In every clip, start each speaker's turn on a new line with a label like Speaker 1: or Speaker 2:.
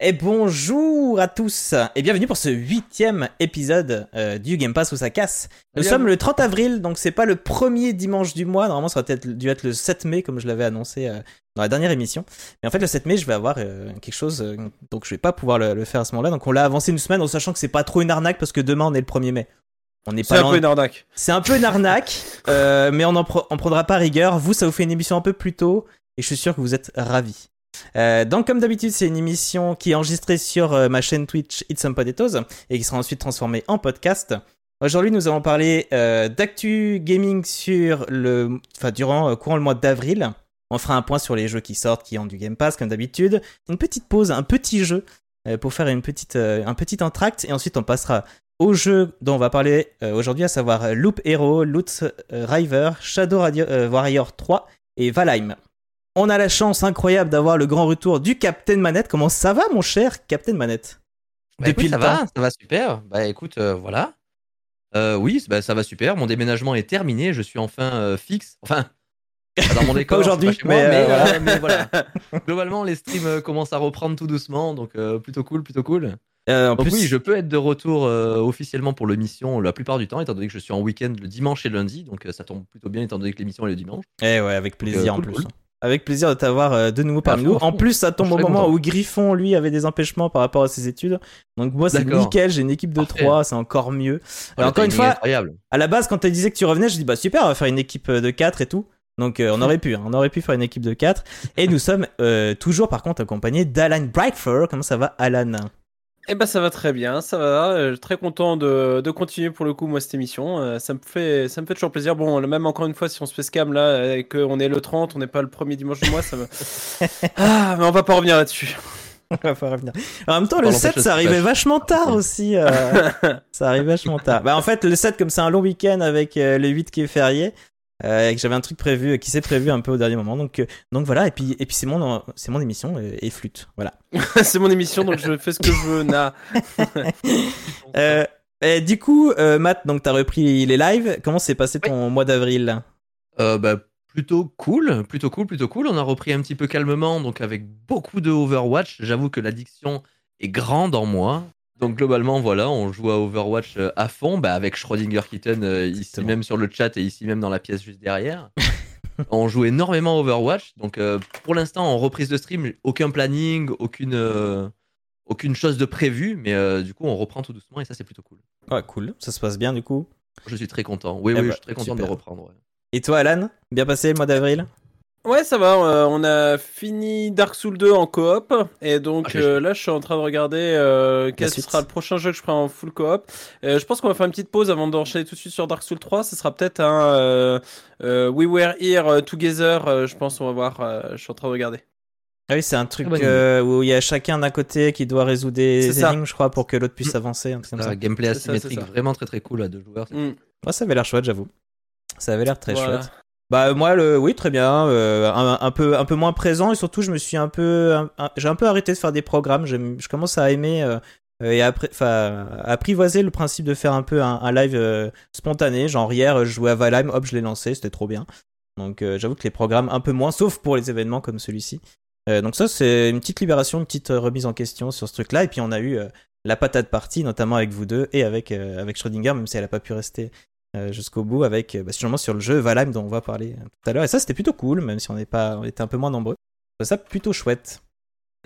Speaker 1: Et bonjour à tous et bienvenue pour ce huitième épisode euh, du Game Pass où ça casse. Nous
Speaker 2: Bien.
Speaker 1: sommes le 30 avril, donc c'est pas le premier dimanche du mois. Normalement, ça aurait peut-être dû être le 7 mai, comme je l'avais annoncé euh, dans la dernière émission. Mais en fait, le 7 mai, je vais avoir euh, quelque chose, donc je vais pas pouvoir le, le faire à ce moment-là. Donc on l'a avancé une semaine en sachant que c'est pas trop une arnaque parce que demain on est le 1er mai. On
Speaker 2: C'est un peu une arnaque.
Speaker 1: c'est un peu une arnaque, mais on en pre- on prendra pas rigueur. Vous, ça vous fait une émission un peu plus tôt, et je suis sûr que vous êtes ravis. Euh, donc, comme d'habitude, c'est une émission qui est enregistrée sur euh, ma chaîne Twitch It's Some Potatoes et qui sera ensuite transformée en podcast. Aujourd'hui, nous allons parler euh, d'actu gaming sur le, enfin, durant courant le mois d'avril. On fera un point sur les jeux qui sortent, qui ont du Game Pass, comme d'habitude. Une petite pause, un petit jeu pour faire un petit entracte, et ensuite on passera au jeu dont on va parler aujourd'hui, à savoir Loop Hero, Loot River, Shadow Warrior 3 et Valheim. On a la chance incroyable d'avoir le grand retour du Captain Manette. Comment ça va, mon cher Captain Manette?
Speaker 3: Bah,
Speaker 1: Depuis
Speaker 3: écoute,
Speaker 1: le
Speaker 3: ça
Speaker 1: temps.
Speaker 3: va, ça va super. Bah écoute, euh, voilà. Euh, oui, bah, ça va super. Mon déménagement est terminé. Je suis enfin euh, fixe. Enfin, dans mon décor.
Speaker 1: aujourd'hui, mais,
Speaker 3: mais, mais voilà. Globalement, les streams commencent à reprendre tout doucement, donc plutôt cool, plutôt cool.
Speaker 1: En
Speaker 3: Donc
Speaker 1: plus,
Speaker 3: oui, je peux être de retour officiellement pour l'émission la plupart du temps, étant donné que je suis en week-end le dimanche et le lundi, donc ça tombe plutôt bien étant donné que l'émission est le dimanche.
Speaker 1: Eh ouais, avec plaisir en plus.
Speaker 3: cool.
Speaker 1: Avec plaisir de t'avoir euh, de nouveau parmi
Speaker 3: À
Speaker 1: nous. En plus, ça tombe au moment où Griffon, lui, avait des empêchements par rapport à ses études. Donc moi, c'est nickel, j'ai une équipe de
Speaker 3: Parfait.
Speaker 1: 3, c'est encore mieux. Alors, encore une fois,
Speaker 3: incroyable.
Speaker 1: à la base, quand tu disais que tu revenais, je dis bah super, on va faire une équipe euh, de 4 et tout. Donc euh, on aurait pu, hein, on aurait pu faire une équipe de 4. Et nous sommes euh, toujours par contre accompagnés d'Alan Brightfur. Comment ça va, Alan?
Speaker 2: Eh ben ça va très bien, ça va. euh, très content de, de continuer pour le coup moi cette émission. Euh, ça me fait ça me fait toujours plaisir. Bon, même encore une fois si on se fait scam là euh, et qu'on est le 30, on n'est pas le premier dimanche du mois, ça me Ah, mais on va pas revenir là-dessus.
Speaker 1: On va pas revenir. En même temps, le
Speaker 3: Parlons
Speaker 1: 7,
Speaker 3: des choses
Speaker 1: ça arrivait vachement tard aussi. euh, ça arrivait vachement tard. Bah, en fait, le 7, comme c'est un long week-end avec euh, le 8 qui est férié, euh, et que j'avais un truc prévu, qui s'est prévu un peu au dernier moment. Donc, euh, donc voilà, et puis, et puis c'est mon, c'est mon émission euh, et flûte. Voilà.
Speaker 2: c'est mon émission donc je fais ce que je veux. Na.
Speaker 1: Euh, et du coup, euh, Matt, donc t'as repris les lives. Comment s'est passé ton mois d'avril?
Speaker 3: Euh, bah, plutôt cool, plutôt cool, plutôt cool. On a repris un petit peu calmement, donc avec beaucoup de Overwatch. J'avoue que l'addiction est grande en moi. Donc globalement, voilà, on joue à Overwatch euh, à fond, bah, avec Schrödinger Kitten euh, ici même sur le chat et ici même dans la pièce juste derrière. on joue énormément à Overwatch. Donc euh, pour l'instant, en reprise de stream, aucun planning, aucune, euh, aucune chose de prévue, mais du coup, on reprend tout doucement et ça, c'est plutôt cool.
Speaker 1: Ouais, cool. Ça se passe bien du coup.
Speaker 3: Je suis très content. Oui,
Speaker 1: Eh
Speaker 3: oui,
Speaker 1: bah,
Speaker 3: je suis très content
Speaker 1: super.
Speaker 3: de reprendre. ouais.
Speaker 1: Et toi, Alan? Bien passé le mois d'avril?
Speaker 2: Ouais, ça va. euh, on a fini Dark Souls 2 en coop. Et donc
Speaker 3: Ah,
Speaker 2: euh, là, je suis en train de regarder euh, quel
Speaker 1: suite.
Speaker 2: sera le prochain jeu que je ferai en full coop. Euh, je pense qu'on va faire une petite pause avant d'enchaîner tout de suite sur Dark Souls 3. Ce sera peut-être un euh, euh, We Were Here Together. euh, je pense on va voir. euh, je suis en train de regarder.
Speaker 1: Ah oui, c'est un truc euh, où il y a chacun d'un côté qui doit résoudre des énigmes, je crois, pour que l'autre puisse avancer. un truc comme
Speaker 3: Un
Speaker 1: ça.
Speaker 3: gameplay
Speaker 2: ça,
Speaker 3: asymétrique
Speaker 2: ça.
Speaker 3: vraiment très très cool à deux joueurs.
Speaker 2: Mm.
Speaker 1: Ouais, ça avait l'air chouette, j'avoue. Ça avait l'air très
Speaker 2: Voilà.
Speaker 1: chouette. Bah moi, le, oui, très bien. euh, un, peu, un peu moins présent et surtout, je me suis un peu, j'ai un peu arrêté de faire des programmes. Je commence à aimer euh, et appré- enfin, apprivoiser le principe de faire un peu un, live euh, spontané. Genre hier, je jouais à Valheim, hop, je l'ai lancé, c'était trop bien. Donc j'avoue que les programmes un peu moins, sauf pour les événements comme celui-ci. Donc ça, c'est une petite libération, une petite remise en question sur ce truc-là. Et puis on a eu la patate partie, notamment avec vous deux et avec avec Schrödinger, même si elle a pas pu rester jusqu'au bout avec euh, bah, sûrement sur le jeu Valheim dont on va parler euh, tout à l'heure et ça c'était plutôt cool même si on n'est pas on était un peu moins nombreux ça plutôt chouette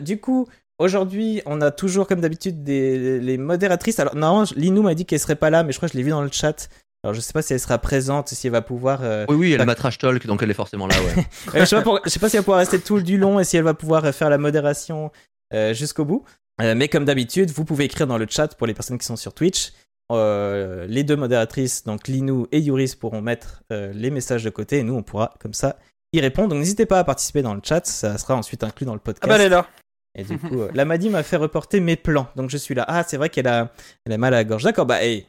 Speaker 1: du coup aujourd'hui on a toujours comme d'habitude des les modératrices alors non Linou m'a dit qu'elle serait pas là mais je crois que je l'ai vu dans le chat alors je sais pas si elle sera présente si elle va pouvoir euh,
Speaker 3: Oui, oui, elle
Speaker 1: Bah-
Speaker 3: m'a trash talk, donc elle est forcément là, ouais.
Speaker 1: euh, je, sais pas pour- je sais pas si elle va pouvoir rester tout le du long et si elle va pouvoir euh, faire la modération euh, jusqu'au bout. Euh, mais comme d'habitude, vous pouvez écrire dans le chat pour les personnes qui sont sur Twitch. Euh, les deux modératrices, donc Linou et Yuris, pourront mettre euh, les messages de côté et nous, on pourra comme ça y répondre. Donc n'hésitez pas à participer dans le chat, ça sera ensuite inclus dans le
Speaker 2: Ah
Speaker 1: podcast.
Speaker 2: bah elle est là.
Speaker 1: Et du coup, euh, la Madi m'a fait reporter mes plans, donc je suis là. Ah, c'est vrai qu'elle a, elle a mal à la gorge. D'accord, bah, hey.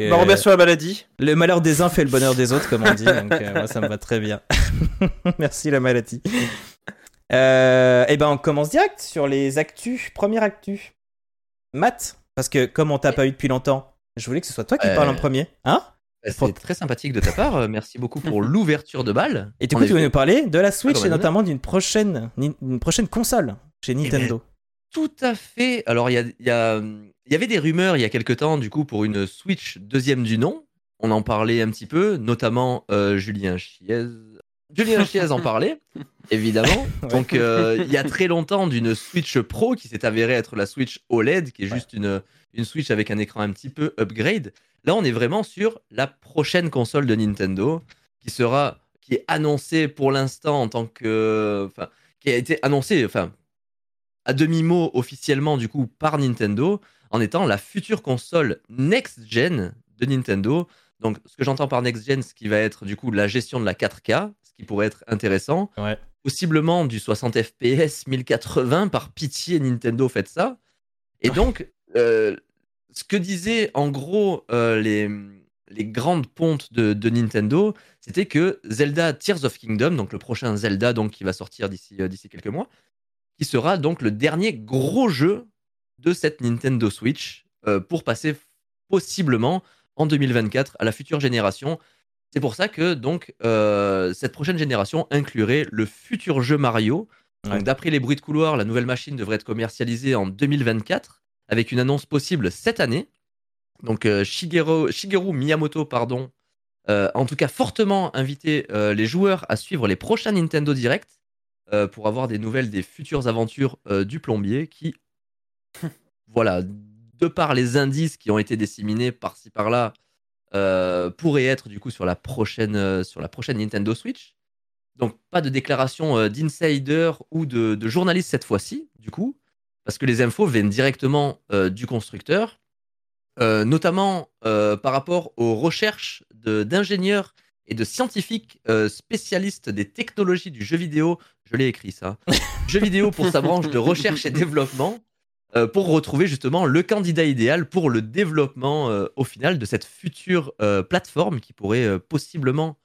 Speaker 1: Euh,
Speaker 2: Bah Robert sur la maladie.
Speaker 1: le malheur des uns fait le bonheur des autres, comme on dit. Donc, euh, moi, ça me va très bien. Merci, la maladie. Et ben, on commence direct sur les actus. Première actu. Matt, parce que comme on t'a pas eu depuis longtemps, je voulais que ce soit toi qui
Speaker 3: Euh,
Speaker 1: parle en premier. Hein
Speaker 3: C'est très sympathique de ta part. euh, Merci beaucoup pour l'ouverture de balle.
Speaker 1: Et du coup, tu veux
Speaker 3: effet.
Speaker 1: nous parler de la Switch
Speaker 3: Ah,
Speaker 1: et
Speaker 3: bah,
Speaker 1: notamment d'une prochaine, une prochaine console chez Nintendo.
Speaker 3: tout à fait. Alors, il y, a, il y, a, il y avait des rumeurs il y a quelque temps, du coup, pour une Switch deuxième du nom. On en parlait un petit peu, notamment euh, Julien Chiez. Julien Chiez en parlait, évidemment. Donc, euh, il y a très longtemps, d'une Switch Pro qui s'est avérée être la Switch OLED, qui est juste une, une Switch avec un écran un petit peu upgrade. Là, on est vraiment sur la prochaine console de Nintendo, qui sera, qui est annoncée pour l'instant en tant que, enfin, qui a été annoncée, enfin, à demi-mot officiellement du coup par Nintendo, en étant la future console next-gen de Nintendo. Donc, ce que j'entends par next-gen, ce qui va être du coup la gestion de la 4K, ce qui pourrait être intéressant. Possiblement du 60 FPS 1080, par pitié Nintendo, faites ça. Et donc, euh, ce que disaient en gros euh, les, les grandes pontes de, Nintendo, c'était que Zelda Tears of Kingdom, donc le prochain Zelda donc, qui va sortir d'ici euh, quelques mois, qui sera donc le dernier gros jeu de cette Nintendo Switch pour passer possiblement en 2024 à la future génération. C'est pour ça que donc cette prochaine génération inclurait le futur jeu Mario. D'après les bruits de couloir, la nouvelle machine devrait être commercialisée en 2024 avec une annonce possible cette année. Donc euh, Shigeru, Miyamoto, pardon, euh, en tout cas fortement invité euh, les joueurs à suivre les prochains Nintendo Direct pour avoir des nouvelles des futures aventures du plombier qui, voilà, de par les indices qui ont été disséminés par-ci par-là, pourraient être du coup sur la prochaine, sur la prochaine Nintendo Switch. Donc pas de déclaration d'insider ou de, de journaliste cette fois-ci, du coup parce que les infos viennent directement euh, du constructeur, euh, notamment euh, par rapport aux recherches d'ingénieurs et de scientifiques spécialistes des technologies du jeu vidéo. Je l'ai écrit ça. jeu vidéo pour sa branche de recherche et développement, pour retrouver justement le candidat idéal pour le développement au final de cette future plateforme qui pourrait possiblement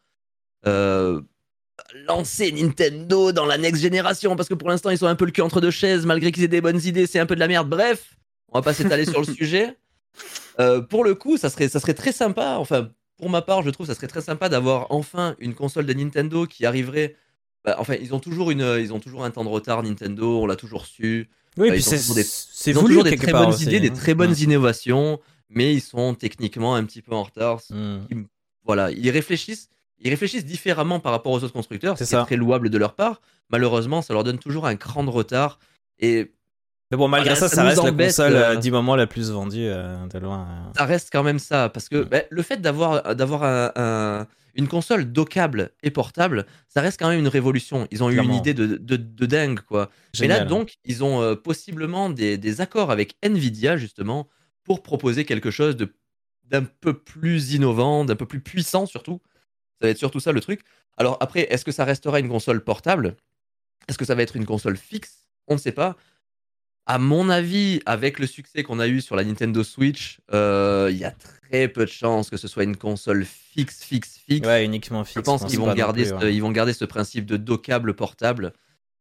Speaker 3: lancer Nintendo dans la next génération parce que pour l'instant ils sont un peu le cul entre deux chaises malgré qu'ils aient des bonnes idées c'est un peu de la merde bref on va pas s'étaler sur le sujet euh, pour le coup ça serait ça serait très sympa enfin pour ma part je trouve ça serait très sympa d'avoir enfin une console de Nintendo qui arriverait bah, enfin ils ont toujours une ils ont toujours un temps de retard Nintendo on l'a toujours su
Speaker 1: oui, puis c'est des,
Speaker 3: ils ont toujours des très bonnes idées, des hein. très bonnes innovations, mais ils sont techniquement un petit peu en retard. Hmm. voilà, ils réfléchissent ils réfléchissent différemment par rapport aux autres constructeurs, c'est très louable de leur part. Malheureusement, ça leur donne toujours un cran de retard. Et
Speaker 1: mais bon, malgré ça, ça, reste la console euh, du moment la plus vendue euh, de loin. Euh.
Speaker 3: Ça reste quand même ça, parce que bah, le fait d'avoir d'avoir un, une console dockable et portable, ça reste quand même une révolution. Ils ont eu une idée de, de, dingue, quoi. Mais là, donc, ils ont possiblement des, des, accords avec Nvidia, justement, pour proposer quelque chose d'un peu plus innovant, d'un peu plus puissant, surtout. Ça va être surtout ça le truc. Alors après, est-ce que ça restera une console portable? Est-ce que ça va être une console fixe? On ne sait pas. À mon avis, avec le succès qu'on a eu sur la Nintendo Switch, euh, il y a très peu de chances que ce soit une console fixe, fixe, fixe.
Speaker 1: Ouais, uniquement fixe.
Speaker 3: Je pense qu'ils vont, garder ce, ils vont garder ce principe de dockable portable,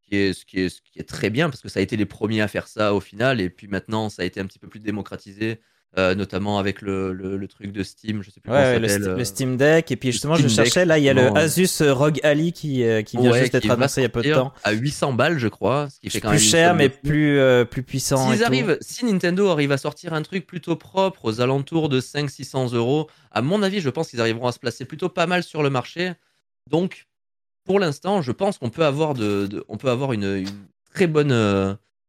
Speaker 3: qui est, ce, qui est, ce qui est très bien, parce que ça a été les premiers à faire ça au final, et puis maintenant, ça a été un petit peu plus démocratisé. Euh, notamment avec le, le, truc de Steam, je sais plus
Speaker 1: ouais, le, le, Steam Deck. Et puis justement, je cherchais, là, il y a le Asus ROG Ali qui, euh, qui vient juste d'être annoncé il y a peu de temps.
Speaker 3: À 800 balles, je crois. Ce qui fait quand
Speaker 1: plus cher, mais plus, euh, plus puissant.
Speaker 3: arrivent, si Nintendo arrive à sortir un truc plutôt propre aux alentours de 500-600 euros, à mon avis, je pense qu'ils arriveront à se placer plutôt pas mal sur le marché. Donc, pour l'instant, je pense qu'on peut avoir, de, on peut avoir une, une très bonne.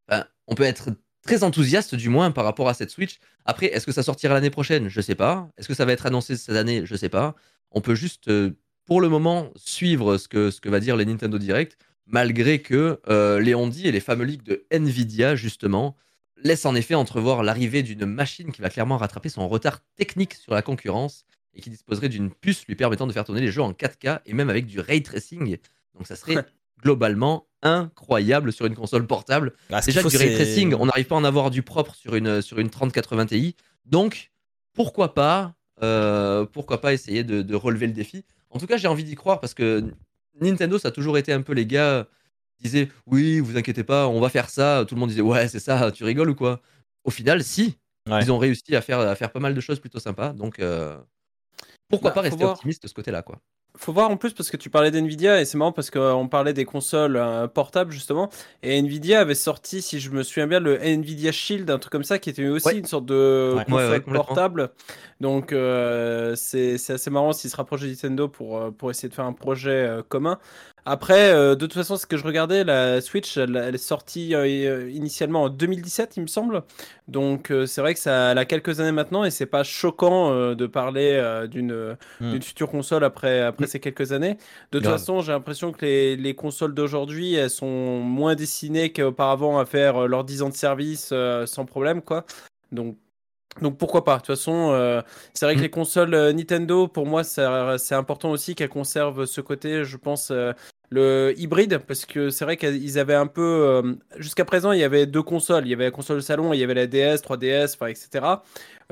Speaker 3: on peut être très enthousiaste du moins par rapport à cette Switch. Après, est-ce que ça sortira l'année prochaine? Je sais pas. Est-ce que ça va être annoncé cette année? Je sais pas. On peut juste, euh, pour le moment, suivre ce que, ce va dire les Nintendo Direct, malgré que euh, les Ondi et les fameux leaks de Nvidia, justement, laissent en effet entrevoir l'arrivée d'une machine qui va clairement rattraper son retard technique sur la concurrence et qui disposerait d'une puce lui permettant de faire tourner les jeux en 4K et même avec du ray tracing. Donc ça serait globalement incroyable sur une console portable. Ah, Déjà du ray tracing, on n'arrive pas à en avoir du propre sur une, sur une 3080 Ti. Donc, pourquoi pas, euh, pourquoi pas essayer de, relever le défi En tout cas, j'ai envie d'y croire parce que Nintendo, ça a toujours été un peu les gars disaient oui, vous inquiétez pas, on va faire ça. Tout le monde disait ouais, c'est ça, tu rigoles ou quoi? Au final, si. Ils ont réussi à faire, à faire pas mal de choses plutôt sympas. Donc, euh, pourquoi bah, pas rester optimiste de ce côté-là, quoi
Speaker 2: faut voir en plus parce que tu parlais d'NVIDIA et c'est marrant parce qu'on parlait des consoles euh, portables justement et NVIDIA avait sorti, si je me souviens bien, le NVIDIA Shield, un truc comme ça qui était aussi
Speaker 3: Ouais.
Speaker 2: une sorte de
Speaker 1: Ouais.
Speaker 2: console
Speaker 3: Ouais, ouais, complètement.
Speaker 2: portable. Donc euh, c'est c'est assez marrant s'ils se rapprochent de Nintendo pour, euh, pour essayer de faire un projet euh, commun. Après, euh, de toute façon, ce que je regardais, la Switch, elle, elle est sortie euh, initialement en 2017, il me semble. Donc euh, c'est vrai que ça elle a quelques années maintenant et c'est pas choquant de parler d'une
Speaker 1: Hmm.
Speaker 2: d'une future console après, après ces quelques années. De toute façon, j'ai l'impression que les, les consoles d'aujourd'hui, elles sont moins destinées qu'auparavant à faire leurs 10 ans de service sans problème, quoi. Donc, donc pourquoi pas? De toute façon, euh, c'est vrai que
Speaker 3: Mm.
Speaker 2: les consoles euh, Nintendo, pour moi, c'est important aussi qu'elles conservent ce côté, je pense, euh, le hybride, parce que c'est vrai qu'ils avaient un peu... euh, Jusqu'à présent, il y avait deux consoles. Il y avait la console de salon, il y avait la DS, 3DS, enfin, etc.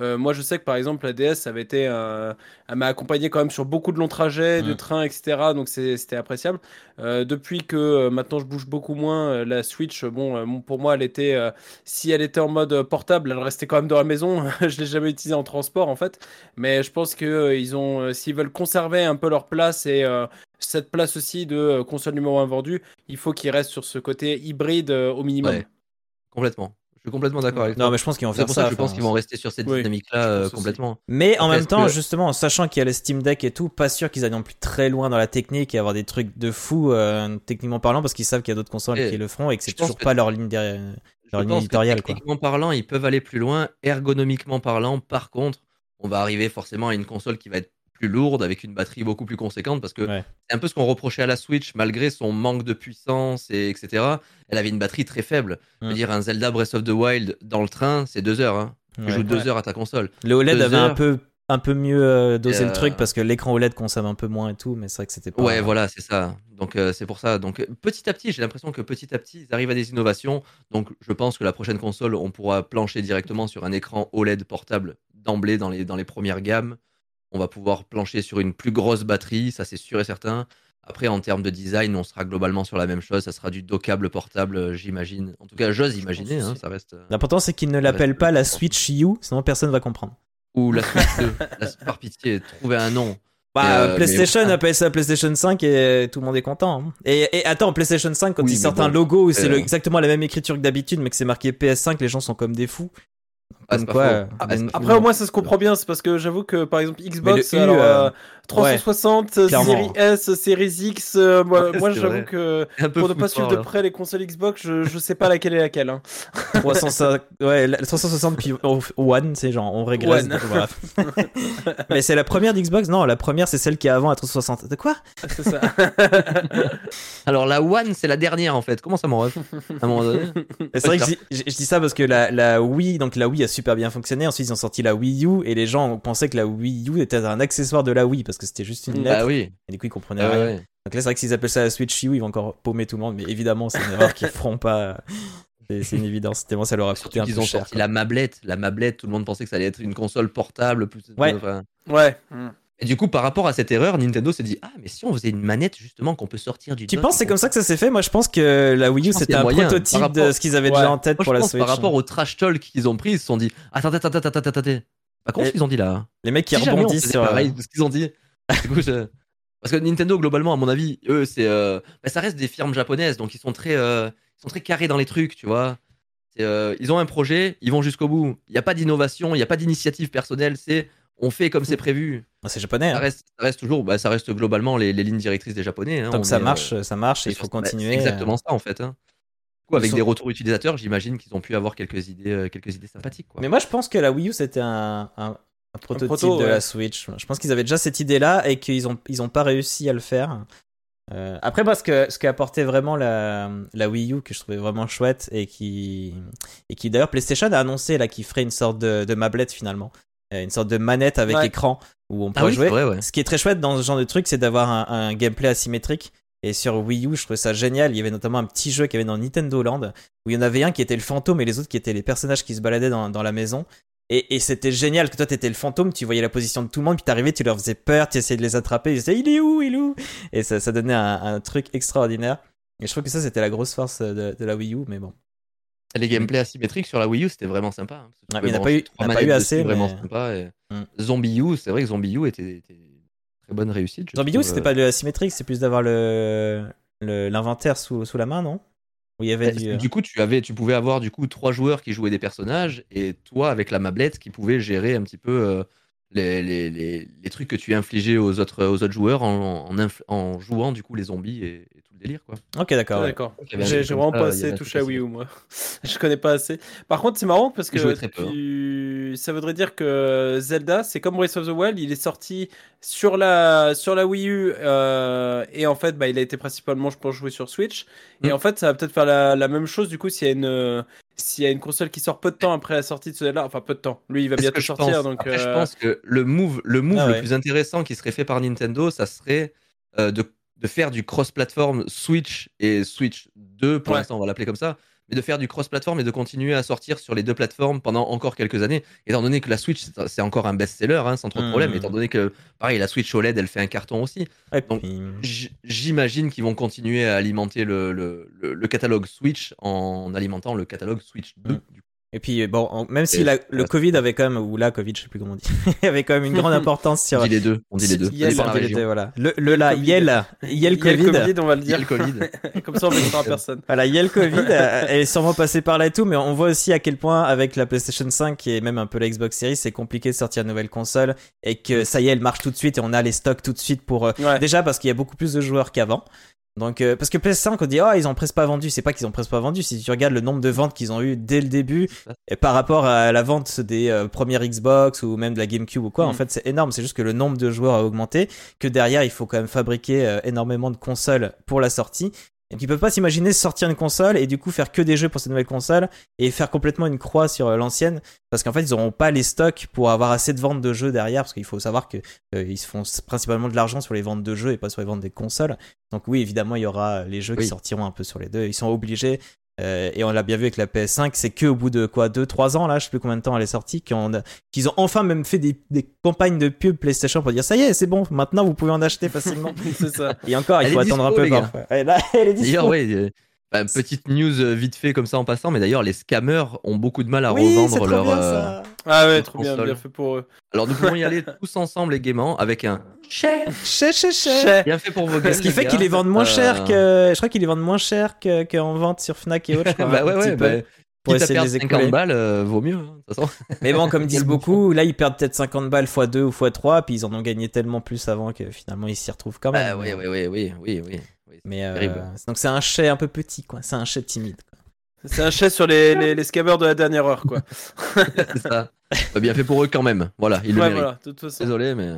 Speaker 2: Euh, moi, je sais que par exemple, la DS, ça avait été, euh, elle m'a accompagné quand même sur beaucoup de longs trajets, de
Speaker 1: Mm.
Speaker 2: trains, etc. Donc c'était appréciable. Euh, depuis que maintenant je bouge beaucoup moins, la Switch, bon, pour moi, elle était, si elle était en mode portable, elle restait quand même dans la maison. je l'ai jamais utilisée en transport en fait. Mais je pense que ils ont, s'ils veulent conserver un peu leur place et cette place aussi de euh, console numéro 1 vendue, il faut qu'ils restent sur ce côté hybride euh, au minimum.
Speaker 3: Ouais. Complètement. Je suis complètement d'accord avec toi.
Speaker 1: Non, mais je pense qu'ils vont faire
Speaker 3: pour ça je pense qu'ils vont rester sur cette
Speaker 2: Oui,
Speaker 3: dynamique-là euh, complètement.
Speaker 1: Mais en même temps,
Speaker 3: que-
Speaker 1: justement, en sachant qu'il y a le Steam Deck et tout, pas sûr qu'ils aillent non plus très loin dans la technique et avoir des trucs de fou, euh, techniquement parlant, parce qu'ils savent qu'il y a d'autres consoles
Speaker 3: Et
Speaker 1: qui le feront et que c'est toujours
Speaker 3: que-
Speaker 1: pas leur ligne derrière.
Speaker 3: Je
Speaker 1: Leur ligne éditoriale, quoi.
Speaker 3: techniquement parlant, ils peuvent aller plus loin. Ergonomiquement parlant, par contre, on va arriver forcément à une console qui va être plus lourde, avec une batterie beaucoup plus conséquente, parce que
Speaker 1: Ouais.
Speaker 3: c'est un peu ce qu'on reprochait à la Switch, malgré son manque de puissance, et etc. Elle avait une batterie très faible. Je veux dire, un Zelda Breath of the Wild dans le train, c'est deux heures. Hein. Tu
Speaker 1: Ouais.
Speaker 3: joues deux heures à ta console.
Speaker 1: Le OLED
Speaker 3: deux
Speaker 1: avait un peu, un peu mieux euh, dosé
Speaker 3: Euh,
Speaker 1: le truc parce que l'écran OLED consomme un peu moins et tout, mais c'est vrai que c'était pas.
Speaker 3: Ouais, voilà, c'est ça. Donc euh, c'est pour ça. Donc petit à petit, j'ai l'impression que petit à petit, ils arrivent à des innovations. Donc je pense que la prochaine console, on pourra plancher directement sur un écran OLED portable d'emblée dans les, dans les premières gammes. On va pouvoir plancher sur une plus grosse batterie, ça c'est sûr et certain. Après, en termes de design, on sera globalement sur la même chose. Ça sera du dockable portable, euh, j'imagine. En tout cas, j'ose imaginer. hein, ça reste. euh,
Speaker 1: L'important, c'est qu'ils ne l'appellent pas la. Switch U, sinon personne va comprendre.
Speaker 3: Ou la Switch 2. La- par pitié, trouver un nom.
Speaker 1: Bah,
Speaker 3: euh,
Speaker 1: PlayStation
Speaker 3: mais-
Speaker 1: appelle ça PlayStation 5 et tout le monde est content. hein. Et, et attends, PlayStation 5, quand
Speaker 3: Oui,
Speaker 1: ils sortent
Speaker 3: bon,
Speaker 1: un logo où c'est
Speaker 3: euh,
Speaker 1: exactement la même écriture que d'habitude, mais que c'est marqué PS5, les gens sont comme des fous.
Speaker 3: Ah,
Speaker 1: Comme quoi, euh,
Speaker 3: Ah, pas
Speaker 2: Après, au moins, ça se comprend bien. C'est parce que j'avoue que, par exemple, Xbox,
Speaker 1: U,
Speaker 2: alors,
Speaker 1: euh,
Speaker 2: euh, 360, euh,
Speaker 1: clairement.
Speaker 2: Série S, Série X, euh, moi,
Speaker 3: Ouais,
Speaker 2: moi,
Speaker 3: c'est
Speaker 2: j'avoue
Speaker 3: vrai.
Speaker 2: que pour ne pas suivre de près les consoles Xbox, je, je sais pas laquelle est laquelle. hein.
Speaker 1: 350 ouais, la- 360 puis One, c'est genre on régresse. Voilà. mais c'est la première d'Xbox? Non, la première c'est celle qui est avant la 360. De quoi?
Speaker 2: C'est ça.
Speaker 3: Alors la One, c'est la dernière en fait. Comment ça m'en ref? À un moment donné
Speaker 1: Et C'est vrai que je dis, je- je dis ça parce que la, la Wii, donc la Wii a super bien fonctionné. Ensuite ils ont sorti la Wii U et les gens pensaient que la Wii U était un accessoire de la Wii parce que c'était juste une lettre.
Speaker 3: Bah oui.
Speaker 1: Et du coup ils comprenaient
Speaker 3: Ah
Speaker 1: rien.
Speaker 3: ouais.
Speaker 1: Donc là c'est vrai que s'ils appellent ça la Switch U, ils vont encore paumer tout le monde. Mais évidemment c'est une erreur qu'ils feront pas. C'est une évidence. Tellement ça leur a coûté
Speaker 3: Surtout
Speaker 1: un
Speaker 3: qu'ils
Speaker 1: peu
Speaker 3: ont
Speaker 1: cher.
Speaker 3: sorti la mablette. La mablette, tout le monde pensait que ça allait être une console portable. Plus...
Speaker 1: Ouais.
Speaker 3: enfin.
Speaker 2: ouais.
Speaker 3: Et du coup, par rapport à cette erreur, Nintendo s'est dit Ah, mais si on faisait une manette justement qu'on peut sortir du
Speaker 1: Tu penses c'est comme ça que ça s'est fait? Moi je pense que la Wii U c'était un
Speaker 3: moyen,
Speaker 1: prototype de ce qu'ils avaient
Speaker 2: Ouais.
Speaker 1: déjà en tête
Speaker 3: Moi,
Speaker 1: pour
Speaker 3: je
Speaker 1: la
Speaker 3: pense
Speaker 1: Switch.
Speaker 3: par rapport au trash talk qu'ils ont pris, ils se sont dit Attends, attends, attends, attends, attends, attends. Pas con ce qu'ils ont dit là. hein.
Speaker 1: Les mecs qui
Speaker 3: Si
Speaker 1: rebondissent sur. euh,
Speaker 3: pareil ce qu'ils ont dit. Du coup, je- Parce que Nintendo, globalement, à mon avis, eux, c'est, euh, bah, ça reste des firmes japonaises, donc ils sont très, euh, ils sont très carrés dans les trucs, tu vois. Euh, ils ont un projet, ils vont jusqu'au bout. Il n'y a pas d'innovation, il n'y a pas d'initiative personnelle. C'est, on fait comme c'est prévu.
Speaker 1: Ah, C'est japonais.
Speaker 3: Ça
Speaker 1: hein.
Speaker 3: reste, ça reste toujours, bah, ça reste globalement les, les lignes directrices des Japonais. hein.
Speaker 1: Tant
Speaker 3: On
Speaker 1: que ça
Speaker 3: est,
Speaker 1: marche, ça marche et il faut
Speaker 3: bah,
Speaker 1: continuer.
Speaker 3: C'est exactement ça en fait. hein. Du coup, avec
Speaker 1: sont-
Speaker 3: des retours utilisateurs, j'imagine qu'ils ont pu avoir quelques idées, quelques idées sympathiques. Quoi.
Speaker 1: Mais moi, je pense que la Wii U, c'était un, un- un prototype
Speaker 2: proto,
Speaker 1: de
Speaker 2: ouais.
Speaker 1: la Switch. Je pense qu'ils avaient déjà cette idée-là et qu'ils ont, ils ont pas réussi à le faire. Euh, après, parce que ce qu'a apporté vraiment la, la Wii U, que je trouvais vraiment chouette et qui, et qui d'ailleurs PlayStation a annoncé là qu'il ferait une sorte de, de mablette finalement, Euh, une sorte de manette avec
Speaker 2: Ouais.
Speaker 1: écran où on
Speaker 3: ah
Speaker 1: pourrait
Speaker 3: oui,
Speaker 1: jouer.
Speaker 3: c'est vrai, ouais.
Speaker 1: Ce qui est très chouette dans ce genre de truc, c'est d'avoir un, un gameplay asymétrique. Et sur Wii U, je trouvais ça génial. Il y avait notamment un petit jeu qu'il y avait dans Nintendo Land où il y en avait un qui était le fantôme et les autres qui étaient les personnages qui se baladaient dans, dans la maison. Et, et c'était génial que toi t'étais le fantôme, tu voyais la position de tout le monde, puis t'arrivais, tu leur faisais peur, tu essayais de les attraper, ils disaient il est où, il est où? Et ça, ça donnait un, un truc extraordinaire. Et je trouve que ça c'était la grosse force de, de la Wii U, mais bon.
Speaker 3: Les gameplays asymétriques sur la Wii U, c'était vraiment sympa. hein,
Speaker 1: Ouais, mais il n'y en a pas eu, a pas eu assez.
Speaker 3: dessus, vraiment
Speaker 1: mais-
Speaker 3: sympa. et
Speaker 1: Mm.
Speaker 3: Zombie U, c'est vrai que Zombie U était, était très bonne réussite.
Speaker 1: Bidou,
Speaker 3: trouve,
Speaker 1: c'était
Speaker 3: euh,
Speaker 1: pas de asymétrique, c'est plus d'avoir le le- l'inventaire sous, sous la main, non? Où il y avait du. euh,
Speaker 3: Du coup, tu avais, tu pouvais avoir du coup trois joueurs qui jouaient des personnages et toi avec la mablette qui pouvait gérer un petit peu euh, les, les, les, les trucs que tu infligeais aux autres, aux autres joueurs en, en, inf- en jouant du coup les zombies et, et tout le délire quoi.
Speaker 1: Ok, d'accord. ouais.
Speaker 2: D'accord.
Speaker 3: Un
Speaker 2: J'ai vraiment
Speaker 3: ça,
Speaker 2: pas assez touché à Wii U, moi. Je connais pas assez. Par contre, c'est marrant parce que
Speaker 3: très hein.
Speaker 2: tu- ça voudrait dire que Zelda, c'est comme Breath of the Wild, il est sorti sur la, sur la Wii U euh, et en fait, bah, il a été principalement, je pense, joué sur Switch. Et
Speaker 3: Mm.
Speaker 2: en fait, ça va peut-être faire la, la même chose du coup s'il y a une. S'il y a une console qui sort peu de temps après la sortie de ce Zelda, enfin peu de temps, lui il va bientôt sortir
Speaker 3: pense.
Speaker 2: donc
Speaker 3: Après, je
Speaker 2: euh,
Speaker 3: pense que le move, le move
Speaker 1: Ah
Speaker 3: le plus intéressant qui serait fait par Nintendo, ça serait euh, de, de faire du cross-platform Switch et Switch 2, pour
Speaker 2: Ouais.
Speaker 3: l'instant on va l'appeler comme ça, mais de faire du cross-platform et de continuer à sortir sur les deux plateformes pendant encore quelques années, étant donné que la Switch c'est- encore un best-seller hein, sans trop de problème, étant donné que pareil la Switch OLED elle fait un carton aussi.
Speaker 1: Et
Speaker 3: Donc,
Speaker 1: puis-
Speaker 3: J'imagine qu'ils vont continuer à alimenter le, le, le- le catalogue Switch en alimentant le catalogue Switch 2.
Speaker 1: Mm.
Speaker 3: du coup.
Speaker 1: Et puis, bon, même si la- le Covid avait quand même, ou la Covid, je sais plus comment on dit, avait quand même une grande importance sur.
Speaker 3: On dit les deux, on dit les deux.
Speaker 2: Il y
Speaker 3: Ça
Speaker 2: a
Speaker 3: dépend de
Speaker 2: le-
Speaker 3: la
Speaker 1: on dit les deux, voilà. Le, le là,
Speaker 2: Covid.
Speaker 1: Yel, Yel
Speaker 2: il y a le
Speaker 1: Covid.
Speaker 2: Covid, on va le
Speaker 3: Il y a
Speaker 2: dire.
Speaker 3: le Covid.
Speaker 2: Comme ça, on ne personne.
Speaker 1: Voilà, Yel Covid, euh, elle est sûrement passée par là et tout, mais on voit aussi à quel point avec la PlayStation 5 et même un peu la Xbox Series, c'est compliqué de sortir une nouvelle console et que ça y est, elle marche tout de suite et on a les stocks tout de suite pour. euh,
Speaker 2: Ouais.
Speaker 1: Déjà parce qu'il y a beaucoup plus de joueurs qu'avant. Donc, euh, parce que PS5, on dit, oh, ils ont presque pas vendu. C'est pas qu'ils ont presque pas vendu. Si tu regardes le nombre de ventes qu'ils ont eu dès le début, et par rapport à la vente des euh, premières Xbox ou même de la GameCube ou quoi,
Speaker 2: Mm.
Speaker 1: en fait, c'est énorme. C'est juste que le nombre de joueurs a augmenté, que derrière, il faut quand même fabriquer euh, énormément de consoles pour la sortie. Et qu'ils peuvent pas s'imaginer sortir une console et du coup faire que des jeux pour cette nouvelle console et faire complètement une croix sur euh, l'ancienne parce qu'en fait ils auront pas les stocks pour avoir assez de ventes de jeux derrière parce qu'il faut savoir que euh, ils se font principalement de l'argent sur les ventes de jeux et pas sur les ventes des consoles. Donc oui, évidemment, il y aura les jeux qui sortiront un peu sur les deux. Ils sont obligés. Euh, et on l'a bien vu avec la PS5, c'est que au bout de quoi 2-3 ans, là, je sais plus combien de temps elle est sortie, qu'ils ont, qu'ils ont enfin même fait des, des campagnes de pub PlayStation pour dire ça y est, c'est bon, maintenant vous pouvez en acheter facilement.
Speaker 2: c'est ça.
Speaker 1: Et encore, il
Speaker 3: Elle
Speaker 1: faut attendre un peu parfois. Là, elle est.
Speaker 3: D'ailleurs, euh, bah, petite news euh, vite fait comme ça en passant, mais d'ailleurs, les scammers ont beaucoup de mal à
Speaker 1: oui,
Speaker 3: revendre
Speaker 1: trop
Speaker 3: leur.
Speaker 1: bien,
Speaker 3: euh.
Speaker 2: Ah ouais, trop bien, bien fait pour eux.
Speaker 3: Alors, nous pouvons y aller tous ensemble et gaiement avec un chèque
Speaker 1: Chais, chais, chais.
Speaker 2: Chais.
Speaker 3: bien fait pour vos gueules.
Speaker 1: Ce qui fait
Speaker 3: gars.
Speaker 1: qu'ils les vendent moins
Speaker 3: Euh,
Speaker 1: cher que. Je crois qu'ils les vendent moins cher que- qu'en vente sur Fnac et autres. je crois,
Speaker 3: bah ouais, ouais, bah,
Speaker 1: pour essayer de
Speaker 3: perdre
Speaker 1: les
Speaker 3: 50
Speaker 1: écouler.
Speaker 3: balles, euh, vaut mieux, hein, de toute façon.
Speaker 1: Mais bon, comme disent beaucoup, là ils perdent peut-être 50 balles x 2 ou x 3, puis ils en ont gagné tellement plus avant que finalement ils s'y retrouvent quand même.
Speaker 3: Bah, oui, oui, oui, oui, oui, oui.
Speaker 1: Mais euh, donc c'est un chais un peu petit, quoi. C'est un chais timide.
Speaker 2: C'est un chef sur les, les, les scammers de la dernière heure, quoi.
Speaker 3: c'est ça. Bien fait pour eux quand même. Voilà, ils le
Speaker 2: ouais, voilà, de toute façon.
Speaker 3: Désolé, mais.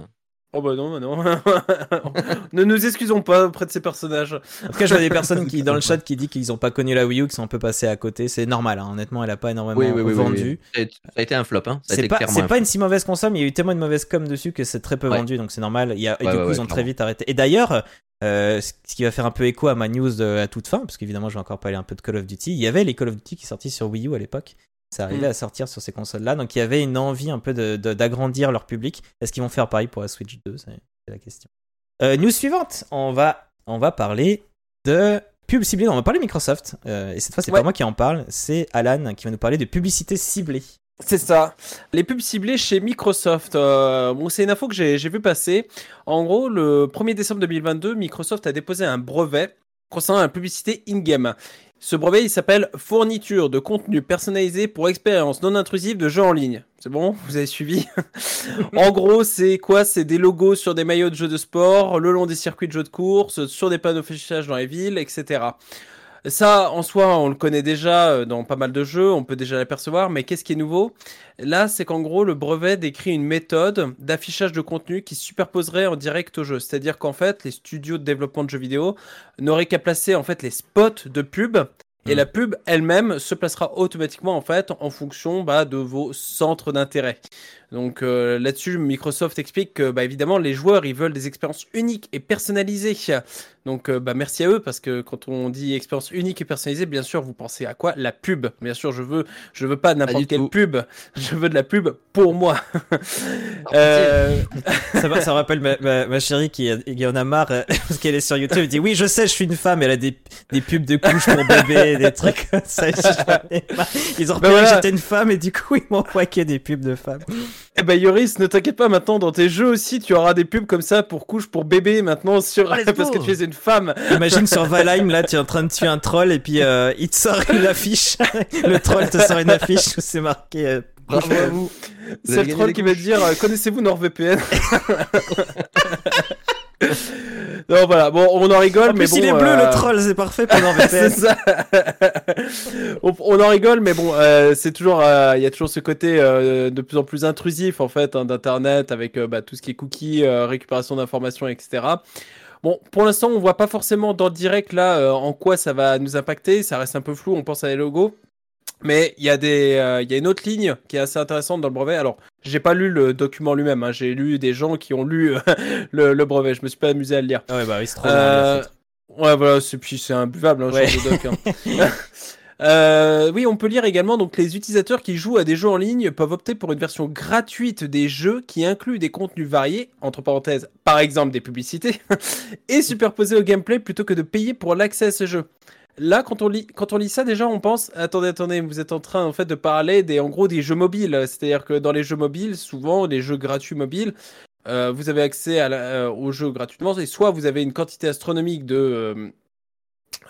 Speaker 2: Oh bah non, bah non. ne nous excusons pas auprès de ces personnages.
Speaker 1: En tout cas, je vois des personnes qui dans le chat qui disent qu'ils ont pas connu la Wii U, qui sont un peu passés à côté. C'est normal, hein. honnêtement, elle a pas énormément
Speaker 3: Oui, oui,
Speaker 1: vendu.
Speaker 3: oui. Ça a été un flop, hein.
Speaker 1: C'est pas,
Speaker 3: clairement
Speaker 1: c'est
Speaker 3: un
Speaker 1: pas une si mauvaise console, mais il y a eu tellement de mauvaise com dessus que c'est très peu
Speaker 3: Ouais.
Speaker 1: vendu, donc c'est normal. Il y a, et
Speaker 3: Ouais,
Speaker 1: du coup,
Speaker 3: ouais,
Speaker 1: ils ont très vite arrêté. Et d'ailleurs, euh, ce qui va faire un peu écho à ma news de- à toute fin, parce qu'évidemment, je vais encore parler un peu de Call of Duty. Il y avait les Call of Duty qui sortaient sur Wii U à l'époque. Ça arrivait
Speaker 2: Mm.
Speaker 1: à sortir sur ces consoles-là, donc il y avait une envie un peu de- de- d'agrandir leur public. Est-ce qu'ils vont faire pareil pour la Switch 2 C'est la question. Euh, news suivante, on va, on va parler de pub ciblée. Non, on va parler Microsoft. Euh, et cette fois, c'est
Speaker 2: Ouais.
Speaker 1: pas moi qui en parle, c'est Alan qui va nous parler de publicité ciblée.
Speaker 2: C'est ça. Les pubs ciblées chez Microsoft. Euh, bon, c'est une info que j'ai vu passer. En gros, le 1er décembre 2022, Microsoft a déposé un brevet concernant la publicité in-game. Ce brevet, il s'appelle Fourniture de contenu personnalisé pour expérience non intrusive de jeux en ligne. C'est bon Vous avez suivi? En gros, c'est quoi? C'est des logos sur des maillots de jeux de sport, le long des circuits de jeux de course, sur des panneaux affichage dans les villes, etc. Ça, en soi, on le connaît déjà euh, dans pas mal de jeux, on peut déjà l'apercevoir, mais qu'est-ce qui est nouveau? Là, c'est qu'en gros, le brevet décrit une méthode d'affichage de contenu qui se superposerait en direct au jeu. C'est-à-dire qu'en fait, les studios de développement de jeux vidéo n'auraient qu'à placer en fait les spots de pub. Et
Speaker 1: Mm.
Speaker 2: la pub elle-même se placera automatiquement en fait en fonction bah, de vos centres d'intérêt. Donc euh, là-dessus, Microsoft explique que bah, évidemment les joueurs ils veulent des expériences uniques et personnalisées. Donc euh, bah, merci à eux parce que quand on dit expérience unique et personnalisée, bien sûr vous pensez à quoi? La pub. Bien sûr, je veux je veux pas n'importe quelle
Speaker 3: tout.
Speaker 2: pub. Je veux de la pub pour moi. Euh,
Speaker 1: ça, va- ça me rappelle ma, ma- ma chérie qui, qui en a marre euh, parce qu'elle est sur YouTube. Elle dit oui, je sais, je suis une femme. Elle a des, des pubs de couches pour bébé, des trucs comme ça. Ils ont repéré
Speaker 2: Ben voilà.
Speaker 1: que j'étais une femme et du coup ils m'ont envoyé des pubs de femmes.
Speaker 2: Eh ben Yoris, ne t'inquiète pas, maintenant dans tes jeux aussi, tu auras des pubs comme ça pour couche pour bébé maintenant sur
Speaker 3: let's
Speaker 2: parce que tu es une femme.
Speaker 1: Imagine sur Valheim, là, tu es en train de tuer un troll et puis euh, il te sort une affiche. le troll te sort une affiche où c'est marqué. euh,
Speaker 3: Bravo à vous. Vous
Speaker 2: C'est le troll qui va te
Speaker 3: couches.
Speaker 2: dire euh, connaissez-vous NordVPN Non voilà, bon on en rigole
Speaker 1: En
Speaker 2: mais
Speaker 1: plus,
Speaker 2: bon
Speaker 1: il est bleu,
Speaker 2: euh,
Speaker 1: le troll, c'est parfait
Speaker 2: c'est ça. on, on en rigole, mais bon, euh, c'est toujours, euh, il y a toujours ce côté euh, de plus en plus intrusif en fait hein, d'internet avec euh, bah, tout ce qui est cookies, euh, récupération d'informations, etc. Bon, pour l'instant, on voit pas forcément dans le direct là euh, en quoi ça va nous impacter. Ça reste un peu flou. On pense à les logos. Mais il y a des, euh, y a une autre ligne qui est assez intéressante dans le brevet. Alors, j'ai pas lu le document lui-même. hein. J'ai lu des gens qui ont lu euh, le, le brevet. Je me suis pas amusé à le lire.
Speaker 1: Ah ouais, bah oui, c'est trop
Speaker 2: Euh, ouais, voilà, c'est puis c'est imbuvable, hein,
Speaker 1: Ouais.
Speaker 2: genre de doc. hein. Euh, oui, on peut lire également donc les utilisateurs qui jouent à des jeux en ligne peuvent opter pour une version gratuite des jeux qui inclut des contenus variés, entre parenthèses, par exemple des publicités, et superposés au gameplay plutôt que de payer pour l'accès à ce jeu. Là, quand on lit, quand on lit ça, déjà, on pense, attendez, attendez, vous êtes en train en fait de parler des, en gros, des jeux mobiles. C'est-à-dire que dans les jeux mobiles, souvent, les jeux gratuits mobiles, euh, vous avez accès à la- euh, aux jeux gratuitement, et soit vous avez une quantité astronomique de, euh,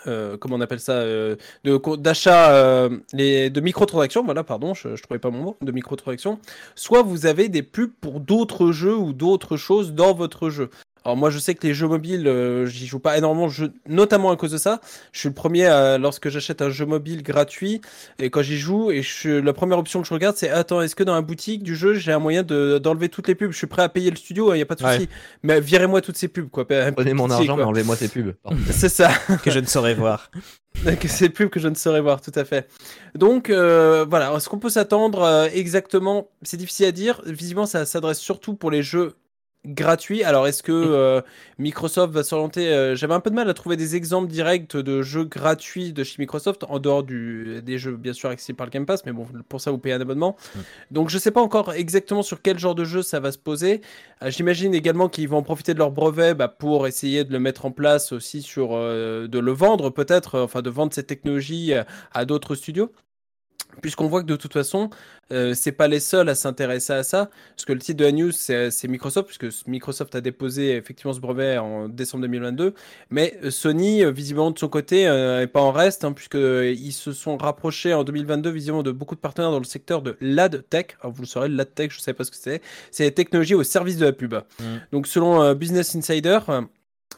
Speaker 2: euh, comment on appelle ça, euh, de d'achat, euh, les de microtransactions. Voilà, pardon, je, je trouvais pas mon mot, de microtransactions. Soit vous avez des pubs pour d'autres jeux ou d'autres choses dans votre jeu. Alors moi je sais que les jeux mobiles, euh, j'y joue pas énormément, je- notamment à cause de ça. Je suis le premier à- lorsque j'achète un jeu mobile gratuit et quand j'y joue et je, la première option que je regarde c'est attends est-ce que dans la boutique du jeu j'ai un moyen de d'enlever toutes les pubs? Je suis prêt à payer le studio, il y a pas de souci.
Speaker 1: Ouais.
Speaker 2: Mais virez-moi toutes ces pubs quoi.
Speaker 3: Prenez mon argent, mais enlevez-moi ces pubs.
Speaker 2: C'est ça.
Speaker 1: que je ne saurais voir.
Speaker 2: que c'est pubs que je ne saurais voir, tout à fait. Donc euh, voilà, est-ce qu'on peut s'attendre euh, exactement C'est difficile à dire. Visiblement, ça s'adresse surtout pour les jeux gratuits. Alors, est-ce que euh, Microsoft va s'orienter euh, J'avais un peu de mal à trouver des exemples directs de jeux gratuits de chez Microsoft, en dehors du, des jeux bien sûr accessibles par le Game Pass, mais bon, pour ça, vous payez un abonnement.
Speaker 1: Mm.
Speaker 2: Donc, je sais pas encore exactement sur quel genre de jeu ça va se poser. Euh, J'imagine également qu'ils vont en profiter de leur brevet bah, pour essayer de le mettre en place aussi sur de le vendre peut-être, enfin de vendre cette technologie à d'autres studios. Puisqu'on voit que de toute façon, euh, c'est pas les seuls à s'intéresser à ça, parce que le titre de la news c'est Microsoft, puisque Microsoft a déposé effectivement ce brevet en décembre 2022, mais euh, Sony, euh, visiblement de son côté, euh, est pas en reste, hein, puisque euh, ils se sont rapprochés en 2022 visiblement de beaucoup de partenaires dans le secteur de l'AdTech. Alors vous le saurez, l'AdTech, je sais pas ce que c'est, c'est les technologies au service de la pub. Donc selon euh, Business Insider,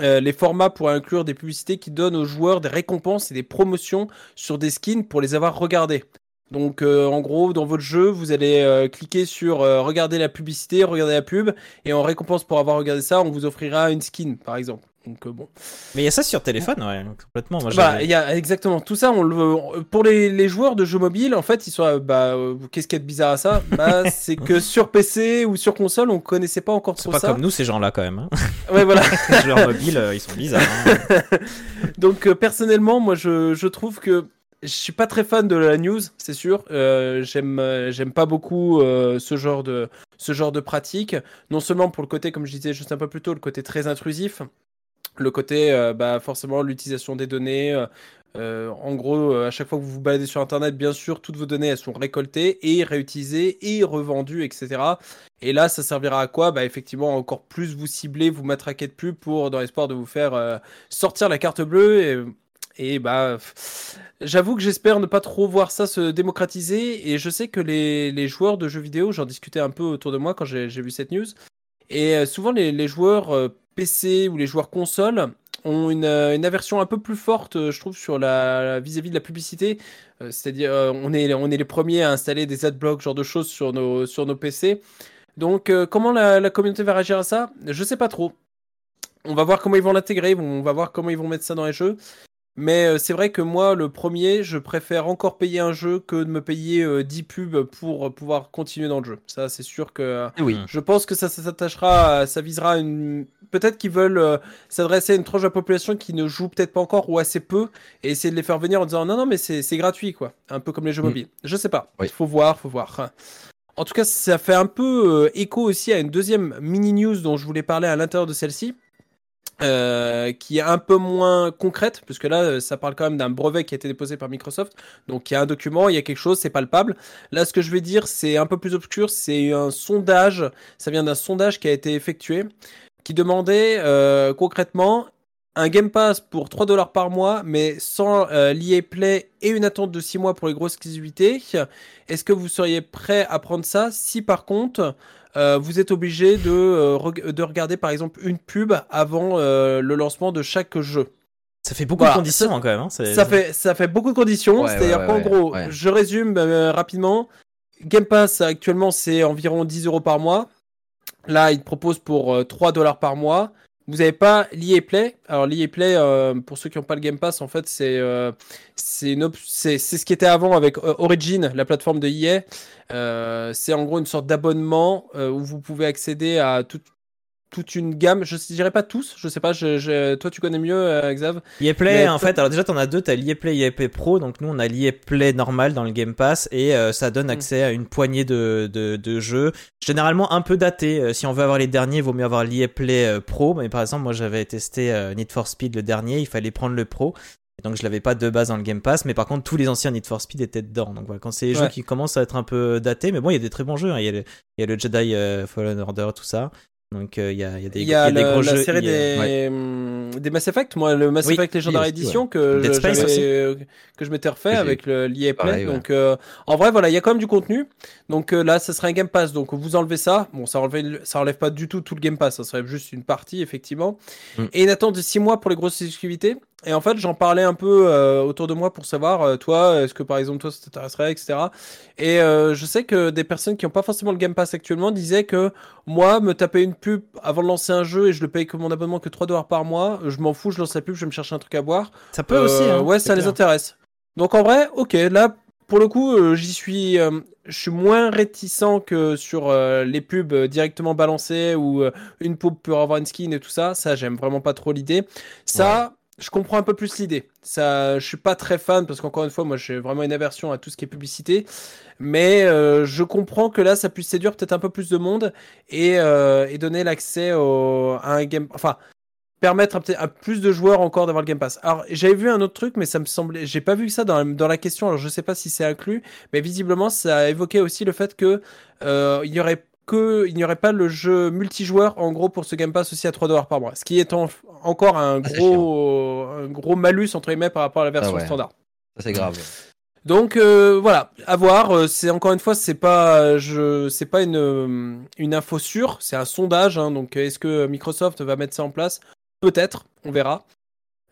Speaker 2: euh, les formats pourraient inclure des publicités qui donnent aux joueurs des récompenses et des promotions sur des skins pour les avoir regardés. Donc euh, en gros, dans votre jeu, vous allez euh, cliquer sur euh, regarder la publicité, regarder la pub, et en récompense pour avoir regardé ça, on vous offrira une skin, par exemple. Donc bon.
Speaker 1: Mais il y a ça sur téléphone, ouais, complètement. Moi,
Speaker 2: Bah, y a exactement tout ça. On le, pour les, les joueurs de jeux mobiles, en fait, ils sont, bah, qu'est-ce qu'il y a de bizarre à ça? Bah, c'est que sur PC ou sur console, on connaissait pas encore trop
Speaker 1: pas
Speaker 2: ça.
Speaker 1: comme nous, ces gens-là, quand même. hein.
Speaker 2: Ouais, voilà.
Speaker 1: Les joueurs mobiles, ils sont bizarres. hein.
Speaker 2: Donc personnellement, moi je, je trouve que je suis pas très fan de la news, c'est sûr. Euh, j'aime euh, j'aime pas beaucoup euh, ce genre de ce genre de pratique. Non seulement pour le côté, comme je disais juste un peu plus tôt, le côté très intrusif, le côté bah forcément l'utilisation des données. en gros, à chaque fois que vous vous baladez sur Internet, bien sûr, toutes vos données elles sont récoltées et réutilisées et revendues, etc. Et là, ça servira à quoi? Bah effectivement, encore plus vous cibler, vous matraquer de pub pour dans l'espoir de vous faire sortir la carte bleue et et bah, j'avoue que j'espère ne pas trop voir ça se démocratiser. Et je sais que les, joueurs de jeux vidéo, j'en discutais un peu autour de moi quand j'ai vu cette news. Et euh, souvent, les, joueurs euh, PC ou les joueurs console ont une, euh, une aversion un peu plus forte, je trouve, sur la vis-à-vis de la publicité. C'est-à-dire, on est, on est les premiers à installer des adblocks, genre de choses sur nos, sur PC. Donc, comment la, la communauté va réagir à ça? Je sais pas trop. On va voir comment ils vont l'intégrer, on va voir comment ils vont mettre ça dans les jeux. Mais euh, c'est vrai que moi, le premier, je préfère encore payer un jeu que de me payer euh, 10 pubs pour euh, pouvoir continuer dans le jeu. Ça, c'est sûr que
Speaker 3: Eh oui.
Speaker 2: Je pense que ça, ça s'attachera, à- ça visera une. Peut-être qu'ils veulent euh, s'adresser à une tranche de la population qui ne joue peut-être pas encore ou assez peu et essayer de les faire venir en disant non, non, mais c'est gratuit, quoi. Un peu comme les jeux
Speaker 3: Mm.
Speaker 2: mobiles. Je sais pas.
Speaker 3: Oui.
Speaker 2: Faut voir, faut voir. En tout cas, ça fait un peu euh, écho aussi à une deuxième mini news dont je voulais parler à l'intérieur de celle-ci. Euh, qui est un peu moins concrète, puisque là, ça parle quand même d'un brevet qui a été déposé par Microsoft. Donc, il y a un document, il y a quelque chose, c'est palpable. Là, ce que je vais dire, c'est un peu plus obscur. C'est un sondage. Ça vient d'un sondage qui a été effectué, qui demandait euh, concrètement un Game Pass pour 3 dollars par mois, mais sans euh, Play et une attente de 6 mois pour les grosses exclusivités. Est-ce que vous seriez prêt à prendre ça? Si par contre euh, vous êtes obligé de, euh, de regarder par exemple une pub avant euh, le lancement de chaque jeu.
Speaker 1: Ça fait beaucoup
Speaker 2: Voilà,
Speaker 1: de conditions
Speaker 2: ça-
Speaker 1: quand même. hein,
Speaker 2: Ça fait, ça fait beaucoup de conditions,
Speaker 3: Ouais,
Speaker 2: c'est-à-dire
Speaker 3: ouais,
Speaker 2: qu'en
Speaker 3: ouais,
Speaker 2: gros,
Speaker 3: ouais.
Speaker 2: je résume euh, rapidement. Game Pass actuellement c'est environ 10 euros par mois. Là, il te propose pour euh, 3 dollars par mois. Vous n'avez pas l'EA Play. Alors l'EA Play, euh, pour ceux qui n'ont pas le Game Pass, en fait, c'est euh, c'est une op- c'est c'est ce qui était avant avec euh, Origin, la plateforme de EA. Euh, c'est en gros une sorte d'abonnement euh, où vous pouvez accéder à toute toute une gamme. Je ne dirais pas tous. Je sais pas. Je, je- toi, tu connais mieux, euh, Xav.
Speaker 1: EA Play, en fait, alors déjà, t'en as deux, t'as l'EA Play, EA Play Pro, donc nous, on a l'EA Play normal dans le Game Pass, et euh, ça donne
Speaker 2: Mm.
Speaker 1: accès à une poignée de, de, de jeux, généralement un peu datés, Euh, si on veut avoir les derniers, il vaut mieux avoir l'EA Play Pro, mais par exemple, moi, j'avais testé Need for Speed le dernier, il fallait prendre le Pro, et donc je l'avais pas de base dans le Game Pass, mais par contre, tous les anciens Need for Speed étaient dedans, donc voilà, quand c'est les jeux
Speaker 2: Ouais.
Speaker 1: qui commencent à être un peu datés, mais bon, il y a des très bons jeux, hein. il, y a le, il y a le Jedi euh, Fallen Order, tout ça, donc euh, il y, a, y a des,
Speaker 2: Il y a,
Speaker 1: il y a des gros
Speaker 2: la
Speaker 1: jeux.
Speaker 2: série
Speaker 1: il y a-
Speaker 2: des, hum, des Mass Effect. Moi, le Mass
Speaker 1: Oui,
Speaker 2: Effect Legendary
Speaker 3: oui,
Speaker 2: Edition que
Speaker 1: Dead
Speaker 2: je-
Speaker 1: Space
Speaker 2: j'avais-
Speaker 1: aussi.
Speaker 2: euh, que je m'étais refait
Speaker 3: Que
Speaker 2: avec le l'EA Play.
Speaker 3: Ouais.
Speaker 2: Donc, euh, en vrai, voilà, il y a quand même du contenu. Donc euh, là, ça serait un Game Pass. Donc vous enlevez ça. Bon, ça enlève, ça enlève pas du tout tout le Game Pass. Ça serait juste une partie, effectivement.
Speaker 3: Mm.
Speaker 2: Et une attente de 6 mois pour les grosses exclusivités. Et en fait, j'en parlais un peu euh, autour de moi pour savoir, euh, toi, est-ce que par exemple, toi, ça t'intéresserait, etc. Et euh, je sais que des personnes qui n'ont pas forcément le Game Pass actuellement disaient que moi, me taper une pub avant de lancer un jeu et je le paye que mon abonnement que 3 dollars par mois, je m'en fous, je lance la pub, je vais me chercher un truc à boire.
Speaker 1: Ça peut
Speaker 2: Euh,
Speaker 1: aussi, hein,
Speaker 2: ouais, ça les intéresse. Donc en vrai, ok, là, pour le coup, euh, j'y suis, euh, je suis moins réticent que sur euh, les pubs euh, directement balancées ou euh, une pub pour avoir une skin et tout ça. Ça, j'aime vraiment pas trop l'idée. Ça, je comprends un peu plus l'idée. Ça, je suis pas très fan parce qu'encore une fois, moi, j'ai vraiment une aversion à tout ce qui est publicité. Mais euh, je comprends que là, ça puisse séduire peut-être un peu plus de monde et, euh, et donner l'accès au- à un game, enfin permettre à, à plus de joueurs encore d'avoir le Game Pass. Alors j'avais vu un autre truc, mais ça me semblait, j'ai pas vu ça dans la, dans la question. Alors je sais pas si c'est inclus, mais visiblement ça a évoqué aussi le fait que euh, il y aurait que il n'y aurait pas le jeu multijoueur en gros pour ce Game Pass aussi à 3 dollars par mois, ce qui est en- encore un
Speaker 3: Ah,
Speaker 2: gros un gros malus entre guillemets par rapport à la version
Speaker 3: Ah ouais.
Speaker 2: standard.
Speaker 3: Ça, c'est grave.
Speaker 2: Donc euh, voilà, à voir. euh, C'est encore une fois, c'est pas, je, c'est pas une euh, une info sûre, c'est un sondage. hein, donc est-ce que Microsoft va mettre ça en place? Peut-être, on verra.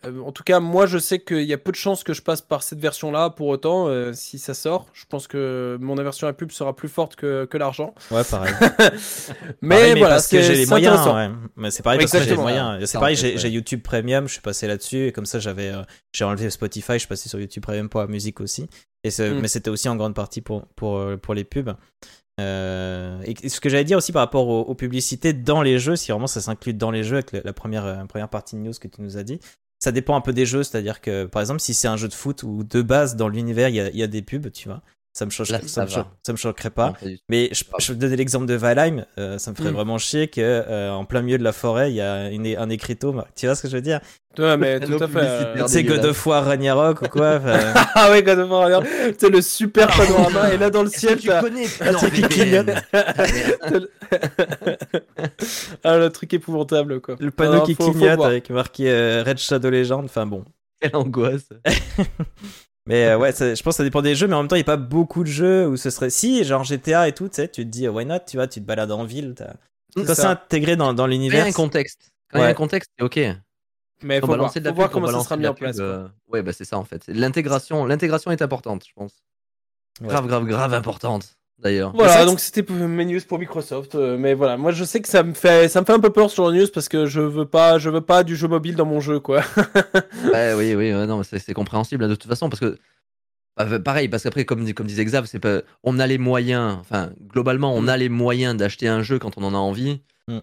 Speaker 2: Euh, en tout cas, moi, je sais qu'il y a peu de chances que je passe par cette version-là. Pour autant, euh, si ça sort, je pense que mon aversion à la pub sera plus forte que, que l'argent.
Speaker 1: Ouais, pareil.
Speaker 2: Mais
Speaker 1: Pareil,
Speaker 2: voilà,
Speaker 1: parce que
Speaker 2: c'est
Speaker 1: j'ai les moyens. ouais. Mais c'est pareil parce que j'ai les moyens. C'est pareil, j'ai YouTube Premium, je suis passé là-dessus et comme ça j'avais, euh, j'ai enlevé Spotify, je suis passé sur YouTube Premium pour la musique aussi. Et
Speaker 2: Mm.
Speaker 1: mais c'était aussi en grande partie pour pour pour les pubs. Euh, et ce que j'allais dire aussi par rapport aux, aux publicités dans les jeux, si vraiment ça s'inclut dans les jeux avec la première euh, première partie de news que tu nous as dit. Ça dépend un peu des jeux, c'est-à-dire que par exemple si c'est un jeu de foot où de base dans l'univers il y a, il y a des pubs, tu vois, ça me change,
Speaker 3: Là,
Speaker 1: ça,
Speaker 3: ça
Speaker 1: me choque- ça me choquerait pas.
Speaker 3: Non.
Speaker 1: Mais je, je vais donner l'exemple de Valheim. euh, ça me ferait
Speaker 2: Mm.
Speaker 1: vraiment chier que euh, en plein milieu de la forêt, il y a une, un écriteau. Tu vois ce que je veux dire?
Speaker 2: Ouais, mais tout à fait. euh,
Speaker 3: publicitaire.
Speaker 1: C'est God of War Ragnarok ou quoi
Speaker 2: Ah ouais, God of War, regarde, c'est le super panorama. et là, dans le ciel,
Speaker 3: tu connais
Speaker 1: un truc qui clignote.
Speaker 2: ah, le truc épouvantable, quoi.
Speaker 1: Le panneau
Speaker 2: Alors,
Speaker 1: qui clignote avec marqué euh, Red Shadow Legend. Enfin bon.
Speaker 3: Quelle angoisse.
Speaker 1: Mais euh, ouais, ça- je pense que ça dépend des jeux, mais en même temps, il n'y a pas beaucoup de jeux où ce serait. Si, genre GTA et tout, tu sais, tu te dis, why not, tu vois, tu te balades en ville. t'as-
Speaker 2: C'est
Speaker 1: Quand c'est
Speaker 2: ça.
Speaker 1: intégré dans, dans
Speaker 3: Quand il y
Speaker 1: l'univers.
Speaker 3: a un contexte. Quand il y a
Speaker 1: Ouais.
Speaker 3: un contexte, c'est ok.
Speaker 2: Mais
Speaker 3: Faut
Speaker 2: faut voir,
Speaker 3: balancer de la
Speaker 2: faut voir
Speaker 3: pub, faut
Speaker 2: comment ça sera mis en place.
Speaker 3: euh, Ouais, bah c'est ça en fait. L'intégration, l'intégration est importante, je pense.
Speaker 1: Ouais.
Speaker 3: Grave, grave, grave importante. D'ailleurs.
Speaker 2: Voilà,
Speaker 1: ça,
Speaker 2: donc c'était mes news pour Microsoft. euh, mais voilà, moi je sais que ça me fait, ça me fait un peu peur sur les news parce que je veux pas, je veux pas du jeu mobile dans mon jeu, quoi.
Speaker 3: Ouais, oui, oui, ouais, non, c'est compréhensible hein, de toute façon parce que bah, pareil, parce qu'après, comme, comme disait Xav, c'est pas, on a les moyens. Enfin, globalement, on
Speaker 2: Mm.
Speaker 3: a les moyens d'acheter un jeu quand on en a envie.
Speaker 1: Mm.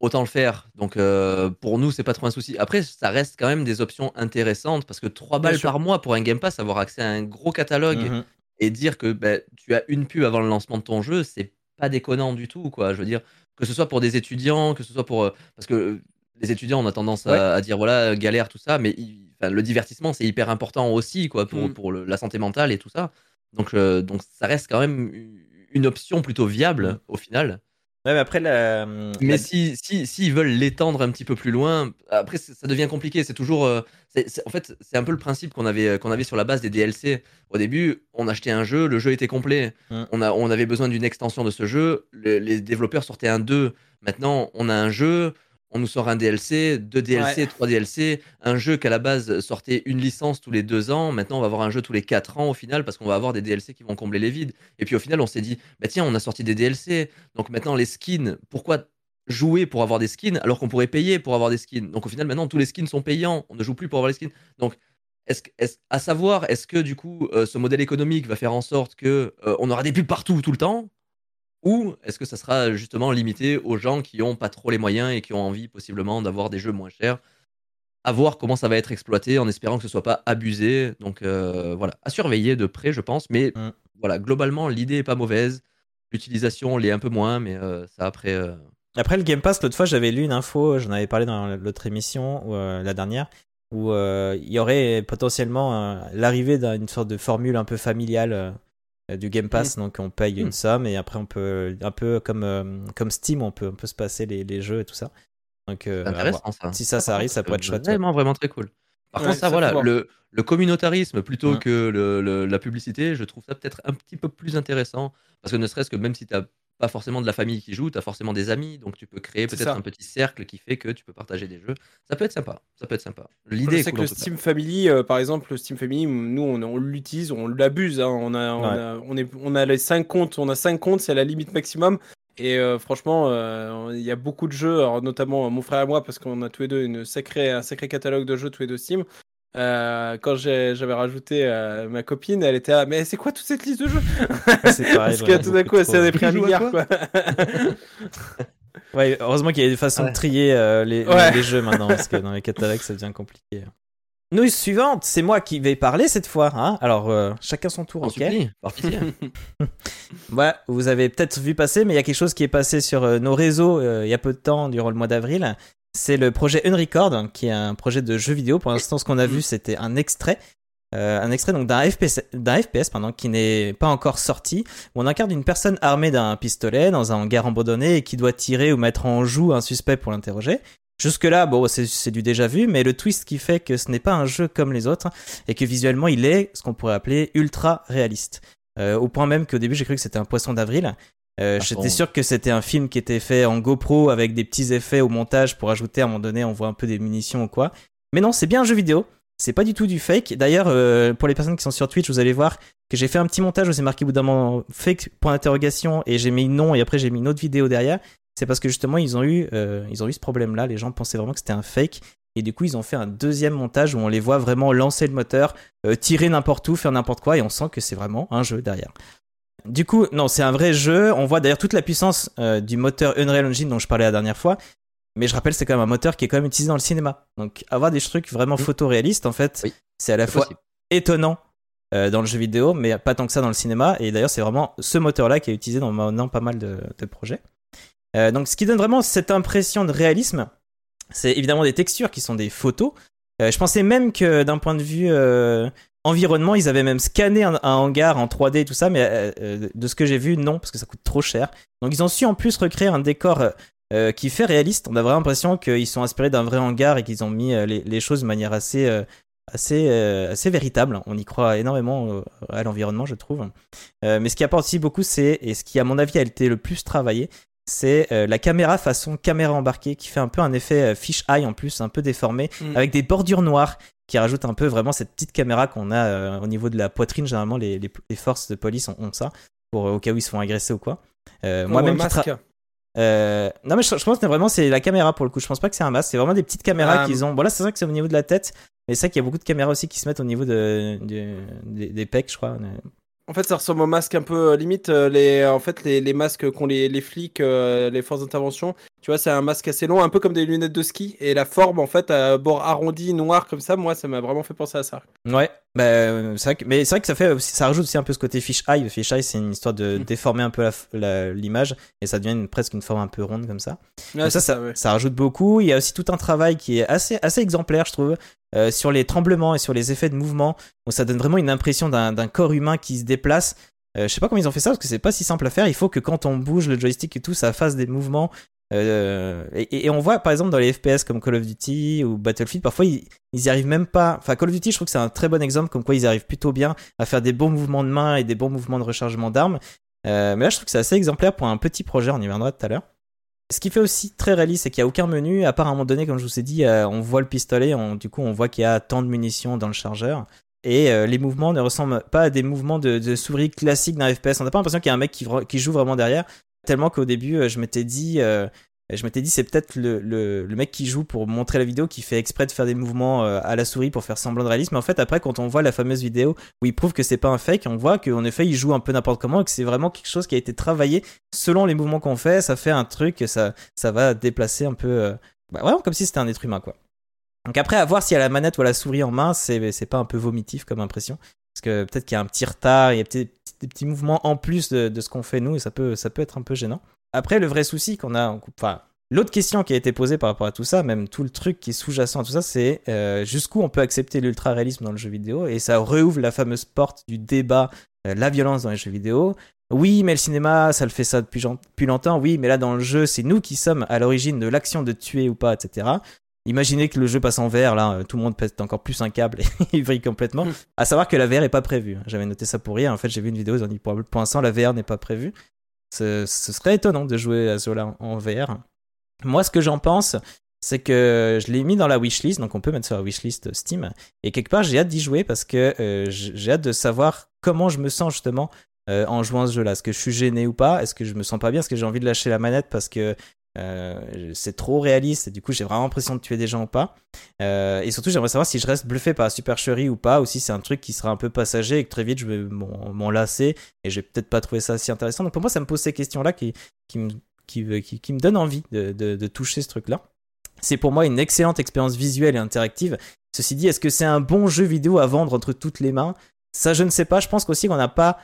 Speaker 3: Autant le faire. Donc, euh, pour nous, c'est pas trop un souci. Après, ça reste quand même des options intéressantes parce que 3
Speaker 2: Bien
Speaker 3: balles par mois pour un Game Pass, avoir accès à un gros catalogue
Speaker 1: Mhm.
Speaker 3: Et dire que bah, tu as une pub avant le lancement de ton jeu, c'est pas déconnant du tout, quoi. Je veux dire, que ce soit pour des étudiants, que ce soit pour. euh, parce que euh, les étudiants, on a tendance à, à dire voilà, galère, tout ça, mais il- le divertissement, c'est hyper important aussi, quoi, pour,
Speaker 2: Mm.
Speaker 3: pour le- la santé mentale et tout ça. Donc, euh, donc, ça reste quand même une option plutôt viable
Speaker 1: Mm.
Speaker 3: au final.
Speaker 1: Ouais, mais après, la,
Speaker 3: Mais
Speaker 1: la-
Speaker 3: si, si, s'ils veulent l'étendre un petit peu plus loin, après ça devient compliqué. C'est toujours, euh, en fait, c'est un peu le principe qu'on avait, qu'on avait sur la base des DLC. Au début, on achetait un jeu, le jeu était complet.
Speaker 1: Mm.
Speaker 3: On, a, on avait besoin d'une extension de ce jeu. le- les développeurs sortaient un 2. Maintenant, on a un jeu, on nous sort un DLC, deux DLC,
Speaker 2: Ouais.
Speaker 3: trois DLC. Un jeu qu'à la base sortait une licence tous les deux ans. Maintenant, on va avoir un jeu tous les quatre ans au final parce qu'on va avoir des DLC qui vont combler les vides. Et puis au final, on s'est dit, bah tiens, on a sorti des DLC. Donc maintenant, les skins, pourquoi jouer pour avoir des skins alors qu'on pourrait payer pour avoir des skins? Donc au final, maintenant, tous les skins sont payants. On ne joue plus pour avoir les skins. Donc, est-ce- à savoir, est-ce que du coup, euh, ce modèle économique va faire en sorte que euh, on aura des pubs partout tout le temps? Ou est-ce que ça sera justement limité aux gens qui n'ont pas trop les moyens et qui ont envie possiblement d'avoir des jeux moins chers? À voir comment ça va être exploité en espérant que ce soit pas abusé. Donc euh, voilà, à surveiller de près, je pense. Mais
Speaker 1: Mm.
Speaker 3: voilà, globalement, l'idée est pas mauvaise. L'utilisation l'est un peu moins, mais euh, ça après. euh,
Speaker 1: Après le Game Pass, l'autre fois j'avais lu une info, j'en avais parlé dans l'autre émission, ou, la dernière, où il y aurait potentiellement l'arrivée d'une sorte de formule un peu familiale du Game Pass, donc on paye
Speaker 3: Mm.
Speaker 1: une somme et après on peut, un peu comme, euh, comme Steam, on peut, on peut se passer les, les jeux et tout ça. Donc euh,
Speaker 3: intéressant ça.
Speaker 1: Si ça, ça arrive, ça pourrait être chouette. ouais.
Speaker 3: Vraiment, vraiment très cool. Par
Speaker 2: Ouais,
Speaker 3: contre, ça, voilà, le, le communautarisme plutôt
Speaker 1: Mm.
Speaker 3: que le- le- la publicité, je trouve ça peut-être un petit peu plus intéressant. Parce que ne serait-ce que même si tu n'as pas forcément de la famille qui joue, tu as forcément des amis. Donc tu peux créer
Speaker 2: C'est
Speaker 3: peut-être un petit cercle qui fait que tu peux partager des jeux. Ça peut être sympa. Ça peut être sympa. L'idée est
Speaker 2: sais
Speaker 3: cool.
Speaker 2: que le
Speaker 3: cas.
Speaker 2: Steam Family, euh, par exemple, le Steam Family, nous, on, on l'utilise, on l'abuse. hein. On, a, on,
Speaker 1: Ouais.
Speaker 2: a, on, est, on a les 5 comptes, on a 5 comptes, c'est la limite maximum. Et euh, franchement, euh, il y a beaucoup de jeux, alors notamment euh, mon frère et moi, parce qu'on a tous les deux une sacrée, un sacré catalogue de jeux tous les deux Steam. Euh, quand j'avais rajouté euh, ma copine, elle était là, mais c'est quoi toute cette liste de jeux?
Speaker 1: C'est pareil,
Speaker 2: Parce que
Speaker 1: ouais,
Speaker 2: tout d'un coup, elle s'en est pris un milliard.
Speaker 3: quoi?
Speaker 1: Ouais, heureusement qu'il y a des façons
Speaker 3: Ouais.
Speaker 1: de trier euh, les, les-
Speaker 2: Ouais.
Speaker 1: les jeux maintenant, parce que dans les catalogues, ça devient compliqué. News suivante, c'est moi qui vais parler cette fois. Hein Alors, euh, chacun son tour,
Speaker 3: En
Speaker 1: ok? Ouais, vous avez peut-être vu passer, mais il y a quelque chose qui est passé sur euh, nos réseaux euh, il y a peu de temps, durant le mois d'avril. C'est le projet Unrecord, qui est un projet de jeu vidéo. Pour l'instant, ce qu'on a vu, c'était un extrait. euh, un extrait donc d'un FPS, d'un FPS pardon, qui n'est pas encore sorti, où on incarne une personne armée d'un pistolet dans un hangar abandonné et qui doit tirer ou mettre en joue un suspect pour l'interroger. Jusque-là, bon, c'est c'est du déjà vu, mais le twist qui fait que ce n'est pas un jeu comme les autres et que visuellement il est ce qu'on pourrait appeler ultra réaliste. Euh, au point même qu'au début j'ai cru que c'était un poisson d'avril. Euh, J'étais sûr que c'était un film qui était fait en GoPro avec des petits effets au montage pour ajouter à un moment donné on voit un peu des munitions ou quoi. Mais non, c'est bien un jeu vidéo. C'est pas du tout du fake. D'ailleurs, euh, pour les personnes qui sont sur Twitch, vous allez voir que j'ai fait un petit montage où c'est marqué au bout d'un moment fake point d'interrogation et j'ai mis non et après j'ai mis une autre vidéo derrière. C'est parce que justement ils ont eu euh, ils ont eu ce problème là. Les gens pensaient vraiment que c'était un fake et du coup ils ont fait un deuxième montage où on les voit vraiment lancer le moteur, euh, tirer n'importe où, faire n'importe quoi et on sent que c'est vraiment un jeu derrière. Du coup, non, c'est un vrai jeu. On voit d'ailleurs toute la puissance euh, du moteur Unreal Engine dont je parlais la dernière fois. Mais je rappelle, c'est quand même un moteur qui est quand même utilisé dans le cinéma. Donc avoir des trucs vraiment
Speaker 3: Mm.
Speaker 1: photoréalistes, en fait,
Speaker 3: Oui,
Speaker 1: c'est à la fois
Speaker 3: possible.
Speaker 1: étonnant euh, dans le jeu vidéo, mais pas tant que ça dans le cinéma. Et d'ailleurs, c'est vraiment ce moteur-là qui est utilisé dans maintenant pas mal de, de projets. Euh, donc, ce qui donne vraiment cette impression de réalisme, c'est évidemment des textures qui sont des photos. Je pensais même que d'un point de vue environnement, ils avaient même scanné un, un hangar en 3D et tout ça, mais euh, euh, de ce que j'ai vu, non, parce que ça coûte trop cher. Donc, ils ont su en plus recréer un décor euh, qui fait réaliste. On a vraiment l'impression qu'ils sont inspirés d'un vrai hangar et qu'ils ont mis les, les choses de manière assez assez, euh, assez véritable. On y croit énormément euh, à l'environnement, je trouve. Euh, mais ce qui apporte aussi beaucoup, c'est, et ce qui à mon avis a été le plus travaillé, c'est la caméra façon caméra embarquée qui fait un peu un effet fish eye en plus, un peu déformé,
Speaker 2: Mm.
Speaker 1: avec des bordures noires qui rajoutent un peu vraiment cette petite caméra qu'on a euh, au niveau de la poitrine. Généralement, les, les, les forces de police ont, ont ça, pour, euh, au cas où ils se font agresser ou quoi. Euh, Moi-même, euh, non mais je, je pense que vraiment c'est la caméra pour le coup. Je pense pas que c'est un masque. C'est vraiment des petites caméras
Speaker 2: Ah,
Speaker 1: qu'ils ont. Bon là c'est vrai que c'est au niveau de la tête, mais c'est vrai qu'il y a beaucoup de caméras aussi qui se mettent au niveau de, des pecs, je crois.
Speaker 2: En fait, ça ressemble au masque un peu euh, limite. euh, les, en fait, les, les masques qu'ont les, les flics, euh, les forces d'intervention, Tu vois, c'est un masque assez long, un peu comme des lunettes de ski. Et la forme, en fait, à bord arrondi, noir comme ça, moi, ça m'a vraiment fait penser à ça.
Speaker 1: Ouais, bah, c'est vrai que, mais c'est vrai que ça fait aussi- ça rajoute aussi un peu ce côté fish eye. Fish eye, c'est une histoire de
Speaker 2: Mm.
Speaker 1: déformer un peu l'image et ça devient une- presque une forme un peu ronde comme ça. Donc ça, ça,
Speaker 2: ouais.
Speaker 1: ça rajoute beaucoup. Il y a aussi tout un travail qui est assez, assez exemplaire, je trouve, euh, sur les tremblements et sur les effets de mouvement, où ça donne vraiment une impression d'un d'un corps humain qui se déplace. Euh, je sais pas comment ils ont fait ça, parce que c'est pas si simple à faire. Il faut que quand on bouge le joystick et tout, ça fasse des mouvements. Euh, et, on voit par exemple dans les FPS comme Call of Duty ou Battlefield, parfois ils, ils y arrivent même pas. Enfin, Call of Duty, je trouve que c'est un très bon exemple, comme quoi ils arrivent plutôt bien à faire des bons mouvements de main et des bons mouvements de rechargement d'armes. Euh, mais là, je trouve que c'est assez exemplaire pour un petit projet, on y reviendra tout à l'heure. Ce qui fait aussi très réaliste, c'est qu'il n'y a aucun menu, à part à un moment donné, comme je vous ai dit, euh, on voit le pistolet, du coup on voit qu'il y a tant de munitions dans le chargeur. Et les mouvements ne ressemblent pas à des mouvements de, de souris classiques d'un FPS. On n'a pas l'impression qu'il y a un mec qui joue vraiment derrière. Tellement qu'au début, euh, je m'étais dit, euh, je m'étais dit, c'est peut-être le, mec qui joue pour montrer la vidéo qui fait exprès de faire des mouvements euh, à la souris pour faire semblant de réalisme. Mais en fait, après, quand on voit la fameuse vidéo où il prouve que c'est pas un fake, on voit qu'en effet, il joue un peu n'importe comment et que c'est vraiment quelque chose qui a été travaillé selon les mouvements qu'on fait. Ça fait un truc, ça, ça va déplacer un peu, bah, vraiment comme si c'était un être humain, quoi. Donc après, à voir y a la manette ou la souris en main, c'est pas un peu vomitif comme impression. Parce que peut-être qu'il y a un petit retard, il y a peut-être des petits mouvements en plus de, ce qu'on fait nous, et ça peut, être un peu gênant. Après, le vrai souci qu'on a, enfin, l'autre question qui a été posée par rapport à tout ça, même tout le truc qui est sous-jacent à tout ça, c'est euh, jusqu'où on peut accepter l'ultra-réalisme dans le jeu vidéo, et ça réouvre la fameuse porte du débat, euh, la violence dans les jeux vidéo. Oui, mais le cinéma, ça le fait ça depuis longtemps. Oui, mais là, dans le jeu, c'est nous qui sommes à l'origine de l'action de tuer ou pas, etc. Imaginez que le jeu passe en VR, là, euh, tout le monde pète encore plus un câble et il vrille complètement.
Speaker 2: Mm.
Speaker 1: À savoir que la VR est pas prévue. J'avais noté ça pour rien. En fait, j'ai vu une vidéo, ils ont dit pour, l'instant, la VR n'est pas prévue. Ce, ce serait étonnant de jouer à en, en VR. Moi, ce que j'en pense, c'est que je l'ai mis dans la wishlist, donc on peut mettre sur la wishlist Steam. Et quelque part, j'ai hâte d'y jouer parce que euh, j'ai hâte de savoir comment je me sens justement euh, en jouant à ce jeu-là. Est-ce que je suis gêné ou pas? Est-ce que je me sens pas bien? Est-ce que j'ai envie de lâcher la manette parce que euh, c'est trop réaliste et du coup j'ai vraiment l'impression de tuer des gens ou pas. Euh, et surtout j'aimerais savoir si je reste bluffé par la supercherie ou pas, ou si c'est un truc qui sera un peu passager et que très vite je vais m'en lasser et je vais peut-être pas trouver ça si intéressant. Donc pour moi ça me pose ces questions-là qui, qui, me, qui me donnent envie de, de, de toucher ce truc-là. C'est pour moi une excellente expérience visuelle et interactive. Ceci dit, est-ce que c'est un bon jeu vidéo à vendre entre toutes les mains? Ça je ne sais pas. Je pense qu'aussi qu'on n'a pas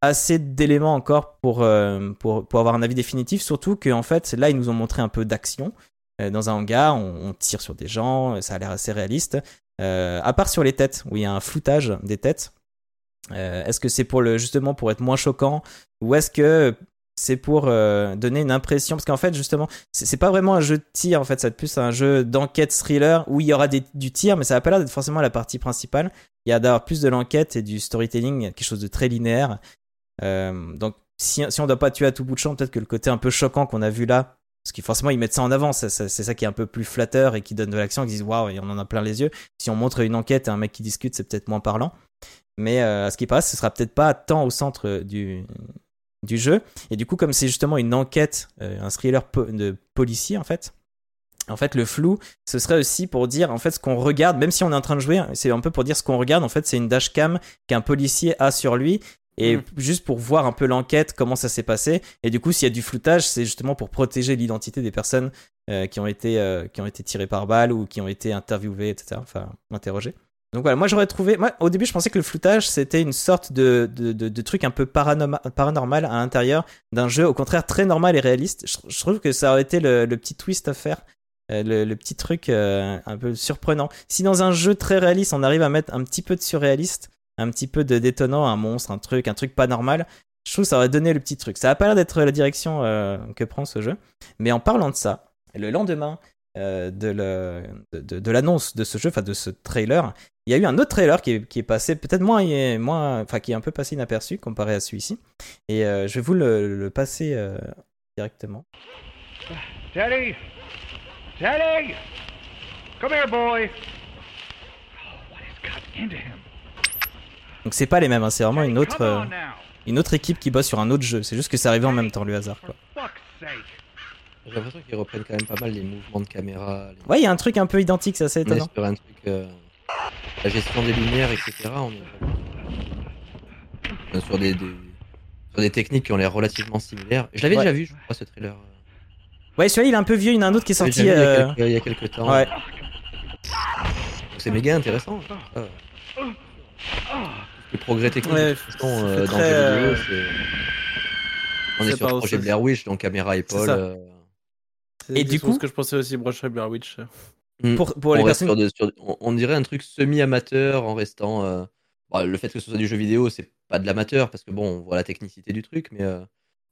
Speaker 1: assez d'éléments encore pour, euh, pour, pour avoir un avis définitif, surtout qu'en fait, là, ils nous ont montré un peu d'action. Euh, dans un hangar, on, tire sur des gens, ça a l'air assez réaliste. Euh, à part sur les têtes, où il y a un floutage des têtes. Euh, est-ce que c'est pour le, justement pour être moins choquant ou est-ce que c'est pour euh, donner une impression? Parce qu'en fait justement c'est pas vraiment un jeu de tir en fait c'est plus un jeu d'enquête thriller où il y aura des, du tir mais ça va pas l'air d'être forcément la partie principale il y a d'avoir plus de l'enquête et du storytelling quelque chose de très linéaire euh, donc si, on doit pas tuer à tout bout de champ, peut-être que le côté un peu choquant qu'on a vu là, parce qu'ils forcément ils mettent ça en avant, c'est ça, qui est un peu plus flatteur et qui donne de l'action, qui disent waouh, on en a plein les yeux. Si on montre une enquête et un mec qui discute, c'est peut-être moins parlant. Mais euh, à ce qui paraît, ce sera peut-être pas tant au centre du, du jeu. Et du coup, comme c'est justement une enquête, euh, un thriller de policier en fait, en fait, le flou, ce serait aussi pour dire, en fait, ce qu'on regarde, même si on est en train de jouer, c'est un peu pour dire ce qu'on regarde, en fait, c'est une dashcam qu'un policier a sur lui, et mmh. juste pour voir un peu l'enquête, comment ça s'est passé. Et du coup, s'il y a du floutage, c'est justement pour protéger l'identité des personnes euh, qui, ont été, euh, qui ont été tirées par balle ou qui ont été interviewées, etc., enfin, interrogées. Donc voilà, moi j'aurais trouvé. Moi, au début, je pensais que le floutage c'était une sorte de, de, de, de, truc un peu paranormal, paranormal à l'intérieur d'un jeu, au contraire très normal et réaliste. Je, je trouve que ça aurait été le, le petit twist à faire, euh, le, le, petit truc euh, un peu surprenant. Si dans un jeu très réaliste, on arrive à mettre un petit peu de surréaliste, un petit peu de détonnant, un monstre, un truc, un truc pas normal, je trouve que ça aurait donné le petit truc. Ça a pas l'air d'être la direction euh, que prend ce jeu. Mais en parlant de ça, le lendemain euh, de, l'annonce de ce jeu, enfin de ce trailer, il y a eu un autre trailer qui est, passé peut-être moins, moins, enfin qui est un peu passé inaperçu comparé à celui-ci. Et euh, je vais vous le, le passer directement.
Speaker 4: Teddy, Teddy, come here, boy. Oh, what has got into him?
Speaker 1: Donc c'est pas les mêmes, hein, c'est vraiment une autre, euh, une autre équipe qui bosse sur un autre jeu. C'est juste que c'est arrivé en même temps, le hasard. quoi.
Speaker 3: J'ai l'impression qu'ils reprennent quand même pas mal les mouvements de caméra. Les...
Speaker 1: Ouais, il y a un truc un peu identique, c'est assez
Speaker 3: On est
Speaker 1: étonnant.
Speaker 3: sur un truc, euh, la gestion des lumières, etc. On est sur des, des- sur des techniques qui ont l'air relativement similaires. Je l'avais
Speaker 1: Ouais.
Speaker 3: déjà vu, je crois, ce trailer.
Speaker 1: Ouais, celui-là, il est un peu vieux. Il y en a un autre qui est sorti.
Speaker 3: déjà vu il y a
Speaker 1: euh,
Speaker 3: quelques- il y a quelques temps.
Speaker 1: Ouais.
Speaker 3: Donc C'est méga intéressant. Ah. Les progrès techniques
Speaker 2: Ouais,
Speaker 3: de toute façon,
Speaker 2: ça
Speaker 3: euh, dans
Speaker 2: très,
Speaker 3: le jeu
Speaker 2: euh,
Speaker 3: vidéo, c'est. On est
Speaker 2: c'est
Speaker 3: sur
Speaker 2: pas
Speaker 3: le projet. Blair Witch, donc caméra épaule. euh,
Speaker 1: Et du coup-
Speaker 2: ce que je pensais aussi, Brocherie Blair Witch.
Speaker 3: hmm.
Speaker 1: Pour, pour
Speaker 3: on,
Speaker 1: les personnes.
Speaker 3: sur de- sur- on, on dirait un truc semi-amateur en restant. euh, bon, le fait que ce soit du jeu vidéo, c'est pas de l'amateur parce que bon, on voit la technicité du truc, mais euh,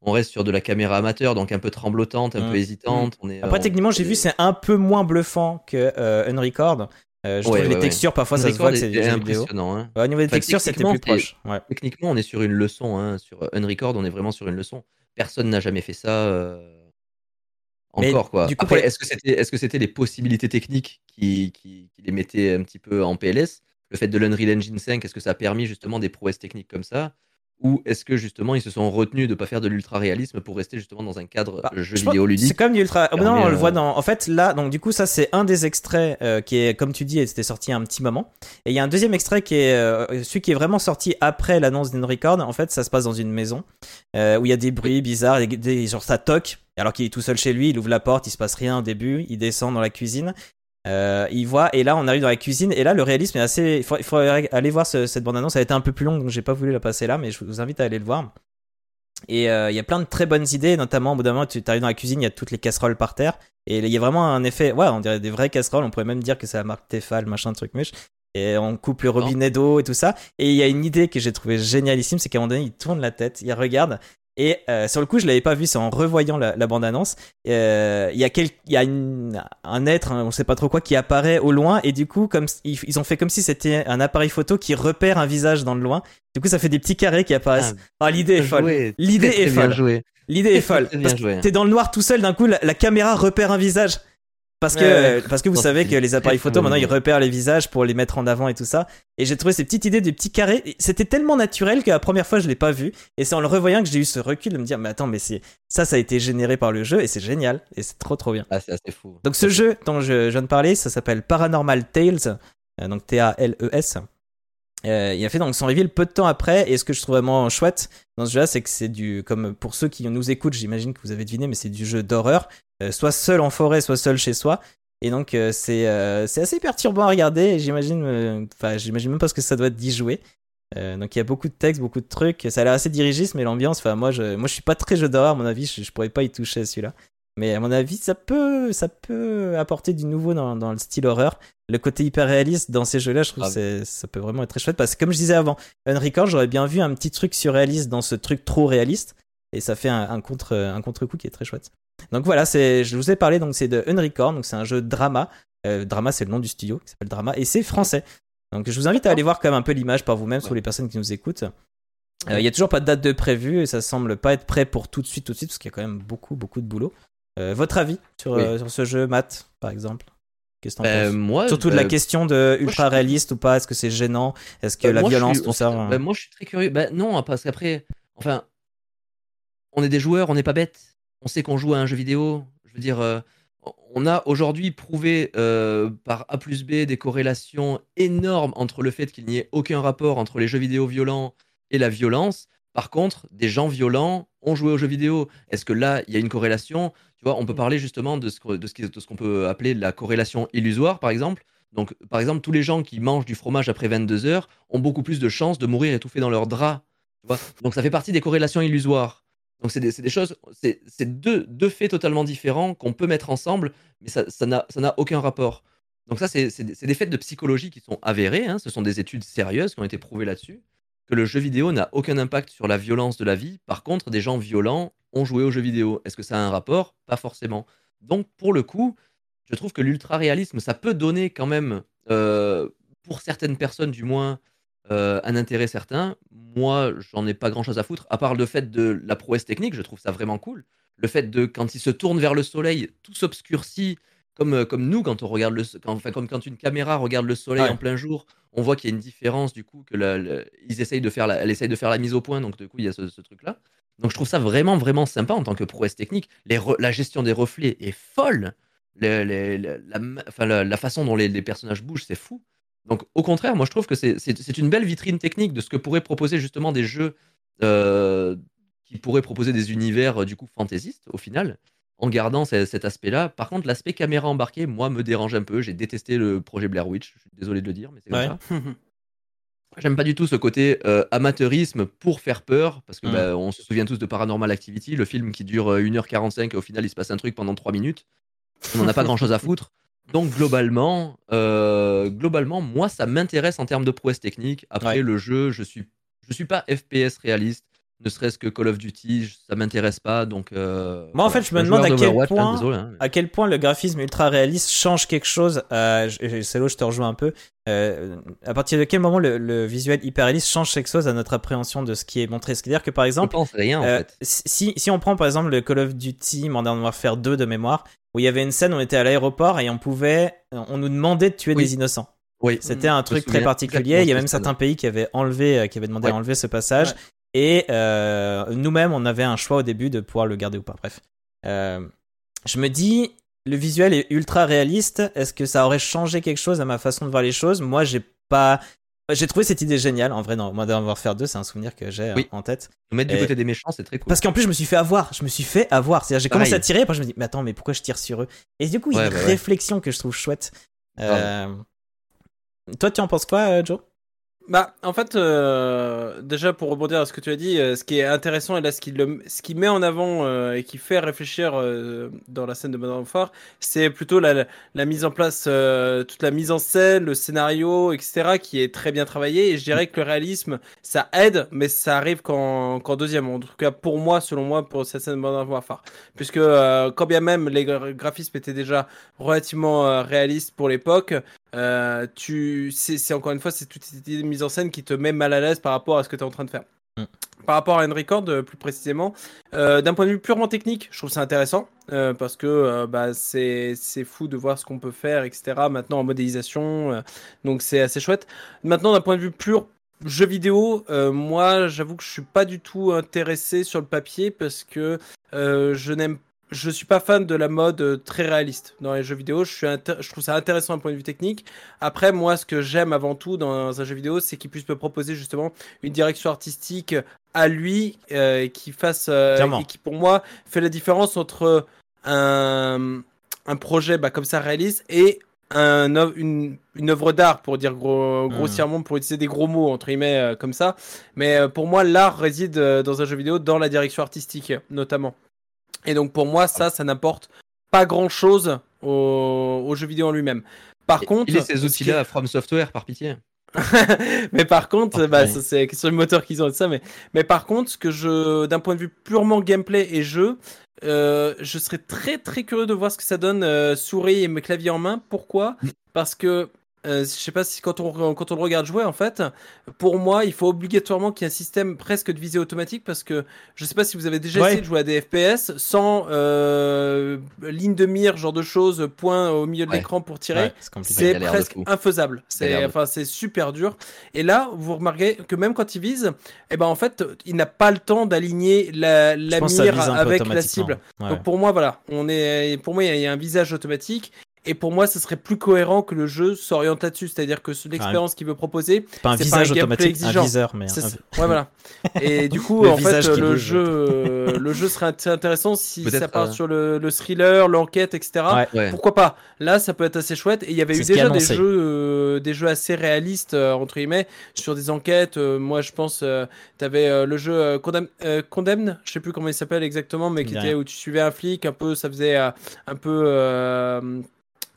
Speaker 3: on reste sur de la caméra amateur, donc un peu tremblotante, un peu hésitante. On est,
Speaker 1: Après,
Speaker 3: on-
Speaker 1: techniquement, j'ai vu,
Speaker 3: est-
Speaker 1: c'est un peu moins bluffant que euh, Unrecord. Euh, je
Speaker 3: Ouais,
Speaker 1: trouve les
Speaker 3: ouais,
Speaker 1: textures, parfois, ça se voit que c'est
Speaker 3: est impressionnant. hein.
Speaker 1: Ouais, au niveau des
Speaker 3: Enfin,
Speaker 1: textures, c'était plus
Speaker 3: techniquement,
Speaker 1: proche. Ouais.
Speaker 3: Techniquement, on est sur une leçon. Hein. Sur Unrecord, on est vraiment sur une leçon. Personne n'a jamais fait ça. euh,
Speaker 1: Mais
Speaker 3: Encore quoi.
Speaker 1: du coup,
Speaker 3: Après, est-ce que c'était est-ce que c'était les possibilités techniques qui, qui, qui les mettaient un petit peu en PLS Le fait de l'Unreal Engine 5, est-ce que ça a permis justement des prouesses techniques comme ça? Ou est-ce que justement ils se sont retenus de pas faire de l'ultra réalisme pour rester justement dans un cadre
Speaker 1: Bah,
Speaker 3: jeu
Speaker 1: je
Speaker 3: vidéo ludique
Speaker 1: C'est comme du ultra. Oh, non, on le
Speaker 3: euh,
Speaker 1: voit dans. En fait, là, donc du coup, ça c'est un des extraits euh, qui est, comme tu dis, c'était sorti un petit moment. Et il y a un deuxième extrait qui est euh, celui qui est vraiment sorti après l'annonce d'Unrecord. En fait, ça se passe dans une maison euh, où il y a des bruits bizarres, des, des- genre ça toque. Alors qu'il est tout seul chez lui, il ouvre la porte, il se passe rien au début, il descend dans la cuisine. Euh, il voit et là on arrive dans la cuisine et là le réalisme est assez. Il faut, aller voir ce- cette bande annonce. Elle a été un peu plus longue donc j'ai pas voulu la passer là, mais je vous invite à aller le voir. Et euh, il y a plein de très bonnes idées, notamment au bout d'un moment, tu arrives dans la cuisine, il y a toutes les casseroles par terre. Et il y a vraiment un effet, ouais, on dirait des vraies casseroles. On pourrait même dire que c'est la marque Tefal, machin, truc mûche. Et on coupe le robinet d'eau et tout ça. Et il y a une idée que j'ai trouvée génialissime, c'est qu'à un moment donné, il tourne la tête, il regarde. Et euh, sur le coup, je l'avais pas vu, c'est en revoyant la, la bande-annonce. Euh, Il y a, quel, y a une- un être, hein, on sait pas trop quoi, qui apparaît au loin. Et du coup, comme ils, ils ont fait comme si c'était un appareil photo qui repère un visage dans le loin. Du coup, ça fait des petits carrés qui apparaissent. Ah, l'idée est folle. L'idée est
Speaker 3: bien
Speaker 1: folle. L'idée est folle. T'es dans le noir tout seul, d'un coup, la, la caméra repère un visage. Parce que,
Speaker 2: Ouais.
Speaker 1: parce que vous savez que les appareils photo, maintenant, ils repèrent les visages pour les mettre en avant et tout ça. Et j'ai trouvé ces petites idées des petits carrés. C'était tellement naturel que la première fois, je l'ai pas vu. Et c'est en le revoyant que j'ai eu ce recul de me dire, mais attends, mais c'est, ça, ça a été généré par le jeu et c'est génial. Et c'est trop, trop bien.
Speaker 3: Ah, c'est assez fou.
Speaker 1: Donc ce jeu dont je, je viens de parler, ça s'appelle Paranormal Tales, euh, donc T-A-L-E-S. Euh, il a fait donc son reveal peu de temps après, et ce que je trouve vraiment chouette dans ce jeu-là, c'est que c'est du, comme pour ceux qui nous écoutent, j'imagine que vous avez deviné, mais c'est du jeu d'horreur, euh, soit seul en forêt, soit seul chez soi. Et donc euh, c'est assez perturbant à regarder. J'imagine, enfin j'imagine même pas ce que ça doit être d'y jouer. Donc il y a beaucoup de textes, beaucoup de trucs. Ça a l'air assez dirigiste, mais l'ambiance, enfin moi je, moi je suis pas très jeu d'horreur. À mon avis, je, je pourrais pas y toucher celui-là. Mais à mon avis, ça peut, ça peut apporter du nouveau dans, dans le style horreur. Le côté hyper réaliste dans ces jeux-là, je trouve que c'est- ça peut vraiment être très chouette. Parce que comme je disais avant, Unrecord, j'aurais bien vu un petit truc surréaliste dans ce truc trop réaliste. Et ça fait un, un contre, un contre-coup qui est très chouette. Donc voilà, c'est, je vous ai parlé, donc c'est de Unrecord, donc c'est un jeu drama. Euh, drama, c'est le nom du studio qui s'appelle Drama, et c'est français. Donc je vous invite à aller voir quand même un peu l'image par vous-même sur
Speaker 3: Ouais.
Speaker 1: les personnes qui nous écoutent. Euh, Il y a toujours pas de date de prévu et ça semble pas être prêt pour tout de suite, tout de suite, parce qu'il y a quand même beaucoup, beaucoup de boulot. Euh, votre avis sur,
Speaker 3: Oui.
Speaker 1: euh, sur ce jeu, Matt, par exemple? Qu'est-ce que t'en
Speaker 3: Euh,
Speaker 1: penses?
Speaker 3: moi,
Speaker 1: Surtout de la question de ultra réaliste ou pas Est-ce que c'est gênant? Est-ce que
Speaker 3: Bah,
Speaker 1: la
Speaker 3: moi,
Speaker 1: violence,
Speaker 3: suis-
Speaker 1: tout ça euh,
Speaker 3: bah, moi, je suis très curieux. Bah, non, parce qu'après, enfin, on est des joueurs, on n'est pas bêtes. On sait qu'on joue à un jeu vidéo. Je veux dire, euh, on a aujourd'hui prouvé euh, par A plus B des corrélations énormes entre le fait qu'il n'y ait aucun rapport entre les jeux vidéo violents et la violence. Par contre, des gens violents ont joué aux jeux vidéo. Est-ce que là, il y a une corrélation? Tu vois, on peut parler justement de ce, que- de ce qui- de ce qu'on peut appeler la corrélation illusoire, par exemple. Donc, par exemple, tous les gens qui mangent du fromage après 22 heures ont beaucoup plus de chances de mourir étouffés dans leur drap. Tu vois Donc, ça fait partie des corrélations illusoires. Donc, c'est des, choses, c'est deux, deux faits totalement différents qu'on peut mettre ensemble, mais ça n'a ça aucun rapport. Donc, ça, c'est c'est des, c'est des faits de psychologie qui sont avérés. hein. Ce sont des études sérieuses qui ont été prouvées là-dessus. Que le jeu vidéo n'a aucun impact sur la violence de la vie. Par contre, des gens violents ont joué aux jeux vidéo. Est-ce que ça a un rapport? Pas forcément. Donc, pour le coup, je trouve que l'ultra-réalisme, ça peut donner quand même, euh, pour certaines personnes du moins, euh, un intérêt certain. Moi, j'en ai pas grand-chose à foutre, à part le fait de la prouesse technique, je trouve ça vraiment cool. Le fait de, quand il se tourne vers le soleil, tout s'obscurcit, comme, euh, comme nous, quand on regarde le, quand, enfin, comme quand une caméra regarde le soleil
Speaker 1: Ouais.
Speaker 3: en plein jour, on voit qu'il y a une différence, du coup, que la- la- ils essayent de faire la, elle essaye de faire la mise au point, donc du coup, il y a ce, ce truc-là. Donc je trouve ça vraiment, vraiment sympa en tant que prouesse technique. Les re- la gestion des reflets est folle. Le- le- le- la, enfin, façon dont les, les personnages bougent, c'est fou. Donc au contraire, moi je trouve que c'est une belle vitrine technique de ce que pourraient proposer justement des jeux euh, qui pourraient proposer des univers euh, du coup fantaisistes au final. En gardant ce- cet aspect-là. Par contre, l'aspect caméra embarquée, moi, me dérange un peu. J'ai détesté le projet Blair Witch. Je suis désolé de le dire, mais c'est comme
Speaker 1: Ouais.
Speaker 3: ça. J'aime pas du tout ce côté euh, amateurisme pour faire peur, parce que
Speaker 1: Mm.
Speaker 3: bah, on se souvient tous de Paranormal Activity, le film qui dure euh, 1h45 et au final il se passe un truc pendant 3 minutes. On n'en a pas grand chose à foutre. Donc globalement, euh, globalement, moi ça m'intéresse en termes de prouesse technique. Après
Speaker 1: Ouais.
Speaker 3: le jeu, je suis, je suis pas FPS réaliste, ne serait-ce que Call of Duty, ça m'intéresse pas. Donc euh,
Speaker 1: Moi, en
Speaker 3: voilà.
Speaker 1: fait, je me demande à quel
Speaker 3: hein,
Speaker 1: point-
Speaker 3: désolé, hein.
Speaker 1: à quel point le graphisme ultra réaliste change quelque chose. Euh, je- je- c'est là je te rejoins un peu. Euh, à partir de quel moment le, le visuel hyper réaliste change quelque chose à notre appréhension de ce qui est montré? C'est-à-dire que par
Speaker 3: Je
Speaker 1: exemple,
Speaker 3: pense rien en
Speaker 1: euh,
Speaker 3: fait.
Speaker 1: si, si on prend par exemple le Call of Duty Modern Warfare 2 de mémoire, où il y avait une scène où on était à l'aéroport et on pouvait, on nous demandait de tuer
Speaker 3: Oui.
Speaker 1: des innocents.
Speaker 3: Oui.
Speaker 1: C'était un truc très particulier. Il y a même certains pays qui avaient enlevé, euh, qui avaient demandé
Speaker 3: Ouais.
Speaker 1: à enlever ce passage.
Speaker 2: Ouais.
Speaker 1: Et euh, nous-mêmes, on avait un choix au début de pouvoir le garder ou pas. Bref. Euh, je me dis, le visuel est ultra réaliste. Est-ce que ça aurait changé quelque chose à ma façon de voir les choses? Moi, j'ai pas. J'ai trouvé cette idée géniale. En vrai, dans Modern Warfare 2, c'est un souvenir que j'ai euh,
Speaker 3: Oui.
Speaker 1: en tête.
Speaker 3: Nous mettre du
Speaker 1: Et-
Speaker 3: côté des méchants, c'est très cool.
Speaker 1: Parce qu'en plus, je me suis fait avoir. Je me suis fait avoir. C'est-à-dire, j'ai commencé à tirer, après, je me dis, mais attends, mais pourquoi je tire sur eux? Et du coup, il y a
Speaker 3: Ouais,
Speaker 1: une
Speaker 3: bah ouais.
Speaker 1: réflexion que je trouve chouette. Euh, Toi, tu en penses quoi, Joe?
Speaker 2: Bah, en fait, euh, déjà pour rebondir à ce que tu as dit, euh, ce qui est intéressant et là ce qui, le, ce qui met en avant euh, et qui fait réfléchir euh, dans la scène de Modern Warfare, c'est plutôt la, la, mise en place, euh, toute la mise en scène, le scénario, etc., qui est très bien travaillé. Et je dirais que le réalisme, ça aide, mais ça arrive qu'en qu'en deuxième. En tout cas, pour moi, selon moi, pour cette scène de Modern Warfare, puisque euh, quand bien même les gra- graphismes étaient déjà relativement réalistes pour l'époque. Euh, tu, c'est, encore une fois, c'est toute cette mise en scène qui te met mal à l'aise par rapport à ce que tu es en train de faire.
Speaker 1: Mm.
Speaker 2: Par rapport à Record, euh, plus précisément, euh, d'un point de vue purement technique, je trouve ça intéressant euh, parce que bah, c'est, fou de voir ce qu'on peut faire, etc. Maintenant en modélisation, donc c'est assez chouette. Maintenant, d'un point de vue pur jeu vidéo, euh, moi, j'avoue que je suis pas du tout intéressé sur le papier parce que euh, je n'aime je suis pas fan de la mode euh, très réaliste dans les jeux vidéo. Je, suis inté- je trouve ça intéressant d'un point de vue technique. Après, moi, ce que j'aime avant tout dans un jeu vidéo, c'est qu'il puisse me proposer justement une direction artistique à lui euh, qui fasse euh, et qui pour moi fait la différence entre un, un projet bah, comme ça réaliste et un, une, une œuvre d'art pour dire gros, grossièrement pour utiliser des gros mots entre guillemets euh, comme ça mais pour moi l'art réside dans un jeu vidéo dans la direction artistique notamment et donc pour moi ça ça n'apporte pas grand chose au, au jeu vidéo en lui-même par contre
Speaker 3: Il est ces
Speaker 2: qui
Speaker 3: outils-là From Software, par pitié.
Speaker 2: mais par contre,
Speaker 1: Oh,
Speaker 2: bah, c'est la question du moteur qu'ils ont et tout ça. Mais, mais par contre, ce que je, d'un point de vue purement gameplay et jeu, euh, je serais très très curieux de voir ce que ça donne euh, souris et mes claviers en main. Pourquoi?
Speaker 3: Mm.
Speaker 2: Parce que euh, je sais pas si quand on, quand on le regarde jouer, en fait, pour moi, il faut obligatoirement qu'il y ait un système presque de visée automatique parce que je sais pas si vous avez déjà
Speaker 1: Ouais.
Speaker 2: essayé de jouer à des FPS sans euh, ligne de mire, genre de choses, point au milieu de
Speaker 3: Ouais.
Speaker 2: l'écran pour tirer.
Speaker 1: Ouais, c'est
Speaker 2: presque infaisable. C'est enfin c'est super dur. Et là, vous remarquez que même quand il vise, eh ben en fait, il n'a pas le temps d'aligner la, la mire avec la cible.
Speaker 1: Ouais.
Speaker 2: Donc pour moi, voilà, on est pour moi il y a- il y a un visage automatique. Et pour moi, ce serait plus cohérent que le jeu s'oriente là-dessus, c'est-à-dire que ce- l'expérience qu'il veut proposer,
Speaker 1: C'est pas un
Speaker 2: c'est pas un
Speaker 1: visage
Speaker 2: gameplay
Speaker 1: automatique,
Speaker 2: exigeant.
Speaker 1: un viseur, mais. un-.
Speaker 2: Ouais, voilà. Et du coup,
Speaker 1: Le
Speaker 2: en fait,
Speaker 1: visage
Speaker 2: le
Speaker 1: bouge.
Speaker 2: jeu, euh, le jeu serait int- intéressant si ça part
Speaker 3: euh,
Speaker 2: sur le, le thriller, l'enquête, etc.
Speaker 1: Ouais.
Speaker 3: Ouais.
Speaker 2: Pourquoi pas? Là, ça peut être assez chouette. Et il y avait eu déjà des jeux, euh, des jeux assez réalistes euh, entre guillemets sur des enquêtes. Euh, moi, je pense, euh, t'avais euh, le jeu Condemn, euh, Condemned, je sais plus comment il s'appelle exactement, mais qui était où tu suivais un flic, un peu, ça faisait euh, un peu euh,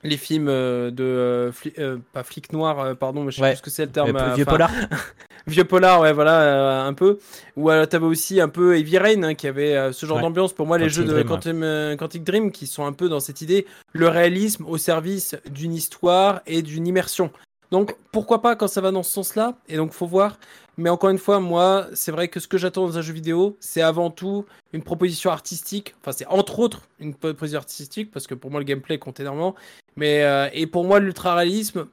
Speaker 2: les films euh, de euh, fli- euh, pas flic noir, euh, pardon, mais je sais
Speaker 1: Ouais.
Speaker 2: plus ce que c'est le terme.
Speaker 1: Vieux polar.
Speaker 2: Vieux polar, ouais, voilà, euh, un peu. Ou alors t'avais aussi un peu Heavy Rain, hein, qui avait ce genre
Speaker 1: Ouais.
Speaker 2: d'ambiance. Pour moi, les jeux de
Speaker 1: Dream.
Speaker 2: Quantum, Quantic Dream, qui sont un peu dans cette idée, le réalisme au service d'une histoire et d'une immersion. Donc, pourquoi pas quand ça va dans ce sens-là? Et donc, faut voir. Mais encore une fois, moi, c'est vrai que ce que j'attends dans un jeu vidéo, c'est avant tout une proposition artistique. Enfin, c'est entre autres une proposition artistique, parce que pour moi, le gameplay compte énormément. Mais, euh, et pour moi, l'ultra-réalisme,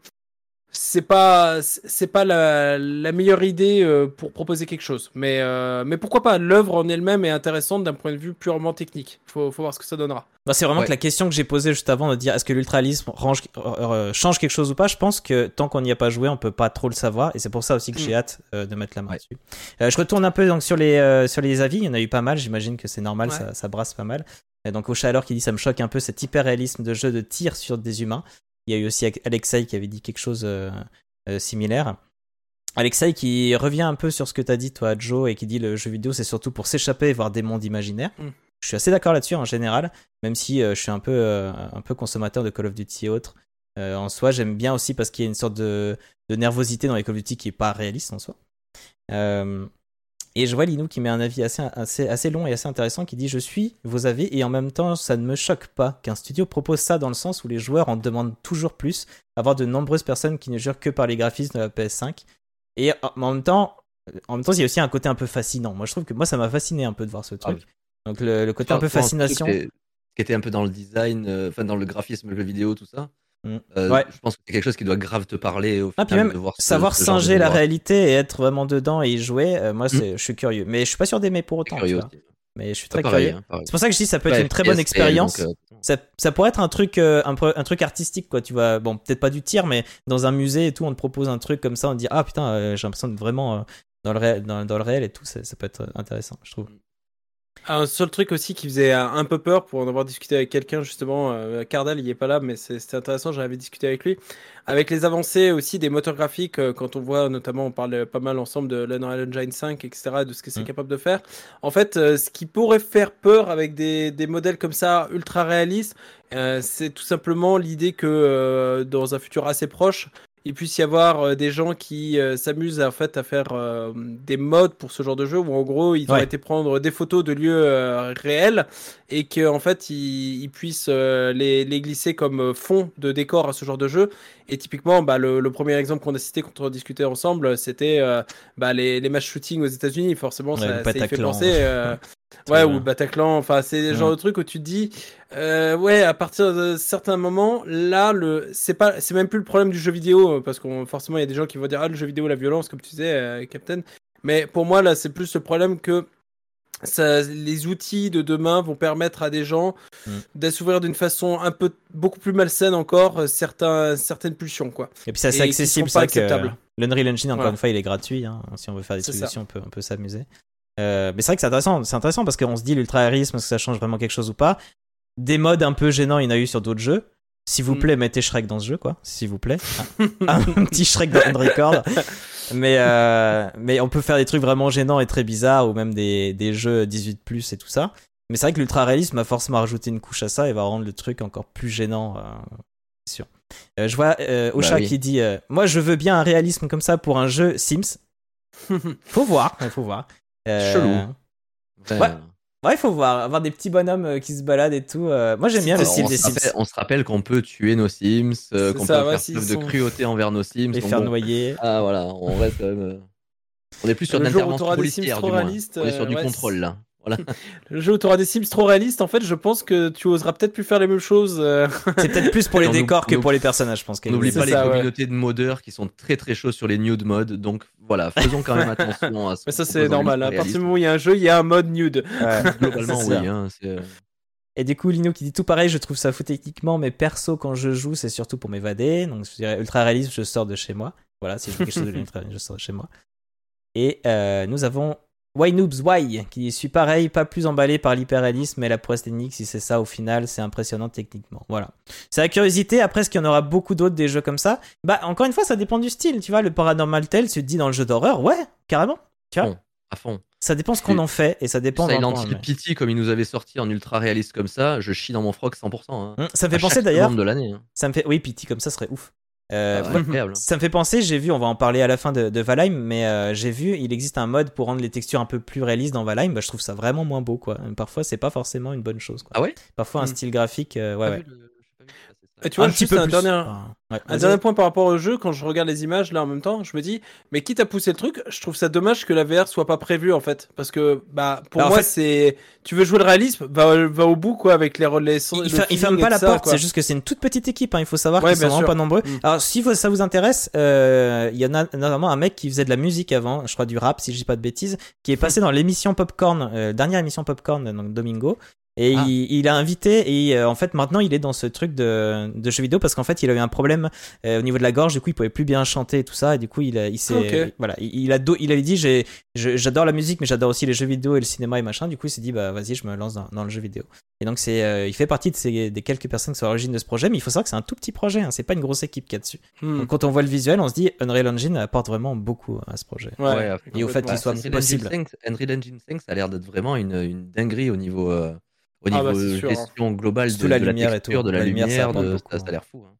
Speaker 2: c'est pas c'est pas la, la meilleure idée euh, pour proposer quelque chose mais euh, mais pourquoi pas l'œuvre en elle-même est intéressante d'un point de vue purement technique faut faut voir ce que ça donnera
Speaker 1: Bah, c'est vraiment
Speaker 3: Ouais.
Speaker 1: que la question que j'ai posée juste avant de dire est-ce que l'ultralisme range- euh, change quelque chose ou pas, je pense que tant qu'on n'y a pas joué, on peut pas trop le savoir et c'est pour ça aussi que j'ai
Speaker 2: Mm.
Speaker 1: hâte euh, de mettre la main
Speaker 3: Ouais.
Speaker 1: dessus. Euh, je retourne un peu donc sur les euh, sur les avis, il y en a eu pas mal, j'imagine que c'est normal,
Speaker 2: Ouais.
Speaker 1: ça, ça brasse pas mal. Et donc Ocha qui dit ça me choque un peu cet hyper réalisme de jeu de tir sur des humains. Il y a eu aussi Alexei qui avait dit quelque chose euh, euh, similaire. Alexei qui revient un peu sur ce que t'as dit toi Joe et qui dit le jeu vidéo c'est surtout pour s'échapper et voir des mondes imaginaires.
Speaker 2: Mm.
Speaker 1: Je suis assez d'accord là-dessus en général, même si euh, je suis un peu, euh, un peu consommateur de Call of Duty et autres. Euh, en soi, j'aime bien aussi parce qu'il y a une sorte de, de nervosité dans les Call of Duty qui est pas réaliste en soi. Et je vois Linou qui met un avis assez, assez, assez long et assez intéressant qui dit Je suis vos avis et en même temps, ça ne me choque pas qu'un studio propose ça dans le sens où les joueurs en demandent toujours plus, avoir de nombreuses personnes qui ne jurent que par les graphismes de la PS5. Et en même temps, en même temps, il y a aussi un côté un peu fascinant. Moi, je trouve que moi, ça m'a fasciné un peu de voir ce truc. Donc, le, le côté un peu fascination.
Speaker 3: Qui était- qui était un peu dans le design, euh, enfin dans le graphisme, le jeu vidéo, tout ça.
Speaker 1: Mm.
Speaker 3: Euh,
Speaker 1: Ouais.
Speaker 3: Je pense que c'est quelque chose qui doit grave te parler au
Speaker 1: Ah,
Speaker 3: final
Speaker 1: puis même
Speaker 3: de voir
Speaker 1: savoir
Speaker 3: ce genre de
Speaker 1: singer la réalité et être vraiment dedans et y jouer, euh, moi, c'est, je suis curieux. Mais je suis pas sûr d'aimer pour autant.
Speaker 3: curieux
Speaker 1: tu vois.
Speaker 3: aussi.
Speaker 1: Mais je suis très
Speaker 3: pareil,
Speaker 1: curieux.
Speaker 3: hein.
Speaker 1: C'est pour ça que je dis ça peut être une très bonne expérience.
Speaker 3: donc, euh,
Speaker 1: ça, ça pourrait être un truc, un, truc artistique, quoi. Tu vois, bon, peut-être pas du tir, mais dans un musée et tout, on te propose un truc comme ça, on te dit ah putain, j'ai l'impression de vraiment dans le réel, dans, dans le réel et tout, ça, ça peut être intéressant, je trouve.
Speaker 2: Un seul truc aussi qui faisait un un peu peur pour en avoir discuté avec quelqu'un justement, euh, Cardal il est pas là mais c'était intéressant, j'en avais discuté avec lui. Avec les avancées aussi des moteurs graphiques, euh, quand on voit notamment, on parle pas mal ensemble de l'Unreal Engine 5, etc., de ce que c'est
Speaker 1: Mm.
Speaker 2: capable de faire. En fait, euh, ce qui pourrait faire peur avec des, des modèles comme ça ultra réalistes, euh, c'est tout simplement l'idée que euh, dans un futur assez proche, il puisse y avoir euh, des gens qui euh, s'amusent en fait à faire euh, des modes pour ce genre de jeu où en gros ils ont
Speaker 1: Ouais.
Speaker 2: été prendre des photos de lieux réels et que en fait ils, ils puissent les, les glisser comme fond de décor à ce genre de jeu. Et typiquement bah, le, le premier exemple qu'on a cité quand on discutait ensemble c'était bah, les, les match shooting aux États-Unis. Forcément
Speaker 1: Ouais,
Speaker 2: ça, ça y fait penser ouais ou Bataclan enfin c'est le genre de truc où tu te dis euh, ouais à partir de certains moments là le c'est pas c'est même plus le problème du jeu vidéo euh, parce qu'on forcément il y a des gens qui vont dire ah le jeu vidéo la violence comme tu disais euh, Captain mais pour moi là c'est plus le problème que ça, les outils de demain vont permettre à des gens
Speaker 1: Mm.
Speaker 2: d'assouvir d'une façon un peu beaucoup plus malsaine encore certains, certaines pulsions quoi.
Speaker 1: Et puis c'est
Speaker 2: Et qui
Speaker 1: accessible, ça que l'Unreal Engine, encore
Speaker 2: Voilà.
Speaker 1: une fois, il est gratuit. hein. Si on veut faire des
Speaker 2: C'est ça.
Speaker 1: on peut, on peut s'amuser. Euh, mais c'est vrai que c'est intéressant, c'est intéressant parce qu'on se dit l'ultra réalisme, est-ce que ça change vraiment quelque chose ou pas? Des modes un peu gênants, il y en a eu sur d'autres jeux. S'il vous
Speaker 2: Mm.
Speaker 1: plaît, mettez Shrek dans ce jeu, quoi. S'il vous plaît. un, un petit Shrek dans le record. Mais, euh, mais on peut faire des trucs vraiment gênants et très bizarres, ou même des, des jeux 18 plus et tout ça. Mais c'est vrai que l'ultra réalisme va forcément rajouter une couche à ça et va rendre le truc encore plus gênant. euh, sûr. Euh, je vois euh, Ocha
Speaker 3: Bah oui.
Speaker 1: qui dit euh, Moi, je veux bien un réalisme comme ça pour un jeu Sims. faut voir, faut voir. Euh,
Speaker 3: Chelou.
Speaker 1: Ouais.
Speaker 3: Ouais.
Speaker 1: Ouais, il faut voir. Avoir des petits bonhommes euh, qui se baladent et tout. euh, Moi, j'aime bien le style
Speaker 3: on,
Speaker 1: des
Speaker 3: se
Speaker 1: Sims.
Speaker 3: rappelle, on se rappelle qu'on peut tuer nos Sims, euh, qu'on peut
Speaker 2: ouais,
Speaker 3: faire preuve
Speaker 2: sont-
Speaker 3: de cruauté envers nos Sims.
Speaker 1: Les faire
Speaker 3: bon.
Speaker 1: noyer.
Speaker 3: Ah voilà, on reste quand même. euh, On est plus sur de l'intervention policière, du moins. On est sur
Speaker 2: euh,
Speaker 3: du
Speaker 2: ouais,
Speaker 3: contrôle là. Voilà.
Speaker 2: Le jeu où tu auras des Sims trop réalistes, en fait, je pense que tu oseras peut-être plus faire les mêmes choses. euh.
Speaker 1: C'est peut-être plus pour les décors que pour les personnages, je pense.
Speaker 3: N'oublie pas les
Speaker 2: ça, ouais.
Speaker 3: communautés de modeurs qui sont très très chauds sur les nude modes. Donc voilà, faisons quand même attention à ce
Speaker 2: Mais ça c'est normal. hein. À partir du moment où il y a un jeu, il y a un mode nude.
Speaker 1: Ouais.
Speaker 3: Globalement, oui.
Speaker 1: ça.
Speaker 3: hein, euh,
Speaker 1: Et du coup, Lino qui dit tout pareil, je trouve ça fou techniquement, mais perso, quand je joue, c'est surtout pour m'évader. Donc, je dirais ultra réalisme, je sors de chez moi. Voilà, si je veux quelque chose de ultra réaliste, je sors de chez moi. Et euh, nous avons Why Noobs Why qui suis pareil, pas plus emballé par l'hyperréalisme, mais la prouesse technique, si c'est ça au final, c'est impressionnant techniquement. Voilà. C'est la curiosité. Après, est-ce qu'il y en aura beaucoup d'autres des jeux comme ça? Bah, encore une fois, ça dépend du style. Tu vois, le Paranormal Tale, tu te dis dans le jeu d'horreur, ouais, carrément. Tu vois
Speaker 3: Bon, à fond.
Speaker 1: Ça dépend ce qu'on en fait et ça dépend
Speaker 3: Silent Hill Pity, comme il nous avait sorti en ultra réaliste comme ça, je chie dans mon froc 100%. Hein.
Speaker 1: Hum, Ça me fait
Speaker 3: À
Speaker 1: penser d'ailleurs.
Speaker 3: seconde de l'année. hein.
Speaker 1: Ça me fait. Oui, Pity comme ça serait ouf. Euh,
Speaker 3: Ah, incroyable.
Speaker 1: ça me fait penser, j'ai vu, on va en parler à la fin de, de Valheim, mais euh, j'ai vu, il existe un mode pour rendre les textures un peu plus réalistes dans Valheim. Bah, je trouve ça vraiment moins beau, quoi. Parfois, c'est pas forcément une bonne chose, quoi.
Speaker 3: Ah ouais?
Speaker 1: Parfois, un
Speaker 2: Hmm.
Speaker 1: style graphique, euh, ouais,
Speaker 3: le- j'ai pas vu passer ça.
Speaker 2: Et tu vois,
Speaker 1: un petit peu
Speaker 2: un
Speaker 1: plus.
Speaker 2: dernier,
Speaker 1: ouais,
Speaker 2: un dernier point par rapport au jeu, quand je regarde les images là en même temps, je me dis, mais quitte à pousser le truc, je trouve ça dommage que la VR soit pas prévue en fait, parce que bah pour
Speaker 1: Bah, en
Speaker 2: moi
Speaker 1: fait-
Speaker 2: c'est, tu veux jouer le réalisme, va, va au bout quoi avec les relais.
Speaker 1: Il, fer- il ferme pas la porte, c'est juste que c'est une toute petite équipe, hein, il faut savoir
Speaker 2: Ouais,
Speaker 1: qu'ils sont vraiment
Speaker 2: sûr.
Speaker 1: pas nombreux.
Speaker 2: Mm.
Speaker 1: Alors, si ça vous intéresse, euh, il y en a notamment un mec qui faisait de la musique avant, je crois du rap, si je dis pas de bêtises, qui est passé dans l'émission Popcorn, euh, dernière émission Popcorn, donc Domingo. Et
Speaker 3: Ah.
Speaker 1: il, il a invité, et euh, en fait, maintenant, il est dans ce truc de, de jeux vidéo parce qu'en fait, il a eu un problème euh, au niveau de la gorge, du coup, il pouvait plus bien chanter et tout ça, et du coup, il, a- il s'est. Voilà, il, il a, il avait dit j'ai- j'adore la musique, mais j'adore aussi les jeux vidéo et le cinéma et machin, du coup, il s'est dit, bah vas-y, je me lance dans, dans le jeu vidéo. Et donc, c'est, euh, il fait partie de ces, des quelques personnes qui sont à l'origine de ce projet, mais il faut savoir que c'est un tout petit projet, hein, c'est pas une grosse équipe qu'il y a dessus.
Speaker 2: Hmm.
Speaker 1: Donc, quand on voit le visuel, on se dit Unreal Engine apporte vraiment beaucoup à ce projet.
Speaker 2: Ouais.
Speaker 3: à
Speaker 1: Et au fait qu'il
Speaker 3: Ouais,
Speaker 1: soit possible.
Speaker 3: Engine 5, Unreal Engine 5, ça a l'air d'être vraiment une, une dinguerie au niveau, au
Speaker 2: Ah
Speaker 3: niveau
Speaker 2: bah, hein.
Speaker 3: gestion globale de,
Speaker 1: la
Speaker 3: de
Speaker 1: lumière et
Speaker 3: texture,
Speaker 1: tout.
Speaker 3: de la,
Speaker 1: La lumière, ça
Speaker 3: lumière,
Speaker 1: apporte
Speaker 3: de-
Speaker 1: beaucoup,
Speaker 3: ça, ça a l'air fou. hein.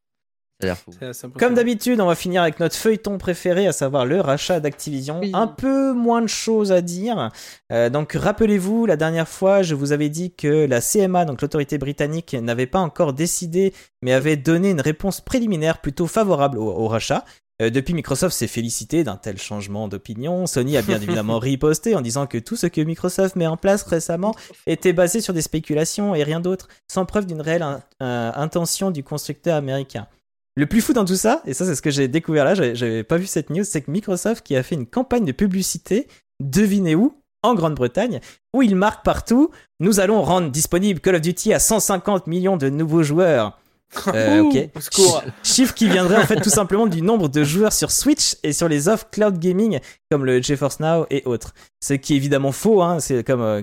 Speaker 3: Ça a l'air fou.
Speaker 2: C'est assez impressionnant.
Speaker 1: Comme d'habitude, on va finir avec notre feuilleton préféré, à savoir le rachat d'Activision.
Speaker 3: Oui.
Speaker 1: Un peu moins de choses à dire. Euh, donc rappelez-vous, la dernière fois, je vous avais dit que la CMA, donc l'autorité britannique, n'avait pas encore décidé, mais avait donné une réponse préliminaire plutôt favorable au, au rachat. Euh, depuis, Microsoft s'est félicité d'un tel changement d'opinion. Sony a bien évidemment riposté en disant que tout ce que Microsoft met en place récemment était basé sur des spéculations et rien d'autre, sans preuve d'une réelle in- euh, intention du constructeur américain. Le plus fou dans tout ça, et ça c'est ce que j'ai découvert là, j'avais- j'avais pas vu cette news, c'est que Microsoft qui a fait une campagne de publicité, devinez où En Grande-Bretagne, où il marque partout Nous allons rendre disponible Call of Duty à 150 millions de nouveaux joueurs. Euh, ok. Chiffre qui viendrait en fait tout simplement du nombre de joueurs sur Switch et sur les offres cloud gaming comme le GeForce Now et autres. Ce qui est évidemment faux, hein, c'est comme, euh,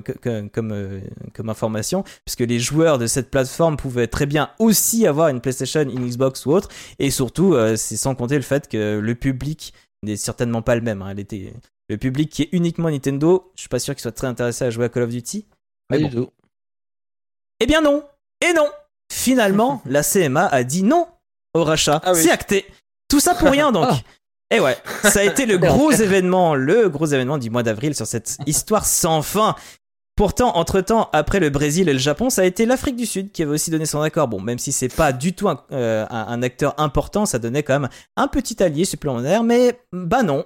Speaker 1: comme, euh, comme information, puisque les joueurs de cette plateforme pouvaient très bien aussi avoir une PlayStation, une Xbox ou autre, et surtout, euh, c'est sans compter le fait que le public n'est certainement pas le même. hein. Était... Le public qui est uniquement Nintendo, je suis pas sûr qu'il soit très intéressé à jouer à Call of Duty.
Speaker 3: Pas du tout.
Speaker 1: Eh bien non Et non Finalement, la CMA a dit non au rachat.
Speaker 2: Ah oui.
Speaker 1: C'est acté. Tout ça pour rien donc.
Speaker 3: Ah.
Speaker 1: Et ouais, ça a été le gros événement, le gros événement du mois d'avril sur cette histoire sans fin. Pourtant, entre-temps, après le Brésil et le Japon, ça a été l'Afrique du Sud qui avait aussi donné son accord. Bon, même si c'est pas du tout un, euh, un acteur important, ça donnait quand même un petit allié supplémentaire, mais bah non.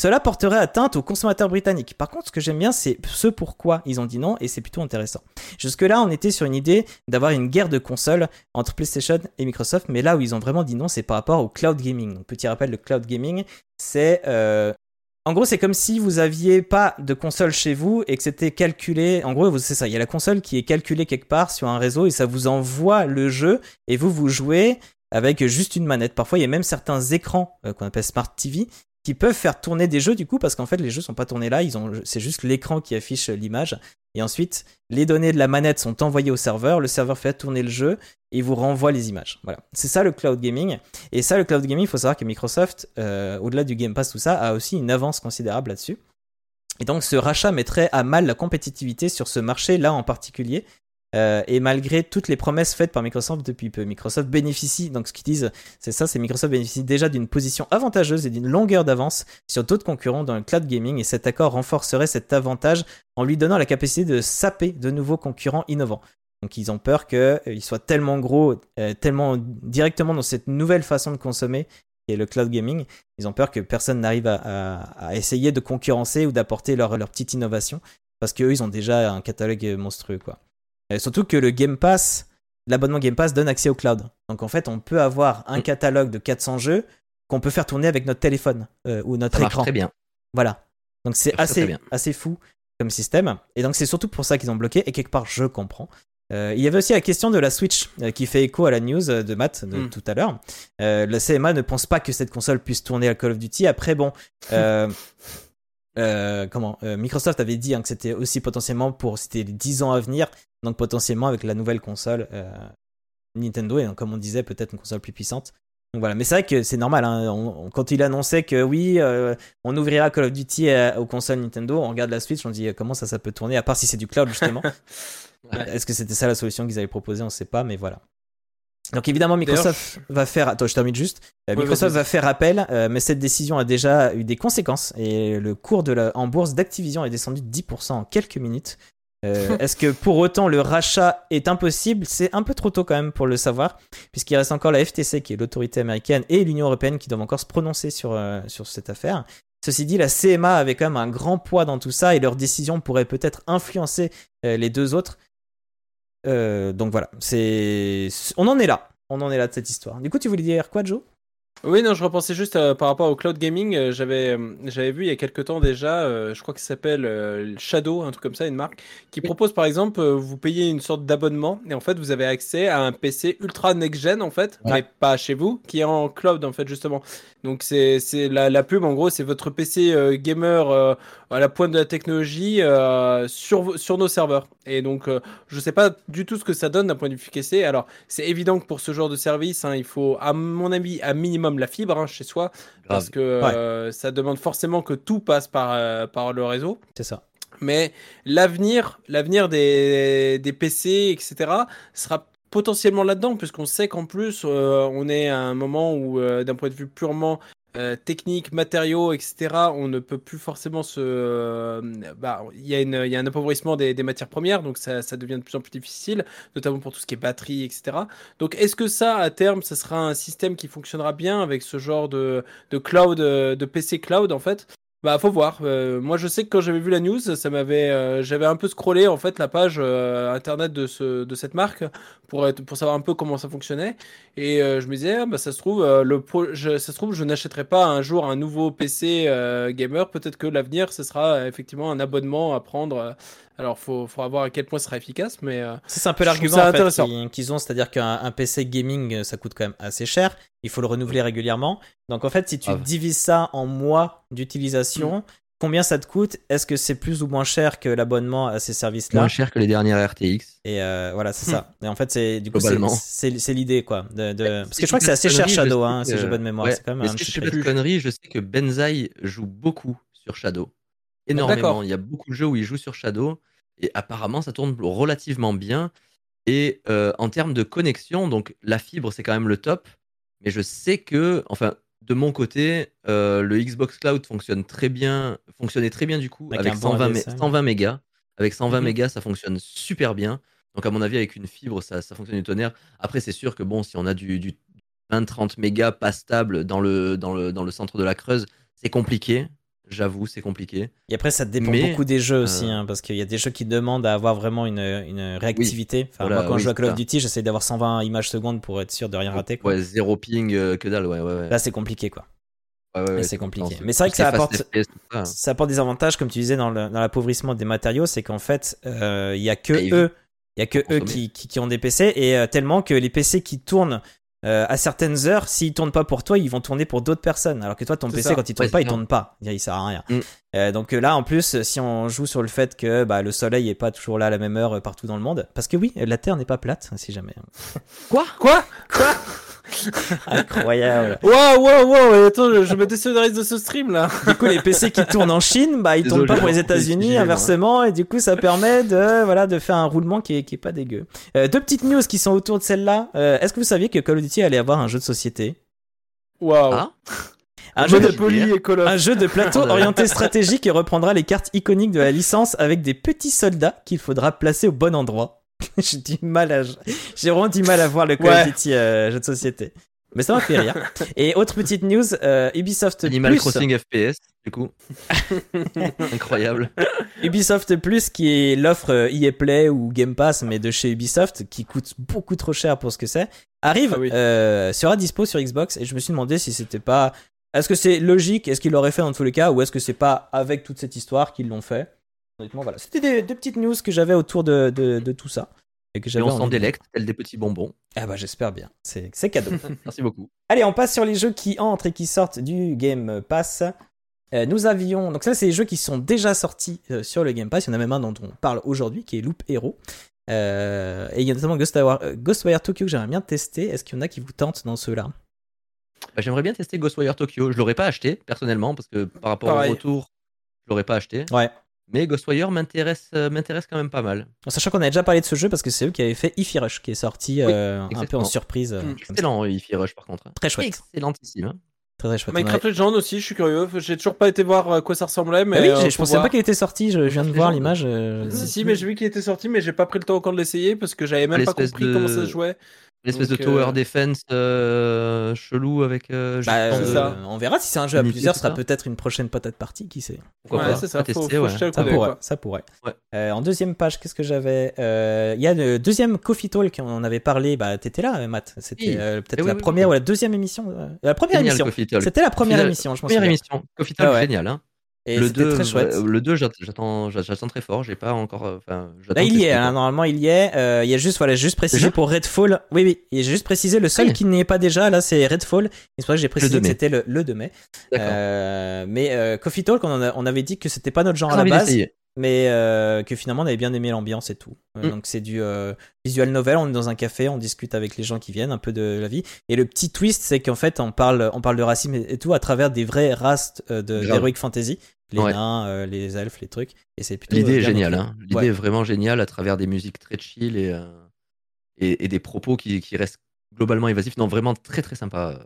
Speaker 1: Cela porterait atteinte aux consommateurs britanniques. Par contre, ce que j'aime bien, c'est ce pourquoi ils ont dit non, et c'est plutôt intéressant. Jusque-là, on était sur une idée d'avoir une guerre de consoles entre PlayStation et Microsoft, mais là où ils ont vraiment dit non, c'est par rapport au cloud gaming. Donc, petit rappel, le cloud gaming, c'est... euh, En gros, c'est comme si vous aviez pas de console chez vous et que c'était calculé. En gros, c'est ça. Il y a la console qui est calculée quelque part sur un réseau et ça vous envoie le jeu et vous vous jouez avec juste une manette. Parfois, il y a même certains écrans euh, qu'on appelle Smart TV qui peuvent faire tourner des jeux du coup parce qu'en fait les jeux sont pas tournés là, ils ont c'est juste l'écran qui affiche l'image et ensuite les données de la manette sont envoyées au serveur, le serveur fait tourner le jeu et vous renvoie les images. Voilà, c'est ça le cloud gaming. Et ça le cloud gaming, il faut savoir que Microsoft, euh, au-delà du Game Pass tout ça, a aussi une avance considérable là-dessus. Et donc ce rachat mettrait à mal la compétitivité sur ce marché là en particulier. Euh, et malgré toutes les promesses faites par Microsoft depuis peu, Microsoft bénéficie, donc ce qu'ils disent, c'est ça, c'est Microsoft bénéficie déjà d'une position avantageuse et d'une longueur d'avance sur d'autres concurrents dans le cloud gaming, et cet accord renforcerait cet avantage en lui donnant la capacité de saper de nouveaux concurrents innovants. Donc ils ont peur qu'ils soient tellement gros, euh, tellement directement dans cette nouvelle façon de consommer, qui est le cloud gaming, ils ont peur que personne n'arrive à essayer de concurrencer ou d'apporter leur, leur petite innovation, parce qu'eux, ils ont déjà un catalogue monstrueux, quoi. Et surtout que le Game Pass, l'abonnement Game Pass donne accès au cloud. Donc en fait, on peut avoir un
Speaker 3: Mm.
Speaker 1: catalogue de 400 jeux qu'on peut faire tourner avec notre téléphone euh, ou notre
Speaker 3: Ça
Speaker 1: écran.
Speaker 3: très bien.
Speaker 1: Voilà. Donc c'est assez,
Speaker 3: bien.
Speaker 1: assez fou comme système. Et donc c'est surtout pour ça qu'ils ont bloqué. Et quelque part, je comprends. Euh, il y avait aussi la question de la Switch euh, qui fait écho à la news euh, de Matt de
Speaker 2: Mm.
Speaker 1: tout à l'heure. Euh, la CMA ne pense pas que cette console puisse tourner à Call of Duty. Après, bon, euh, euh, comment euh, Microsoft avait dit hein, que c'était aussi potentiellement pour c'était les 10 ans à venir. Donc potentiellement avec la nouvelle console euh, Nintendo et donc, comme on disait peut-être une console plus puissante. Donc voilà, mais c'est vrai que c'est normal. hein, on- on- quand il annonçait que oui, euh, on ouvrira Call of Duty euh, aux consoles Nintendo, on regarde la Switch, on dit euh, comment ça, ça peut tourner, à part si c'est du cloud justement.
Speaker 2: Ouais.
Speaker 1: Est-ce que c'était ça la solution qu'ils avaient proposée? On ne sait pas, mais voilà. Donc évidemment, Microsoft va faire. Attends, je termine juste. Euh, Microsoft va faire appel, mais cette décision a déjà eu des conséquences et le cours de la, en bourse d'Activision est descendu de 10% en quelques minutes. Euh, Est-ce que pour autant le rachat est impossible? C'est un peu trop tôt quand même pour le savoir, puisqu'il reste encore la FTC qui est l'autorité américaine et l'Union européenne qui doivent encore se prononcer sur, euh, sur cette affaire. Ceci dit, la CMA avait quand même un grand poids dans tout ça et leur décision pourrait peut-être influencer euh, les deux autres. Donc voilà, c'est on en est là, on en est là de cette histoire. Du coup, tu voulais dire quoi, Joe?
Speaker 2: Oui, non, je repensais juste euh, par rapport au cloud gaming. euh, j'avais, euh, j'avais vu il y a quelques temps déjà, je crois que ça s'appelle Shadow, un truc comme ça, une marque, qui propose par exemple, vous payez une sorte d'abonnement et en fait vous avez accès à un PC ultra next-gen en fait,
Speaker 1: Ouais.
Speaker 2: mais pas chez vous, qui est en cloud en fait justement. Donc c'est, c'est la, la pub en gros, c'est votre PC gamer à la pointe de la technologie sur, sur nos serveurs. Et donc je sais pas du tout ce que ça donne d'un point de vue efficacité. Alors c'est évident que pour ce genre de service, hein, il faut à mon avis à minimum la fibre hein, chez soi parce que euh, ça demande forcément que tout passe par, euh, par le réseau.
Speaker 1: C'est ça.
Speaker 2: Mais l'avenir, l'avenir des, des PC, etc., sera potentiellement là-dedans, puisqu'on sait qu'en plus, euh, on est à un moment où, euh, d'un point de vue purement euh, technique, matériaux, etc., on ne peut plus forcément se... euh, bah, il y, il y a un appauvrissement des, des matières premières, donc ça, ça devient de plus en plus difficile, notamment pour tout ce qui est batterie, etc. Donc est-ce que ça, à terme, ça sera un système qui fonctionnera bien avec ce genre de, de cloud, euh, de PC cloud, en fait? Bah, faut voir. Euh, moi, je sais que quand j'avais vu la news, ça m'avait, euh, j'avais un peu scrollé en fait la page euh, internet de ce, de cette marque pour être, pour savoir un peu comment ça fonctionnait. Et euh, je me disais, ah, bah, ça se trouve, euh, le, pro- ça se trouve, je n'achèterai pas un jour un nouveau PC euh, gamer. Peut-être que l'avenir, ce sera effectivement un abonnement à prendre. Alors, faut, faut voir à quel point ce sera efficace, mais euh,
Speaker 1: c'est un peu l'argument en fait, qu'ils ont, c'est-à-dire qu'un un PC gaming, euh, ça coûte quand même assez cher. Il faut le renouveler régulièrement. Donc en fait, si tu
Speaker 3: Ah
Speaker 1: divises ça en mois d'utilisation, combien ça te coûte? Est-ce que c'est plus ou moins cher que l'abonnement à ces services-là?
Speaker 3: Moins cher que les dernières RTX.
Speaker 1: Et euh, voilà, c'est ça. Et en fait, c'est du coup, c'est- l'idée quoi. De, de-
Speaker 3: Mais
Speaker 1: Parce
Speaker 3: si
Speaker 1: que je crois que c'est assez cher Shadow, hein, si
Speaker 3: que-
Speaker 1: j'ai bonne mémoire.
Speaker 3: Ouais,
Speaker 1: C'est quand même
Speaker 3: mais
Speaker 1: un
Speaker 3: si
Speaker 1: petit
Speaker 3: je conneries, je sais que Benzaï joue beaucoup sur Shadow. Énormément. Il y a beaucoup de jeux où il joue sur Shadow. Et apparemment, ça tourne relativement bien. Et euh, en termes de connexion, donc la fibre, c'est quand même le top. Mais je sais que, enfin, de mon côté, euh, le Xbox Cloud fonctionne très bien, fonctionnait très bien du coup
Speaker 1: Avec
Speaker 3: avec,
Speaker 1: un bon
Speaker 3: 120, mé-
Speaker 1: ADSL.
Speaker 3: 120 mégas. Avec 120
Speaker 2: Mhm.
Speaker 3: mégas, ça fonctionne super bien. Donc à mon avis, avec une fibre, ça, ça fonctionne du tonnerre. Après, c'est sûr que bon, si on a du, du 20-30 mégas pas stable dans le, dans, le, dans le centre de la Creuse, c'est compliqué. J'avoue, c'est compliqué.
Speaker 1: Et après, ça dépend
Speaker 3: Mais,
Speaker 1: beaucoup des jeux aussi,
Speaker 3: euh,
Speaker 1: hein, parce qu'il y a des jeux qui demandent à avoir vraiment une, une réactivité. Enfin,
Speaker 3: voilà,
Speaker 1: moi, quand
Speaker 3: oui,
Speaker 1: je joue à Call of. Duty, j'essaie d'avoir 120 images secondes pour être sûr de rien rater. Quoi.
Speaker 3: Ouais, zéro ping, euh, que dalle, ouais, ouais. ouais.
Speaker 1: Là, c'est compliqué, quoi.
Speaker 3: Ouais, ouais, ouais,
Speaker 1: c'est compliqué. Mais c'est vrai que ça apporte-
Speaker 3: FPS, tout ça.
Speaker 1: Ça apporte des avantages, comme tu disais, dans l'appauvrissement des matériaux, c'est qu'en fait, euh, il y a que
Speaker 3: Ah, il
Speaker 1: eux, il y a que eux
Speaker 3: consommer.
Speaker 1: qui, qui, qui ont des PC, et tellement que les PC qui tournent euh, à certaines heures, s'ils tournent pas pour toi, ils vont tourner pour d'autres personnes. Alors que toi, ton PC,
Speaker 2: ça.
Speaker 1: quand il tourne
Speaker 3: Ouais,
Speaker 1: pas, il tourne pas. Il sert à rien.
Speaker 3: Mm.
Speaker 1: Euh, donc euh, là, en plus, si on joue sur le fait que bah, le soleil est pas toujours là à la même heure euh, partout dans le monde, parce que oui, la Terre n'est pas plate, si jamais.
Speaker 2: quoi? Quoi? Quoi?
Speaker 1: Incroyable.
Speaker 2: Waouh, waouh, waouh Attends, je, je me désolidarise de ce stream là.
Speaker 1: Du coup, les PC qui tournent en Chine, bah, ils
Speaker 3: Désolé,
Speaker 1: tournent pas pour les États-Unis, inversement, et du coup, ça permet de, voilà, de faire un roulement qui est, qui est pas dégueu. Euh, deux petites news qui sont autour de celle-là. Euh, Est-ce que vous saviez que Call of Duty allait avoir un jeu de société?
Speaker 2: Waouh.
Speaker 3: Ah,
Speaker 1: un jeu, de, un jeu de plateau orienté stratégique et reprendra les cartes iconiques de la licence avec des petits soldats qu'il faudra placer au bon endroit. j'ai du mal à, j'ai vraiment du mal à voir le Call
Speaker 2: Ouais.
Speaker 1: of Duty euh, jeu de société. Mais ça m'a fait rire. Et autre petite news, euh, Ubisoft
Speaker 3: Animal
Speaker 1: Plus.
Speaker 3: Crossing FPS, du coup. Incroyable.
Speaker 1: Ubisoft Plus, qui est l'offre euh, EA Play ou Game Pass, mais de chez Ubisoft, qui coûte beaucoup trop cher pour ce que c'est, arrive,
Speaker 2: Ah oui.
Speaker 1: euh, sera dispo sur Xbox. Et je me suis demandé si c'était pas. Est-ce que c'est logique? Est-ce qu'ils l'auraient fait dans tous les cas? Ou est-ce que c'est pas avec toute cette histoire qu'ils l'ont fait? Honnêtement, voilà. C'était des, des petites news que j'avais autour de, de, de tout ça. Et que j'avais
Speaker 3: on s'en délecte, tel des petits bonbons.
Speaker 1: Ah bah j'espère bien. C'est c'est cadeau.
Speaker 3: Merci beaucoup.
Speaker 1: Allez, on passe sur les jeux qui entrent et qui sortent du Game Pass. Euh, nous avions. Donc, ça, c'est les jeux qui sont déjà sortis euh, sur le Game Pass. Il y en a même un dont on parle aujourd'hui qui est Loop Hero. Euh, et il y a notamment Ghostwire, euh, Ghostwire Tokyo que j'aimerais bien tester. Est-ce qu'il y en a qui vous tentent dans ceux-là?
Speaker 3: Bah, J'aimerais bien tester Ghostwire Tokyo. Je l'aurais pas acheté personnellement parce que par rapport
Speaker 2: Pareil.
Speaker 3: au retour, je l'aurais pas acheté.
Speaker 1: Ouais.
Speaker 3: Mais Ghostwire m'intéresse euh, m'intéresse quand même pas mal.
Speaker 1: En sachant qu'on avait déjà parlé de ce jeu parce que c'est eux qui avaient fait Ify Rush qui est sorti
Speaker 3: Oui,
Speaker 1: euh, un peu en surprise. euh.
Speaker 3: Excellent, Ify Rush par contre.
Speaker 1: Très chouette.
Speaker 3: Excellentissime. hein.
Speaker 1: Très très chouette.
Speaker 2: Minecraft Legends aussi, je suis curieux. J'ai toujours pas été voir à quoi ça ressemblait, mais.
Speaker 1: Ah oui,
Speaker 2: euh,
Speaker 1: je pensais
Speaker 2: voir.
Speaker 1: pas qu'il était sorti. Je viens de voir l'image. euh,
Speaker 2: Si, si, mais j'ai vu qu'il était sorti, mais j'ai pas pris le temps encore de l'essayer parce que j'avais même pas compris
Speaker 3: de-
Speaker 2: comment ça se jouait.
Speaker 3: L'espèce de tower
Speaker 2: euh,
Speaker 3: defense euh, chelou avec. euh,
Speaker 1: Bah,
Speaker 2: ça.
Speaker 1: euh, on verra si c'est un jeu à plusieurs, ce sera peut-être une prochaine patate partie, qui sait.
Speaker 3: Pourquoi
Speaker 2: Ouais,
Speaker 3: pas
Speaker 2: c'est ça, faut-
Speaker 3: tester,
Speaker 2: faut
Speaker 3: ouais.
Speaker 1: Ça pourrait,
Speaker 2: quoi.
Speaker 1: ça pourrait.
Speaker 3: Ouais.
Speaker 1: Euh, en deuxième page, qu'est-ce que j'avais Euh, Il y a le deuxième Coffee Talk, on en avait parlé, bah t'étais là, Matt. C'était
Speaker 3: Oui.
Speaker 1: euh, peut-être
Speaker 3: Eh oui,
Speaker 1: la
Speaker 3: oui,
Speaker 1: première
Speaker 3: oui.
Speaker 1: ou la deuxième émission. euh, La première
Speaker 3: Génial,
Speaker 1: émission. C'était la première émission, je m'en
Speaker 3: Première émission. Coffee Talk,
Speaker 1: Ah ouais.
Speaker 3: génial. Hein.
Speaker 1: Et
Speaker 3: le
Speaker 1: c'était
Speaker 3: 2,
Speaker 1: très chouette.
Speaker 3: le 2 j'attends, j'attends très fort. J'ai pas encore. euh, Enfin,
Speaker 1: Là, il y est, hein, normalement il y est. Euh, il y a juste, voilà, j'ai juste précisé pour Redfall. Oui, oui, il j'ai juste précisé le seul
Speaker 3: Oui.
Speaker 1: qui n'y est pas déjà, là, c'est Redfall. C'est pour ça que j'ai précisé
Speaker 3: 2
Speaker 1: que c'était le, le 2 mai. Euh, mais euh, Coffee Talk, on, en a- on avait dit que c'était pas notre genre à la
Speaker 3: envie
Speaker 1: base. Mais euh, que finalement on avait bien aimé l'ambiance et tout. Euh,
Speaker 3: Mm.
Speaker 1: Donc c'est du euh, visual novel, on est dans un café, on discute avec les gens qui viennent un peu de la vie. Et le petit twist, c'est qu'en fait on parle, on parle de racisme et, et tout à travers des vraies races euh, d'heroic fantasy, les
Speaker 3: Ouais.
Speaker 1: nains, les elfes, les trucs. Et c'est
Speaker 3: L'idée est géniale. Hein. L'idée
Speaker 1: Ouais.
Speaker 3: est vraiment géniale à travers des musiques très chill et, et, et des propos qui, qui restent globalement évasifs. Non, vraiment très très sympa.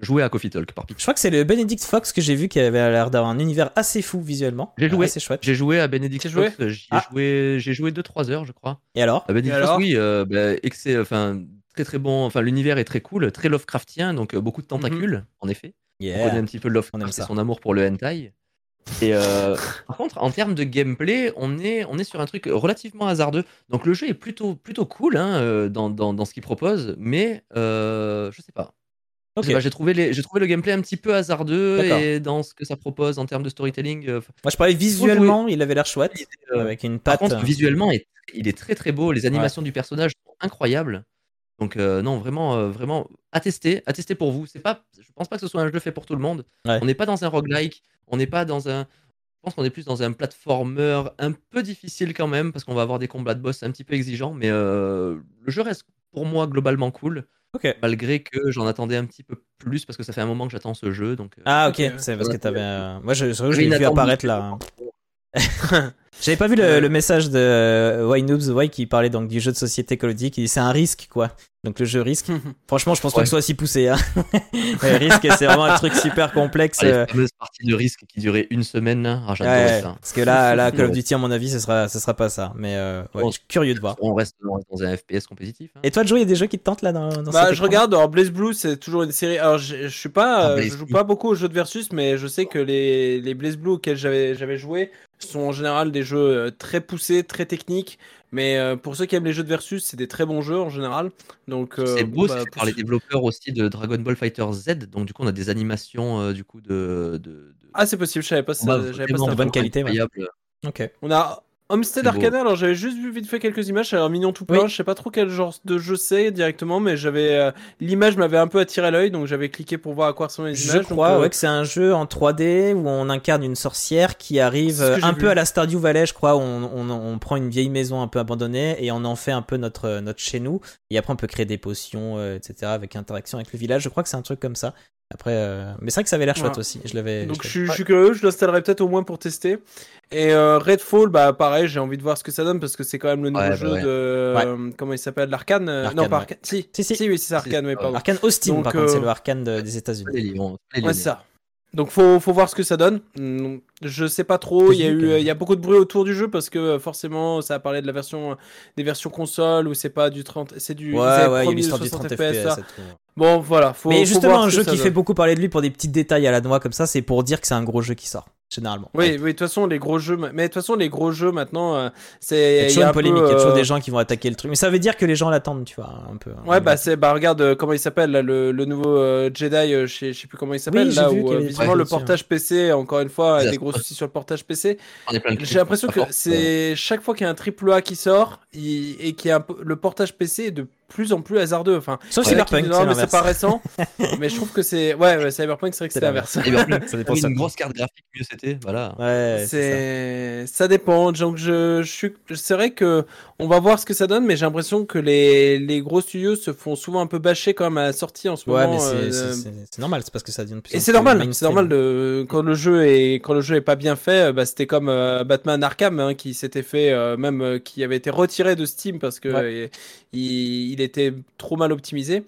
Speaker 3: Jouer à Coffee Talk par
Speaker 1: Je crois que c'est le Benedict Fox que j'ai vu qui avait l'air d'avoir un univers assez fou visuellement.
Speaker 3: J'ai joué.
Speaker 1: Assez chouette.
Speaker 3: J'ai joué à Benedict
Speaker 2: joué
Speaker 3: Fox. euh, J'y ai
Speaker 1: Ah.
Speaker 3: joué, j'ai joué 2-3 heures, je crois.
Speaker 1: Et alors
Speaker 3: À Benedict
Speaker 2: Et
Speaker 3: Fox,
Speaker 2: alors
Speaker 3: oui, euh, bah, enfin, très très bon. Enfin, l'univers est très cool, très Lovecraftien, donc euh, beaucoup de tentacules, en effet. On
Speaker 1: Yeah.
Speaker 3: connaît un petit peu
Speaker 1: On
Speaker 3: Lovecraft et son amour pour le hentai. Et euh, par contre, en termes de gameplay, on est, on est sur un truc relativement hasardeux. Donc le jeu est plutôt, plutôt cool hein, euh, dans, dans, dans ce qu'il propose, mais euh, je sais pas. Pas, J'ai trouvé, les- j'ai trouvé le gameplay un petit peu hasardeux et dans ce que ça propose en termes de storytelling. euh,
Speaker 1: Moi je parlais visuellement, il avait l'air chouette.
Speaker 3: euh,
Speaker 1: avec une
Speaker 3: par
Speaker 1: patte.
Speaker 3: contre, visuellement, il- est très très beau. Les animations du personnage sont incroyables. Donc euh, non, vraiment, euh, vraiment, à tester, à tester pour vous. C'est pas, je pense pas que ce soit un jeu fait pour tout le monde.
Speaker 1: Ouais.
Speaker 3: On n'est pas dans un roguelike, on n'est pas dans un. Je pense qu'on est plus dans un platformer un peu difficile quand même parce qu'on va avoir des combats de boss un petit peu exigeants. Mais euh, le jeu reste pour moi globalement cool,
Speaker 1: Ok.
Speaker 3: malgré que j'en attendais un petit peu plus parce que ça fait un moment que j'attends ce jeu. Donc euh,
Speaker 1: Ah ok, c'est parce que t'avais. euh, Moi je, je l'ai vu apparaître là. J'avais pas vu le, le message de euh, Why Noobs Why qui parlait donc du jeu de société Call of Duty qui dit c'est un risque quoi. Donc le jeu risque. Franchement je pense pas que ce soit si poussé. Hein. le risque c'est vraiment un truc super complexe.
Speaker 3: ah, les fameuses parties de risque qui duraient une semaine, là, ah, j'adorais
Speaker 1: ouais,
Speaker 3: ça.
Speaker 1: parce que là, là Call of. Duty à mon avis ce sera, ce sera pas ça. Mais euh, ouais,
Speaker 3: Bon,
Speaker 1: je suis curieux de voir.
Speaker 3: On reste, dans un FPS compétitif. hein.
Speaker 1: Et toi Joe, il y a des jeux qui te tentent là dans, dans
Speaker 2: Bah, je regarde. Alors, Blaze Blue, c'est toujours une série. Alors, je, je suis pas,
Speaker 3: Ah,
Speaker 2: euh, je joue pas beaucoup aux jeux de versus, mais je sais que les, les Blaze Blue auxquels j'avais, j'avais joué sont en général des jeux euh, très poussés, très techniques. Mais euh, pour ceux qui aiment les jeux de versus, c'est des très bons jeux en général. Donc, euh,
Speaker 3: C'est beau,
Speaker 2: bah,
Speaker 3: c'est par les développeurs aussi de Dragon Ball Fighter Z. Donc du coup, on a des animations euh, du coup de. de, de-
Speaker 2: Ah, c'est possible. Je savais pas ça. J'avais pas
Speaker 3: vraiment,
Speaker 2: cette
Speaker 1: de bonne qualité, ouais. Ok.
Speaker 2: On a Homestead. Arcana, alors j'avais juste vu vite fait quelques images, ça a l'air mignon tout plein,
Speaker 1: Oui.
Speaker 2: je sais pas trop quel genre de jeu c'est directement, mais j'avais euh, l'image m'avait un peu attiré l'œil, donc j'avais cliqué pour voir à quoi ressemblaient les
Speaker 1: Je
Speaker 2: images.
Speaker 1: crois
Speaker 2: donc, euh,
Speaker 1: ouais, que c'est un jeu en 3D où on incarne une sorcière qui arrive un
Speaker 2: vu.
Speaker 1: peu à la Stardew Valley, je crois. où On, on, on prend une vieille maison un peu abandonnée et on en fait un peu notre, notre chez nous. Et après, on peut créer des potions, euh, etc. avec interaction avec le village. Je crois que c'est un truc comme ça. Après, euh, mais c'est vrai que ça avait l'air chouette
Speaker 2: Ouais.
Speaker 1: aussi. Je l'avais.
Speaker 2: Donc
Speaker 1: je
Speaker 2: suis, je suis curieux, je l'installerai peut-être au moins pour tester. Et euh, Redfall, bah pareil, j'ai envie de voir ce que ça donne parce que c'est quand même le nouveau
Speaker 3: Ouais, bah
Speaker 2: jeu
Speaker 3: ouais.
Speaker 2: de comment il s'appelle l'Arcane euh, Non, pas
Speaker 1: ouais.
Speaker 2: Arcane. Si.
Speaker 1: Si, si.
Speaker 2: oui, c'est Arcane, oui, pardon.
Speaker 1: Arcane Austin,
Speaker 2: Donc,
Speaker 1: par contre, c'est
Speaker 2: euh,
Speaker 1: le Arcane de- des
Speaker 3: Les
Speaker 1: États-Unis.
Speaker 3: Lions, les
Speaker 2: Ouais, c'est ça. Donc faut, faut voir ce que ça donne. Je sais pas trop. Il y a eu, il y a beaucoup de bruit autour du jeu parce que euh, forcément ça a parlé de la version, des versions console où c'est pas du 30, c'est du.
Speaker 1: Ouais, ouais, il y a du
Speaker 2: 60
Speaker 1: 30 FPS.
Speaker 2: Bon, voilà. Faut,
Speaker 1: mais
Speaker 2: faut
Speaker 1: justement,
Speaker 2: voir
Speaker 1: un jeu qui
Speaker 2: donne.
Speaker 1: fait beaucoup parler de lui pour des petits détails à la noix comme ça, c'est pour dire que c'est un gros jeu qui sort, généralement.
Speaker 2: Oui, oui, de toute façon, les gros jeux, ma- mais de toute façon, les gros jeux maintenant, euh, c'est.
Speaker 1: Il y a toujours
Speaker 2: un
Speaker 1: une polémique, il y a
Speaker 2: peu,
Speaker 1: toujours des gens qui vont attaquer le truc. Mais ça veut dire que les gens l'attendent, tu vois, un peu.
Speaker 2: Ouais, bah c'est bah regarde euh, comment il s'appelle là, le, le nouveau euh, Jedi, euh, je sais je sais plus comment il s'appelle
Speaker 1: Oui,
Speaker 2: là où euh,
Speaker 1: avait
Speaker 2: visiblement
Speaker 1: trucs
Speaker 2: le
Speaker 1: hein.
Speaker 2: portage PC encore une fois des gros soucis sur le portage PC. J'ai l'impression que c'est chaque fois qu'il y a un triple A qui sort il- et qu'il y a un le portage PC est de plus en plus hasardeux. Enfin,
Speaker 1: Sauf Cyberpunk,
Speaker 2: non, mais c'est pas récent. mais je trouve que c'est ouais, ouais Cyberpunk c'est vrai que
Speaker 1: C'est
Speaker 2: l'inverse.
Speaker 3: Cyberpunk,
Speaker 1: Ça dépend ça.
Speaker 3: une grosse carte graphique, mieux c'était. Voilà.
Speaker 1: Ouais, c'est
Speaker 2: C'est ça dépend. Donc je, je suis c'est vrai que on va voir ce que ça donne mais j'ai l'impression que les, les gros studios se font souvent un peu bâcher quand même à la sortie en ce
Speaker 1: ça. Ouais,
Speaker 2: moment.
Speaker 1: mais c'est-
Speaker 2: euh,
Speaker 1: c'est normal, c'est parce que ça devient de plus
Speaker 2: Et c'est normal, c'est normal de quand le jeu est quand le jeu est pas bien fait, euh, bah, c'était comme euh, Batman Arkham hein, qui s'était fait euh, même qui avait été retiré de Steam parce que
Speaker 1: Ouais.
Speaker 2: il, il était trop mal optimisé.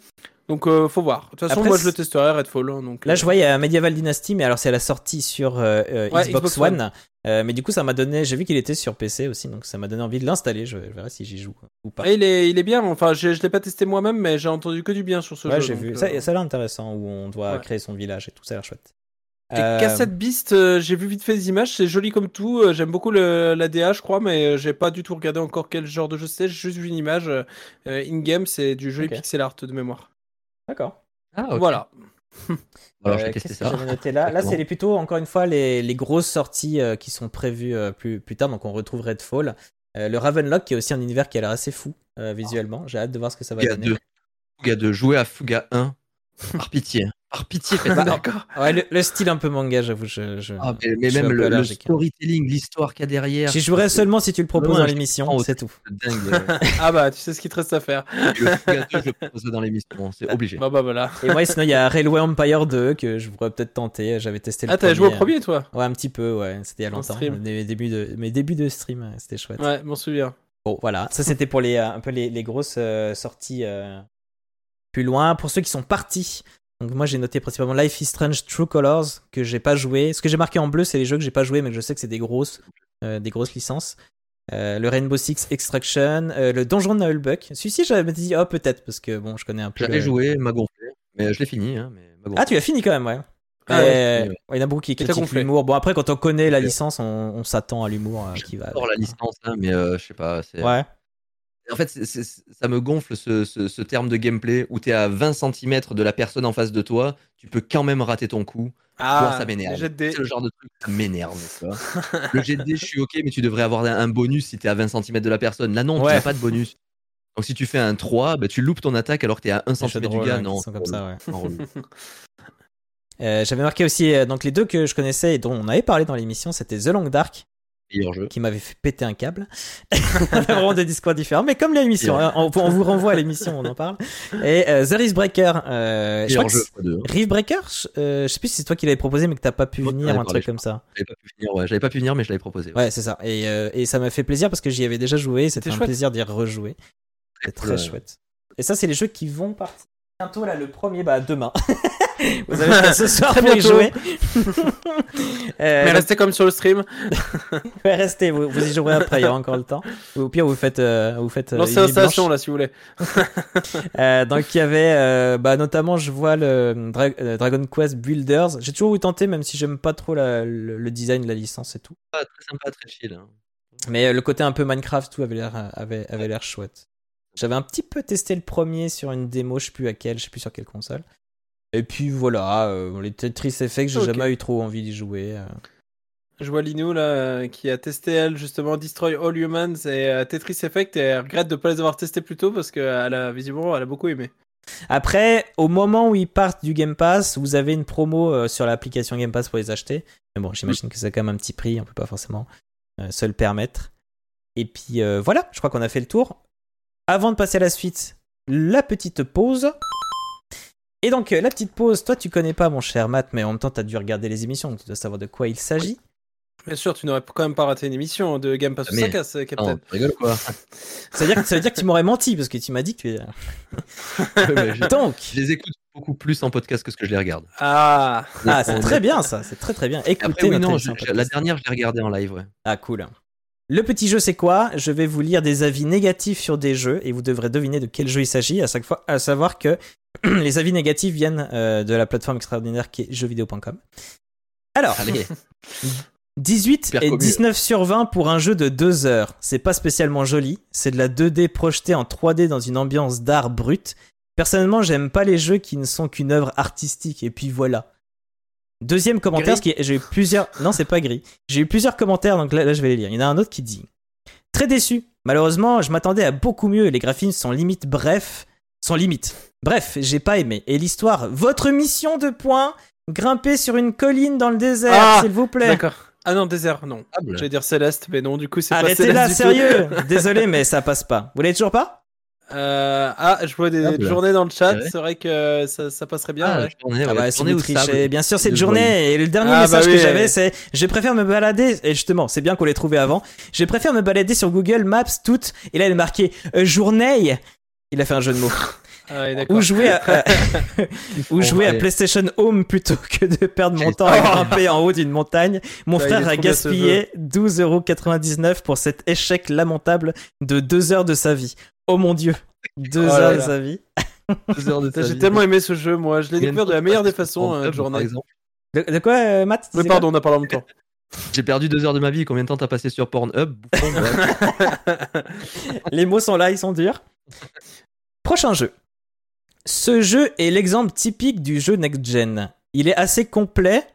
Speaker 2: Donc euh, faut voir. De toute façon,
Speaker 1: Après,
Speaker 2: moi je le testerai Redfall. hein, donc,
Speaker 1: Là,
Speaker 2: euh,
Speaker 1: je vois, il y a Medieval Dynasty, mais alors c'est la sortie sur euh, euh,
Speaker 2: Ouais,
Speaker 1: Xbox,
Speaker 2: Xbox
Speaker 1: One. Euh, mais du coup, ça m'a donné. J'ai vu qu'il était sur PC aussi, donc ça m'a donné envie de l'installer. Je verrai si j'y joue ou pas.
Speaker 2: il, est, il est bien. Enfin, je, je l'ai pas testé moi-même, mais j'ai entendu que du bien sur ce
Speaker 1: Ouais,
Speaker 2: jeu.
Speaker 1: j'ai vu.
Speaker 2: euh,
Speaker 1: Ça, ça a l'air intéressant où on doit
Speaker 2: Ouais.
Speaker 1: créer son village et tout. Ça a l'air chouette.
Speaker 2: Et
Speaker 1: Euh,
Speaker 2: Cassette Beast, euh, j'ai vu vite fait des images, c'est joli comme tout. euh, J'aime beaucoup le, la DA, je crois, mais euh, j'ai pas du tout regardé encore quel genre de jeu c'est. J'ai juste vu une image euh, euh, in-game, c'est du joli
Speaker 1: Ok.
Speaker 2: pixel art de mémoire.
Speaker 1: D'accord.
Speaker 3: Ah.
Speaker 2: Voilà.
Speaker 3: Alors,
Speaker 1: Euh,
Speaker 3: testé ça.
Speaker 1: noté là Là, c'est plutôt, encore une fois, les, les grosses sorties euh, qui sont prévues euh, plus, plus tard. Donc, on retrouve Redfall. Le Ravenlock, qui est aussi un univers qui a l'air assez fou visuellement. J'ai hâte de voir ce que ça va
Speaker 3: Fuga
Speaker 1: donner.
Speaker 3: 2. Fuga 2. Jouer à Fuga 1. Par pitié. Par pitié, faites ça.
Speaker 2: D'accord.
Speaker 1: Ouais, le, le style un peu manga, j'avoue. Je, je-
Speaker 3: Ah, mais,
Speaker 1: je
Speaker 3: même le, storytelling, l'histoire qu'il y a derrière.
Speaker 1: J'y jouerai seulement si tu le proposes
Speaker 3: Non,
Speaker 1: dans l'émission, c'est tout.
Speaker 3: c'est dingue. euh,
Speaker 2: Ah bah, tu sais ce qu'il te reste à faire.
Speaker 3: et le Fuga 2, je le proposerai dans l'émission. C'est obligé.
Speaker 2: Bah bah voilà.
Speaker 1: Et moi, sinon, il y a Railway Empire 2 que je pourrais peut-être tenter. J'avais testé le
Speaker 2: Ah, t'as joué au premier, toi?
Speaker 1: Ouais, un petit peu, ouais. C'était il y a longtemps. Mes débuts de, mes débuts de stream, euh, c'était chouette.
Speaker 2: Ouais, m'en souviens.
Speaker 1: Bon, voilà. Ça, c'était pour les, euh, un peu les, les grosses euh, sorties euh, plus loin. Pour ceux qui sont partis, donc moi, j'ai noté principalement Life is Strange True Colors, que j'ai pas joué. Ce que j'ai marqué en bleu, c'est les jeux que j'ai pas joué, mais que je sais que c'est des grosses, euh, des grosses licences. Euh, le Rainbow Six Extraction, euh, le Donjon de Nullbuck. Celui-ci, j'avais dit, oh, peut-être, parce que bon, je connais un peu.
Speaker 3: J'avais
Speaker 1: le-
Speaker 3: joué, m'a gonflé. Mais je l'ai fini. Hein, mais.
Speaker 1: Ah, tu l'as fini quand même, ouais.
Speaker 2: Ah
Speaker 3: ouais.
Speaker 1: Il y en a beaucoup qui critiquent l'humour. Bon, après, quand on connaît la licence, on, on s'attend à l'humour qui va.
Speaker 3: J'adore la licence, hein, mais je sais pas.
Speaker 1: Ouais.
Speaker 3: En fait, ça me gonfle ce, ce- ce terme de gameplay où tu es à 20 cm de la personne en face de toi, tu peux quand même rater ton coup.
Speaker 2: Ah,
Speaker 3: ça m'énerve. C'est le genre de truc m'énerve. le jet je suis ok, mais tu devrais avoir un, bonus si tu es à 20 cm de la personne. Là, non,
Speaker 1: Ouais.
Speaker 3: tu n'as pas de bonus. Donc, si tu fais un 3, bah, tu loupes ton attaque alors que tu es à 1
Speaker 1: Les jeux
Speaker 3: cm du gars.
Speaker 1: hein,
Speaker 3: Non,
Speaker 1: comme ça, ouais. Euh, J'avais marqué aussi euh, donc les deux que je connaissais et dont on avait parlé dans l'émission, c'était The Long Dark. Qui m'avait fait péter un câble. on a vraiment deux discours différents, mais comme l'émission,
Speaker 3: Yeah.
Speaker 1: hein, on, on vous renvoie à l'émission, on en parle. Et euh, The Rift Breaker, euh, je crois que. Rift Breaker, je, euh, je sais plus si c'est toi qui l'avais proposé, mais que t'as pas pu
Speaker 3: Moi,
Speaker 1: venir, un
Speaker 3: parlé,
Speaker 1: truc comme ça.
Speaker 3: J'avais pas pu finir, ouais. J'avais pas pu venir, mais je l'avais proposé.
Speaker 1: Ouais, c'est ça. Et, euh, et ça m'a fait plaisir parce que j'y avais déjà joué. C'était
Speaker 2: C'était
Speaker 1: un
Speaker 2: chouette.
Speaker 1: plaisir d'y rejouer. C'est très
Speaker 3: Ouais.
Speaker 1: chouette. Et ça, c'est les jeux qui vont partir. Bientôt, là, le premier, bah, demain. Vous avez ce soir
Speaker 2: Très
Speaker 1: pour y
Speaker 2: bientôt.
Speaker 1: jouer. Euh,
Speaker 2: Mais restez comme sur le stream.
Speaker 1: ouais, restez, vous, vous y jouerez après, il y aura encore le temps. Ou au pire, vous faites, euh, vous faites euh,
Speaker 2: Lancez là si vous voulez.
Speaker 1: Euh, donc, il y avait, euh, bah, notamment, je vois le Dra- Dragon Quest Builders. J'ai toujours voulu tenter, même si j'aime pas trop la- le, le design de la licence et tout.
Speaker 3: Pas très sympa, très chill. hein.
Speaker 1: Mais le côté un peu Minecraft, tout avait l'air avait, avait l'air chouette. J'avais un petit peu testé le premier sur une démo, je sais plus à quelle, je sais plus sur quelle console. Et puis voilà, euh, les Tetris Effect, j'ai
Speaker 2: Ok.
Speaker 1: jamais eu trop envie d'y jouer. euh.
Speaker 2: Je vois Linou là qui a testé elle justement Destroy All Humans et euh, Tetris Effect et elle regrette de pas les avoir testés plus tôt parce qu'elle a visiblement elle a beaucoup aimé.
Speaker 1: Après, au moment où ils partent du Game Pass, vous avez une promo sur l'application Game Pass pour les acheter. Mais bon, j'imagine que c'est quand même un petit prix, on peut pas forcément se le permettre. Et puis euh, voilà, je crois qu'on a fait le tour. Avant de passer à la suite, la petite pause. Et donc, euh, la petite pause, toi tu connais pas mon cher Matt, mais en même temps tu as dû regarder les émissions, donc tu dois savoir de quoi il s'agit.
Speaker 2: Bien sûr, tu n'aurais quand même pas raté une émission de Game Pass ou
Speaker 3: Mais-
Speaker 2: Sakas, euh,
Speaker 3: Non,
Speaker 2: Captain.
Speaker 3: tu rigoles quoi
Speaker 1: Ça veut dire, que- ça veut dire que tu m'aurais menti, parce que tu m'as dit que tu es...
Speaker 3: Mais je-
Speaker 1: Donc,
Speaker 3: Je les écoute beaucoup plus en podcast que ce que je les regarde.
Speaker 2: Ah,
Speaker 1: ah, c'est très bien ça, c'est très très bien. Écoutez
Speaker 3: Après, oui, non, je- la dernière, je l'ai regardée en live, ouais.
Speaker 1: Ah cool. Le petit jeu c'est quoi? Je vais vous lire des avis négatifs sur des jeux et vous devrez deviner de quel jeu il s'agit. À chaque fois, à savoir que les avis négatifs viennent euh, de la plateforme extraordinaire qui est jeuxvideo.com. Alors,
Speaker 3: Allez,
Speaker 1: 18
Speaker 3: Super
Speaker 1: et
Speaker 3: commu.
Speaker 1: 19 sur 20 pour un jeu de 2 heures. C'est pas spécialement joli. C'est de la 2D projetée en 3D dans une ambiance d'art brut. Personnellement, j'aime pas les jeux qui ne sont qu'une œuvre artistique. Et puis voilà. Deuxième commentaire,
Speaker 2: Gris
Speaker 1: ce qui est- j'ai eu plusieurs. Non, c'est pas gris. J'ai eu plusieurs commentaires, donc là, là, je vais les lire. Il y en a un autre qui dit Très déçu. Malheureusement, je m'attendais à beaucoup mieux et les graphismes sont limite bref. Sont limite. Bref, j'ai pas aimé. Et l'histoire, votre mission de points, grimper sur une colline dans le désert,
Speaker 2: Ah,
Speaker 1: s'il vous plaît.
Speaker 2: d'accord. Ah non, désert, non.
Speaker 3: table.
Speaker 2: J'allais dire Céleste, mais non, du coup, c'est pas
Speaker 1: Arrêtez
Speaker 2: Céleste
Speaker 1: là,
Speaker 2: du tout.
Speaker 1: sérieux Désolé, mais ça passe pas. Vous l'avez toujours pas?
Speaker 2: Euh, ah, je vois des journées dans le chat,
Speaker 3: Ouais.
Speaker 2: c'est vrai que ça, ça passerait bien.
Speaker 3: Ah,
Speaker 2: ouais.
Speaker 3: journée,
Speaker 1: Ah bah
Speaker 3: journée
Speaker 1: bien sûr c'est de
Speaker 3: De
Speaker 1: journée. Et le dernier
Speaker 2: Ah,
Speaker 1: message
Speaker 2: bah
Speaker 1: que
Speaker 2: oui.
Speaker 1: j'avais c'est je préfère me balader et justement c'est bien qu'on l'ait trouvé avant. Je préfère me balader sur Google Maps toutes et là il est marqué euh, journée. Il a fait un jeu de mots.
Speaker 2: Ah.
Speaker 1: Ou jouer à, à- ou jouer à
Speaker 3: Ouais.
Speaker 1: PlayStation Home plutôt que de perdre mon temps à grimper en haut d'une montagne. Mon frère a gaspillé 12,99€ pour cet échec lamentable de deux heures de sa vie. Oh mon dieu, deux
Speaker 2: Oh là
Speaker 1: heures de sa vie.
Speaker 2: J'ai tellement aimé ce jeu, moi. Je l'ai découvert de la meilleure des façons, euh, journée.
Speaker 1: De, de quoi, euh, Matt?
Speaker 2: Oui,
Speaker 1: C'est
Speaker 2: pardon, on a parlé en même temps.
Speaker 3: J'ai perdu deux heures de ma vie. Combien de temps t'as passé sur Pornhub.
Speaker 1: Les mots sont là, ils sont durs. Prochain jeu. Ce jeu est l'exemple typique du jeu next-gen. Il est assez complet.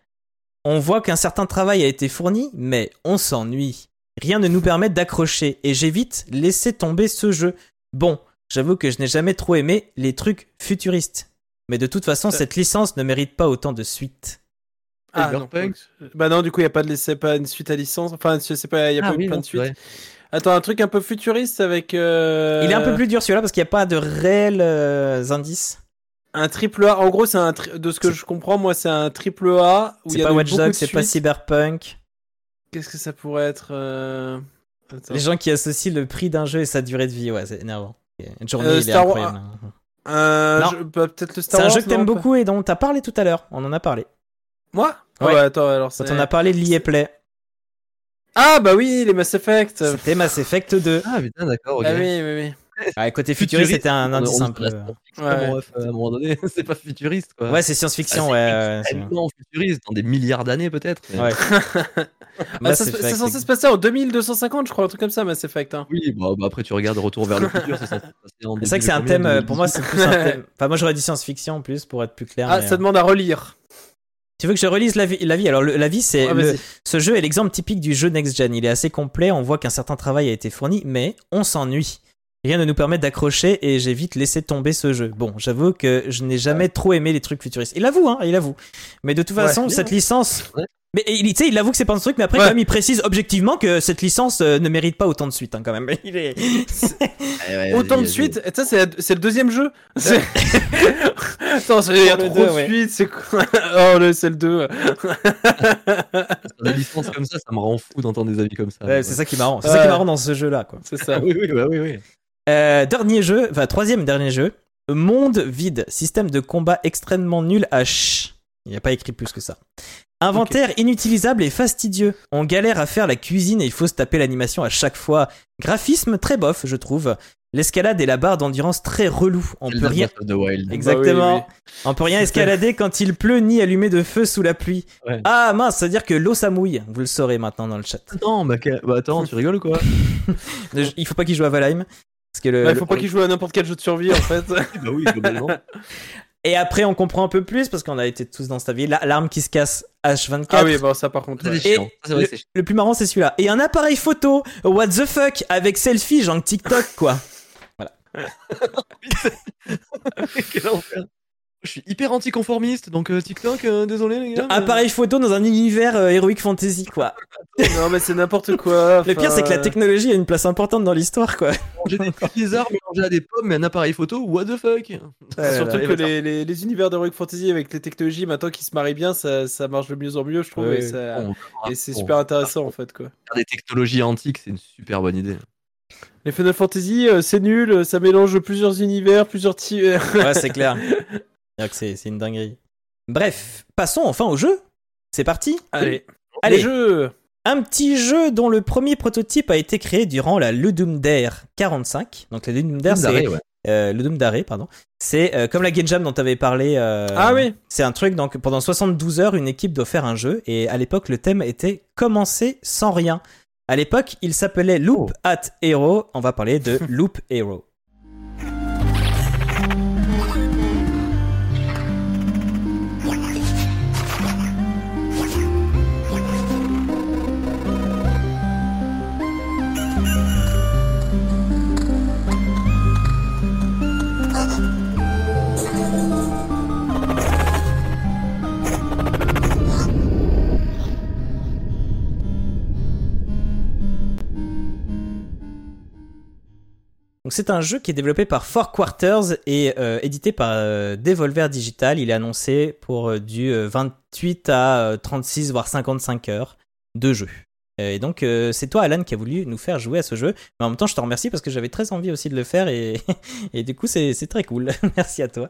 Speaker 1: On voit qu'un certain travail a été fourni, mais on s'ennuie. Rien ne nous permet d'accrocher et j'ai vite laissé tomber ce jeu. Bon, j'avoue que je n'ai jamais trop aimé les trucs futuristes. Mais de toute façon, cette licence ne mérite pas autant de suites.
Speaker 2: Ah, non. Bah non, du coup, il n'y a pas de c'est pas une suite à licence. Enfin, je sais pas, il y a
Speaker 3: Ah
Speaker 2: pas eu
Speaker 3: oui,
Speaker 2: plein
Speaker 3: non,
Speaker 2: de suites. Attends, un truc un peu futuriste avec. euh,
Speaker 1: Il est un peu plus dur celui-là parce qu'il n'y a pas de réels euh, indices.
Speaker 2: Un triple A. En gros, c'est un tri- de ce que
Speaker 1: C'est-
Speaker 2: je comprends, moi, c'est un triple A
Speaker 1: C'est pas Watch Dogs, c'est pas. Cyberpunk.
Speaker 2: Qu'est-ce que ça pourrait être euh.
Speaker 1: Les gens qui associent le prix d'un jeu et sa durée de vie, ouais, c'est énervant. Une journée,
Speaker 2: Euh,
Speaker 1: il est incroyable.
Speaker 2: Un jeu- bah, peut-être le
Speaker 1: C'est
Speaker 2: Star
Speaker 1: un
Speaker 2: Wars.
Speaker 1: jeu que t'aimes beaucoup et dont t'as parlé tout à l'heure. On en a parlé.
Speaker 2: Moi? Ah
Speaker 1: Ouais.
Speaker 2: ouais, attends, alors c'est.
Speaker 1: Quand on a parlé de l'EA Play,
Speaker 2: Ah bah oui, les Mass Effect.
Speaker 1: c'était Mass Effect 2.
Speaker 3: Ah putain, d'accord. ok.
Speaker 2: Ah oui, oui, oui.
Speaker 1: Ouais, côté futuriste, c'était un indice un peu.
Speaker 3: science-fiction,
Speaker 2: Ouais.
Speaker 3: ref, à un moment donné, c'est pas futuriste quoi.
Speaker 1: Ouais, c'est science-fiction,
Speaker 3: Ah,
Speaker 1: ouais.
Speaker 3: c'est
Speaker 1: ouais, c'est-
Speaker 3: extrêmement futuriste dans des milliards d'années peut-être. mais-
Speaker 1: Ouais.
Speaker 2: Ah, ça c'est censé se passer en 2250, je crois, un truc comme ça, Mass Effect. Hein.
Speaker 3: Oui, bon, bah, après tu regardes Retour vers le futur, c'est censé se passer en
Speaker 1: C'est vrai que c'est un thème, euh, pour moi, c'est
Speaker 3: 2018.
Speaker 1: plus un thème. Enfin, moi, j'aurais dit science-fiction en plus pour être plus clair.
Speaker 2: Ah,
Speaker 1: mais,
Speaker 2: ça
Speaker 1: euh,
Speaker 2: demande à relire.
Speaker 1: Tu veux que je relise la vie, la vie? Alors, le- la vie, c'est. Ce jeu est l'exemple typique du jeu next-gen. Il est assez complet, on voit qu'un certain travail a été fourni, mais on s'ennuie. Rien ne nous permet d'accrocher et j'ai vite laissé tomber ce jeu. Bon, j'avoue que je n'ai jamais trop aimé les trucs futuristes. Il avoue, hein, il avoue. Mais de toute façon, cette licence. Mais il, tu sais, il avoue que c'est pas un truc, mais après,
Speaker 2: Ouais.
Speaker 1: quand même, il précise objectivement que cette licence euh, ne mérite pas autant de suites, hein, quand même. Il est...
Speaker 3: Ouais, ouais,
Speaker 2: Autant de suites. Ça, c'est la- c'est le deuxième jeu? C'est- Attends, c'est- il y a
Speaker 1: Le
Speaker 2: trop
Speaker 1: deux,
Speaker 2: de
Speaker 1: ouais.
Speaker 2: suites. C'est quoi? Oh, le- c'est le 2.
Speaker 3: Sur des licences comme ça, ça me rend fou d'entendre des avis comme ça.
Speaker 1: Ouais, c'est ça qui est marrant. C'est ça qui est marrant dans ce jeu-là, quoi.
Speaker 2: C'est ça.
Speaker 3: Oui, oui, bah oui, oui.
Speaker 1: Euh, dernier jeu, enfin troisième dernier jeu, Monde vide, système de combat extrêmement nul à ch. Il n'y a pas écrit plus que ça. Inventaire inutilisable et fastidieux. On galère à faire la cuisine et il faut se taper l'animation à chaque fois. Graphisme très bof, je trouve. L'escalade et la barre d'endurance très relou. On peut rien. Exactement.
Speaker 2: Bah
Speaker 1: On peut rien escalader quand il pleut ni allumer de feu sous la pluie.
Speaker 3: Ouais.
Speaker 1: Ah mince, c'est à dire que l'eau ça mouille. Vous le saurez maintenant dans le chat.
Speaker 3: Non, bah, bah, attends, tu rigoles ou quoi
Speaker 1: Il faut pas qu'il joue à Valheim. Parce que le,
Speaker 2: Bah, il
Speaker 1: le-
Speaker 2: faut pas qu'il joue à n'importe quel jeu de survie en fait.
Speaker 3: Bah oui, globalement.
Speaker 1: Et après, on comprend un peu plus parce qu'on a été tous dans cette vie. La- L'arme qui se casse H24.
Speaker 2: ah oui, bon, ça par contre. Ouais.
Speaker 3: vrai,
Speaker 1: le, le plus marrant, c'est celui-là. Et un appareil photo, what the fuck, avec selfie, genre TikTok, quoi.
Speaker 3: Quel enfer. Je suis hyper anticonformiste, donc euh, TikTok, euh, désolé les gars. mais-
Speaker 1: Appareil photo dans un univers euh, Heroic Fantasy, quoi.
Speaker 2: Non, mais c'est n'importe quoi.
Speaker 1: Le pire, c'est que la
Speaker 2: enfin,
Speaker 1: technologie a une place importante dans l'histoire, quoi.
Speaker 3: J'ai des petits lézards mélangés à des pommes, mais un appareil photo, what the fuck?
Speaker 2: Surtout que les, les, les univers d'Heroic Fantasy avec les technologies maintenant qui se marient bien, ça, ça marche de mieux en mieux, je trouve.
Speaker 1: Ouais,
Speaker 2: et ça-
Speaker 3: Bon,
Speaker 2: et c'est
Speaker 3: bon,
Speaker 2: super intéressant en fait quoi.
Speaker 3: faire des technologies antiques, c'est une super bonne idée.
Speaker 2: Les Final Fantasy, euh, c'est nul, euh, ça mélange plusieurs univers, plusieurs types.
Speaker 1: Ouais, c'est clair. Que C'est une dinguerie. Bref, passons enfin au jeu. C'est parti.
Speaker 2: Allez,
Speaker 1: Allez.
Speaker 2: jeux.
Speaker 1: Un petit jeu dont le premier prototype a été créé durant la Ludum Dare 45. Donc la Ludum Dare, c'est
Speaker 3: ouais.
Speaker 1: euh, Ludum Dare, pardon. C'est euh, comme la Game Jam dont tu avais parlé. euh,
Speaker 2: Ah oui.
Speaker 1: C'est un truc, donc pendant 72 heures, une équipe doit faire un jeu. Et à l'époque, le thème était commencer sans rien. À l'époque, il s'appelait Loop
Speaker 3: Oh.
Speaker 1: at Hero. On va parler de Loop Hero. Donc c'est un jeu qui est développé par Four Quarters et euh, édité par euh, Devolver Digital. Il est annoncé pour euh, du euh, 28 à euh, 36 voire 55 heures de jeu. Et donc, c'est toi, Alan, qui a voulu nous faire jouer à ce jeu. Mais en même temps, je te remercie parce que j'avais très envie aussi de le faire et, du coup, c'est très cool. Merci à toi.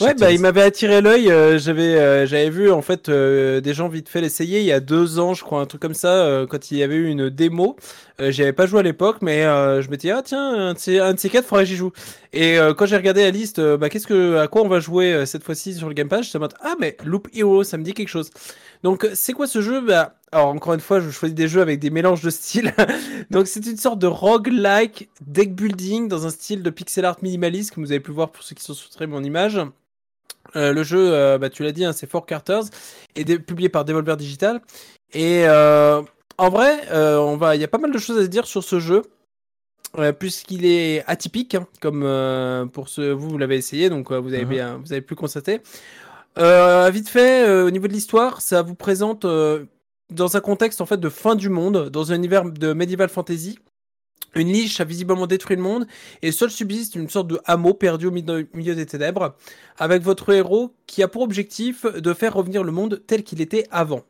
Speaker 2: Ouais, bah, il m'avait attiré l'œil. euh, j'avais, euh, j'avais vu en fait euh, des gens vite fait l'essayer il y a deux ans, je crois, un truc comme ça, quand il y avait eu une démo. J'y avais pas joué à l'époque, mais je m'étais dit, ah tiens, un de ces, un de ces quatre, faudrait que j'y joue. Et quand j'ai regardé la liste, bah, qu'est-ce que, à quoi on va jouer cette fois-ci sur le Game Pass, je me ah mais Loop Hero, ça me dit quelque chose. Donc euh, c'est quoi ce jeu? Bah, Alors encore une fois, je choisis des jeux avec des mélanges de styles. Donc c'est une sorte de roguelike deck building dans un style de pixel art minimaliste, comme vous avez pu voir pour ceux qui sont sur mon image. Euh, le jeu, euh, bah, tu l'as dit, hein, c'est Four Carters, et publié par Devolver Digital. Et euh, en vrai, on va, il y a pas mal de choses à se dire sur ce jeu, puisqu'il est atypique, hein, comme pour ce, vous, vous l'avez essayé, donc vous avez
Speaker 1: Mhm.
Speaker 2: bien, vous avez pu constater. Euh, vite fait, euh, au niveau de l'histoire, ça vous présente euh, dans un contexte en fait de fin du monde, dans un univers de medieval fantasy. Une liche a visiblement détruit le monde et seul subsiste une sorte de hameau perdu au milieu milieu des ténèbres, avec votre héros qui a pour objectif de faire revenir le monde tel qu'il était avant.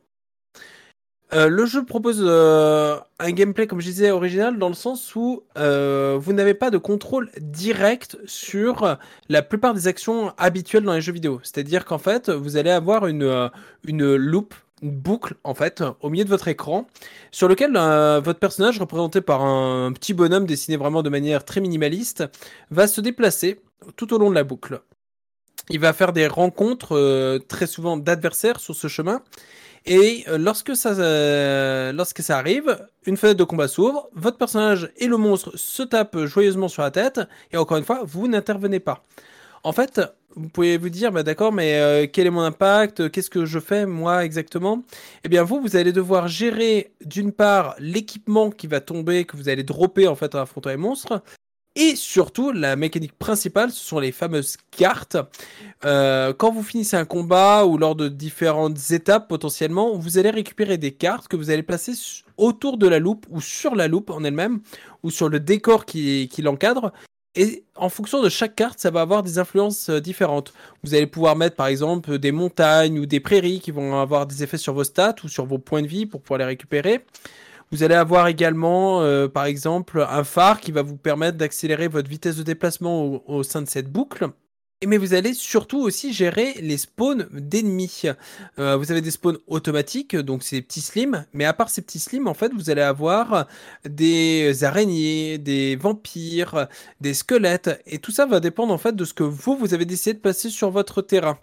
Speaker 2: Euh, le jeu propose euh, un gameplay, comme je disais, original, dans le sens où euh, vous n'avez pas de contrôle direct sur la plupart des actions habituelles dans les jeux vidéo. C'est-à-dire qu'en fait, vous allez avoir une, une loupe, une boucle, en fait, au milieu de votre écran, sur lequel votre personnage, représenté par un petit bonhomme dessiné vraiment de manière très minimaliste, va se déplacer tout au long de la boucle. Il va faire des rencontres très souvent d'adversaires sur ce chemin. Et euh, lorsque ça, euh, lorsque ça arrive, une fenêtre de combat s'ouvre, votre personnage et le monstre se tapent joyeusement sur la tête, et encore une fois, vous n'intervenez pas. En fait, vous pouvez vous dire, bah d'accord, mais euh, quel est mon impact? Qu'est-ce que je fais moi exactement? Eh bien, vous, vous allez devoir gérer d'une part l'équipement qui va tomber, que vous allez dropper en fait en affrontant les monstres, et surtout la mécanique principale, ce sont les fameuses cartes. Euh, quand vous finissez un combat ou lors de différentes étapes potentiellement, vous allez récupérer des cartes que vous allez placer autour de la loupe ou sur la loupe en elle-même ou sur le décor qui, qui l'encadre. Et en fonction de chaque carte, ça va avoir des influences euh, différentes. Vous allez pouvoir mettre par exemple des montagnes ou des prairies qui vont avoir des effets sur vos stats ou sur vos points de vie pour pouvoir les récupérer. Vous allez avoir également, euh, par exemple, un phare qui va vous permettre d'accélérer votre vitesse de déplacement au, au sein de cette boucle. Mais vous allez surtout aussi gérer les spawns d'ennemis. Euh, vous avez des spawns automatiques, donc c'est petits slims, mais à part ces petits slims, en fait, vous allez avoir des araignées, des vampires, des squelettes, et tout ça va dépendre en fait de ce que vous, vous avez décidé de placer sur votre terrain.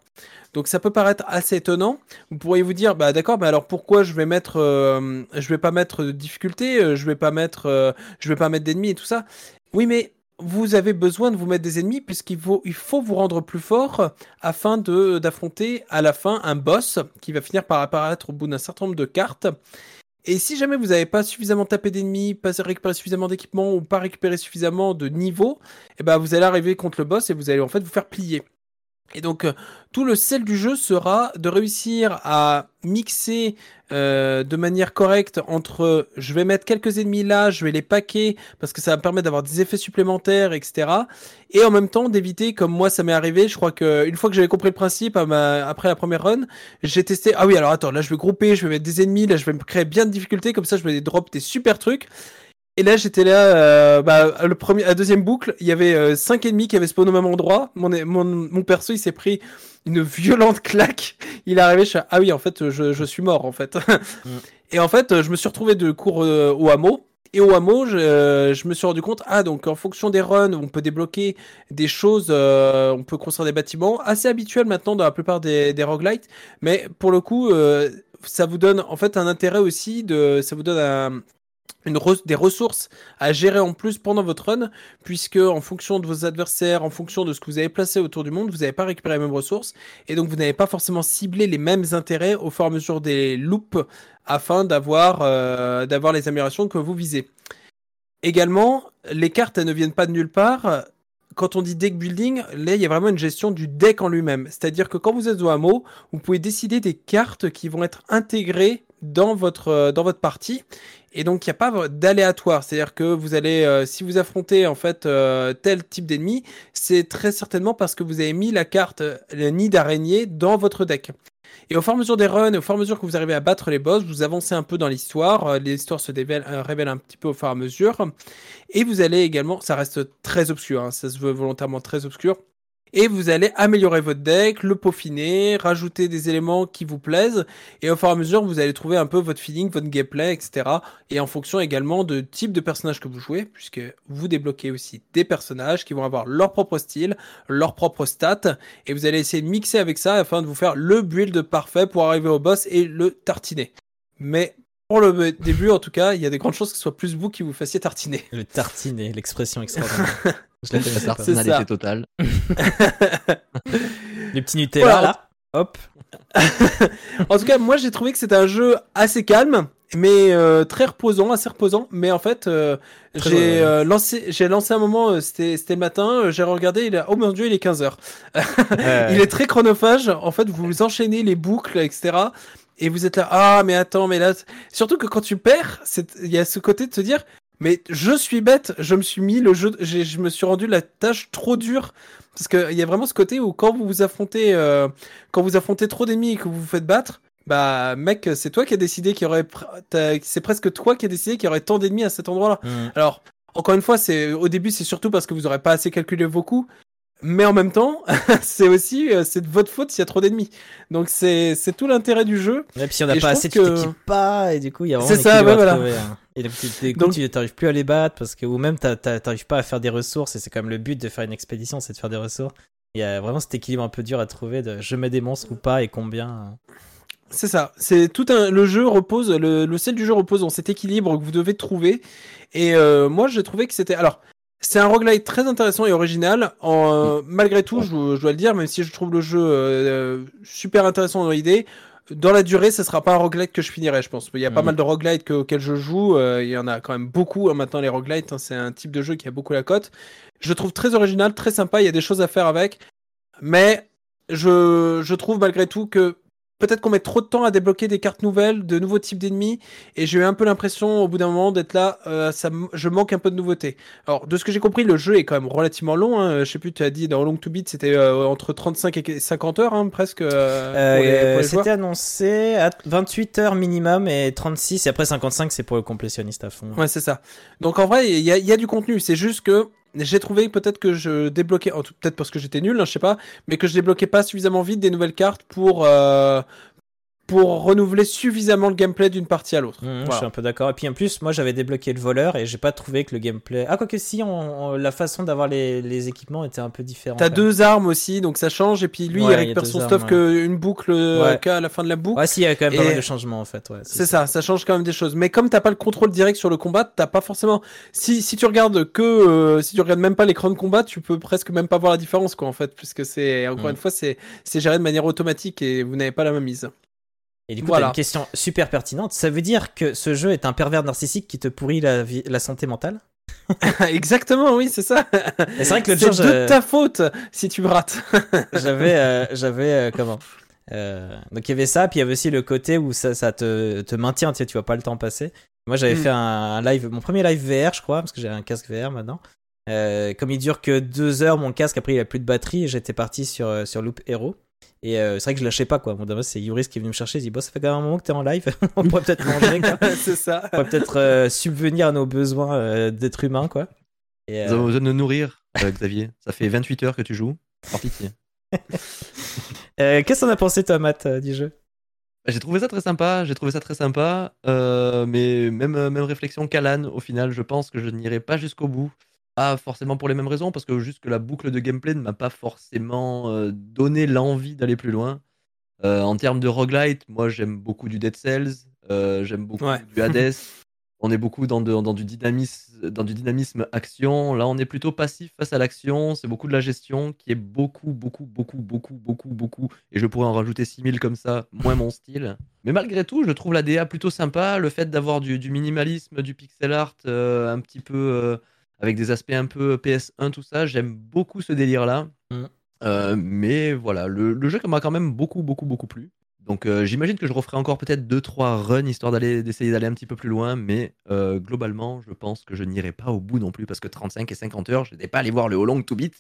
Speaker 2: Donc ça peut paraître assez étonnant. Vous pourriez vous dire, bah d'accord, mais alors pourquoi je vais mettre, euh, je vais pas mettre de difficulté, euh, je vais pas mettre, je vais pas mettre d'ennemis et tout ça? Oui, mais vous avez besoin de vous mettre des ennemis puisqu'il faut, vous rendre plus fort afin de d'affronter à la fin un boss qui va finir par apparaître au bout d'un certain nombre de cartes. Et si jamais vous n'avez pas suffisamment tapé d'ennemis, pas récupéré suffisamment d'équipement ou pas récupéré suffisamment de niveau, eh ben vous allez arriver contre le boss et vous allez en fait vous faire plier. Et donc euh, tout le sel du jeu sera de réussir à mixer euh, de manière correcte entre je vais mettre quelques ennemis là, je vais les paquer parce que ça va me permettre d'avoir des effets supplémentaires, etc. Et en même temps d'éviter, comme moi ça m'est arrivé, je crois que une fois que j'avais compris le principe après la première run, j'ai testé. Ah oui, alors attends, là je vais grouper, je vais mettre des ennemis, là je vais me créer bien de difficultés, comme ça je vais drop des super trucs. Et là, j'étais là, euh, bah, le premier, à la deuxième boucle, il y avait euh, cinq ennemis qui avaient spawn au même endroit. Mon, mon, mon perso, il s'est pris une violente claque. Il est arrivé, je suis, ah oui, en fait, je, je suis mort, en fait. Et en fait, je me suis retrouvé de cours euh, au hameau. Et au hameau, je, euh, je me suis rendu compte, ah, donc en fonction des runs, on peut débloquer des choses, euh, on peut construire des bâtiments, assez habituels maintenant dans la plupart des, des roguelites. Mais pour le coup, euh, ça vous donne en fait un intérêt aussi, de, ça vous donne un, une des ressources à gérer en plus pendant votre run, puisque en fonction de vos adversaires, en fonction de ce que vous avez placé autour du monde, vous n'avez pas récupéré les mêmes ressources, et donc vous n'avez pas forcément ciblé les mêmes intérêts au fur et à mesure des loops afin d'avoir euh, d'avoir les améliorations que vous visez. Également, les cartes elles ne viennent pas de nulle part. Quand on dit deck building, là il y a vraiment une gestion du deck en lui-même. C'est-à-dire que quand vous êtes au hameau, vous pouvez décider des cartes qui vont être intégrées dans votre, dans votre partie. Et donc il n'y a pas d'aléatoire. C'est-à-dire que vous allez, euh, si vous affrontez en fait euh, tel type d'ennemi, c'est très certainement parce que vous avez mis la carte euh, le nid d'araignée dans votre deck. Et au fur et à mesure des runs, au fur et à mesure que vous arrivez à battre les boss, vous avancez un peu dans l'histoire. L'histoire se dévèle- révèle un petit peu au fur et à mesure. Et vous allez également, ça reste très obscur, hein, ça se veut volontairement très obscur. Et vous allez améliorer votre deck, le peaufiner, rajouter des éléments qui vous plaisent. Et au fur et à mesure, vous allez trouver un peu votre feeling, votre gameplay, etc. Et en fonction également de type de personnage que vous jouez, puisque vous débloquez aussi des personnages qui vont avoir leur propre style, leur propre stats. Et vous allez essayer de mixer avec ça afin de vous faire le build parfait pour arriver au boss et le tartiner. Mais pour le début, en tout cas, il y a des grandes chances que ce soit plus vous qui vous fassiez tartiner.
Speaker 1: Le tartiné, l'expression extraordinaire. Je la connaissais pas.
Speaker 2: C'est ça.
Speaker 3: Personnalité totale.
Speaker 1: Les petits Nutella
Speaker 2: Voilà.
Speaker 1: là. Hop.
Speaker 2: En tout cas, moi j'ai trouvé que c'était un jeu assez calme, mais euh, très reposant, assez reposant. Mais en fait, euh, j'ai euh, lancé, j'ai lancé un moment, c'était c'était le matin, j'ai regardé, il a, oh mon dieu, il est 15 heures. Il est très chronophage. En fait, vous enchaînez les boucles, etc. Et vous êtes là, ah mais attends, mais là, surtout que quand tu perds, c'est- il y a ce côté de te dire, mais je suis bête, je me suis mis le jeu, je me suis rendu la tâche trop dure. Parce qu'il y a vraiment ce côté où quand vous vous affrontez, euh, quand vous affrontez trop d'ennemis et que vous vous faites battre, bah mec, c'est toi qui as décidé qu'il y aurait, c'est presque toi qui as décidé qu'il y aurait tant d'ennemis à cet endroit-là.
Speaker 1: Mm.
Speaker 2: Alors, encore une fois, c'est au début, c'est surtout parce que vous n'aurez pas assez calculé vos coups. Mais en même temps, c'est aussi euh, c'est de votre faute s'il y a trop d'ennemis. Donc c'est c'est tout l'intérêt du jeu.
Speaker 1: Et puis si on n'a pas assez, tu
Speaker 2: que-
Speaker 1: t'équipes pas, et du coup, il y a vraiment
Speaker 2: C'est ça, ouais, voilà.
Speaker 1: trouver, hein. Et donc, tu
Speaker 2: Donc-
Speaker 1: tu t'arrives plus à les battre, parce que, ou même t'arrives pas à faire des ressources, et c'est quand même le but de faire une expédition, c'est de faire des ressources. Il y a vraiment cet équilibre un peu dur à trouver de je mets des monstres ou pas, et combien. hein.
Speaker 2: C'est ça. C'est tout un le jeu repose le, le sel du jeu repose dans cet équilibre que vous devez trouver. Et euh, moi j'ai trouvé que c'était alors c'est un roguelite très intéressant et original. En, euh, malgré tout, je, je dois le dire, même si je trouve le jeu euh, super intéressant dans l'idée, dans la durée, ce sera pas un roguelite que je finirai, je pense. Il y a pas
Speaker 1: Mhm.
Speaker 2: mal de roguelites que- auxquels je joue. euh, il y en a quand même beaucoup hein, maintenant les roguelites. hein, c'est un type de jeu qui a beaucoup la cote. Je le trouve très original, très sympa. Il y a des choses à faire avec, mais je, je trouve malgré tout que peut-être qu'on met trop de temps à débloquer des cartes nouvelles, de nouveaux types d'ennemis, et j'ai eu un peu l'impression au bout d'un moment d'être là, euh, ça, je manque un peu de nouveauté. Alors de ce que j'ai compris, le jeu est quand même relativement long. Hein. Je sais plus, tu as dit dans Long to Beat, c'était euh, entre 35 et 50 heures hein, presque. euh,
Speaker 1: Euh. C'était annoncé à 28 heures minimum, et 36, et après 55, c'est pour le complétionniste à fond.
Speaker 2: Ouais, c'est ça. Donc en vrai, il y a, il y a du contenu. C'est juste que j'ai trouvé peut-être que je débloquais, peut-être parce que j'étais nul, hein, je sais pas, mais que je débloquais pas suffisamment vite des nouvelles cartes pour euh, pour renouveler suffisamment le gameplay d'une partie à l'autre.
Speaker 1: Mhm, Je suis un peu d'accord. Et puis en plus, moi j'avais débloqué le voleur et j'ai pas trouvé que le gameplay. Ah, quoique si, on, on- la façon d'avoir les, les équipements était un peu différente.
Speaker 2: T'as
Speaker 1: même.
Speaker 2: deux armes aussi, donc ça change. Et puis lui,
Speaker 1: Ouais,
Speaker 2: il récupère son
Speaker 1: armes,
Speaker 2: stuff
Speaker 1: ouais.
Speaker 2: qu'une boucle euh,
Speaker 1: Ouais.
Speaker 2: qu'à la fin de la boucle.
Speaker 1: Ouais, si, il y a quand même pas
Speaker 2: Et-
Speaker 1: mal de changements en fait. Ouais,
Speaker 2: C'est ça, ça change quand même des choses. Mais comme t'as pas le contrôle direct sur le combat, t'as pas forcément. Si, si tu regardes que, euh, si tu regardes même pas l'écran de combat, tu peux presque même pas voir la différence, quoi, en fait, puisque c'est encore
Speaker 1: Mm.
Speaker 2: une fois, c'est c'est géré de manière automatique et vous n'avez pas la même mise.
Speaker 1: Et du coup,
Speaker 2: Voilà.
Speaker 1: une question super pertinente. Ça veut dire que ce jeu est un pervers narcissique qui te pourrit la, vie, la santé mentale?
Speaker 2: Exactement, oui, c'est ça.
Speaker 1: C'est vrai que le
Speaker 2: C'est de ta faute si tu me rates.
Speaker 1: j'avais, euh, j'avais euh, comment Euh, Donc il y avait ça, puis il y avait aussi le côté où ça, ça te, te maintient, tu sais, tu vois pas le temps passer. Moi, j'avais
Speaker 2: Mm.
Speaker 1: fait un, un live, mon premier live VR, je crois, parce que j'ai un casque VR maintenant. Comme il dure que deux heures, mon casque, après il a plus de batterie, et j'étais parti sur, sur Loop Hero. Et euh, c'est vrai que je lâchais pas, quoi. Bon, d'abord, c'est Yuris qui est venu me chercher, il dit, bon, ça fait quand même un moment que t'es en live, on pourrait peut-être manger,
Speaker 2: c'est ça.
Speaker 1: On pourrait peut-être euh, subvenir à nos besoins euh, d'être humain, quoi. Et,
Speaker 3: Nous
Speaker 1: euh,
Speaker 3: avons besoin de nous nourrir, euh, Xavier. Ça fait 28 heures que tu joues. Par pitié.
Speaker 1: euh, Qu'est-ce qu'on a pensé, toi, Matt, euh, du jeu?
Speaker 3: J'ai trouvé ça très sympa, j'ai trouvé ça très sympa, euh, mais même, euh, même réflexion qu'Alan, au final, je pense que je n'irai pas jusqu'au bout. Pas forcément pour les mêmes raisons, parce que juste que la boucle de gameplay ne m'a pas forcément euh, donné l'envie d'aller plus loin. Euh, en termes de roguelite, moi j'aime beaucoup du Dead Cells, euh, j'aime beaucoup
Speaker 2: Ouais.
Speaker 3: du Hades. on est beaucoup dans, de- dans, du dynamisme, dans du dynamisme action. Là, on est plutôt passif face à l'action. C'est beaucoup de la gestion qui est beaucoup, beaucoup, beaucoup, beaucoup, beaucoup, beaucoup. Et je pourrais en rajouter 6000 comme ça, moins mon style. Mais malgré tout, je trouve la DA plutôt sympa. Le fait d'avoir du, du minimalisme, du pixel art, euh, un petit peu avec des aspects un peu PS1, tout ça, j'aime beaucoup ce délire-là.
Speaker 1: Mm.
Speaker 3: Euh, mais voilà, le, le jeu m'a quand même beaucoup, beaucoup, beaucoup plu. Donc euh, j'imagine que je referai encore peut-être 2-3 runs histoire d'aller d'essayer d'aller un petit peu plus loin, mais euh, globalement, je pense que je n'irai pas au bout non plus parce que 35 et 50 heures, je n'étais pas allé voir le How Long to Beat.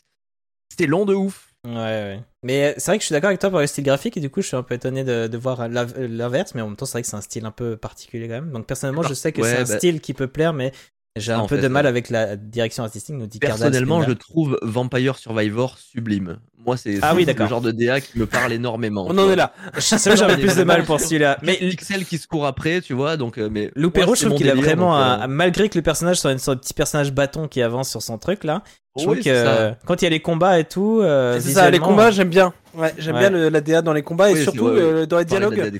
Speaker 3: C'était long de ouf.
Speaker 1: Ouais, ouais. Mais c'est vrai que je suis d'accord avec toi pour le style graphique et du coup je suis un peu étonné de, de voir l'inverse, mais en même temps c'est vrai que c'est un style un peu particulier quand même. Donc personnellement je sais que
Speaker 3: Ouais,
Speaker 1: c'est un
Speaker 3: bah-
Speaker 1: style qui peut plaire, mais j'ai un
Speaker 3: En
Speaker 1: peu
Speaker 3: fait,
Speaker 1: de mal
Speaker 3: ouais.
Speaker 1: avec la direction artistique, nous dit
Speaker 3: Personnellement, je trouve Vampire Survivor sublime. Moi, c'est
Speaker 1: Ah oui,
Speaker 3: le genre de DA qui me parle énormément.
Speaker 2: On en est là.
Speaker 1: C'est vrai que j'avais plus de mal pour celui-là. Mais
Speaker 3: Pixel qui se court après, tu vois, donc euh, mais
Speaker 1: Loupero, je trouve qu'il a vraiment
Speaker 3: donc,
Speaker 1: un,
Speaker 3: euh,
Speaker 1: malgré que le personnage soit une sorte de petit personnage bâton qui avance sur son truc là, je
Speaker 3: oui,
Speaker 1: trouve que quand il y a les combats et tout, euh,
Speaker 2: C'est ça, les combats, j'aime bien. Ouais, j'aime
Speaker 1: Ouais.
Speaker 2: bien le- la DA dans les combats et
Speaker 3: Oui,
Speaker 2: surtout
Speaker 3: ouais, ouais.
Speaker 2: euh, dans les dialogues.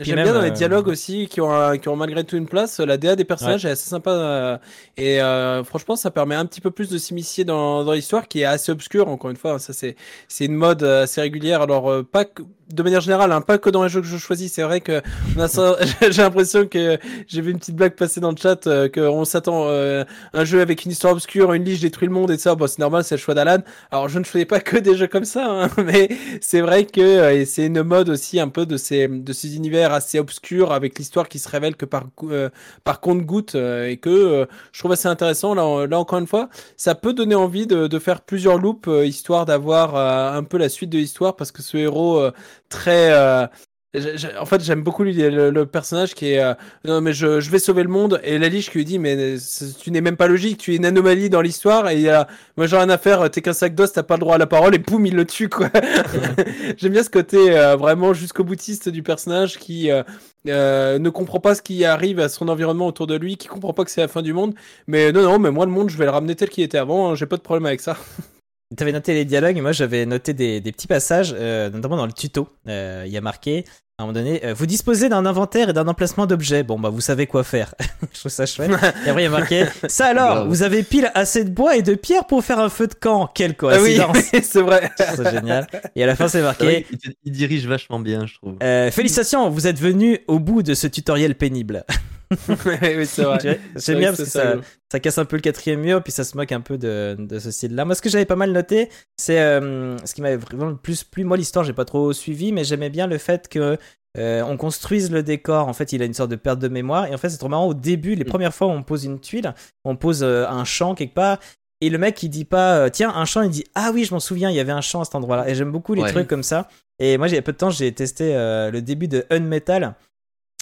Speaker 2: J'aime bien dans les
Speaker 1: euh,
Speaker 2: dialogues aussi qui ont, qui ont malgré tout une place. La DA des personnages est assez sympa euh, et euh, franchement ça permet un petit peu plus de s'immiscer dans, dans l'histoire qui est assez obscure. Encore une fois, ça c'est c'est une mode euh, assez régulière. Alors pas que, de manière générale, hein, pas que dans les jeux que je choisis. C'est vrai que j'ai l'impression que j'ai vu une petite blague passer dans le chat euh, qu'on s'attend euh, un jeu avec une histoire obscure, une liche détruit le monde et ça. Bon c'est normal, c'est le choix d'Alan. Alors je ne faisais pas que des jeux comme ça, hein, mais c'est vrai que euh, c'est une mode aussi un peu de ces de ces univers assez obscurs avec l'histoire qui se révèle que par euh, par compte-goutte euh, et que euh, je trouve assez intéressant là là encore une fois ça peut donner envie de, de faire plusieurs loops histoire d'avoir un peu la suite de l'histoire parce que ce héros très euh, en fait, j'aime beaucoup lui, le, personnage qui est euh, non mais je, je vais sauver le monde et la liche qui lui dit mais tu n'es même pas logique, tu es une anomalie dans l'histoire et il moi j'ai rien à faire, t'es qu'un sac d'os, t'as pas le droit à la parole et boum il le tue quoi. J'aime bien ce côté euh, vraiment jusqu'au boutiste du personnage qui ne comprend pas ce qui arrive à son environnement autour de lui, qui comprend pas que c'est la fin du monde. Mais non, non, mais moi le monde, je vais le ramener tel qu'il était avant. hein, J'ai pas de problème avec ça.
Speaker 1: T'avais noté les dialogues, et moi j'avais noté des, des petits passages, euh, notamment dans le tuto. Euh, Il y a marqué, à un moment donné, euh, vous disposez d'un inventaire et d'un emplacement d'objets. Bon, bah vous savez quoi faire. je trouve ça chouette. Et après il y a marqué, ça alors, vous avez pile assez de bois et de pierres pour faire un feu de camp. Quelle
Speaker 2: Ah oui,
Speaker 1: coïncidence.
Speaker 2: c'est vrai.
Speaker 1: C'est génial. Et à la fin c'est marqué,
Speaker 3: il dirige vachement bien, je trouve.
Speaker 1: félicitations, vous êtes venu au bout de ce tutoriel pénible.
Speaker 2: oui, c'est vrai.
Speaker 1: J'aime bien parce que ça, casse un peu le quatrième mur, puis ça se moque un peu de, de ce style-là. Moi, ce que j'avais pas mal noté, c'est euh, ce qui m'avait vraiment le plus plu. Moi, l'histoire, j'ai pas trop suivi, mais j'aimais bien le fait que euh, on construise le décor. En fait, il a une sorte de perte de mémoire. Et en fait, c'est trop marrant. Au début, les
Speaker 3: Mm.
Speaker 1: premières fois où on pose une tuile, on pose euh, un champ quelque part. Et le mec, il dit pas, euh, tiens, un champ, il dit, ah oui, je m'en souviens, il y avait un champ à cet endroit-là. Et j'aime beaucoup les
Speaker 3: Ouais.
Speaker 1: trucs comme ça. Et moi, il y a peu de temps, j'ai testé le début de Unmetal.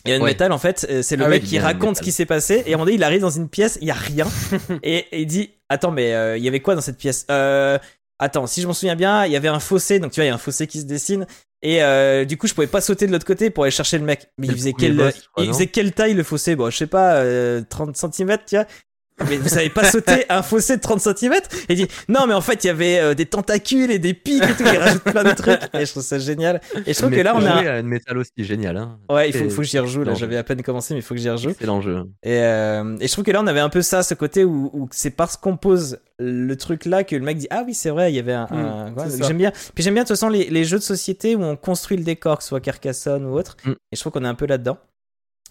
Speaker 1: Et Unmetal, en fait, euh, c'est le
Speaker 2: Ah
Speaker 1: mec
Speaker 2: oui,
Speaker 1: qui raconte ce qui s'est passé. Et à un moment donné, il arrive dans une pièce, il y a rien. et, et il dit, attends, mais euh, il y avait quoi dans cette pièce? Euh, Attends, si je m'en souviens bien, il y avait un fossé. Donc tu vois, il y a un fossé qui se dessine. Et euh, du coup, je pouvais pas sauter de l'autre côté pour aller chercher le mec. Mais il faisait
Speaker 3: boss, crois,
Speaker 1: il faisait quelle taille le fossé? Bon, je sais pas, euh, 30 cm, tu vois? Mais vous savez pas sauter un fossé de 30 cm Et il dit non, mais en fait, il y avait euh, des tentacules et des pics et tout. Il rajoute plein de trucs. Et je trouve ça génial. Et je trouve que là, on a.
Speaker 3: une métal aussi génial. Hein.
Speaker 1: Ouais, il faut,
Speaker 3: C'est-
Speaker 1: faut que j'y rejoue. Là, j'avais à peine commencé, mais il faut que j'y rejoue.
Speaker 3: Excellent jeu.
Speaker 1: Et, euh, et je trouve que là, on avait un peu ça, ce côté où, où c'est parce qu'on pose le truc là que le mec dit Ah oui, c'est vrai, il y avait un.
Speaker 2: Mm,
Speaker 1: un-
Speaker 2: c'est
Speaker 1: j'aime bien. Puis j'aime bien, de toute façon, les, les jeux de société où on construit le décor, que ce soit Carcassonne ou autre.
Speaker 3: Mm.
Speaker 1: Et je trouve qu'on est un peu là-dedans.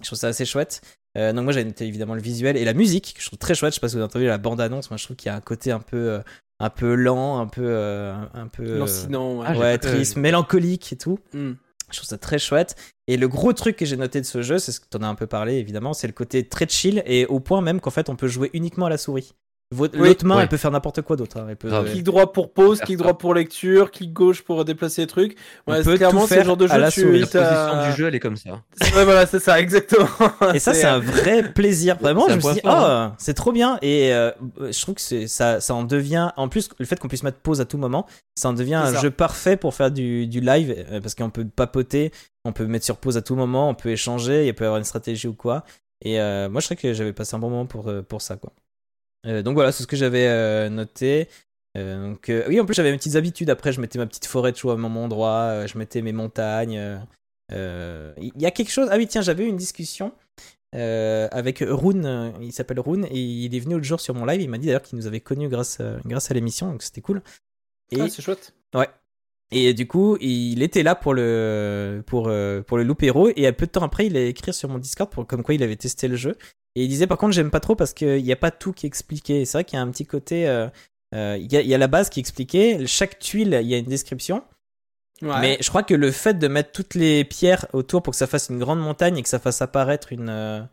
Speaker 1: Je trouve ça assez chouette. Euh, donc, moi, j'ai noté évidemment le visuel et la musique, que je trouve très chouette. Je sais pas si vous avez entendu la bande-annonce. Moi, je trouve qu'il y a un côté un peu, euh, un peu lent, un peu. euh, un peu
Speaker 2: Lancinant, ouais.
Speaker 3: Ah,
Speaker 1: ouais, triste, mélancolique et tout.
Speaker 2: Mm.
Speaker 1: Je trouve ça très chouette. Et le gros truc que j'ai noté de ce jeu, c'est ce que tu en as un peu parlé évidemment, c'est le côté très chill et au point même qu'en fait on peut jouer uniquement à la souris. Vo-
Speaker 2: Oui.
Speaker 1: L'autre main,
Speaker 3: Ouais.
Speaker 1: elle peut faire n'importe quoi d'autre. hein. Elle peut,
Speaker 2: Clic droit pour pause, clic droit pour lecture, clic gauche pour déplacer les trucs.
Speaker 1: On
Speaker 2: Ouais,
Speaker 1: peut
Speaker 2: c'est clairement c'est le genre de
Speaker 1: à
Speaker 2: jeu
Speaker 1: la
Speaker 2: tu
Speaker 1: souris.
Speaker 3: La position du jeu, elle est comme ça.
Speaker 2: Ouais, voilà, c'est ça, exactement.
Speaker 1: Et ça, c'est un vrai plaisir. Vraiment, je me suis dit, oh, c'est trop bien. Et euh, je trouve que ça, ça en devient. En plus, le fait qu'on puisse mettre pause à tout moment, ça en devient un
Speaker 2: ça.
Speaker 1: jeu parfait pour faire du, du live euh, parce qu'on peut papoter, on peut mettre sur pause à tout moment, on peut échanger, il peut y avoir une stratégie ou quoi. Et euh, moi, je crois que j'avais passé un bon moment pour, pour ça, quoi. Euh, donc voilà, c'est ce que j'avais euh, noté. Euh, donc, euh, oui, en plus, j'avais mes petites habitudes. Après, je mettais ma petite forêt de choix à mon endroit, euh, je mettais mes montagnes. Il y a quelque chose. Ah oui, tiens, j'avais eu une discussion avec Rune. Il s'appelle Rune et il est venu l'autre jour sur mon live. Il m'a dit d'ailleurs qu'il nous avait connus grâce, à- grâce à l'émission, donc c'était cool. Et,
Speaker 2: Ah, c'est chouette.
Speaker 1: Et du coup, il était là pour le pour euh, pour le et peu de temps après, il a écrit sur mon Discord pour comme quoi il avait testé le jeu et il disait par contre j'aime pas trop parce qu'il n'y a pas tout qui est expliqué. C'est vrai qu'il y a un petit côté, euh, euh, il y, a, il y a la base qui est expliquée. Chaque tuile, il y a une description.
Speaker 2: Ouais.
Speaker 1: Mais je crois que le fait de mettre toutes les pierres autour pour que ça fasse une grande montagne et que ça fasse apparaître une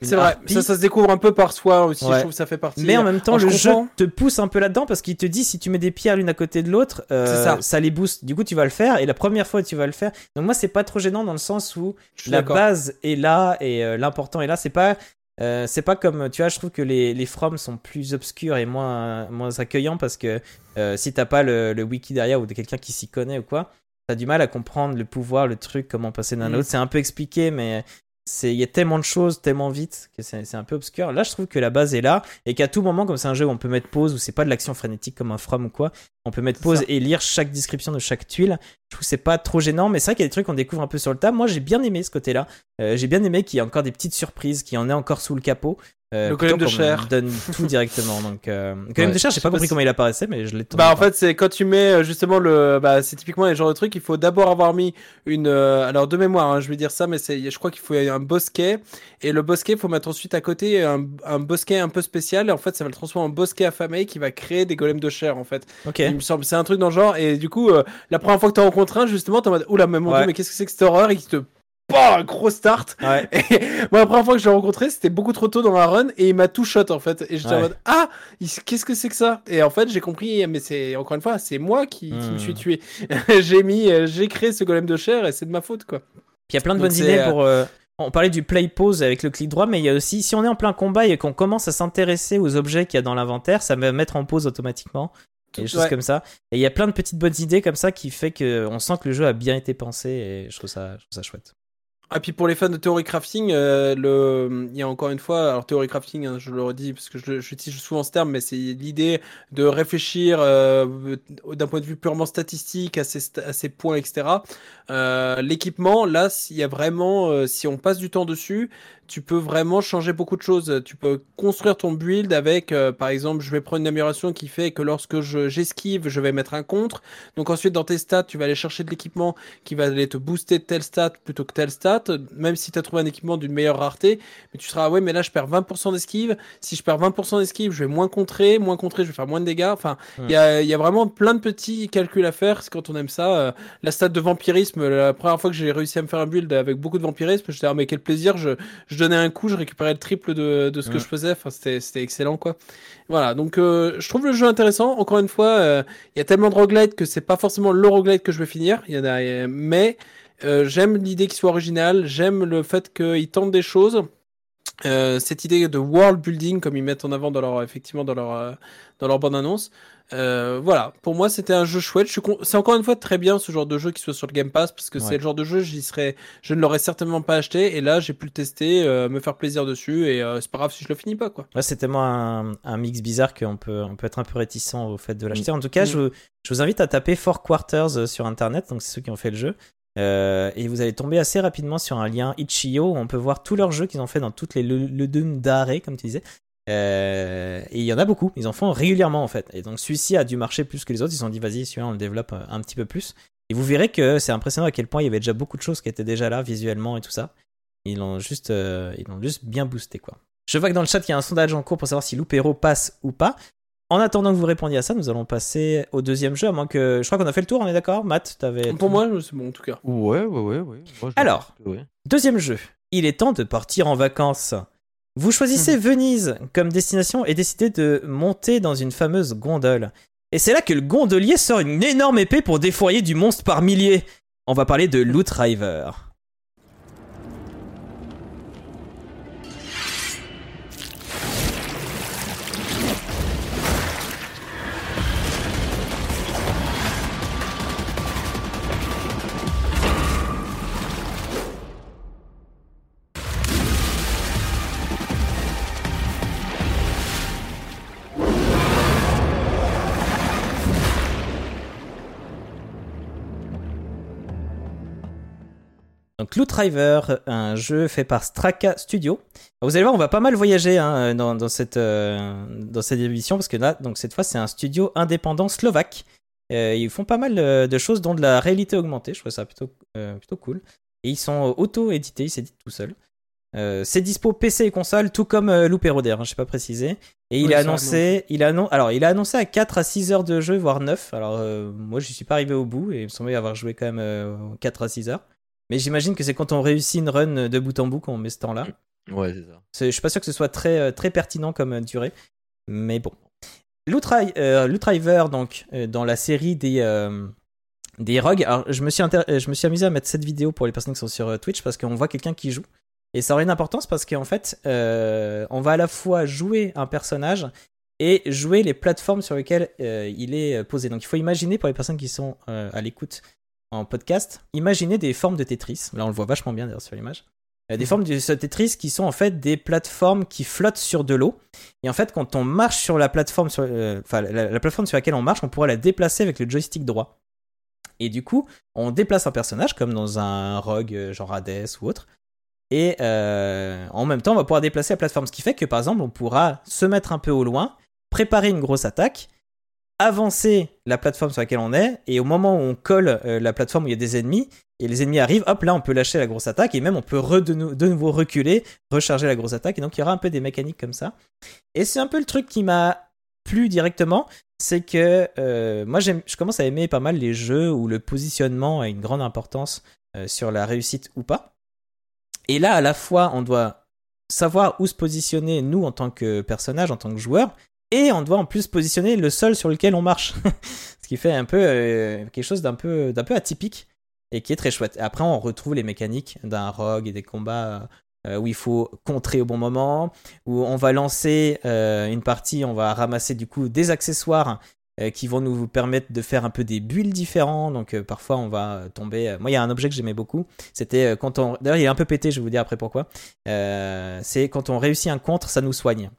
Speaker 2: C'est vrai, ça, ça se découvre un peu par soi aussi,
Speaker 1: Ouais.
Speaker 2: je trouve que ça fait partie.
Speaker 1: Mais en même temps, le
Speaker 2: je
Speaker 1: jeu te pousse un peu là-dedans parce qu'il te dit si tu mets des pierres l'une à côté de l'autre, euh,
Speaker 2: ça.
Speaker 1: les booste. Du coup, tu vas le faire et la première fois, tu vas le faire. Donc moi, c'est pas trop gênant dans le sens où la base est là et euh, l'important est là. C'est pas, euh, c'est pas comme, tu vois, je trouve que les, les From sont plus obscurs et moins, moins accueillants parce que si t'as pas le, le wiki derrière ou de quelqu'un qui s'y connaît ou quoi, t'as du mal à comprendre le pouvoir, le truc, comment passer d'un à
Speaker 2: Mhm.
Speaker 1: l'autre. C'est un peu expliqué, mais il y a tellement de choses tellement vite que c'est, un peu obscur. Là, je trouve que la base est là et qu'à tout moment, comme c'est un jeu où on peut mettre pause, où c'est pas de l'action frénétique comme un From ou quoi, on peut mettre pause
Speaker 2: ça.
Speaker 1: et lire chaque description de chaque tuile. Je trouve que c'est pas trop gênant, mais c'est vrai qu'il y a des trucs qu'on découvre un peu sur le tas. Moi, j'ai bien aimé ce côté-là. Euh, j'ai bien aimé qu'il y ait encore des petites surprises, qu'il y en ait encore sous le capot. Euh,
Speaker 2: Le golem de chair.
Speaker 1: donne tout directement. Donc, euh, le golem
Speaker 3: Ouais.
Speaker 1: de chair, j'ai
Speaker 2: Je
Speaker 1: pas
Speaker 2: pas
Speaker 1: compris
Speaker 2: si-
Speaker 1: comment il apparaissait, mais je l'ai.
Speaker 2: Bah en fait c'est quand tu mets euh, justement le bah c'est typiquement les genres de trucs il faut d'abord avoir mis une alors de mémoire hein, je vais dire ça mais je crois qu'il faut un bosquet et le bosquet il faut mettre ensuite à côté un, un bosquet un peu spécial et en fait ça va le transformer en bosquet affamé qui va créer des golems de chair en fait
Speaker 1: ok.
Speaker 2: il me semble c'est un truc dans le genre et du coup euh, la première fois que tu rencontres un justement t'es en mode oula mais mon
Speaker 1: Ouais.
Speaker 2: dieu mais qu'est-ce que c'est que cette horreur et qui te un gros start
Speaker 1: Ouais.
Speaker 2: et moi, la première fois que je l'ai rencontré, c'était beaucoup trop tôt dans la run et il m'a tout shot en fait. Et j'étais en
Speaker 1: Ouais.
Speaker 2: mode Ah, qu'est-ce que c'est que ça? Et en fait, j'ai compris, mais c'est encore une fois, c'est moi qui, qui me
Speaker 1: Hmm.
Speaker 2: suis tué. j'ai mis, euh, j'ai créé ce golem de chair et c'est de ma faute quoi.
Speaker 1: Puis il y a plein de
Speaker 2: Donc
Speaker 1: bonnes idées
Speaker 2: euh,
Speaker 1: pour. euh, On parlait du play pause avec le clic droit, mais il y a aussi, si on est en plein combat et qu'on commence à s'intéresser aux objets qu'il y a dans l'inventaire, ça va mettre en pause automatiquement. Et des choses
Speaker 2: Ouais.
Speaker 1: comme ça. Et il y a plein de petites bonnes idées comme ça qui fait qu'on sent que le jeu a bien été pensé et je trouve ça, je trouve ça chouette.
Speaker 2: Ah puis pour les fans de Theory Crafting, euh, le, il y a encore une fois, alors Theory Crafting, hein, je le redis parce que je- j'utilise souvent ce terme, mais c'est l'idée de réfléchir euh, d'un point de vue purement statistique à ces, à ces points, etc. Euh, L'équipement, là, s'il y a vraiment, euh, si on passe du temps dessus, tu peux vraiment changer beaucoup de choses. Tu peux construire ton build avec, euh, par exemple, je vais prendre une amélioration qui fait que lorsque je- j'esquive, je vais mettre un contre. Donc ensuite, dans tes stats, tu vas aller chercher de l'équipement qui va aller te booster telle stat plutôt que telle stat, même si tu as trouvé un équipement d'une meilleure rareté, mais tu seras, ouais, mais là je perds 20% d'esquive, si je perds 20% d'esquive, je vais moins contrer, moins contrer, je vais faire moins de dégâts, enfin, il y, a, y a vraiment plein de petits calculs à faire c'est quand on aime ça. Euh, la stat de vampirisme, la première fois que j'ai réussi à me faire un build avec beaucoup de vampirisme, j'étais, ah mais quel plaisir, je donnais un coup, je récupérais le triple de, de ce que je faisais, enfin, c'était c'était excellent quoi. Voilà, donc euh, je trouve le jeu intéressant. Encore une fois, euh, il y a tellement de roguelite que c'est pas forcément le roguelite que je vais finir. Il y en a, euh, mais euh, j'aime l'idée qu'il soit original. J'aime le fait qu'il tente des choses. Cette idée de world building, comme ils mettent en avant dans leur effectivement dans leur dans leur bande annonce. Euh, voilà, pour moi c'était un jeu chouette. Je con- C'est encore une fois très bien ce genre de jeu qui soit sur le Game Pass parce que
Speaker 1: Ouais.
Speaker 2: c'est le genre de jeu j'y serais, je ne l'aurais certainement pas acheté et là j'ai pu le tester, euh, me faire plaisir dessus et euh, c'est pas grave si je le finis pas quoi.
Speaker 1: Ouais, c'est tellement un, un mix bizarre qu'on peut, on peut être un peu réticent au fait de l'acheter. En tout cas,
Speaker 2: Mm.
Speaker 1: je, vous- je vous invite à taper Four Quarters euh, sur internet, donc c'est ceux qui ont fait le jeu. Euh, et vous allez tomber assez rapidement sur un lien Itch.io où on peut voir tous leurs jeux qu'ils ont fait dans toutes les le, le comme tu disais. Euh, et il y en a beaucoup, ils en font régulièrement en fait. Et donc celui-ci a dû marcher plus que les autres, ils se sont dit vas-y, celui-là on le développe euh, un petit peu plus. Et vous verrez que c'est impressionnant à quel point il y avait déjà beaucoup de choses qui étaient déjà là visuellement et tout ça. Ils l'ont juste, euh, ils l'ont juste bien boosté quoi. Je vois que dans le chat il y a un sondage en cours pour savoir si Loupero passe ou pas. En attendant que vous répondiez à ça, nous allons passer au deuxième jeu, à moins que. Je crois qu'on a fait le tour, on est d'accord Matt, t'avais.
Speaker 2: Pour moi c'est bon en tout cas.
Speaker 3: Ouais, ouais, ouais, ouais. Moi, je-
Speaker 1: Alors.
Speaker 3: ouais.
Speaker 1: Deuxième jeu. Il est temps de partir en vacances. Vous choisissez Venise comme destination et décidez de monter dans une fameuse gondole. Et c'est là que le gondolier sort une énorme épée pour défourailler du monstre par milliers. On va parler de Loot River. Donc Loot River, un jeu fait par Straka Studio. Vous allez voir, on va pas mal voyager hein, dans, dans cette, euh, dans cette émission parce que là, donc cette fois, c'est un studio indépendant slovaque. Euh, ils font pas mal euh, de choses, dont de la réalité augmentée. Je trouve ça plutôt, euh, plutôt cool. Et ils sont auto-édités, ils s'éditent tout seuls. C'est dispo PC et console, tout comme d'ailleurs, hein, je sais pas précisé. Et il a annoncé, il a annon- alors il a annoncé à 4 à 6 heures de jeu, voire 9. Alors moi j'y suis pas arrivé au bout et il me semblait avoir joué quand même euh, 4 à 6 heures. Mais j'imagine que c'est quand on réussit une run de bout en bout qu'on met ce temps-là.
Speaker 3: Ouais, c'est ça.
Speaker 1: Je suis pas sûr que ce soit très, euh, très pertinent comme euh, durée, mais bon. L'Outri- euh, donc, euh, dans la série des, euh, des rogues, alors je me, suis je me suis amusé à mettre cette vidéo pour les personnes qui sont sur Twitch parce qu'on voit quelqu'un qui joue. Et ça aurait une importance parce qu'en fait, on va à la fois jouer un personnage et jouer les plateformes sur lesquelles il est posé. Donc il faut imaginer, pour les personnes qui sont à l'écoute en podcast, imaginer des formes de Tetris. Là, on le voit vachement bien d'ailleurs sur l'image. Euh, des formes de Tetris qui sont en fait des plateformes qui flottent sur de l'eau. Et en fait, quand on marche sur la plateforme, sur, euh, enfin la, la plateforme sur laquelle on marche, on pourra la déplacer avec le joystick droit. Et du coup, on déplace un personnage comme dans un rogue euh, genre Hades ou autre. Et euh, en même temps, on va pouvoir déplacer la plateforme. Ce qui fait que par exemple, on pourra se mettre un peu au loin, préparer une grosse attaque, avancer la plateforme sur laquelle on est, et au moment où on colle euh, la plateforme où il y a des ennemis, et les ennemis arrivent, hop là on peut lâcher la grosse attaque, et même on peut de, nou- de nouveau reculer, recharger la grosse attaque, et donc il y aura un peu des mécaniques comme ça. Et c'est un peu le truc qui m'a plu directement, c'est que euh, moi je commence à aimer pas mal les jeux où le positionnement a une grande importance euh, sur la réussite ou pas. Et là, à la fois, on doit savoir où se positionner, nous, en tant que personnage, en tant que joueur, et on doit en plus positionner le sol sur lequel on marche. Ce qui fait un peu euh, quelque chose d'un peu, atypique et qui est très chouette. Après, on retrouve les mécaniques d'un rogue et des combats euh, où il faut contrer au bon moment, où on va lancer euh, une partie, on va ramasser du coup des accessoires euh, qui vont nous permettre de faire un peu des builds différents. Donc euh, parfois on va tomber. euh, Moi il y a un objet que j'aimais beaucoup. C'était euh, quand on. D'ailleurs il est un peu pété. Je vais vous dire après pourquoi. Euh, c'est quand on réussit un contre, ça nous soigne.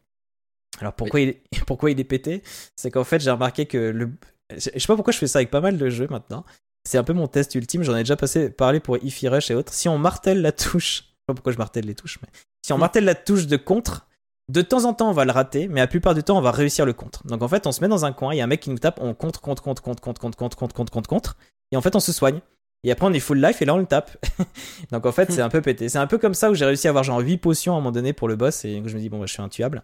Speaker 1: Alors pourquoi il est, pourquoi il est pété C'est qu'en fait j'ai remarqué que le. Je sais pas pourquoi je fais ça avec pas mal de jeux maintenant. C'est un peu mon test ultime. J'en ai déjà passé parlé pour Ify Rush et autres. Si on martèle la touche, je sais pas pourquoi je martèle les touches, mais si on martèle la touche de contre, de temps en temps, on va le rater, mais la plupart du temps, on va réussir le contre. Donc en fait, on se met dans un coin, il y a un mec qui nous tape, on contre, contre, contre, contre, contre, contre, contre, contre, contre, contre, contre, et en fait, on se soigne. Et après, on est full life et là, on le tape. Donc en fait, c'est un peu pété. C'est un peu comme ça où j'ai réussi à avoir genre 8 potions à un moment donné pour le boss et je me dis, bon, bah, je suis intuable.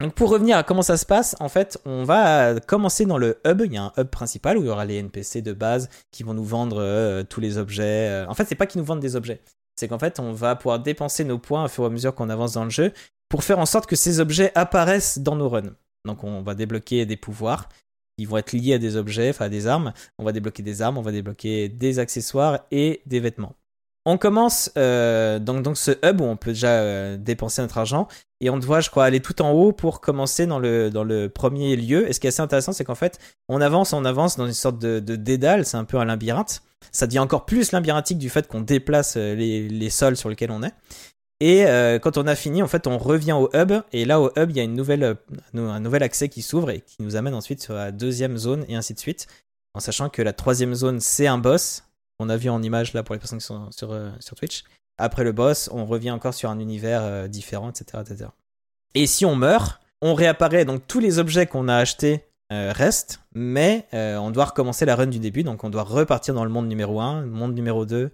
Speaker 1: Donc pour revenir à comment ça se passe, en fait, on va commencer dans le hub. Il y a un hub principal où il y aura les NPC de base qui vont nous vendre euh, tous les objets. Euh, En fait, c'est pas qu'ils nous vendent des objets. C'est qu'en fait, on va pouvoir dépenser nos points au fur et à mesure qu'on avance dans le jeu pour faire en sorte que ces objets apparaissent dans nos runs. Donc on va débloquer des pouvoirs qui vont être liés à des objets, enfin à des armes. On va débloquer des armes, on va débloquer des accessoires et des vêtements. On commence euh, donc, ce hub où on peut déjà euh, dépenser notre argent et on doit, je crois, aller tout en haut pour commencer dans le, premier lieu. Et ce qui est assez intéressant, c'est qu'en fait, on avance, on avance dans une sorte de, dédale, c'est un peu un labyrinthe. Ça devient encore plus labyrinthique du fait qu'on déplace euh, les, sols sur lesquels on est. Et quand on a fini, en fait, on revient au hub. Et là, au hub, il y a un nouvel accès qui s'ouvre et qui nous amène ensuite sur la deuxième zone et ainsi de suite. En sachant que la troisième zone, c'est un boss. On a vu en image là pour les personnes qui sont sur, euh, sur Twitch. Après le boss, on revient encore sur un univers euh, différent, etc., etc. Et si on meurt, on réapparaît. Donc tous les objets qu'on a achetés euh, restent, mais on doit recommencer la run du début. Donc on doit repartir dans le monde numéro 1, monde numéro 2,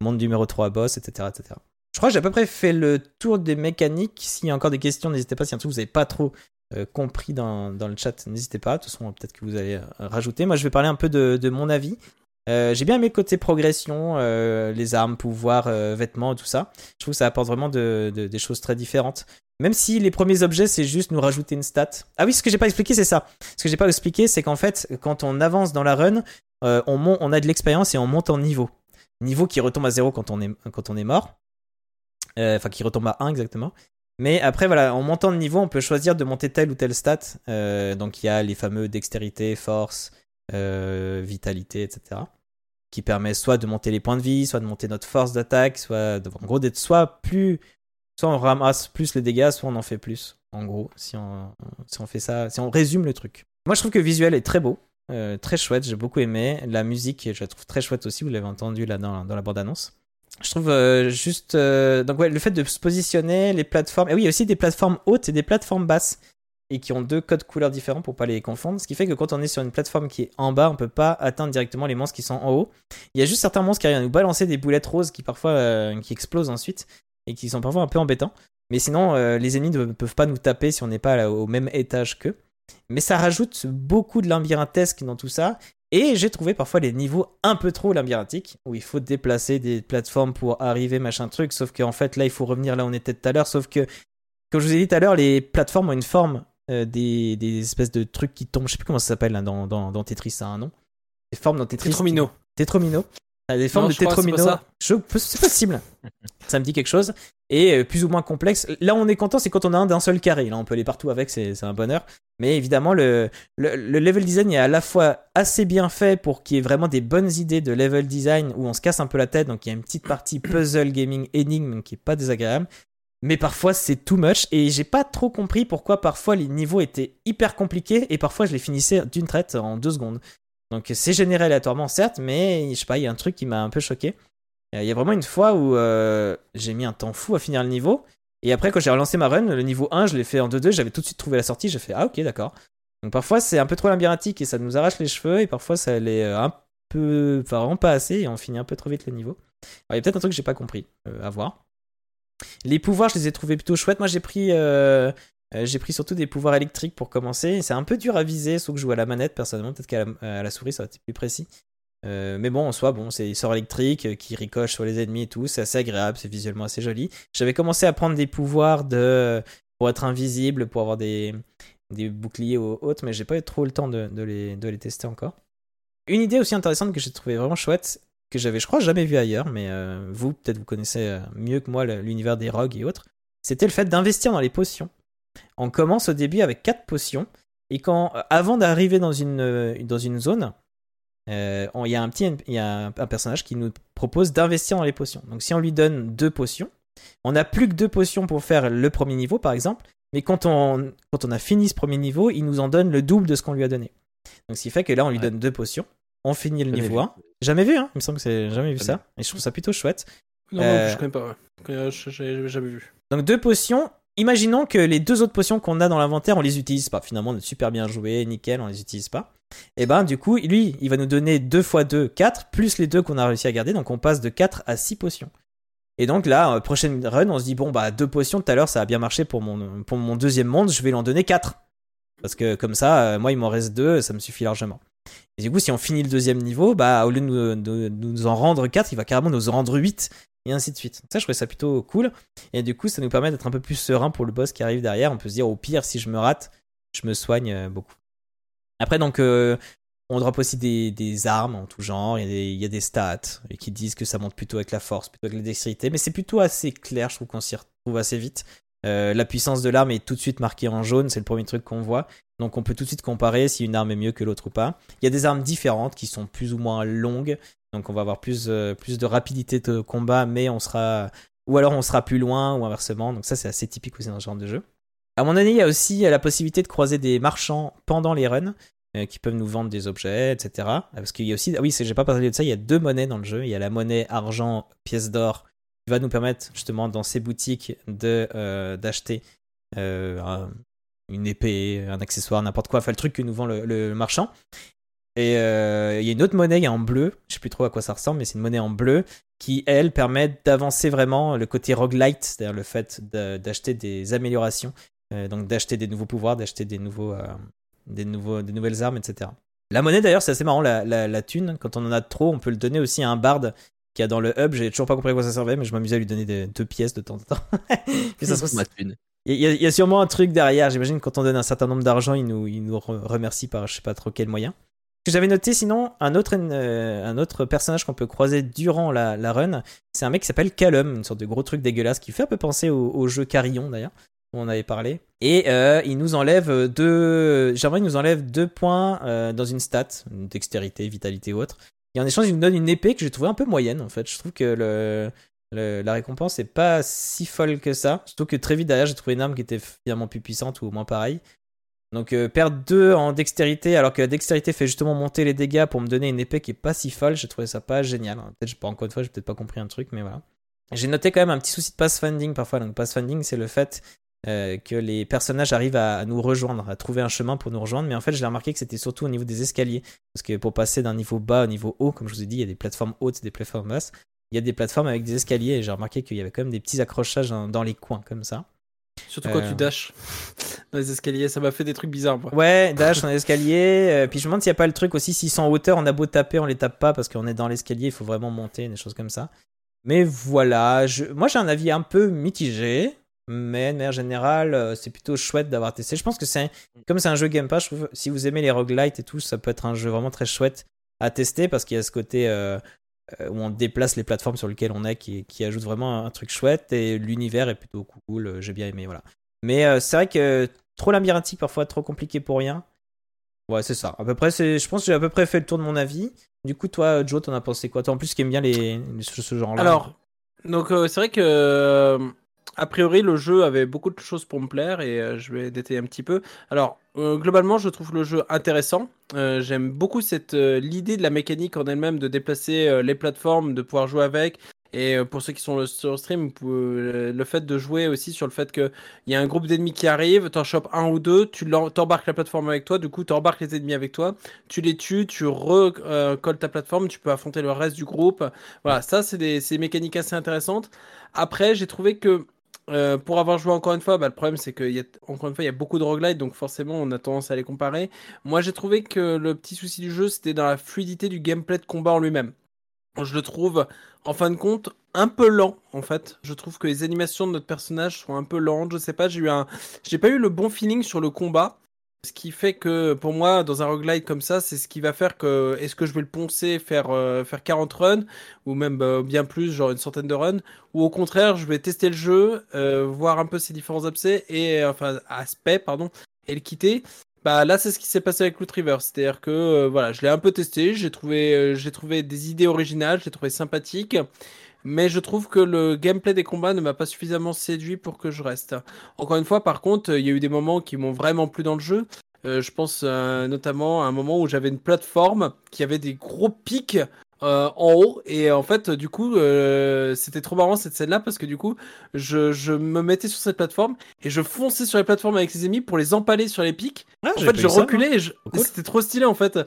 Speaker 1: monde numéro 3 boss, etc., etc. Je crois que j'ai à peu près fait le tour des mécaniques. S'il y a encore des questions, n'hésitez pas. Si un truc vous n'avez pas trop compris dans, dans le chat, n'hésitez pas. De toute façon, peut-être que vous allez rajouter. Moi, je vais parler un peu de, de mon avis. Euh, j'ai bien aimé le côté progression, euh, les armes, pouvoirs, euh, vêtements, tout ça. Je trouve que ça apporte vraiment de, de- des choses très différentes. Même si les premiers objets, c'est juste nous rajouter une stat. Ah oui, ce que j'ai pas expliqué, c'est ça. Ce que j'ai pas expliqué, c'est qu'en fait, quand on avance dans la run, on, on a de l'expérience et on monte en niveau. Niveau qui retombe à zéro quand on est, quand on est mort. Enfin, qui retombe à 1 exactement. Mais après, voilà, en montant de niveau, on peut choisir de monter telle ou telle stat. Donc, il y a les fameux dextérité, force, vitalité, etc. Qui permet soit de monter les points de vie, soit de monter notre force d'attaque, soit de- en gros d'être soit plus, soit on ramasse plus les dégâts, soit on en fait plus. En gros, si on, si on fait ça, si on résume le truc. Moi, je trouve que le visuel est très beau, euh, très chouette. J'ai beaucoup aimé la musique, je la trouve très chouette aussi. Vous l'avez entendu là dans, dans la bande annonce. Je trouve euh, juste euh, donc ouais le fait de se positionner les plateformes et oui il y a aussi des plateformes hautes et des plateformes basses et qui ont deux codes couleurs différents pour pas les confondre ce qui fait que quand on est sur une plateforme qui est en bas on peut pas atteindre directement les monstres qui sont en haut. Il y a juste certains monstres qui arrivent à nous balancer des boulettes roses qui parfois euh, qui explosent ensuite et qui sont parfois un peu embêtants. Mais sinon euh, les ennemis ne peuvent pas nous taper si on n'est pas au même étage qu'eux. Mais ça rajoute beaucoup de labyrinthesque dans tout ça Et j'ai trouvé parfois les niveaux un peu trop labyrinthiques, où il faut déplacer des plateformes pour arriver, machin truc, sauf qu'en fait là il faut revenir là où on était tout à l'heure, sauf que, comme je vous ai dit tout à l'heure, les plateformes ont une forme, euh, des, des espèces de trucs qui tombent, je sais plus comment ça s'appelle là, dans, dans, dans Tetris, ça a un nom. Des formes dans Tetris.
Speaker 2: Tétromino.
Speaker 1: Tétromino. Ah, Des formes
Speaker 2: Non,
Speaker 1: de tétromino. C'est possible. ça me dit quelque chose. Et euh, plus ou moins complexe. Là, on est content, c'est quand on a un d'un seul carré. Là, on peut aller partout avec, c'est c'est un bonheur. Mais évidemment, le, le, le level design est à la fois assez bien fait pour qu'il y ait vraiment des bonnes idées de level design où on se casse un peu la tête. Donc, il y a une petite partie puzzle, gaming, énigme qui est pas désagréable. Mais parfois, c'est too much. Et j'ai pas trop compris pourquoi parfois les niveaux étaient hyper compliqués et parfois je les finissais d'une traite en deux secondes. Donc c'est généré aléatoirement, certes, mais je sais pas, il y a un truc qui m'a un peu choqué. Euh, Il y a vraiment une fois où euh, j'ai mis un temps fou à finir le niveau. Et après, quand j'ai relancé ma run, le niveau 1, je l'ai fait en 2-2, j'avais tout de suite trouvé la sortie, j'ai fait Ah, ok, d'accord. Donc parfois, c'est un peu trop labyrinthique et ça nous arrache les cheveux, et parfois, ça l'est euh, un peu. Enfin, vraiment pas assez, et on finit un peu trop vite le niveau. Alors, il y a peut-être un truc que j'ai pas compris, à voir. Les pouvoirs, je les ai trouvés plutôt chouettes. Moi, j'ai pris. euh, euh, j'ai pris surtout des pouvoirs électriques pour commencer. C'est un peu dur à viser, sauf que je joue à la manette personnellement. Peut-être qu'à la, souris, ça va être plus précis. Euh, mais bon, en soi, bon, c'est sort électrique qui ricoche sur les ennemis et tout. C'est assez agréable, c'est visuellement assez joli. J'avais commencé à prendre des pouvoirs de pour être invisible, pour avoir des, boucliers ou autres, mais j'ai pas eu trop le temps de, de les, de les tester encore. Une idée aussi intéressante que j'ai trouvé vraiment chouette, que j'avais, je crois, jamais vu ailleurs, mais euh, vous, peut-être vous connaissez euh, mieux que moi l'univers des rogues et autres, c'était le fait d'investir dans les potions. On commence au début avec 4 potions, et quand, euh, avant d'arriver dans une, dans une zone, euh, on- il y a un petit il y a un, un personnage qui nous propose d'investir dans les potions. Donc si on lui donne deux potions, on n'a plus que deux potions pour faire le premier niveau par exemple, mais quand on, quand on a fini ce premier niveau, il nous en donne le double de ce qu'on lui a donné. Donc ce qui fait que là on lui
Speaker 3: Ouais.
Speaker 1: donne deux potions, on finit le niveau
Speaker 3: vu.
Speaker 1: 1. Jamais vu, hein Il me semble que c'est jamais vu
Speaker 3: Jamais.
Speaker 1: ça. Et je trouve ça plutôt chouette.
Speaker 2: Non,
Speaker 1: Euh,
Speaker 2: non, je connais pas. ouais. Je- J'ai jamais vu.
Speaker 1: Donc deux potions. Imaginons que les deux autres potions qu'on a dans l'inventaire, on les utilise pas. Finalement, on est super bien joué, nickel, on les utilise pas. Et ben du coup, lui, il va nous donner 2 x 2, 4, plus les deux qu'on a réussi à garder. Donc on passe de 4 à 6 potions. Et donc là, euh, prochaine run, on se dit, bon bah deux potions tout à l'heure, ça a bien marché pour mon, pour mon deuxième monde, je vais l'en donner 4. Parce que comme ça, euh, moi il m'en reste 2, ça me suffit largement. Et du coup, si on finit le deuxième niveau, bah au lieu de nous, en rendre 4, il va carrément nous en rendre 8. Et ainsi de suite. Ça, je trouvais ça plutôt cool. Et du coup, ça nous permet d'être un peu plus serein pour le boss qui arrive derrière. On peut se dire, au pire, si je me rate, je me soigne euh, beaucoup. Après, donc, euh, on drop aussi des, armes en tout genre. Il y, a des, il y a des stats et qui disent que ça monte plutôt avec la force, plutôt avec la dextérité. Mais c'est plutôt assez clair. Je trouve qu'on s'y retrouve assez vite. Euh, la puissance de l'arme est tout de suite marquée en jaune. C'est le premier truc qu'on voit. Donc, on peut tout de suite comparer si une arme est mieux que l'autre ou pas. Il y a des armes différentes qui sont plus ou moins longues. Donc, on va avoir plus, euh, plus de rapidité de combat, mais on sera ou alors on sera plus loin ou inversement. Donc ça c'est assez typique aussi dans ce genre de jeu. À mon avis, il y a aussi euh, la possibilité de croiser des marchands pendant les runs qui peuvent nous vendre des objets, etc. Parce qu'il y a aussi, ah oui, j'ai pas parlé de ça, il y a deux monnaies dans le jeu. Il y a la monnaie argent, pièce d'or, va nous permettre justement dans ces boutiques de euh, d'acheter euh, un- une épée, un accessoire, n'importe quoi, enfin le truc que nous vend le, marchand. Et euh, il y a une autre monnaie en bleu, je sais plus trop à quoi ça ressemble, mais c'est une monnaie en bleu qui, elle, permet d'avancer vraiment le côté roguelite, c'est-à-dire le fait d'acheter des améliorations, donc d'acheter des nouveaux pouvoirs, d'acheter des, nouveaux, des, des nouvelles armes, etc. La monnaie, d'ailleurs, c'est assez marrant, la, la, la thune, quand on en a trop, on peut le donner aussi à un barde qui a dans le hub, j'ai toujours pas compris à quoi ça servait, mais je m'amusais à lui donner des, deux pièces de temps en temps. Ça se trouve, il y, a- il y a sûrement un truc derrière. J'imagine que quand on donne un certain nombre d'argent, il nous, il nous re- remercie par je sais pas trop quel moyen. Que j'avais noté sinon, un autre, euh, un autre personnage qu'on peut croiser durant la, la run, c'est un mec qui s'appelle Callum, une sorte de gros truc dégueulasse qui fait un peu penser au, au jeu Carillon d'ailleurs, dont on avait parlé. Et euh, il nous enlève deux. Il nous enlève deux points euh, dans une stat, une dextérité, vitalité ou autre. Et en échange, il nous donne une épée que j'ai trouvé un peu moyenne en fait. Je trouve que le, la récompense est pas si folle que ça. Surtout que très vite derrière, j'ai trouvé une arme qui était finalement plus puissante ou au moins pareil. Donc euh, perdre 2 en dextérité alors que la dextérité fait justement monter les dégâts pour me donner une épée qui est pas si folle, j'ai trouvé ça pas génial. Peut-être j'ai pas encore une fois, j'ai peut-être pas compris un truc, mais voilà. J'ai noté quand même un petit souci de pathfinding parfois. Donc pathfinding, c'est le fait euh, que les personnages arrivent à, à nous rejoindre, à trouver un chemin pour nous rejoindre. Mais en fait, j'ai remarqué que c'était surtout au niveau des escaliers, parce que pour passer d'un niveau bas au niveau haut, comme je vous ai dit, il y a des plateformes hautes et des plateformes basses. Il y a des plateformes avec des escaliers et j'ai remarqué qu'il y avait quand même des petits accrochages dans, dans les coins comme ça.
Speaker 2: Surtout quand
Speaker 1: Euh.
Speaker 2: tu dashes dans les escaliers, ça m'a fait des trucs bizarres. moi.
Speaker 1: Ouais, dash dans l'escalier. euh, puis je me demande s'il n'y a pas le truc aussi, s'ils sont en hauteur, on a beau taper, on les tape pas parce qu'on est dans l'escalier, il faut vraiment monter, des choses comme ça. Mais voilà, je... moi j'ai un avis un peu mitigé, mais de manière générale, euh, c'est plutôt chouette d'avoir testé. Je pense que c'est, comme c'est un jeu Game Pass, je trouve, si vous aimez les roguelites et tout, ça peut être un jeu vraiment très chouette à tester parce qu'il y a ce côté euh, euh, où on déplace les plateformes sur lesquelles on est qui, qui ajoute vraiment un truc chouette et l'univers est plutôt cool, j'ai bien aimé, voilà. Mais euh, c'est vrai que trop labyrinthique, parfois trop compliqué pour rien. Ouais, c'est ça. À peu près, c'est, je pense que j'ai à peu près fait le tour de mon avis. Du coup, toi, Joe, t'en as pensé quoi? Toi, en plus, qui aime bien les, ce, ce genre-là.
Speaker 2: Alors, donc euh, c'est vrai que a priori le jeu avait beaucoup de choses pour me plaire et euh, je vais détailler un petit peu. Alors euh, globalement, je trouve le jeu intéressant. Euh, J'aime beaucoup cette l'idée de la mécanique en elle-même de déplacer les plateformes, de pouvoir jouer avec. Et pour ceux qui sont sur stream, le fait de jouer aussi sur le fait qu'il y a un groupe d'ennemis qui arrive, t'en chopes un ou deux, tu t'embarques la plateforme avec toi, du coup t'embarques les ennemis avec toi, tu les tues, tu recolles ta plateforme, tu peux affronter le reste du groupe. Voilà, ça c'est des mécaniques assez intéressantes. Après, j'ai trouvé que euh, pour avoir joué encore une fois, bah, le problème c'est que y a, encore une fois il y a beaucoup de roguelites, donc forcément on a tendance à les comparer. Moi j'ai trouvé que le petit souci du jeu c'était dans la fluidité du gameplay de combat en lui-même. Je le trouve en fin de compte un peu lent en fait. Je trouve que les animations de notre personnage sont un peu lentes. Je sais pas, eu un, j'ai pas eu le bon feeling sur le combat. Ce qui fait que pour moi, dans un roguelite comme ça, c'est ce qui va faire que est-ce que je vais le poncer, faire, euh, faire 40 runs, ou même bah, bien plus, genre une centaine de runs, ou au contraire, je vais tester le jeu, euh, voir un peu ses différents abcès et enfin aspects, pardon, et le quitter. Bah là, c'est ce qui s'est passé avec Loot River, c'est-à-dire que euh, voilà, je l'ai un peu testé, j'ai trouvé, euh, j'ai trouvé des idées originales, j'ai trouvé sympathique. Mais je trouve que le gameplay des combats ne m'a pas suffisamment séduit pour que je reste. Encore une fois, par contre, il y a eu des moments qui m'ont vraiment plu dans le jeu. Euh, je pense euh, notamment à un moment où j'avais une plateforme qui avait des gros pics euh, en haut et en fait du coup euh, c'était trop marrant cette scène là parce que du coup je, je me mettais sur cette plateforme et je fonçais sur les plateformes avec les ennemis pour les empaler sur les pics
Speaker 1: Ah,
Speaker 2: en fait, je
Speaker 1: ça,
Speaker 2: reculais et je...
Speaker 1: Cool.
Speaker 2: c'était trop stylé en fait.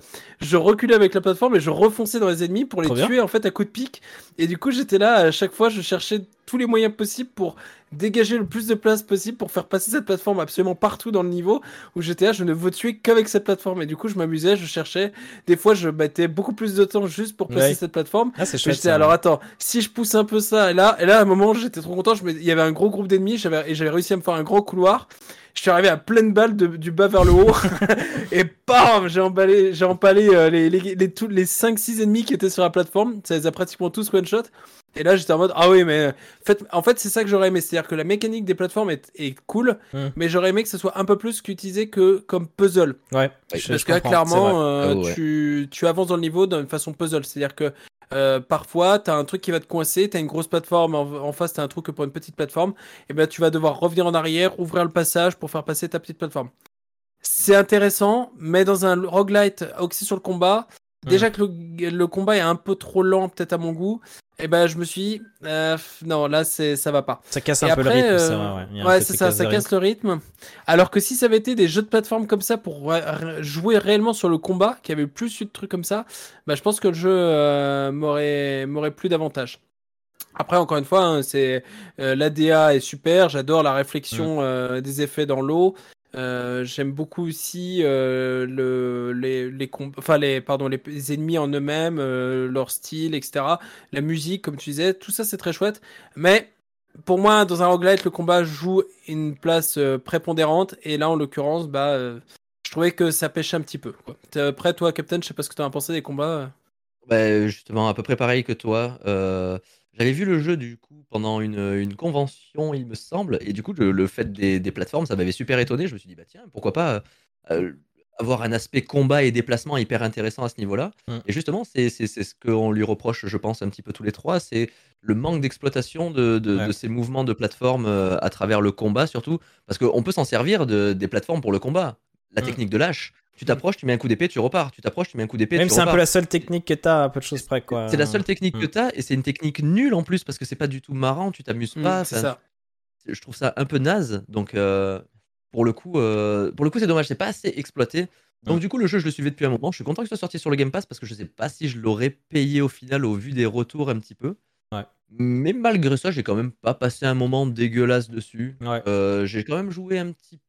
Speaker 2: Je reculais avec la plateforme et je refonçais dans les ennemis pour les
Speaker 1: Trop bien.
Speaker 2: tuer en fait à coups de pique. Et du coup, j'étais là à chaque fois, je cherchais tous les moyens possibles pour dégager le plus de place possible pour faire passer cette plateforme absolument partout dans le niveau où j'étais là, je ne veux tuer qu'avec cette plateforme. Et du coup, je m'amusais, je cherchais. Des fois, je mettais beaucoup plus de temps juste pour passer
Speaker 1: Ouais.
Speaker 2: cette plateforme.
Speaker 1: Ah, c'est
Speaker 2: alors attends, si je pousse un peu ça et là et là à un moment j'étais trop content, je me- il y avait un gros groupe d'ennemis, j'avais et j'avais réussi à me faire un grand couloir. Je suis arrivé à pleine balle de- du bas vers le haut et bam, j'ai emballé j'ai empalé euh, les les les, tous les 5 6 ennemis qui étaient sur la plateforme, ça les a pratiquement tous one shot. Et là j'étais en mode ah oui mais euh, en fait c'est ça que j'aurais aimé, c'est-à-dire que la mécanique des plateformes est, est cool,
Speaker 1: Hmm.
Speaker 2: mais j'aurais aimé que ce soit un peu plus qu'utilisé que comme puzzle.
Speaker 1: Ouais,
Speaker 3: Ouais,
Speaker 1: je-
Speaker 2: Parce
Speaker 1: je
Speaker 2: que là, clairement, euh,
Speaker 3: ouais.
Speaker 2: tu, tu avances dans le niveau d'une façon puzzle. C'est-à-dire que euh, parfois, tu as un truc qui va te coincer, tu as une grosse plateforme, en, face, tu as un truc pour une petite plateforme, et ben tu vas devoir revenir en arrière, ouvrir le passage pour faire passer ta petite plateforme. C'est intéressant, mais dans un roguelite axé sur le combat, déjà que le, le combat est un peu trop lent, peut-être à mon goût, et ben je me suis dit, euh, non, là, c'est ça va pas.
Speaker 1: Ça casse
Speaker 2: Et
Speaker 1: un peu le rythme, c'est
Speaker 2: euh,
Speaker 1: vrai. Ouais,
Speaker 2: Ouais, c'est ça, ça casse le rythme. Alors que si ça avait été des jeux de plateforme comme ça pour jouer réellement sur le combat, qui avait plus eu de trucs comme ça, bah, je pense que le jeu euh, m'aurait m'aurait plus davantage. Après, encore une fois, hein, c'est euh, l'ADA est super. J'adore la réflexion
Speaker 1: Mm.
Speaker 2: euh, des effets dans l'eau. Euh, J'aime beaucoup aussi euh, le, les, les, enfin les, pardon, les, ennemis en eux-mêmes, euh, leur style, etc. La musique, comme tu disais, tout ça c'est très chouette. Mais pour moi, dans un roguelite, le combat joue une place euh, prépondérante. Et là, en l'occurrence, bah, je trouvais que ça pêchait un petit peu. Quoi. Après, toi, Captain, je sais pas ce que tu as pensé des combats.
Speaker 3: Bah, justement, à peu près pareil que toi. Euh, J'avais vu le jeu du coup pendant une, une convention, il me semble, et du coup le, le fait des, des plateformes, ça m'avait super étonné. Je me suis dit bah tiens, pourquoi pas euh, avoir un aspect combat et déplacement hyper intéressant à ce niveau-là.
Speaker 1: Mm.
Speaker 3: Et justement, c'est ce qu'on lui reproche, je pense, un petit peu tous les trois, c'est le manque d'exploitation de, de-
Speaker 1: Ouais.
Speaker 3: de ces mouvements de plateforme euh, à travers le combat, surtout parce qu'on peut s'en servir de, des plateformes pour le combat. La
Speaker 1: Mm.
Speaker 3: technique de lâche. Tu t'approches, tu mets un coup d'épée, tu repars. Tu t'approches, tu mets un coup d'épée,
Speaker 1: Même c'est un peu la seule technique que t'as, un peu de choses près, quoi.
Speaker 3: C'est la seule technique que
Speaker 1: Mm.
Speaker 3: tu as et c'est une technique nulle en plus parce que c'est pas du tout marrant, tu t'amuses
Speaker 2: Mm,
Speaker 3: pas.
Speaker 2: c'est
Speaker 3: enfin,
Speaker 2: ça.
Speaker 3: Je trouve ça un peu naze. Donc euh, pour le coup, euh, pour le coup c'est dommage, c'est pas assez exploité. Donc du coup le jeu je le suivais depuis un moment. Je suis content qu'il soit sorti sur le Game Pass parce que je sais pas si je l'aurais payé au final au vu des retours un petit peu.
Speaker 1: Ouais.
Speaker 3: Mais malgré ça, j'ai quand même pas passé un moment dégueulasse dessus.
Speaker 1: Ouais.
Speaker 3: Euh, j'ai quand même joué un petit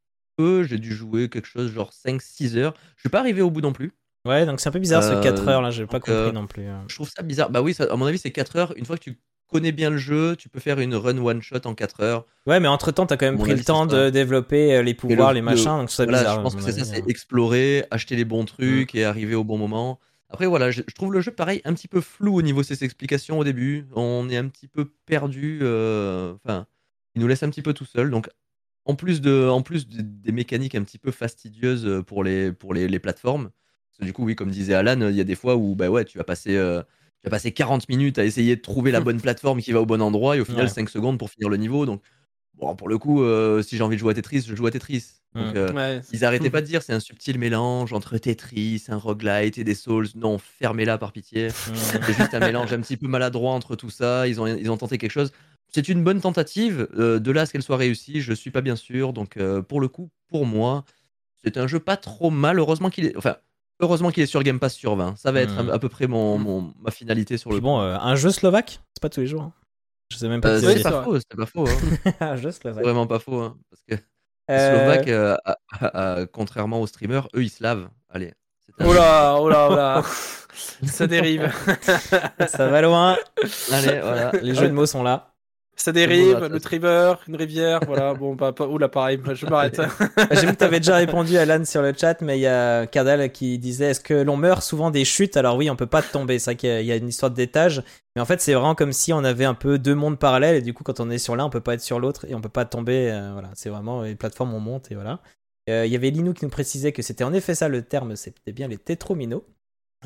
Speaker 3: peu. J'ai dû jouer quelque chose genre 5-6 heures. Je suis pas arrivé au bout non plus.
Speaker 1: Ouais, donc c'est un peu bizarre ce
Speaker 3: Euh,
Speaker 1: 4 heures là, j'ai pas compris
Speaker 3: euh,
Speaker 1: non plus. hein.
Speaker 3: Je trouve ça bizarre. Bah oui, ça- à mon avis, c'est 4 heures. Une fois que tu connais bien le jeu, tu peux faire une run one shot en 4 heures.
Speaker 1: Ouais, mais entre temps, t'as quand même
Speaker 3: mon
Speaker 1: pris le temps
Speaker 3: ça.
Speaker 1: de développer euh, les pouvoirs,
Speaker 3: le-
Speaker 1: les
Speaker 3: le-
Speaker 1: machins, donc c'est
Speaker 3: Voilà,
Speaker 1: bizarre.
Speaker 3: je pense que c'est ça, c'est explorer, acheter les bons trucs et arriver au bon moment. Après, voilà, je, je trouve le jeu pareil un petit peu flou au niveau de ses explications au début. On est un petit peu perdu. euh, Enfin, il nous laisse un petit peu tout seul. Donc, en plus, de, en plus de- des mécaniques un petit peu fastidieuses pour les, pour les, les plateformes, parce que du coup, oui, comme disait Alan, il y a des fois où bah ouais, tu vas passer. euh, tu vas passer 40 minutes à essayer de trouver la bonne plateforme qui va au bon endroit et au final
Speaker 1: Ouais.
Speaker 3: 5 secondes pour finir le niveau. Donc, bon, pour le coup, euh, si j'ai envie de jouer à Tetris, je joue à Tetris. Donc,
Speaker 1: Mm.
Speaker 3: euh,
Speaker 2: Ouais.
Speaker 3: ils arrêtaient pas de dire c'est un subtil mélange entre Tetris, un roguelite et des Souls. Non, fermez-la par pitié. C'est juste un mélange un petit peu maladroit entre tout ça. Ils ont, ils ont tenté quelque chose. C'est une bonne tentative. Euh, de là à ce qu'elle soit réussie, je suis pas bien sûr. Donc euh, pour le coup, pour moi, c'est un jeu pas trop mal. Heureusement qu'il est, enfin, heureusement qu'il est sur Game Pass sur 20. Ça va être
Speaker 1: Mm.
Speaker 3: à, à peu près mon, mon- ma finalité sur
Speaker 1: Puis
Speaker 3: le.
Speaker 1: bon, euh, un jeu slovaque, c'est pas tous les jours. hein. Je sais même pas si
Speaker 3: c'est pas faux, c'est pas faux. hein.
Speaker 1: un jeu slovaque.
Speaker 3: vraiment pas faux. hein. Parce que les Slovaques, à- à- à- contrairement aux streamers, eux ils se lavent. Allez.
Speaker 2: Oh là, oh là, oh là. Ça dérive.
Speaker 1: ça va loin.
Speaker 3: Allez, voilà.
Speaker 1: Les jeux de mots sont là.
Speaker 2: Ça dérive,
Speaker 3: Bon,
Speaker 2: le une rivière, voilà. Bon, bah, pas, oula, pareil, je m'arrête.
Speaker 1: J'ai vu que tu avais déjà répondu Alan sur le chat, mais il y a Cardal qui disait est-ce que l'on meurt souvent des chutes? Alors oui, on peut pas tomber. C'est vrai qu'il y a- une histoire d'étage, mais en fait c'est vraiment comme si on avait un peu deux mondes parallèles et du coup quand on est sur l'un, on peut pas être sur l'autre et on peut pas tomber. euh, voilà, c'est vraiment les plateformes on monte et voilà. Euh, Il y avait Linou qui nous précisait que c'était en effet ça le terme, c'était bien les tétrominos.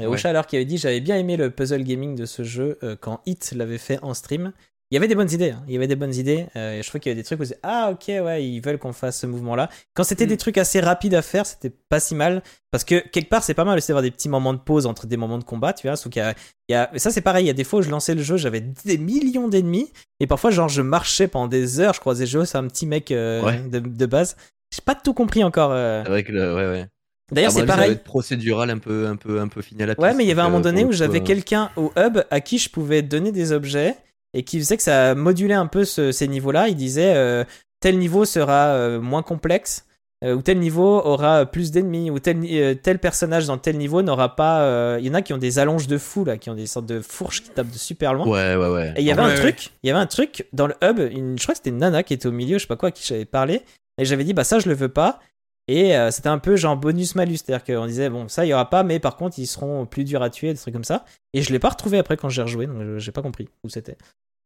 Speaker 1: Et
Speaker 3: Ouais.
Speaker 1: Ocha alors qui avait dit j'avais bien aimé le puzzle gaming de ce jeu euh, quand Hit l'avait fait en stream. Il y avait des bonnes idées, hein. il y avait des bonnes idées. euh, et je crois qu'il y avait des trucs où disait, ah ok ouais ils veulent qu'on fasse ce mouvement là. Quand c'était
Speaker 2: Mm.
Speaker 1: des trucs assez rapides à faire, c'était pas si mal parce que quelque part c'est pas mal aussi d'avoir des petits moments de pause entre des moments de combat, tu vois. Sauf qu'il y a, il y a- et ça c'est pareil, il y a des fois où je lançais le jeu, j'avais des millions d'ennemis et parfois genre je marchais pendant des heures, je croisais jeu, c'est un petit mec euh,
Speaker 3: Ouais.
Speaker 1: de, de base. J'ai pas tout compris encore. euh.
Speaker 3: C'est que le- ouais, ouais.
Speaker 1: D'ailleurs c'est
Speaker 3: ça
Speaker 1: pareil.
Speaker 3: va être procédural un peu, un peu, un peu fini à
Speaker 1: Ouais, mais il y avait un
Speaker 3: donc,
Speaker 1: moment
Speaker 3: euh,
Speaker 1: donné où j'avais
Speaker 3: euh,
Speaker 1: quelqu'un au hub à qui je pouvais donner des objets et qui faisait que ça modulait un peu ce- ces niveaux-là. Il disait euh, tel niveau sera euh, moins complexe euh, ou tel niveau aura plus d'ennemis ou tel, euh, tel personnage dans tel niveau n'aura pas. euh, Il y en a qui ont des allonges de fou là, qui ont des sortes de fourches qui tapent de super loin.
Speaker 3: Ouais, ouais, ouais.
Speaker 1: Et il y avait
Speaker 2: Ouais,
Speaker 1: un
Speaker 2: ouais.
Speaker 1: truc, il y avait un truc dans le hub, une, je crois que c'était une nana qui était au milieu, je sais pas quoi, à qui j'avais parlé, et j'avais dit bah ça je le veux pas. Et euh, c'était un peu genre bonus malus, c'est-à-dire qu'on disait bon ça il y aura pas, mais par contre ils seront plus durs à tuer, des trucs comme ça. Et je l'ai pas retrouvé après quand j'ai rejoué, donc je- j'ai pas compris où c'était.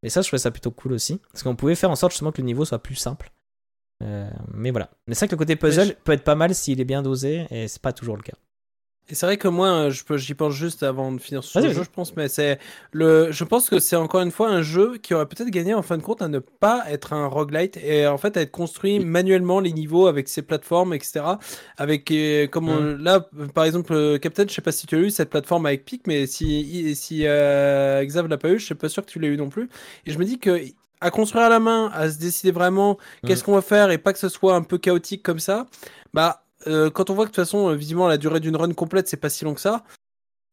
Speaker 1: Mais ça je trouvais ça plutôt cool aussi, parce qu'on pouvait faire en sorte justement que le niveau soit plus simple. Euh, mais voilà. Mais c'est vrai que le côté puzzle
Speaker 2: je-
Speaker 1: peut être pas mal s'il est bien dosé, et c'est pas toujours le cas.
Speaker 2: Et c'est vrai que moi, euh, j'y pense juste avant de finir sur le jeu, je pense, mais c'est le, je pense que c'est encore une fois un jeu qui aurait peut-être gagné en fin de compte à ne pas être un roguelite et en fait à être construit manuellement les niveaux avec ses plateformes, etc. Avec, euh, comme on- là, par exemple, euh, Captain, je sais pas si tu as eu cette plateforme avec Pic, mais si, si euh, Xav l'a pas eu, je suis pas sûr que tu l'aies eu non plus. Et je me dis que à construire à la main, à se décider vraiment qu'est-ce qu'on va faire et pas que ce soit un peu chaotique comme ça, bah euh, quand on voit que de toute façon, euh, visiblement, la durée d'une run complète, c'est pas si long que ça.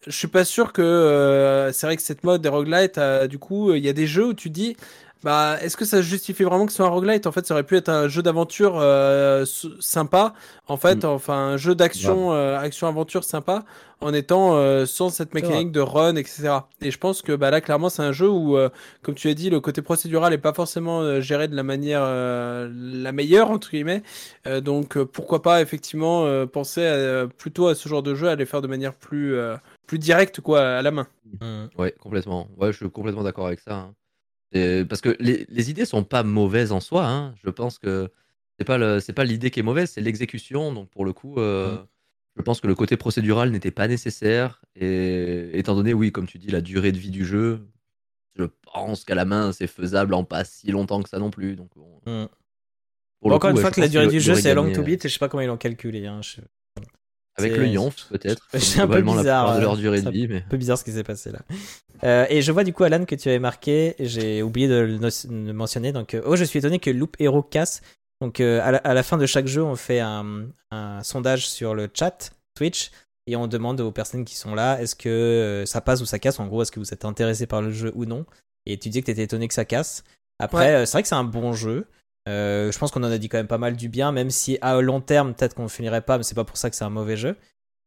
Speaker 2: Je suis pas sûr que euh, c'est vrai que cette mode des roguelites, du coup, il y a des jeux où tu dis, bah, est-ce que ça justifie vraiment que ce soit un roguelite? En fait, ça aurait pu être un jeu d'aventure euh, sympa, en fait,
Speaker 3: Mm.
Speaker 2: enfin un jeu d'action, euh, action-aventure sympa, en étant euh, sans cette mécanique de run, etc. Et je pense que bah, là, clairement, c'est un jeu où, euh, comme tu as dit, le côté procédural est pas forcément euh, géré de la manière euh, la meilleure entre guillemets. Euh, donc euh, pourquoi pas effectivement euh, penser à, euh, plutôt à ce genre de jeu, à les faire de manière plus euh, plus directe quoi, à la main.
Speaker 1: Mm.
Speaker 3: Ouais, complètement. Ouais, je suis complètement d'accord avec ça. hein. Et parce que les, les idées sont pas mauvaises en soi. hein. Je pense que c'est pas le, c'est pas l'idée qui est mauvaise, c'est l'exécution. Donc pour le coup, euh,
Speaker 1: Mm.
Speaker 3: je pense que le côté procédural n'était pas nécessaire. Et étant donné, oui, comme tu dis, la durée de vie du jeu, je pense qu'à la main, c'est faisable en pas si longtemps que ça non plus. Donc
Speaker 1: Mm.
Speaker 3: le
Speaker 1: Encore
Speaker 3: coup,
Speaker 1: une fois que la durée du jeu c'est long to
Speaker 3: euh,
Speaker 1: beat, et je sais pas comment ils l'ont calculé. hein. Je-
Speaker 3: Avec le Yonf, peut-être.
Speaker 1: C'est un peu
Speaker 3: la
Speaker 1: bizarre,
Speaker 3: plupart de leur durée
Speaker 1: ça-
Speaker 3: de vie, mais
Speaker 1: un peu bizarre ce qui s'est passé là. Euh, et je vois du coup Alan que tu avais marqué, j'ai oublié de le de mentionner. Donc, euh, oh, je suis étonné que Loop Hero casse. Donc, euh, à, la, à la fin de chaque jeu, on fait un, un sondage sur le chat Twitch et on demande aux personnes qui sont là est-ce que euh, ça passe ou ça casse? En gros, est-ce que vous êtes intéressé par le jeu ou non? Et tu disais que t'étais étonné que ça casse. Après, euh, c'est vrai que c'est un bon jeu. Euh, je pense qu'on en a dit quand même pas mal du bien, même si à long terme, peut-être qu'on ne finirait pas, mais c'est pas pour ça que c'est un mauvais jeu.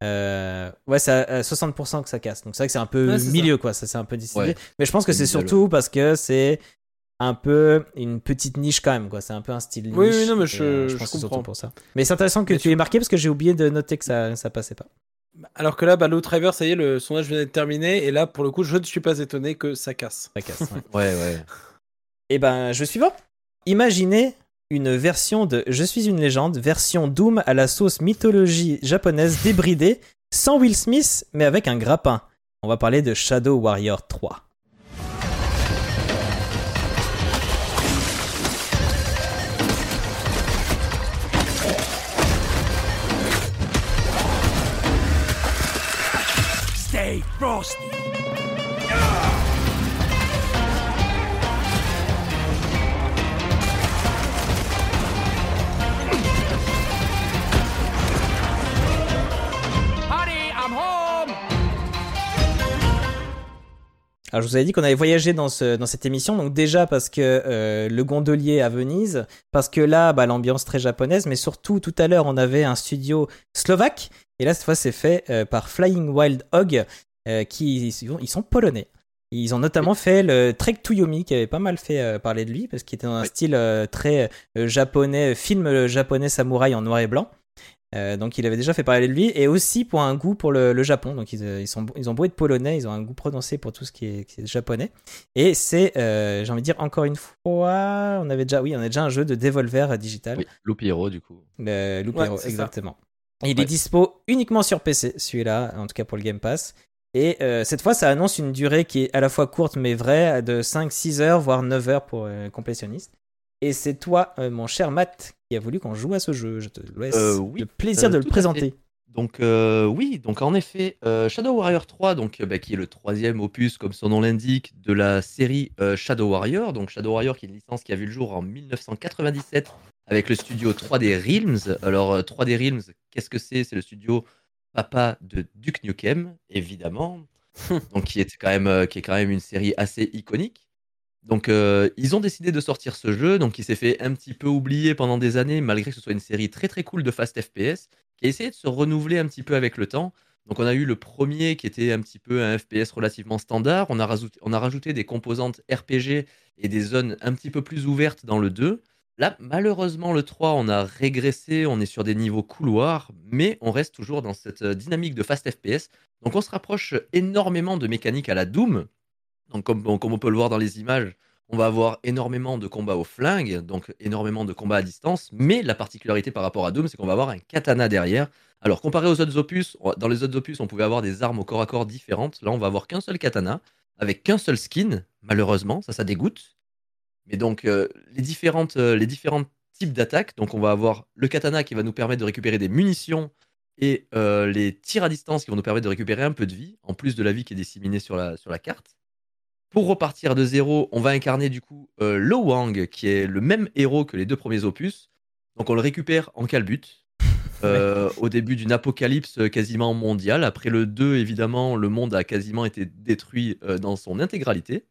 Speaker 1: Euh, ouais, c'est à 60% que ça casse. Donc c'est vrai que c'est un peu
Speaker 2: Ouais,
Speaker 1: milieu, quoi. Ça, c'est un peu décidé.
Speaker 3: Ouais.
Speaker 1: Mais je pense que
Speaker 3: C'est
Speaker 1: surtout parce que c'est un peu une petite niche quand même, quoi. C'est un peu un style niche.
Speaker 2: Oui, oui, non, mais je-
Speaker 1: euh,
Speaker 2: je
Speaker 1: pense que surtout pour ça. Mais c'est intéressant que
Speaker 2: Mais
Speaker 1: tu
Speaker 2: tu-
Speaker 1: aies marqué parce que j'ai oublié de noter que ça, ça passait pas.
Speaker 2: Alors que là, bah, Low Driver, ça y est, le sondage vient d'être terminé. Et là, pour le coup, je ne suis pas étonné que ça casse.
Speaker 1: Ça casse. ouais.
Speaker 3: Ouais, ouais.
Speaker 1: Et ben, jeu suivant. Imaginez une version de Je suis une légende, version Doom à la sauce mythologie japonaise débridée, sans Will Smith, mais avec un grappin. On va parler de Shadow Warrior 3.
Speaker 5: Stay frosty.
Speaker 1: Alors je vous avais dit qu'on avait voyagé dans, ce, dans cette émission, donc déjà parce que euh, le gondolier à Venise, parce que là, bah, l'ambiance très japonaise, mais surtout tout à l'heure on avait un studio slovaque, et là cette fois c'est fait euh, par Flying Wild Hog, euh, qui ils sont polonais. Ils ont notamment fait le Trek to Yomi, qui avait pas mal fait euh, parler de lui, parce qu'il était dans un
Speaker 3: Oui.
Speaker 1: style euh, très japonais, film japonais samouraï en noir et blanc. Euh, donc il avait déjà fait parler de lui et aussi pour un goût pour le, le Japon. Donc ils, euh, ils, sont, ils ont beau être polonais, ils ont un goût prononcé pour tout ce qui est, qui est japonais. Et c'est, euh, j'ai envie de dire encore une fois, on avait déjà, oui, on a déjà un jeu de Devolver digital,
Speaker 3: oui. Loop Hero, du coup.
Speaker 1: le Loop
Speaker 2: Ouais,
Speaker 1: Hero,
Speaker 2: c'est ça.
Speaker 1: exactement. Il
Speaker 3: Ouais.
Speaker 1: est dispo uniquement sur PC, celui-là, en tout cas pour le Game Pass. Et euh, cette fois, ça annonce une durée qui est à la fois courte mais vraie, de 5-6 heures, voire 9 heures pour euh, complétionniste. Et c'est toi, euh, mon cher Matt, qui a voulu qu'on joue à ce jeu. Je te laisse
Speaker 3: Euh, oui,
Speaker 1: le plaisir
Speaker 3: euh,
Speaker 1: de le présenter.
Speaker 3: Donc euh, oui, donc en effet, euh, Shadow Warrior 3, donc bah, qui est le troisième opus, comme son nom l'indique, de la série euh, Shadow Warrior. Donc Shadow Warrior, qui est une licence qui a vu le jour en 1997 avec le studio 3D Realms. Alors euh, 3D Realms, qu'est-ce que c'est? C'est le studio papa de Duke Nukem, évidemment. donc qui est quand même, qui est quand même une série assez iconique. Donc euh, ils ont décidé de sortir ce jeu, donc il s'est fait un petit peu oublier pendant des années, malgré que ce soit une série très très cool de fast FPS qui a essayé de se renouveler un petit peu avec le temps. Donc on a eu le premier qui était un petit peu un FPS relativement standard. On a, rajouté, on a rajouté des composantes RPG et des zones un petit peu plus ouvertes dans le 2. Là, malheureusement, le 3, on a régressé, on est sur des niveaux couloirs, mais on reste toujours dans cette euh, dynamique de fast FPS. Donc on se rapproche énormément de mécaniques à la Doom. Donc comme, on peut le voir dans les images, on va avoir énormément de combats au flingue, donc énormément de combats à distance, mais la particularité par rapport à Doom, c'est qu'on va avoir un katana derrière. Alors comparé aux autres opus, dans les autres opus, on pouvait avoir des armes au corps à corps différentes. Là, on va avoir qu'un seul katana, avec qu'un seul skin, malheureusement, ça, ça dégoûte. Mais donc, euh, les, différentes, euh, les différents types d'attaques, donc on va avoir le katana qui va nous permettre de récupérer des munitions et euh, les tirs à distance qui vont nous permettre de récupérer un peu de vie, en plus de la vie qui est disséminée sur la, sur la carte. Pour repartir de zéro, on va incarner du coup euh, Lo Wang, qui est le même héros que les deux premiers opus. Donc on le récupère en calbut, euh, au début d'une apocalypse quasiment mondiale. Après le 2, évidemment, le monde a quasiment été détruit euh, dans son intégralité.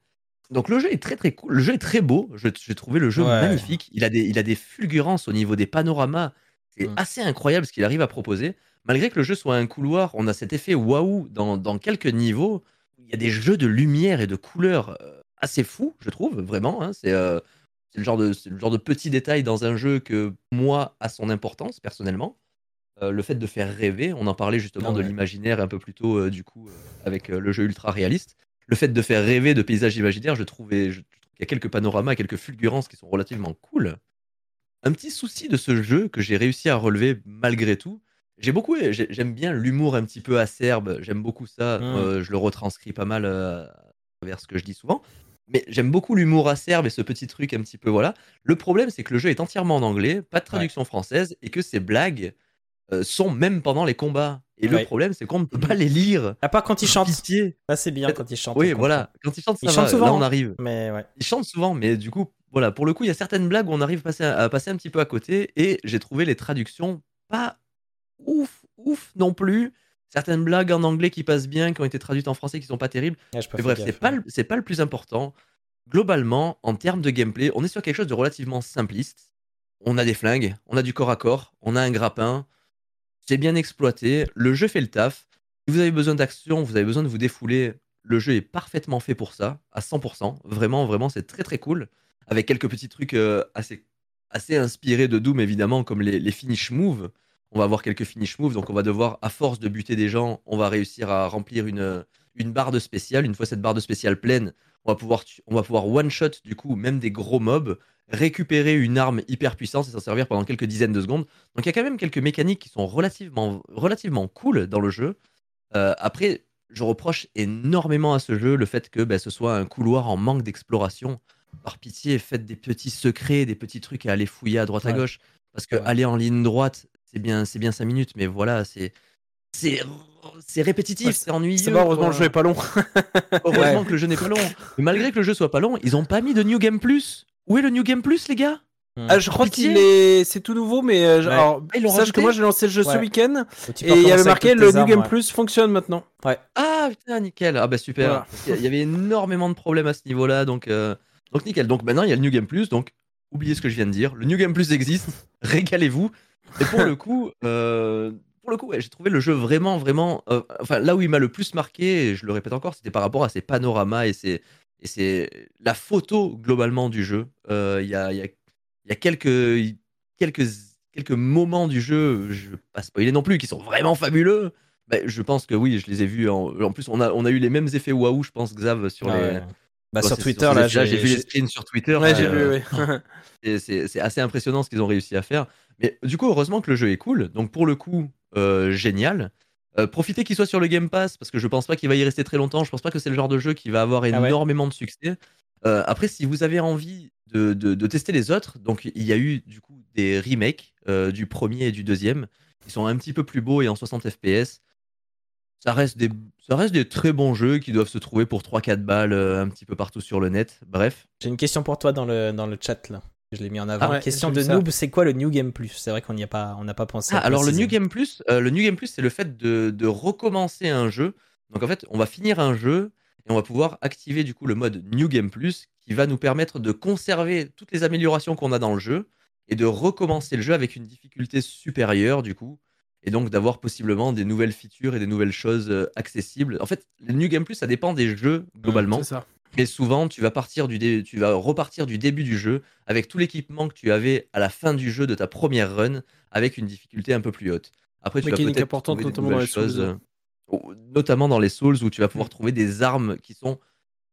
Speaker 3: Donc le jeu est très très cool, le jeu est très beau, Je- j'ai trouvé le jeu
Speaker 1: Ouais.
Speaker 3: magnifique, il a, des, il a des fulgurances au niveau des panoramas, c'est
Speaker 1: Mm.
Speaker 3: assez incroyable ce qu'il arrive à proposer. Malgré que le jeu soit un couloir, on a cet effet waouh dans, dans quelques niveaux, il y a des jeux de lumière et de couleurs euh, assez fous, je trouve, vraiment. hein. C'est euh, c'est le, genre de- c'est le genre de petit détail dans un jeu que, moi, a son importance, personnellement. Euh, le fait de faire rêver, on en parlait justement
Speaker 1: Ah
Speaker 3: de l'imaginaire un peu plus tôt, euh, du coup, avec le jeu ultra réaliste. Le fait de faire rêver de paysages imaginaires, je je trouve qu'il y a quelques panoramas, quelques fulgurances qui sont relativement cool. Un petit souci de ce jeu que j'ai réussi à relever malgré tout, j'ai beaucoup, j'ai- j'aime bien l'humour un petit peu acerbe, j'aime beaucoup ça,
Speaker 1: Mm.
Speaker 3: euh, je le retranscris pas mal euh, à travers ce que je dis souvent. Mais j'aime beaucoup l'humour acerbe et ce petit truc un petit peu voilà. Le problème, c'est que le jeu est entièrement en anglais, pas de traduction française, et que ces blagues euh, sont même pendant les combats. Et
Speaker 1: Ouais.
Speaker 3: le problème, c'est qu'on ne peut pas les lire.
Speaker 1: À part quand il chante.
Speaker 3: Pitié.
Speaker 1: C'est bien quand il chante.
Speaker 3: Oui, voilà. Quand ils chantent, ça
Speaker 1: Ils
Speaker 3: va.
Speaker 1: chantent souvent,
Speaker 3: Là, on
Speaker 1: hein.
Speaker 3: arrive.
Speaker 1: comprend. Mais ouais.
Speaker 3: Ils chantent souvent, mais du coup, voilà, pour le coup, il y a certaines blagues où on arrive à passer, à passer un petit peu à côté, et j'ai trouvé les traductions pas ouf, ouf non plus. Certaines blagues en anglais qui passent bien, qui ont été traduites en français, qui sont pas terribles.
Speaker 1: Ouais, pas
Speaker 3: Mais bref, c'est pas, le- pas le plus important. globalement, en termes de gameplay, on est sur quelque chose de relativement simpliste. On a des flingues, on a du corps à corps, on a un grappin. C'est bien exploité, le jeu fait le taf. Si vous avez besoin d'action, vous avez besoin de vous défouler, le jeu est parfaitement fait pour ça, à 100%. Vraiment, vraiment, c'est très très cool. Avec quelques petits trucs euh, assez, assez inspirés de Doom, évidemment, comme les, les finish moves. On va avoir quelques finish moves, donc on va devoir, à force de buter des gens, on va réussir à remplir une, une barre de spécial. Une fois cette barre de spécial pleine, on va pouvoir, tu- on va pouvoir one-shot, du coup, même des gros mobs, récupérer une arme hyper puissante et s'en servir pendant quelques dizaines de secondes. Donc il y a quand même quelques mécaniques qui sont relativement, relativement cool dans le jeu. Euh, après, je reproche énormément à ce jeu le fait que ben, ce soit un couloir en manque d'exploration. Par pitié, faites des petits secrets, des petits trucs à aller fouiller à droite à gauche. Parce que aller en ligne droite, c'est bien, c'est bien 5 minutes, mais voilà, c'est. C'est c'est répétitif,
Speaker 2: Ouais,
Speaker 3: c'est ennuyeux.
Speaker 2: C'est bon, heureusement
Speaker 3: quoi.
Speaker 2: le jeu est pas long.
Speaker 3: Heureusement
Speaker 1: Ouais.
Speaker 3: que le jeu n'est pas long. Mais malgré que le jeu soit pas long, ils ont pas mis de New Game Plus. Où est le New Game Plus, les gars?
Speaker 2: Ah, je crois qu'il est, c'est tout nouveau, mais euh,
Speaker 1: Ouais.
Speaker 2: alors,
Speaker 3: Ah,
Speaker 2: sache
Speaker 3: rajouté
Speaker 2: que moi j'ai lancé le jeu ce week-end et il y avait marqué le New Game
Speaker 1: ouais.
Speaker 2: Plus fonctionne maintenant.
Speaker 3: Ah putain, nickel. Ah bah super.
Speaker 2: Voilà.
Speaker 3: Il y avait énormément de problèmes à ce niveau-là, donc, euh, donc nickel. Donc maintenant il y a le New Game Plus, donc oubliez ce que je viens de dire. Le New Game Plus existe, régalez-vous. Et pour le coup, euh, pour le coup, ouais, j'ai trouvé le jeu vraiment, vraiment. euh, enfin, là où il m'a le plus marqué, et je le répète encore, c'était par rapport à ses panoramas et ses et c'est la photo globalement du jeu. Euh, Il y a, il y a, il y a quelques quelques quelques moments du jeu, je vais pas spoiler non plus, qui sont vraiment fabuleux. Bah, je pense que oui, je les ai vus. En, en plus, on a, on a eu les mêmes effets waouh, je pense, Xav, sur
Speaker 1: Ah
Speaker 3: les.
Speaker 1: ouais. Bah,
Speaker 3: sur
Speaker 1: Twitter, là,
Speaker 3: j'ai vu les screens sur Twitter.
Speaker 2: Ouais, j'ai
Speaker 3: euh,
Speaker 2: vu, oui.
Speaker 3: et c'est assez impressionnant ce qu'ils ont réussi à faire. Mais du coup, heureusement que le jeu est cool. Donc pour le coup, euh, génial. Euh, profitez qu'il soit sur le Game Pass parce que je pense pas qu'il va y rester très longtemps. Je pense pas que c'est le genre de jeu qui va avoir
Speaker 1: Ah ouais.
Speaker 3: énormément de succès. Euh, après, si vous avez envie de, de- de tester les autres, donc il y a eu du coup des remakes du premier et du deuxième qui sont un petit peu plus beaux et en 60 FPS. Ça reste des, ça reste des très bons jeux qui doivent se trouver pour 3-4 balles euh, un petit peu partout sur le net. Bref.
Speaker 1: J'ai une question pour toi dans le, dans le chat là. Je l'ai mis en avant.
Speaker 2: Ah ouais,
Speaker 1: question de noob, c'est quoi le New Game Plus? C'est vrai qu'on n'y a pas, on n'a pas pensé.
Speaker 3: Ah, alors le. New Game Plus, euh, le New Game Plus, c'est le fait de, de recommencer un jeu. Donc en fait, on va finir un jeu et on va pouvoir activer du coup le mode New Game Plus qui va nous permettre de conserver toutes les améliorations qu'on a dans le jeu et de recommencer le jeu avec une difficulté supérieure du coup et donc d'avoir possiblement des nouvelles features et des nouvelles choses euh, accessibles. En fait, le New Game Plus, ça dépend des jeux globalement.
Speaker 2: C'est ça.
Speaker 3: Mais souvent, tu vas, partir du dé- tu vas repartir du début du jeu avec tout l'équipement que tu avais à la fin du jeu de ta première run avec une difficulté un peu plus haute. Après, tu vas peut-être trouver des
Speaker 2: notamment dans
Speaker 3: nouvelles
Speaker 2: Souls.
Speaker 3: choses, euh, notamment dans les Souls où tu vas pouvoir trouver des armes qui sont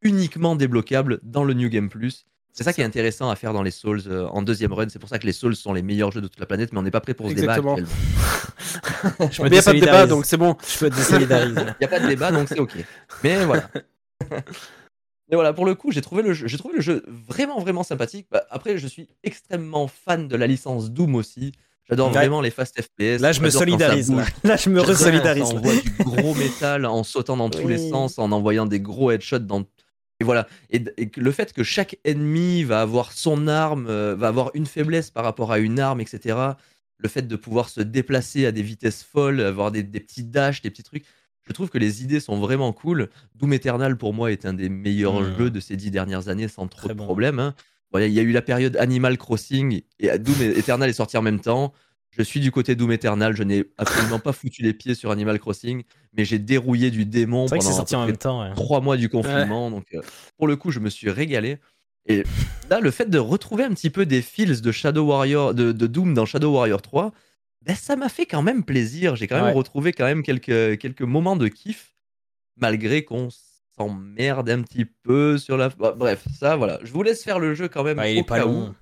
Speaker 3: uniquement débloquables dans le New Game Plus. C'est ça qui est intéressant à faire dans les Souls euh, en deuxième run. C'est pour ça que les Souls sont les meilleurs jeux de toute la planète, mais on n'est pas prêt pour ce débat
Speaker 2: Exactement.
Speaker 3: actuellement.
Speaker 1: Je me
Speaker 2: Mais il n'y a pas de débat, donc c'est bon.
Speaker 1: Je me désolidarise.
Speaker 3: Il n'y a pas de débat, donc c'est ok. Mais voilà. Mais voilà, pour le coup, j'ai trouvé le jeu, j'ai trouvé le jeu vraiment, vraiment sympathique. Bah, après, je suis extrêmement fan de la licence Doom aussi. J'adore
Speaker 1: Ouais.
Speaker 3: vraiment les fast FPS.
Speaker 1: Là, je me solidarise. Là, je me resolidarise. Là.
Speaker 3: envoie du gros métal en sautant dans tous les sens, en envoyant des gros headshots dans. Et voilà. Et, le fait que chaque ennemi va avoir son arme, euh, va avoir une faiblesse par rapport à une arme, etc. Le fait de pouvoir se déplacer à des vitesses folles, avoir des, des petits dashs, des petits trucs. Je trouve que les idées sont vraiment cool. Doom Eternal, pour moi, est un des meilleurs jeux de ces dix dernières années, sans trop
Speaker 1: Très
Speaker 3: de
Speaker 1: bon.
Speaker 3: problèmes. hein. Bon, Il y a eu la période Animal Crossing et Doom Eternal est sorti en même temps. Je suis du côté Doom Eternal. Je n'ai absolument pas foutu les pieds sur Animal Crossing, mais j'ai dérouillé du démon pendant
Speaker 1: sorti en
Speaker 3: à peu
Speaker 1: même temps. ouais.
Speaker 3: près trois mois du confinement. Donc, euh, pour le coup, je me suis régalé. Et là, le fait de retrouver un petit peu des feels de Shadow Warrior, de, de Doom dans Shadow Warrior 3, ben, ça m'a fait quand même plaisir. J'ai quand même
Speaker 1: Ouais.
Speaker 3: retrouvé quand même quelques, quelques moments de kiff, malgré qu'on s'emmerde un petit peu sur la. Bah, bref, ça, voilà. Je vous laisse faire le jeu quand même.
Speaker 1: Bah, il
Speaker 3: au
Speaker 1: est pas
Speaker 3: cas
Speaker 1: long.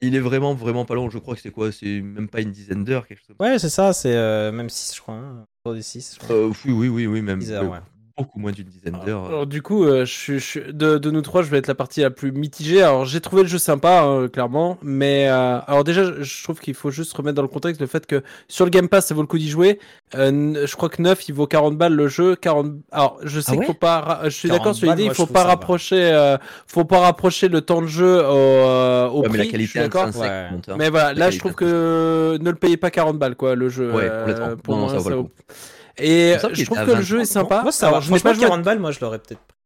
Speaker 3: Il est vraiment, vraiment pas long. Je crois que c'est quoi? C'est même pas une dizaine d'heures, quelque chose comme ça.
Speaker 1: Ouais, c'est ça. C'est euh, même 6, je crois. Hein. Autour des 6.
Speaker 3: Euh, oui, oui, oui, oui, même
Speaker 1: 10 heures, ouais.
Speaker 3: Beaucoup moins d'une dizaine d'heures.
Speaker 2: Alors du coup, euh, je, suis- je suis- de, de nous trois, je vais être la partie la plus mitigée. Alors j'ai trouvé le jeu sympa, hein, clairement, mais euh, alors déjà, je, je trouve qu'il faut juste remettre dans le contexte le fait que sur le Game Pass, ça vaut le coup d'y jouer. Euh, je crois que 9, il vaut 40 balles le jeu. 40... Alors je sais
Speaker 3: Ah
Speaker 2: qu'il
Speaker 3: ouais
Speaker 2: faut pas. ra- Je suis
Speaker 1: 40
Speaker 2: d'accord sur l'idée, il faut pas
Speaker 1: ça
Speaker 2: rapprocher, euh, faut pas rapprocher le temps de jeu au, euh, au
Speaker 3: Ouais,
Speaker 2: prix.
Speaker 3: mais la
Speaker 2: je suis
Speaker 3: qualité
Speaker 2: d'accord.
Speaker 1: Ouais.
Speaker 3: hein.
Speaker 2: Mais voilà,
Speaker 3: La
Speaker 2: là je trouve que ne le payez pas 40 balles quoi le jeu.
Speaker 3: Ouais,
Speaker 2: euh,
Speaker 3: complètement.
Speaker 2: pour
Speaker 3: Non,
Speaker 2: moi,
Speaker 3: ça vaut le
Speaker 2: vaut-
Speaker 3: coup.
Speaker 2: Et je trouve que le jeu est
Speaker 3: 23.
Speaker 2: sympa.
Speaker 1: Moi, ça
Speaker 2: Alors,
Speaker 1: va.
Speaker 2: je n'ai pas joué à
Speaker 1: 40 balles, moi, je l'aurais peut-être pris.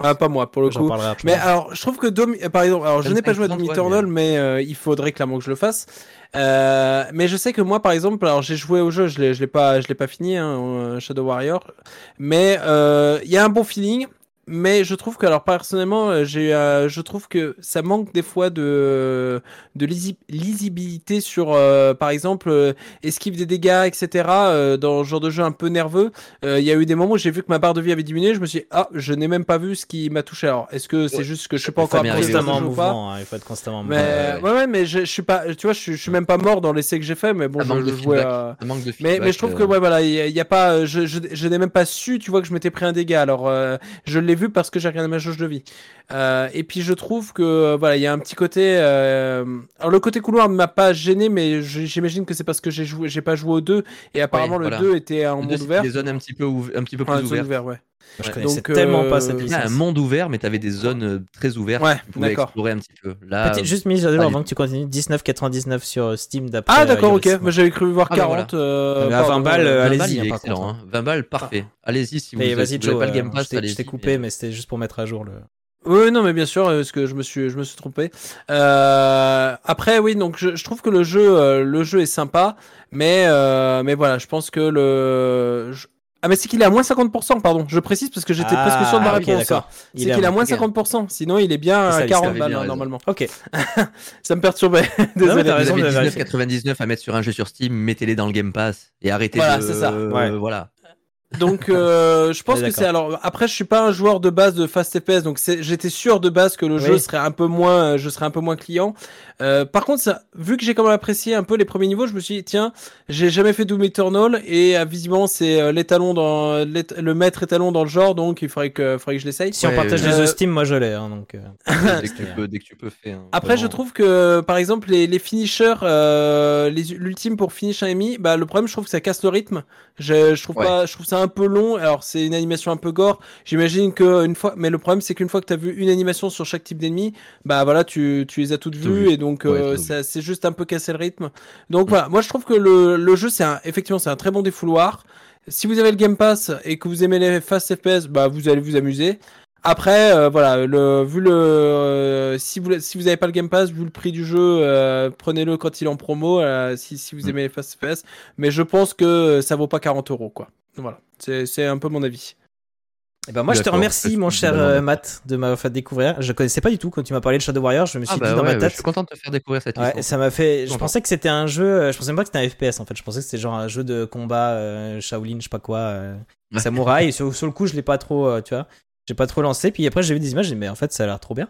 Speaker 2: Ah, pas moi, pour le coup. Mais alors, je trouve que Doom, euh, par exemple, alors je n'ai pas joué à Doom Eternal,
Speaker 3: mais-
Speaker 2: mais euh, il faudrait clairement que je le fasse. Euh, mais je sais que moi, par exemple, alors j'ai joué au jeu, je l'ai, je l'ai pas, je l'ai pas fini, hein, Shadow Warrior, mais euh, il y a un bon feeling. Mais je trouve que, alors personnellement, euh, j'ai, euh, je trouve que ça manque des fois de, de lisi- lisibilité sur, euh, par exemple, euh, esquive des dégâts, etc. euh, dans ce genre de jeu un peu nerveux. Euh, Il y a eu des moments où j'ai vu que ma barre de vie avait diminué. Je me suis dit, ah, je n'ai même pas vu ce qui m'a touché. Alors, est-ce que c'est
Speaker 3: Ouais,
Speaker 2: juste que je suis pas encore
Speaker 1: constamment en mouvement. hein, Il faut être constamment en
Speaker 2: mais
Speaker 1: mouvement.
Speaker 3: Ouais,
Speaker 2: ouais, mais je, je suis pas, tu vois, je, je suis même pas mort dans l'essai que j'ai fait, mais bon,
Speaker 3: Ça
Speaker 2: je, jouais.
Speaker 3: manque de
Speaker 2: Mais, mais je trouve que ouais, voilà, il y, y a pas, je, je, je n'ai même pas su, tu vois, que je m'étais pris un dégât. Alors, euh, je l'ai vu parce que j'ai regardé ma jauge de vie. Euh, et puis je trouve que euh, voilà, il y a un petit côté. euh, Alors le côté couloir ne m'a pas gêné, mais j'imagine que c'est parce que j'ai joué, j'ai pas joué au 2 et apparemment
Speaker 3: voilà.
Speaker 2: le 2 était en
Speaker 3: le
Speaker 2: monde ouvert.
Speaker 3: des zones un petit peu, ouv- un petit peu plus ouvertes.
Speaker 2: ouverte, ouais.
Speaker 1: Je
Speaker 3: ouais.
Speaker 1: connaissais
Speaker 2: donc,
Speaker 1: tellement
Speaker 2: euh,
Speaker 1: pas cette
Speaker 3: y a un
Speaker 1: licence.
Speaker 3: monde ouvert, mais t'avais des zones euh, très ouvertes.
Speaker 2: Ouais,
Speaker 3: que tu pouvais
Speaker 2: d'accord.
Speaker 3: explorer un petit peu. Là,
Speaker 1: Petite- juste mise à jour
Speaker 3: pas
Speaker 1: avant que tu continues. 19,99 sur Steam d'après.
Speaker 2: Ah
Speaker 1: euh,
Speaker 2: d'accord, ok. J'avais cru voir
Speaker 3: Ah, bah,
Speaker 2: 40. euh,
Speaker 1: Mais à 20
Speaker 2: pardon,
Speaker 1: balles,
Speaker 2: euh,
Speaker 3: 20
Speaker 1: allez-y,
Speaker 3: balles, il
Speaker 1: hein,
Speaker 3: hein. 20 balles, parfait. Allez-y si vous
Speaker 1: Mais
Speaker 3: vous
Speaker 1: vas-y,
Speaker 3: avez pas le Game
Speaker 1: euh,
Speaker 3: Pass,
Speaker 1: je t'ai- coupé, mais c'était juste pour mettre à jour le.
Speaker 2: Oui, non, mais bien sûr, euh, parce que je me suis, je me suis trompé. Euh, après, oui, donc je, je trouve que le jeu, euh, le jeu est sympa, mais, euh, mais voilà, je pense que le. je- Ah, mais c'est qu'il est à moins 50%, pardon. Je précise parce que j'étais
Speaker 1: Ah,
Speaker 2: presque sûr de ma
Speaker 1: ok,
Speaker 2: réponse. hein. C'est qu'il est à moins 50%, sinon il est bien
Speaker 1: ça,
Speaker 2: à
Speaker 1: il
Speaker 2: 40
Speaker 3: avait
Speaker 2: balles
Speaker 3: bien
Speaker 2: hein, normalement.
Speaker 1: Ok.
Speaker 2: Ça me perturbait.
Speaker 1: Non,
Speaker 2: Désolé.
Speaker 3: Vous
Speaker 1: raison
Speaker 3: avez
Speaker 1: de vérifier.
Speaker 3: 19,99 à mettre sur un jeu sur Steam, mettez-les dans le Game Pass et arrêtez
Speaker 2: Voilà,
Speaker 3: de.
Speaker 2: c'est ça.
Speaker 3: euh,
Speaker 1: Ouais.
Speaker 3: Voilà.
Speaker 2: Donc, euh, je pense que c'est alors. Après, je suis pas un joueur de base de Fast FPS, donc c'est- j'étais sûr de base que le jeu serait un peu moins, je serais un peu moins client. Euh, par contre, ça, vu que j'ai quand même apprécié un peu les premiers niveaux, je me suis dit tiens, j'ai jamais fait Doom Eternal et euh, visiblement c'est euh, l'étalon dans le maître étalon dans le genre, donc il faudrait que, faudrait que je l'essaye.
Speaker 1: Si on partage
Speaker 2: euh,
Speaker 1: les Steam, moi je l'ai. hein, donc, euh,
Speaker 3: dès, que tu peux, dès que tu peux faire. hein,
Speaker 2: Après, je trouve que, par exemple, les, les finishers, euh, l'ultime pour finish un ennemi, bah, le problème, je trouve que ça casse le rythme. Je, je trouve
Speaker 3: Ouais.
Speaker 2: pas, je trouve ça un peu long. Alors, c'est une animation un peu gore. J'imagine que une fois, mais le problème, c'est qu'une fois que tu as vu une animation sur chaque type d'ennemi, bah, voilà, tu, tu les as toutes
Speaker 3: Tout
Speaker 2: vues
Speaker 3: vu.
Speaker 2: et donc,
Speaker 3: Ouais,
Speaker 2: euh, ça, c'est juste un peu casser le rythme. Donc, voilà. Moi, je trouve que le, le jeu, c'est un, effectivement, c'est un très bon défouloir. Si vous avez le Game Pass et que vous aimez les fast FPS, bah, vous allez vous amuser. Après, euh, voilà, le, vu le, euh, si vous si vous avez pas le Game Pass, vu le prix du jeu, euh, prenez-le quand il est en promo, si, si vous
Speaker 3: Mm.
Speaker 2: aimez les fast FPS. Mais je pense que ça vaut pas 40 euros, quoi. Voilà, c'est c'est un peu mon avis.
Speaker 1: Eh ben moi, je te remercie, mon cher euh. Matt, de m'avoir fait découvrir. Je connaissais pas du tout quand tu m'as parlé de Shadow Warrior. Je me suis
Speaker 3: Ah bah
Speaker 1: dit dans
Speaker 3: ouais,
Speaker 1: ma
Speaker 3: ouais,
Speaker 1: tête.
Speaker 3: je suis content de te faire découvrir cette
Speaker 1: Ouais, ça m'a fait. Je
Speaker 3: Content.
Speaker 1: pensais que c'était un jeu. euh, Je pensais même pas que c'était un FPS en fait. Je pensais que c'était genre un jeu de combat euh, Shaolin, je sais pas quoi, euh, samouraï. Et sur, sur le coup, je l'ai pas trop, euh, tu vois, j'ai pas trop lancé. Puis après, j'ai vu des images. J'ai dit, mais en fait, ça a l'air trop bien.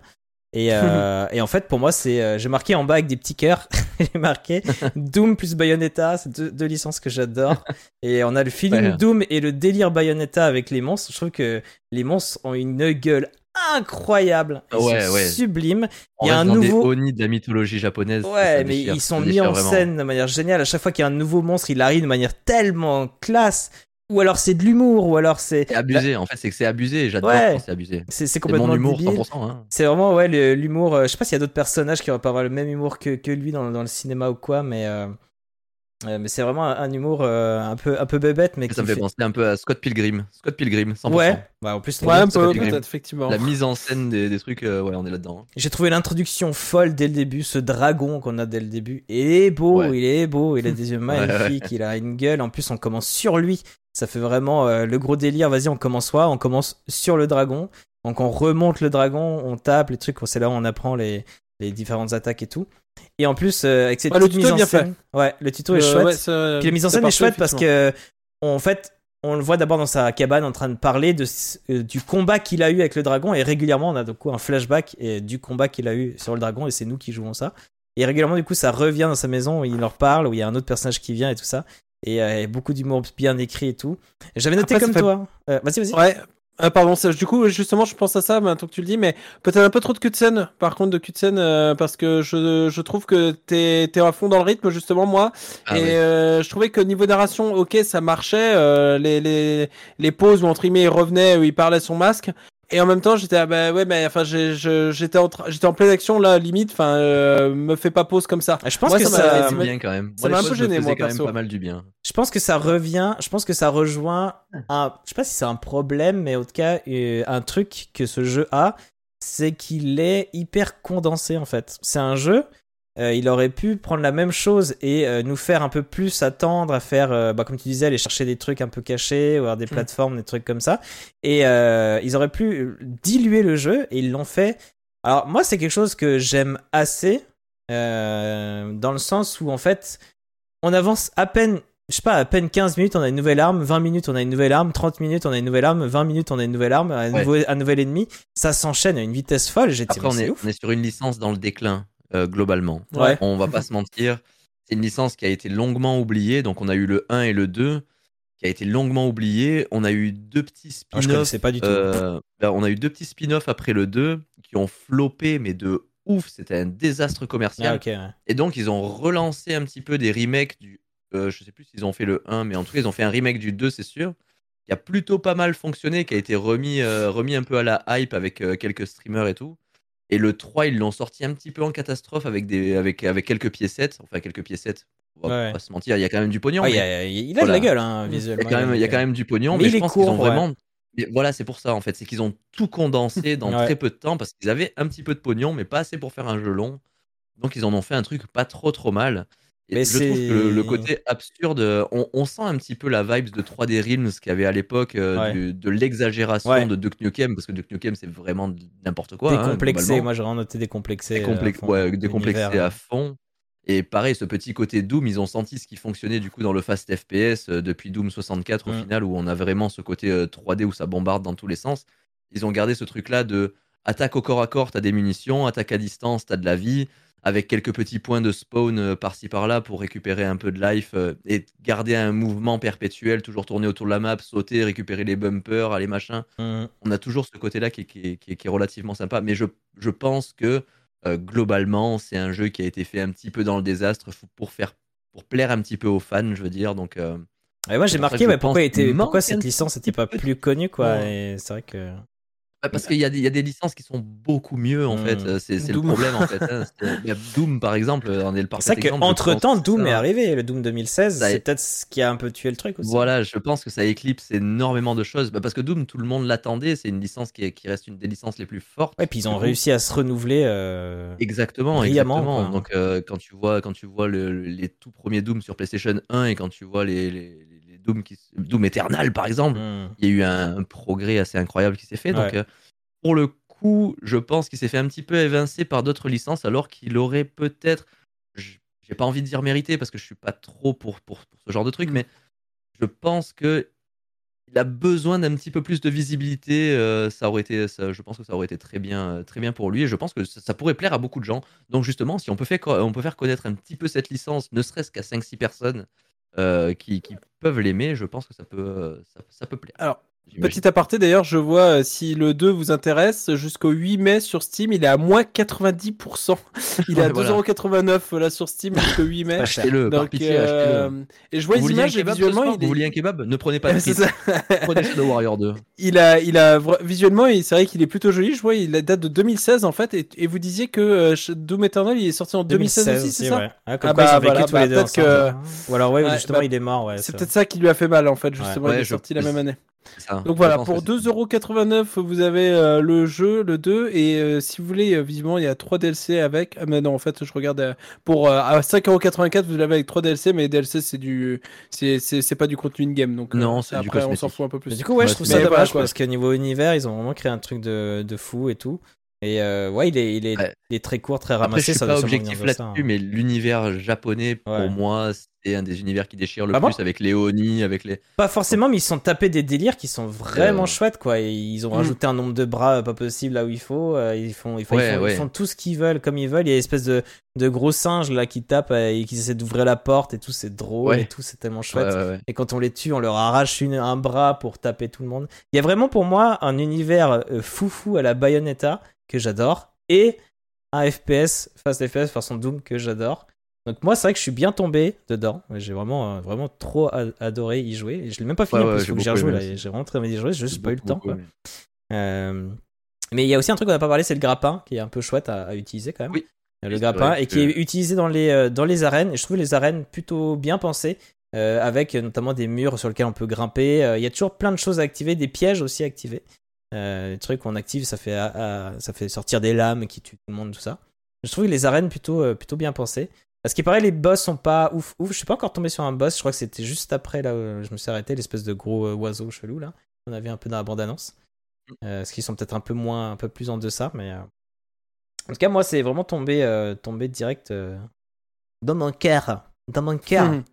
Speaker 1: Et, euh, et en fait, pour moi, c'est. euh, j'ai marqué en bas avec des petits cœurs. j'ai marqué Doom plus Bayonetta. C'est deux, deux licences que j'adore. Et on a le feeling
Speaker 3: Ouais.
Speaker 1: Doom et le délire Bayonetta avec les monstres. Je trouve que les monstres ont une gueule incroyable. Ils
Speaker 3: Ouais,
Speaker 1: sont
Speaker 3: ouais.
Speaker 1: sublimes.
Speaker 3: On
Speaker 1: il y a un nouveau-
Speaker 3: Oni de la mythologie japonaise.
Speaker 1: Ouais, mais
Speaker 3: déchire,
Speaker 1: ils sont mis en
Speaker 3: vraiment.
Speaker 1: scène de manière géniale. À chaque fois qu'il y a un nouveau monstre, il arrive de manière tellement classe. Ou alors c'est de l'humour, ou alors c'est.
Speaker 3: C'est abusé, en fait, c'est que c'est abusé. J'adore
Speaker 1: Ouais.
Speaker 3: quand c'est abusé.
Speaker 1: C'est c'est
Speaker 3: C'est
Speaker 1: complètement
Speaker 3: mon humour
Speaker 1: débile.
Speaker 3: 100%. Hein.
Speaker 1: C'est vraiment, ouais, l'humour. euh, je sais pas s'il y a d'autres personnages qui auraient pas avoir le même humour que, que lui dans, dans le cinéma ou quoi, mais. euh, euh, mais c'est vraiment un, un humour euh, un peu un peu bébête mais
Speaker 3: Ça me fait penser un peu à Scott Pilgrim. Scott Pilgrim, 100%.
Speaker 1: ouais ouais en plus
Speaker 2: Ouais, un peu, effectivement.
Speaker 3: La mise en scène des, des trucs, euh, ouais, on est là-dedans. hein.
Speaker 1: j'ai trouvé l'introduction folle dès le début ce dragon qu'on a dès le début il est beau
Speaker 3: Ouais.
Speaker 1: il est beau il a des yeux
Speaker 3: Ouais, ouais.
Speaker 1: magnifiques il a une gueule en plus on commence sur lui ça fait vraiment euh, le gros délire vas-y on commence quoi on commence sur le dragon. Donc on remonte le dragon on tape les trucs c'est là où on apprend les les différentes attaques et tout. Et en plus euh, avec cette
Speaker 2: Ouais, le
Speaker 1: petite
Speaker 2: tuto
Speaker 1: mise
Speaker 2: est
Speaker 1: en
Speaker 2: bien
Speaker 1: scène ouais le tuto est
Speaker 2: Euh,
Speaker 1: chouette.
Speaker 2: ouais, ça-
Speaker 1: Puis la mise en scène est chouette parce que, en fait, on le voit d'abord dans sa cabane en train de parler de, euh, du combat qu'il a eu avec le dragon. Et régulièrement on a coup un flashback et, du combat qu'il a eu sur le dragon. Et c'est nous qui jouons ça. Et régulièrement du coup ça revient dans sa maison où il leur parle, où il y a un autre personnage qui vient et tout ça. Et euh, a beaucoup d'humour bien écrit et tout. Et J'avais noté
Speaker 2: Après,
Speaker 1: comme
Speaker 2: fait-
Speaker 1: toi. Euh, vas-y, vas-y.
Speaker 2: Ouais. Euh, pardon, ça- du coup, justement, je pense à ça maintenant que tu le dis, mais peut-être un peu trop de cutscene, par contre, de cutscene, euh, parce que je, je trouve que t'es t'es à fond dans le rythme, justement, moi.
Speaker 3: Ah
Speaker 2: et euh, je trouvais que niveau narration, ok, ça marchait. euh, les, les, les pauses où, entre guillemets, il revenait, où il parlait son masque. Et en même temps, j'étais ah bah ouais, mais enfin, j'étais en, j'étais en pleine action là, limite. Enfin, euh, me fais pas pause comme ça.
Speaker 1: Ah, Je pense
Speaker 2: Moi,
Speaker 1: que
Speaker 2: ça m'a-
Speaker 3: bien quand même.
Speaker 2: ça m'a un peu gêné, moi,
Speaker 3: quand même
Speaker 2: perso.
Speaker 3: pas mal du bien.
Speaker 1: je pense que ça revient. Je pense que ça rejoint un. Je sais pas si c'est un problème, mais en tout cas, euh, un truc que ce jeu a, c'est qu'il est hyper condensé en fait. C'est un jeu. Euh, il aurait pu prendre la même chose et euh, nous faire un peu plus attendre à faire, euh, bah, comme tu disais, aller chercher des trucs un peu cachés, ou avoir des plateformes, des trucs comme ça. Et ils auraient pu diluer le jeu et ils l'ont fait. Alors moi, c'est quelque chose que j'aime assez, dans le sens où en fait, on avance à peine, je sais pas, à peine 15 minutes, on a une nouvelle arme, 20 minutes, on a une nouvelle arme, 30 minutes, on a une nouvelle arme, 20 minutes, on a une nouvelle arme, un,
Speaker 3: Ouais.
Speaker 1: nouveau, un nouvel ennemi. Ça s'enchaîne à une vitesse folle. J'étais,
Speaker 3: on est,
Speaker 1: ouf.
Speaker 3: on est sur une licence dans le déclin, euh, globalement.
Speaker 1: Ouais.
Speaker 3: On va pas se mentir. C'est une licence qui a été longuement oubliée. Donc, on a eu le 1 et le 2 qui a été longuement oublié. On a eu deux petits
Speaker 1: je
Speaker 3: spin-offs.
Speaker 1: connaissais pas du tout.
Speaker 3: euh, ben, on a eu deux petits spin-offs après le 2 qui ont floppé, mais de ouf. C'était un désastre commercial.
Speaker 1: Ah, ouais.
Speaker 3: Et donc, ils ont relancé un petit peu des remakes du. euh, je sais plus s'ils ont fait le 1, mais en tout cas, ils ont fait un remake du 2, c'est sûr. Qui a plutôt pas mal fonctionné, qui a été remis, euh, remis un peu à la hype avec quelques streamers et tout. Et le 3, ils l'ont sorti un petit peu en catastrophe avec, des, avec, avec quelques piécettes. Enfin, quelques piécettes. On va
Speaker 1: Ouais.
Speaker 3: pas se mentir, il y a quand même du pognon.
Speaker 1: Ah,
Speaker 3: mais
Speaker 1: il, y a- il a de
Speaker 3: Voilà.
Speaker 1: la gueule, hein,
Speaker 3: il y
Speaker 1: visuellement.
Speaker 3: a quand même, il y a quand même du pognon,
Speaker 1: Mais
Speaker 3: mais, je pense qu'ils ont vraiment. Mais voilà, c'est pour ça en fait, c'est qu'ils ont tout condensé dans
Speaker 1: Ouais.
Speaker 3: très peu de temps parce qu'ils avaient un petit peu de pognon, mais pas assez pour faire un jeu long. Donc ils en ont fait un truc pas trop trop mal. Et
Speaker 1: Mais
Speaker 3: je trouve que le, le côté absurde, on, on sent un petit peu la vibes de 3D Realms qu'il y avait à l'époque, euh,
Speaker 1: Ouais.
Speaker 3: du- de l'exagération
Speaker 1: Ouais.
Speaker 3: de Duke Nukem, parce que Duke Nukem c'est vraiment n'importe quoi. hein,
Speaker 1: décomplexé.
Speaker 3: globalement.
Speaker 1: Moi, j'ai vraiment noté décomplexé. euh,
Speaker 3: Décomplex-
Speaker 1: à fond,
Speaker 3: ouais, décomplexé à fond. Et pareil, ce petit côté Doom, ils ont senti ce qui fonctionnait du coup dans le fast FPS euh, depuis Doom 64 au
Speaker 1: Mm.
Speaker 3: final, où on a vraiment ce côté euh, 3D où ça bombarde dans tous les sens. Ils ont gardé ce truc-là de attaque au corps à corps, t'as des munitions, attaque à distance, t'as de la vie, avec quelques petits points de spawn euh, par-ci par-là pour récupérer un peu de life euh, et garder un mouvement perpétuel, toujours tourner autour de la map, sauter, récupérer les bumpers, aller machin
Speaker 1: Mhm.
Speaker 3: on a toujours ce côté-là qui, est- qui qui qui est relativement sympa. Mais je, je pense que euh, globalement, c'est un jeu qui a été fait un petit peu dans le désastre pour faire pour plaire un petit peu aux fans, je veux dire. Donc, euh,
Speaker 1: Et moi, j'ai marqué ouais, pourquoi, était, pourquoi cette licence n'était pas plus connue, quoi. Et c'est vrai que.
Speaker 3: Bah, parce qu'il y, a des- il y a des licences qui sont beaucoup mieux, en fait. Euh, C'est le problème, en fait. hein. C'est- il y a Doom, par exemple, en est le parfait
Speaker 1: C'est
Speaker 3: je
Speaker 1: qu'entre temps,
Speaker 3: que
Speaker 1: Doom est arrivé. Le Doom 2016,
Speaker 3: Ça
Speaker 1: c'est
Speaker 3: est-
Speaker 1: peut-être ce qui a un peu tué le truc aussi.
Speaker 3: Voilà, je pense que ça éclipse énormément de choses. Bah, parce que Doom, tout le monde l'attendait. C'est une licence qui, est- qui reste une des licences les plus fortes.
Speaker 1: Ouais, puis ils ont réussi à se renouveler. euh,
Speaker 3: Exactement, exactement. Donc euh, quand tu vois quand tu vois le- les tout premiers Doom sur PlayStation 1 et quand tu vois les, les Doom qui Doom Eternal par exemple,
Speaker 1: hmm.
Speaker 3: il y a eu un, un progrès assez incroyable qui s'est fait. Donc euh, pour le coup, je pense qu'il s'est fait un petit peu évincer par d'autres licences alors qu'il aurait peut-être j'ai pas envie de dire mérité parce que je suis pas trop pour pour, pour ce genre de truc mais je pense que il a besoin d'un petit peu plus de visibilité. euh, ça aurait été, ça- je pense que ça aurait été très bien, euh, très bien pour lui. Et je pense que ça, ça pourrait plaire à beaucoup de gens. Donc justement, si on peut faire, on peut faire connaître un petit peu cette licence, ne serait-ce qu'à 5-6 personnes qui, qui peuvent l'aimer, je pense que ça peut, euh, ça, ça peut plaire.
Speaker 2: Petit aparté d'ailleurs, je vois euh, si le 2 vous intéresse, jusqu'au 8 mai sur Steam, il est à moins 90%. Il est à
Speaker 3: Ouais, voilà.
Speaker 2: 2,89€ là sur Steam jusqu'au 8 mai.
Speaker 1: cher.
Speaker 3: Achetez-le, par pitié,
Speaker 2: euh,
Speaker 3: achetez-le.
Speaker 2: et je vois
Speaker 3: Vous
Speaker 2: les images et visuellement,
Speaker 3: soir
Speaker 2: il
Speaker 3: Vous
Speaker 2: est...
Speaker 3: vouliez un kebab Ne prenez pas de. Prenez Shadow Warrior 2.
Speaker 2: Il a, il a visuellement, il- c'est vrai qu'il est plutôt joli. Je vois, il date de 2016 en fait. Et, et vous disiez que euh, Doom Eternal, il est sorti en 2016, aussi, c'est ça
Speaker 1: ouais. Ah, comme
Speaker 2: Ah
Speaker 1: quoi,
Speaker 2: bah
Speaker 1: ils ont vécu
Speaker 2: voilà,
Speaker 1: tous
Speaker 2: bah
Speaker 1: les deux
Speaker 2: peut-être
Speaker 1: ensemble. Ou alors, ouais, justement,
Speaker 2: bah,
Speaker 1: il est mort.
Speaker 2: C'est peut-être ça qui lui a fait mal en fait. Justement, il est sorti la même année.
Speaker 3: Ça.
Speaker 2: Donc voilà, pour
Speaker 3: que c'est-
Speaker 2: 2,89€, vous avez euh, le jeu, le 2, et euh, si vous voulez, euh, visiblement, il y a 3 DLC avec. Ah, mais non, en fait, je regarde euh, pour euh, à 5,84€, vous l'avez avec 3 DLC, mais DLC, c'est du, c'est c'est c'est pas du contenu in-game, donc
Speaker 3: Non, c'est du
Speaker 2: après, on s'en fout un peu plus.
Speaker 1: Mais du coup, ouais, je trouve ça dommage
Speaker 2: quoi.
Speaker 1: parce qu'au niveau univers, ils ont vraiment créé un truc de, de fou et tout. Et euh, ouais, il est, il, est,
Speaker 3: Ouais.
Speaker 1: Il est très court, très
Speaker 3: Après,
Speaker 1: ramassé.
Speaker 3: je suis pas objectif là-dessus,
Speaker 1: hein.
Speaker 3: mais l'univers japonais, pour
Speaker 1: Ouais.
Speaker 3: moi, c'est un des univers qui déchire le
Speaker 1: Bah,
Speaker 3: plus avec les Oni, avec les.
Speaker 1: Pas forcément, mais ils sont tapés des délires qui sont vraiment
Speaker 3: Euh.
Speaker 1: chouettes, quoi. Et ils ont
Speaker 2: Mm.
Speaker 1: rajouté un nombre de bras euh, pas possible là où il faut. euh, Ils font, ils font, ils
Speaker 3: Ouais,
Speaker 1: font, ils
Speaker 3: ouais.
Speaker 1: font tout ce qu'ils veulent, comme ils veulent. Il y a une espèce de, de gros singe là qui tape et qui essaie d'ouvrir la porte et tout. C'est drôle
Speaker 3: Ouais.
Speaker 1: et tout. C'est tellement chouette. Et quand on les tue, on leur arrache une, un bras pour taper tout le monde. Il y a vraiment pour moi un univers foufou à la Bayonetta que j'adore et un FPS, Fast FPS façon Doom que j'adore. Donc moi, c'est vrai que je suis bien tombé dedans. J'ai vraiment, euh, vraiment trop adoré y jouer. Et je l'ai même pas fini
Speaker 3: Ouais, ouais, j'ai
Speaker 1: faut que
Speaker 3: aussi.
Speaker 1: et J'ai vraiment très d'y jouer, j'ai juste pas eu le temps. Quoi. Euh, Mais il y a aussi un truc qu'on n'a pas parlé, c'est le grappin, qui est un peu chouette à, à utiliser quand même.
Speaker 3: Oui.
Speaker 1: Euh, Le grappin, et qui est utilisé dans les, dans les arènes. Et je trouve les arènes plutôt bien pensées, euh, avec notamment des murs sur lesquels on peut grimper. Euh, Il y a toujours plein de choses à activer, des pièges aussi à activer. Euh, des trucs qu'on active, ça fait, ah, ça fait sortir des lames qui tuent tout le monde, tout ça. Je trouve les arènes plutôt, euh, plutôt bien pensées. À ce qui paraît, les boss sont pas ouf, ouf. Je suis pas encore tombé sur un boss. Je crois que c'était juste après là où je me suis arrêté, l'espèce de gros euh, oiseau chelou là. On avait un peu dans la bande-annonce. Euh, ce qui sont peut-être un peu moins, un peu plus en deçà, mais euh, en tout cas, moi, c'est vraiment tombé, euh, tombé direct euh, dans mon cœur, dans mon cœur.
Speaker 2: Mhm.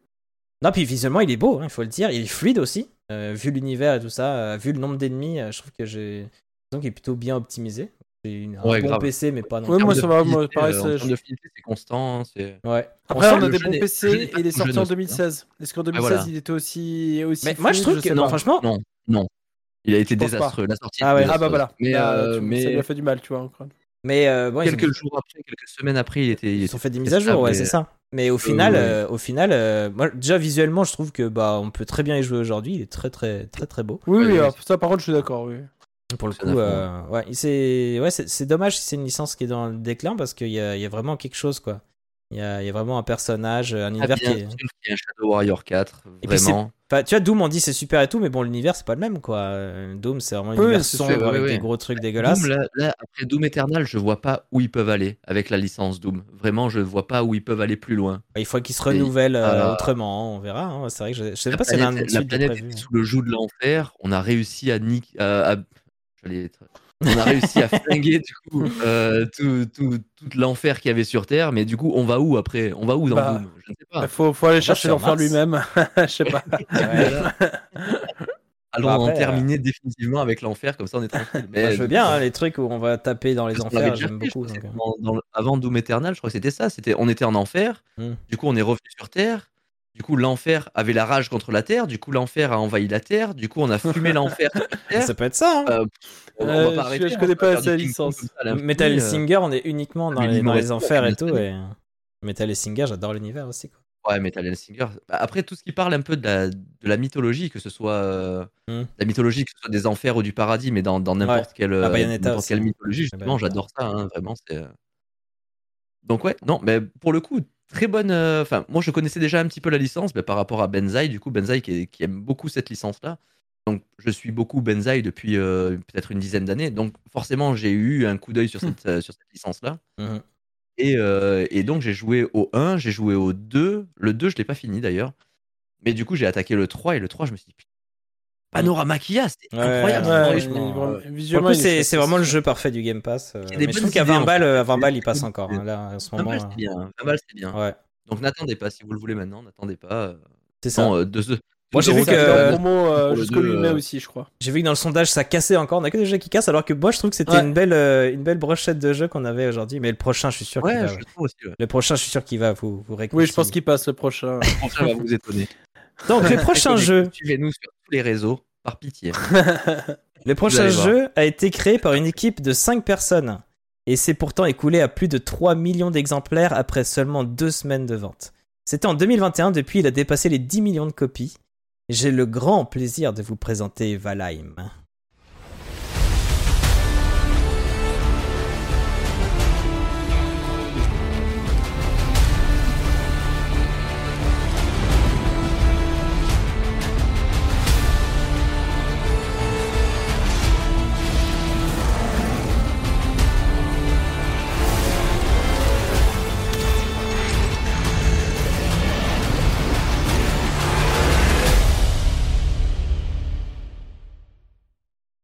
Speaker 1: Non, puis visuellement, il est beau, hein, il faut le dire. Il est fluide aussi. Euh, vu l'univers et tout ça, euh, vu le nombre d'ennemis, euh, je trouve que j'ai l'impression qu'il est plutôt bien optimisé. J'ai une- un
Speaker 3: Ouais,
Speaker 1: bon
Speaker 3: grave.
Speaker 1: PC, mais pas non
Speaker 2: Ouais,
Speaker 1: plus.
Speaker 2: moi, ça va, moi, pareil,
Speaker 3: euh,
Speaker 2: c'est-
Speaker 3: fluidité, c'est constant. C'est...
Speaker 1: Ouais.
Speaker 2: Après, on a des bons PC et il est sorti en
Speaker 3: aussi,
Speaker 2: 2016. Est-ce qu'en 2016
Speaker 3: voilà.
Speaker 2: il était aussi, aussi
Speaker 1: Mais moi, je trouve que non,
Speaker 2: pas.
Speaker 1: franchement,
Speaker 3: Non, non. Il a été
Speaker 2: pas.
Speaker 3: désastreux. La sortie
Speaker 1: Ah ouais.
Speaker 2: Ah bah voilà.
Speaker 3: Mais,
Speaker 2: Là,
Speaker 3: euh,
Speaker 2: ça lui a fait du mal, tu vois. encore.
Speaker 1: mais euh, bon, ont-
Speaker 3: quelques jours après, quelques semaines après, il était. il
Speaker 1: Ils ont fait des mises à jour, ouais, c'est ça. Mais au final,
Speaker 3: ouais.
Speaker 1: euh, au final, euh, moi, déjà visuellement, je trouve que bah, on peut très bien y jouer aujourd'hui. Il est très, très, très, très beau.
Speaker 2: Oui, oui, alors, ça par contre, je suis d'accord. Oui.
Speaker 1: Pour le
Speaker 3: C'est
Speaker 1: coup, euh, ouais, c'est, ouais, c'est, dommage si c'est une licence qui est dans le déclin parce qu'il y a, il y a vraiment quelque chose, quoi. Il y a, il y a vraiment un personnage, un
Speaker 3: Ah,
Speaker 1: univers
Speaker 3: bien
Speaker 1: qui est.
Speaker 3: qu'il y a un Shadow Warrior 4,
Speaker 1: Et puis
Speaker 3: vraiment.
Speaker 1: Enfin, tu vois, Doom, on dit c'est super et tout, mais bon, l'univers c'est pas le même, quoi. Euh, Doom, c'est vraiment un
Speaker 2: Oui,
Speaker 1: univers sombre avec des gros trucs dégueulasses.
Speaker 3: Doom, là, là, après Doom Eternal, je vois pas où ils peuvent aller avec la licence Doom. Vraiment, je vois pas où ils peuvent aller plus loin.
Speaker 1: Il faut qu'ils se renouvellent euh,
Speaker 3: euh,
Speaker 1: autrement, on verra. hein. C'est vrai que je, je sais
Speaker 3: La
Speaker 1: pas s'il y a un
Speaker 3: la planète
Speaker 1: prévu.
Speaker 3: était sous le joug de l'enfer. On a réussi à niquer. à- j'allais être- On a réussi à flinguer du coup euh, tout, tout, tout l'enfer qu'il y avait sur Terre, mais du coup, on va où après? On va où dans
Speaker 2: Bah,
Speaker 3: Doom? Je ne sais pas.
Speaker 2: Il faut, faut aller chercher l'enfer lui-même. Je sais pas.
Speaker 1: Ouais.
Speaker 3: Allons
Speaker 1: Bah,
Speaker 3: en
Speaker 1: après,
Speaker 3: terminer définitivement avec l'enfer, comme ça on est tranquille. Mais
Speaker 1: je veux bien hein, les trucs où on va taper dans les
Speaker 3: Parce
Speaker 1: enfers, j'aime beaucoup. euh.
Speaker 3: dans- dans- avant Doom Eternal, je crois que c'était ça. C'était, on était en enfer.
Speaker 1: Hmm.
Speaker 3: Du coup, on est revenu sur Terre. Du coup, l'enfer avait la rage contre la Terre. Du coup, l'enfer a envahi la Terre. Du coup, on a fumé l'enfer.
Speaker 1: Ça peut être ça. hein.
Speaker 3: Euh, on va
Speaker 2: Euh,
Speaker 3: pas
Speaker 2: je-
Speaker 3: arrêter,
Speaker 2: je
Speaker 3: on
Speaker 2: connais pas
Speaker 3: ping-pong
Speaker 2: licence.
Speaker 3: ça
Speaker 1: Metal
Speaker 3: euh.
Speaker 1: Singer, on est uniquement dans les, dans les enfers et tout. Et... Metal Singer, j'adore l'univers aussi. Quoi.
Speaker 3: Ouais, Metal Hellsinger. Bah, Après, tout ce qui parle un peu de la, de la mythologie, que ce soit euh,
Speaker 1: Hmm.
Speaker 3: la mythologie, que ce soit des enfers ou du paradis, mais dans dans n'importe quelle, euh,
Speaker 1: Bayonetta
Speaker 3: n'importe
Speaker 1: aussi,
Speaker 3: quelle mythologie, justement, j'adore ça. hein, vraiment, c'est. euh. Donc ouais, non, mais pour le coup, très bonne. euh, Enfin, moi, je connaissais déjà un petit peu la licence, mais par rapport à Benzaï, du coup, Benzaï qui, est- qui aime beaucoup cette licence-là. Donc, je suis beaucoup Benzaï depuis euh, peut-être une dizaine d'années. Donc, forcément, j'ai eu un coup d'œil sur cette, euh, sur cette licence-là.
Speaker 1: Mhm.
Speaker 3: Et, et donc j'ai joué au 1, j'ai joué au 2. Le 2, je l'ai pas fini d'ailleurs. Mais du coup, j'ai attaqué le 3 et le 3, je me suis dit, Panorama Kia, c'était
Speaker 1: Ouais,
Speaker 3: incroyable.
Speaker 1: ouais,
Speaker 2: Ouais,
Speaker 1: franchement,
Speaker 2: il- vraiment-
Speaker 1: euh, Pour
Speaker 2: visuellement,
Speaker 1: le coup,
Speaker 2: il est
Speaker 1: c'est
Speaker 2: chouette,
Speaker 1: c'est vraiment le jeu parfait du Game Pass. euh,
Speaker 3: Il y a des
Speaker 1: mais je trouve qu'à
Speaker 3: idées,
Speaker 1: 20
Speaker 3: en
Speaker 1: balles,
Speaker 3: fait.
Speaker 1: à 20 balles, il passe encore. hein, Là, en ce
Speaker 3: 20
Speaker 1: moment.
Speaker 3: balles, c'est bien. 20 balles, c'est bien.
Speaker 1: euh, Ouais,
Speaker 3: Donc n'attendez pas, si vous le voulez maintenant, n'attendez pas. euh,
Speaker 1: c'est ça.
Speaker 3: Non, euh, deux- deux-
Speaker 1: Moi, j'ai vu que-
Speaker 2: euh,
Speaker 3: le
Speaker 2: jusqu'au
Speaker 3: deux,
Speaker 2: 8 mai
Speaker 3: euh,
Speaker 2: aussi, je crois.
Speaker 1: J'ai vu que dans le sondage, ça cassait encore. On a que des jeux qui cassent, alors que moi, je trouve que c'était
Speaker 2: Ouais.
Speaker 1: une, belle, euh, une belle brochette de jeux qu'on avait aujourd'hui. Mais le prochain, je suis sûr Donc, le prochain jeu,
Speaker 3: Suivez-nous sur tous les réseaux, par pitié.
Speaker 1: le prochain jeu a été créé par une équipe de 5 personnes. Et s'est pourtant écoulé à plus de 3 millions d'exemplaires après seulement 2 semaines de vente. C'était en 2021, depuis il a dépassé les 10 millions de copies. J'ai le grand plaisir de vous présenter Valheim.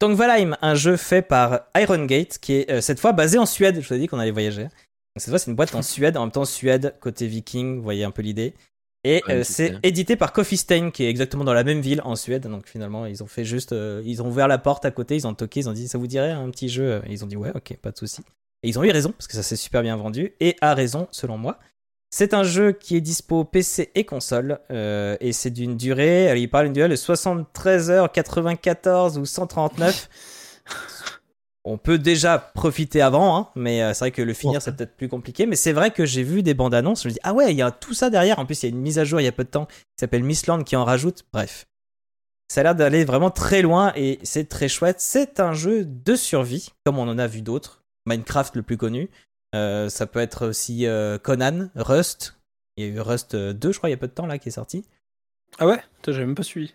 Speaker 1: Valheim, un jeu fait par Iron Gate, qui est euh, cette fois basé en Suède. Je vous ai dit qu'on allait voyager. Donc cette fois, c'est une boîte en Suède, en même temps Suède, côté viking, vous voyez un peu l'idée. Et euh,
Speaker 3: c'est
Speaker 1: édité par Coffee Stain, qui est exactement dans la même ville en Suède. Donc finalement, ils ont fait juste, euh, ils ont ouvert la porte à côté, ils ont toqué, ils ont dit, ça vous dirait un petit jeu? Et ils ont dit, ouais, ok, pas de souci. Et ils ont eu raison, parce que ça s'est super bien vendu, et a raison, selon moi. C'est un jeu qui est dispo PC et console, euh, et c'est d'une durée, il parle d'une durée de 73 heures 94 ou 139. On peut déjà profiter avant, hein, mais euh, c'est vrai que le finir c'est peut-être plus compliqué. Mais c'est vrai que j'ai vu des bandes annonces, je me dis ah ouais, il y a tout ça derrière. En plus, il y a une mise à jour il y a peu de temps qui s'appelle Missland qui en rajoute. Bref, Ça a l'air d'aller vraiment très loin et c'est très chouette. C'est un jeu de survie, comme on en a vu d'autres. Minecraft le plus connu. Euh, ça peut être aussi euh, Conan, Rust. Il y a eu Rust 2, je crois, il y a peu de temps là qui est sorti.
Speaker 2: Ah ouais? J'avais même pas suivi.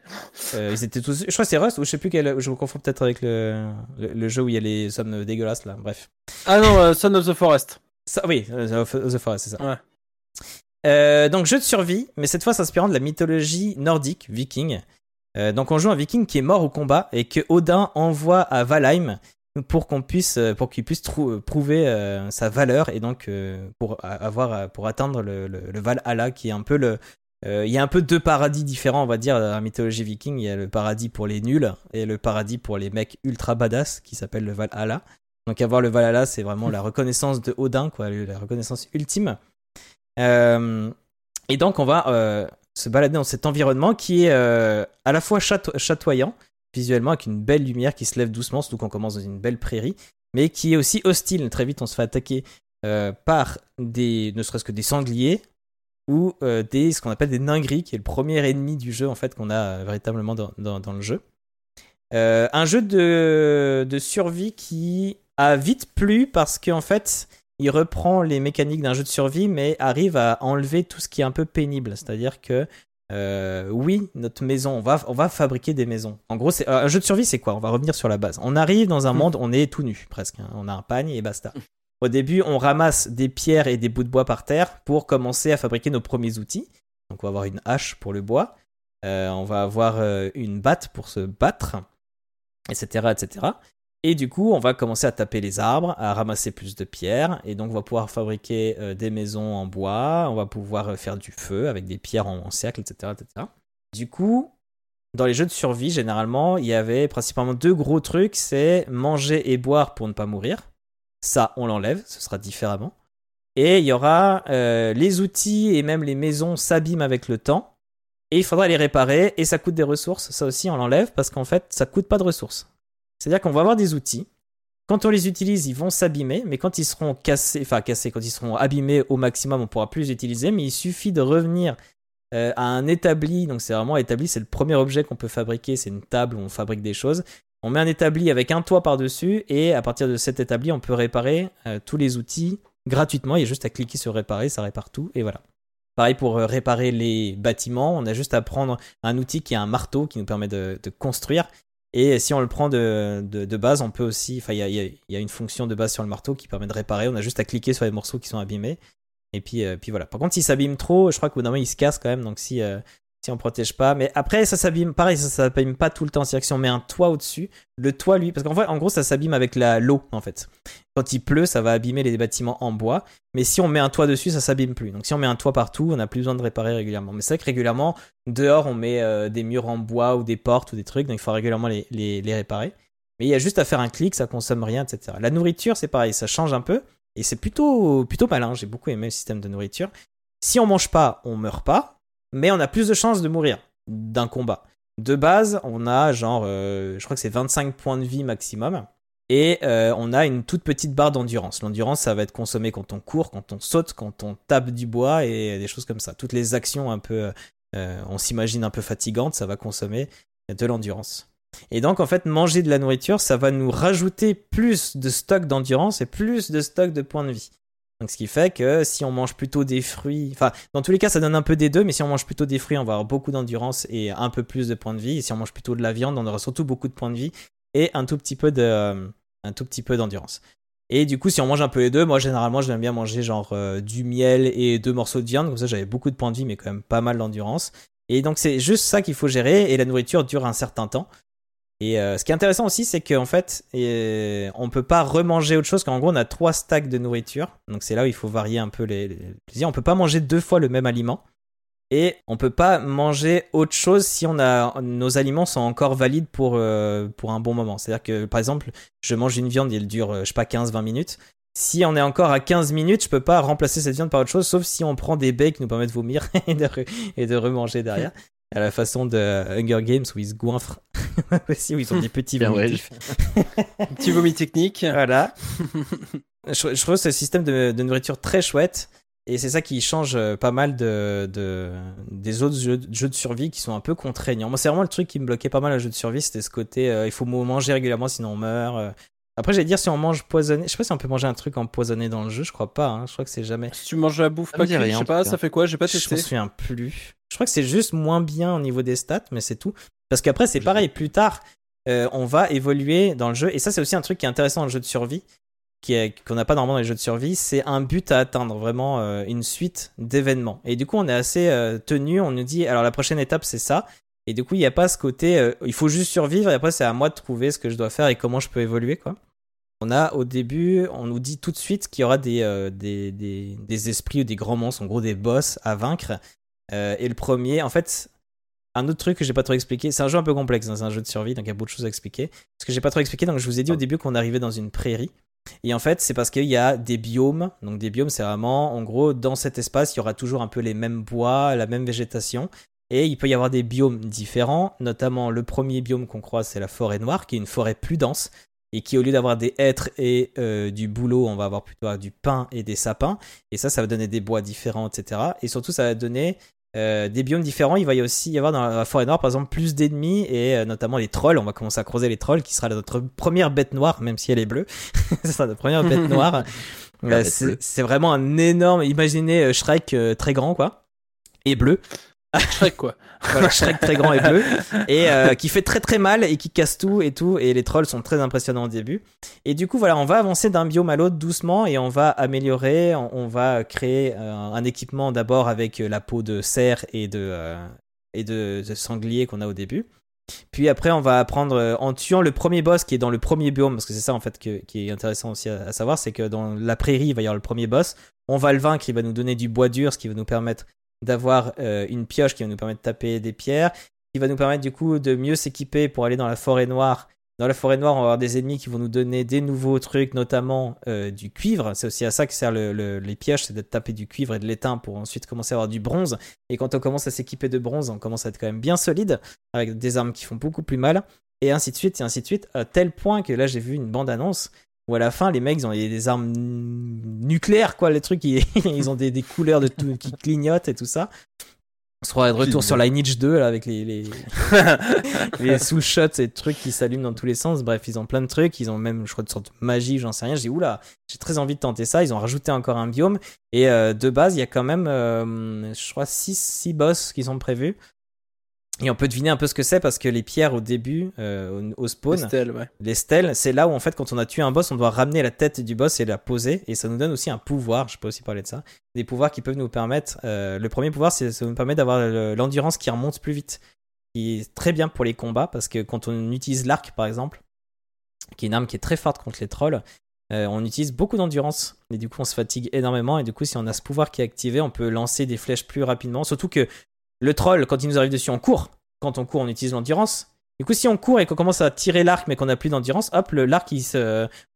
Speaker 1: Euh, ils étaient tous. Je crois que c'est Rust ou je sais plus quel. Je me confonds peut-être avec le, le, le jeu où il y a les hommes dégueulasses là. Bref.
Speaker 2: Ah non, euh, Son of the Forest.
Speaker 1: Ça, oui, euh, The The Forest, c'est ça.
Speaker 2: Ouais.
Speaker 1: Euh, donc jeu de survie, mais cette fois s'inspirant de la mythologie nordique, viking. Euh, donc on joue un viking qui est mort au combat et que Odin envoie à Valheim pour qu'on puisse, euh, pour qu'il puisse prouver euh, sa valeur et donc euh, pour avoir, pour atteindre le, le, le Valhalla qui est un peu le, il y a un peu deux paradis différents, on va dire, dans la mythologie viking. Il y a le paradis pour les nuls et le paradis pour les mecs ultra badass qui s'appelle le Valhalla. Donc avoir le Valhalla, c'est vraiment la reconnaissance de Odin, quoi, la reconnaissance ultime. Et donc on va se balader dans cet environnement qui est à la fois chato- chatoyant visuellement avec une belle lumière qui se lève doucement, surtout qu'on commence dans une belle prairie, mais qui est aussi hostile. Très vite, on se fait attaquer euh, par des, ne serait-ce que des sangliers ou euh, des, ce qu'on appelle des ningris, qui est le premier ennemi du jeu en fait qu'on a euh, véritablement dans, dans- le jeu. Un jeu de, de survie qui a vite plu parce qu'en fait, il reprend les mécaniques d'un jeu de survie, mais arrive à enlever tout ce qui est un peu pénible. C'est-à-dire que euh, oui, notre maison, on va, on va fabriquer des maisons. En gros, c'est euh, un jeu de survie, c'est quoi? On va revenir sur la base. On arrive dans un
Speaker 2: Mm.
Speaker 1: monde, on est tout nu presque. hein. On a un pagne et basta. Au début, on ramasse des pierres et des bouts de bois par terre pour commencer à fabriquer nos premiers outils. Donc, on va avoir une hache pour le bois. Euh, on va avoir une batte pour se battre, etc., etc. Et du coup, on va commencer à taper les arbres, à ramasser plus de pierres, et donc on va pouvoir fabriquer euh, des maisons en bois, on va pouvoir euh, faire du feu avec des pierres en, cercle, etc., etc. Du coup, dans les jeux de survie, généralement, il y avait principalement deux gros trucs, c'est manger et boire pour ne pas mourir. Ça, on l'enlève, ce sera différemment. Et il y aura euh, les outils et même les maisons s'abîment avec le temps. Et il faudra les réparer et ça coûte des ressources. Ça aussi, on l'enlève parce qu'en fait, ça coûte pas de ressources. C'est-à-dire qu'on va avoir des outils. Quand on les utilise, ils vont s'abîmer, mais quand ils seront cassés, enfin cassés, quand ils seront abîmés au maximum, on pourra plus les utiliser. Mais il suffit de revenir euh, à un établi. Donc c'est vraiment établi, c'est le premier objet qu'on peut fabriquer. C'est une table où on fabrique des choses. On met un établi avec un toit par-dessus et à partir de cet établi, on peut réparer euh, tous les outils gratuitement. Il y a juste à cliquer sur réparer, ça répare tout et voilà. Pareil pour euh, réparer les bâtiments, on a juste à prendre un outil qui est un marteau qui nous permet de construire. Et si on le prend de, de, base, on peut aussi. Enfin, il y a une fonction de base sur le marteau qui permet de réparer. On a juste à cliquer sur les morceaux qui sont abîmés. Et puis, euh, puis voilà. Par contre, s'il s'abîme trop, je crois qu'au bout d'un moment, il se casse quand même. Donc si, euh, si on protège pas. Mais après, ça s'abîme. Pareil, ça s'abîme pas tout le temps. C'est-à-dire que si on met un toit au-dessus, le toit, lui. Parce qu'en fait, en gros, ça s'abîme avec la l'eau, en fait. Quand il pleut, ça va abîmer les bâtiments en bois. Mais si on met un toit dessus, ça s'abîme plus. Donc si on met un toit partout, on n'a plus besoin de réparer régulièrement. Mais c'est vrai que régulièrement, dehors, on met euh, des murs en bois ou des portes ou des trucs, donc il faut régulièrement les, les, les réparer. Mais il y a juste à faire un clic, ça consomme rien, etc. La nourriture, c'est pareil, ça change un peu. Et c'est plutôt, plutôt malin. J'ai beaucoup aimé le système de nourriture. Si on mange pas, on meurt pas. Mais on a plus de chances de mourir d'un combat. De base, on a genre, euh, je crois que c'est 25 points de vie maximum. Et euh, on a une toute petite barre d'endurance. L'endurance, ça va être consommé quand on court, quand on saute, quand on tape du bois et des choses comme ça. Toutes les actions un peu, euh, on s'imagine un peu fatigantes, ça va consommer de l'endurance. Et donc, en fait, manger de la nourriture, ça va nous rajouter plus de stock d'endurance et plus de stock de points de vie. Donc, ce qui fait que si on mange plutôt des fruits, enfin, dans tous les cas, ça donne un peu des deux, mais si on mange plutôt des fruits, on va avoir beaucoup d'endurance et un peu plus de points de vie. Et si on mange plutôt de la viande, on aura surtout beaucoup de points de vie et un tout petit peu euh, d'endurance. Et du coup, si on mange un peu les deux, moi généralement j'aime bien manger genre euh, du miel et deux morceaux de viande, comme ça j'avais beaucoup de points de vie, mais quand même pas mal d'endurance. Et donc c'est juste ça qu'il faut gérer, et la nourriture dure un certain temps. Et euh, ce qui est intéressant aussi, c'est qu'en fait, euh, on peut pas remanger autre chose, qu'en gros on a trois stacks de nourriture, donc c'est là où il faut varier un peu les, plaisirs. On peut pas manger deux fois le même aliment. Et on peut pas manger autre chose si on a nos aliments sont encore valides pour, euh, pour un bon moment. C'est-à-dire que par exemple, je mange une viande et elle dure, euh, je sais pas, 15-20 minutes. Si on est encore à 15 minutes, je peux pas remplacer cette viande par autre chose, sauf si on prend des baies qui nous permettent de vomir et et de remanger derrière. À la façon de Hunger Games où ils se goinfrent. aussi, où ils ont des petits vomitifs.
Speaker 2: Petit vomi technique.
Speaker 1: Voilà. je, je trouve ce système de, de nourriture très chouette. Et c'est ça qui change euh, pas mal de, de- des autres jeux, jeux de survie qui sont un peu contraignants. Moi, c'est vraiment le truc qui me bloquait pas mal à jeu de survie, c'était ce côté euh, il faut manger régulièrement sinon on meurt. Après, j'allais dire si on mange poisonné. Je sais pas si on peut manger un truc empoisonné dans le jeu, je crois pas. hein. Je crois que c'est jamais.
Speaker 2: Si tu manges la bouffe
Speaker 3: Ça
Speaker 2: pas cuite, je sais pas, ça fait quoi? J'ai pas
Speaker 1: Je
Speaker 2: testé.
Speaker 1: me souviens plus. Je crois que c'est juste moins bien au niveau des stats, mais c'est tout. Parce qu'après, c'est pareil, plus tard, euh, on va évoluer dans le jeu. Et ça, c'est aussi un truc qui est intéressant dans le jeu de survie, qui est- qu'on n'a pas normalement dans les jeux de survie. C'est un but à atteindre, vraiment euh, une suite d'événements. Et du coup, on est assez euh, tenu. On nous dit, alors la prochaine étape, c'est ça. Et du coup, il n'y a pas ce côté, euh, il faut juste survivre. Et après, c'est à moi de trouver ce que je dois faire et comment je peux évoluer, quoi. On a au début, on nous dit tout de suite qu'il y aura des, euh, des, des, esprits ou des grands monstres, en gros des boss à vaincre. Euh, et le premier, en fait, un autre truc que j'ai pas trop expliqué, c'est un jeu un peu complexe, hein, c'est un jeu de survie, donc il y a beaucoup de choses à expliquer. Ce que j'ai pas trop expliqué, donc je vous ai dit au début qu'on arrivait dans une prairie. Et en fait, c'est parce qu'il y a des biomes. Donc des biomes, c'est vraiment, en gros, dans cet espace, il y aura toujours un peu les mêmes bois, la même végétation. Et il peut y avoir des biomes différents, notamment le premier biome qu'on croise, c'est la forêt noire, qui est une forêt plus dense, et qui au lieu d'avoir des hêtres et euh, du bouleau, on va avoir plutôt du pin et des sapins. Et ça, ça va donner des bois différents, etc. Et surtout, ça va donner euh, des biomes différents. Il va y aussi y avoir dans la forêt noire, par exemple, plus d'ennemis, et euh, notamment les trolls. On va commencer à creuser les trolls, qui sera notre première bête noire, même si elle est bleue. Ce sera notre première bête noire. C'est vraiment un énorme. Imaginez Shrek très grand, quoi. Et bleu.
Speaker 2: Shrek, quoi.
Speaker 1: Shrek très grand et bleu. Et euh, qui fait très très mal et qui casse tout et tout. Et les trolls sont très impressionnants au début. Et du coup, voilà, on va avancer d'un biome à l'autre doucement et on va améliorer. On, va créer euh, un équipement d'abord avec euh, la peau de cerf et de, et de, sanglier qu'on a au début. Puis après, on va apprendre en tuant le premier boss qui est dans le premier biome, parce que c'est ça en fait qui est intéressant aussi à, à savoir, c'est que dans la prairie, il va y avoir le premier boss. On va le vaincre, il va nous donner du bois dur, ce qui va nous permettre d'avoir euh, une pioche qui va nous permettre de taper des pierres, qui va nous permettre du coup de mieux s'équiper pour aller dans la forêt noire. Dans la forêt noire, on va avoir des ennemis qui vont nous donner des nouveaux trucs, notamment euh, du cuivre. C'est aussi à ça que servent le- le- les pioches, c'est de taper du cuivre et de l'étain pour ensuite commencer à avoir du bronze. Et quand on commence à s'équiper de bronze, on commence à être quand même bien solide, avec des armes qui font beaucoup plus mal, et ainsi de suite, et ainsi de suite, à tel point que là j'ai vu une bande-annonce où à la fin les mecs ils ont des armes nucléaires, quoi, les trucs, ils, ils ont des, des couleurs de tout, qui clignotent et tout ça. On sera de retour sur Lineage 2 là, avec les, les, les soul shots et trucs qui s'allument dans tous les sens. Bref, ils ont plein de trucs. Ils ont même, je crois, une sorte de magie, j'en sais rien. J'ai oula, j'ai très envie de tenter ça. Ils ont rajouté encore un biome. Et euh, de base, il y a quand même, euh, je crois, 6 six, six boss qui sont prévus. Et on peut deviner un peu ce que c'est parce que les pierres au début, euh, au, au spawn,
Speaker 2: ouais.
Speaker 1: les stèles, c'est là où en fait quand on a tué un boss, on doit ramener la tête du boss et la poser. Et ça nous donne aussi un pouvoir, je peux aussi parler de ça, des pouvoirs qui peuvent nous permettre, euh, le premier pouvoir c'est ça nous permet d'avoir le- l'endurance qui remonte plus vite, qui est très bien pour les combats parce que quand on utilise l'arc par exemple, qui est une arme qui est très forte contre les trolls, euh, on utilise beaucoup d'endurance. Et du coup on se fatigue énormément. Et du coup si on a ce pouvoir qui est activé, on peut lancer des flèches plus rapidement, surtout que le troll quand il nous arrive dessus on court, quand on court on utilise l'endurance du coup, si on court et qu'on commence à tirer l'arc, mais qu'on n'a plus d'endurance, hop, l'arc,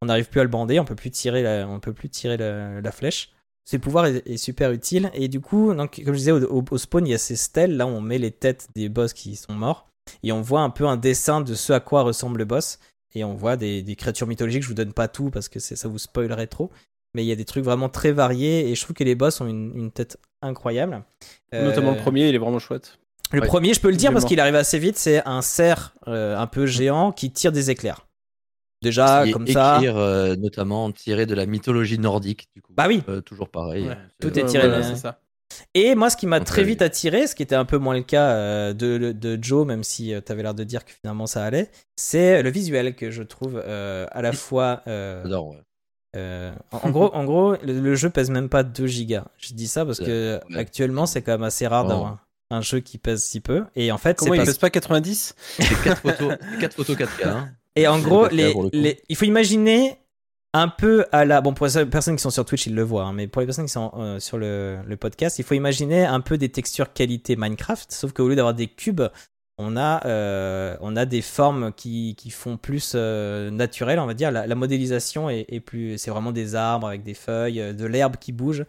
Speaker 1: on n'arrive plus à le bander, on peut plus tirer peut plus tirer la, flèche. Ce pouvoir est, super utile. Et du coup, donc, comme je disais, au, spawn, il y a ces stèles, là on met les têtes des boss qui sont morts. Et on voit un peu un dessin de ce à quoi ressemble le boss. Et on voit des, créatures mythologiques. Je vous donne pas tout parce que ça vous spoilerait trop. Mais il y a des trucs vraiment très variés. Et je trouve que les boss ont une, une tête incroyable.
Speaker 2: Notamment le
Speaker 1: Euh,
Speaker 2: premier, il est vraiment chouette.
Speaker 1: le
Speaker 3: Ouais.
Speaker 1: premier, je peux le dire parce qu'il arrive assez vite, c'est un cerf euh, un peu géant qui tire des éclairs. Déjà, comme ça.
Speaker 3: écrire, euh, notamment tiré de la mythologie nordique, du coup.
Speaker 1: Bah oui.
Speaker 3: Euh, toujours pareil.
Speaker 2: Ouais.
Speaker 1: Tout est tiré
Speaker 2: Voilà,
Speaker 1: de-
Speaker 2: ça.
Speaker 1: Et moi, ce qui m'a très
Speaker 3: euh,
Speaker 1: vite attiré, ce qui était un peu moins le cas euh, de, de Joe, même si tu avais l'air de dire que finalement ça allait, c'est le visuel que je trouve euh, à la fois. euh,
Speaker 3: J'adore, ouais.
Speaker 1: Euh, en, en gros, en gros le, le jeu pèse même pas 2 gigas. Je dis ça parce que
Speaker 3: Ouais.
Speaker 1: actuellement, c'est quand même assez rare
Speaker 3: Oh.
Speaker 1: d'avoir un jeu qui pèse si peu. Et en fait,
Speaker 2: Comment il
Speaker 1: parce
Speaker 2: pèse pas 90
Speaker 3: C'est 4 photos, quatre photos 4K. hein.
Speaker 1: Et en gros,
Speaker 3: pas
Speaker 1: les,
Speaker 3: le
Speaker 1: les- il faut imaginer un peu à la. Bon, pour les personnes qui sont sur Twitch, ils le voient, hein, mais pour les personnes qui sont euh, sur le, le podcast, il faut imaginer un peu des textures qualité Minecraft, sauf qu'au lieu d'avoir des cubes, on a, euh, on a des formes qui, qui font plus euh, naturelles, on va dire. La, la modélisation est, est plus. C'est vraiment des arbres avec des feuilles, euh, de l'herbe qui bouge.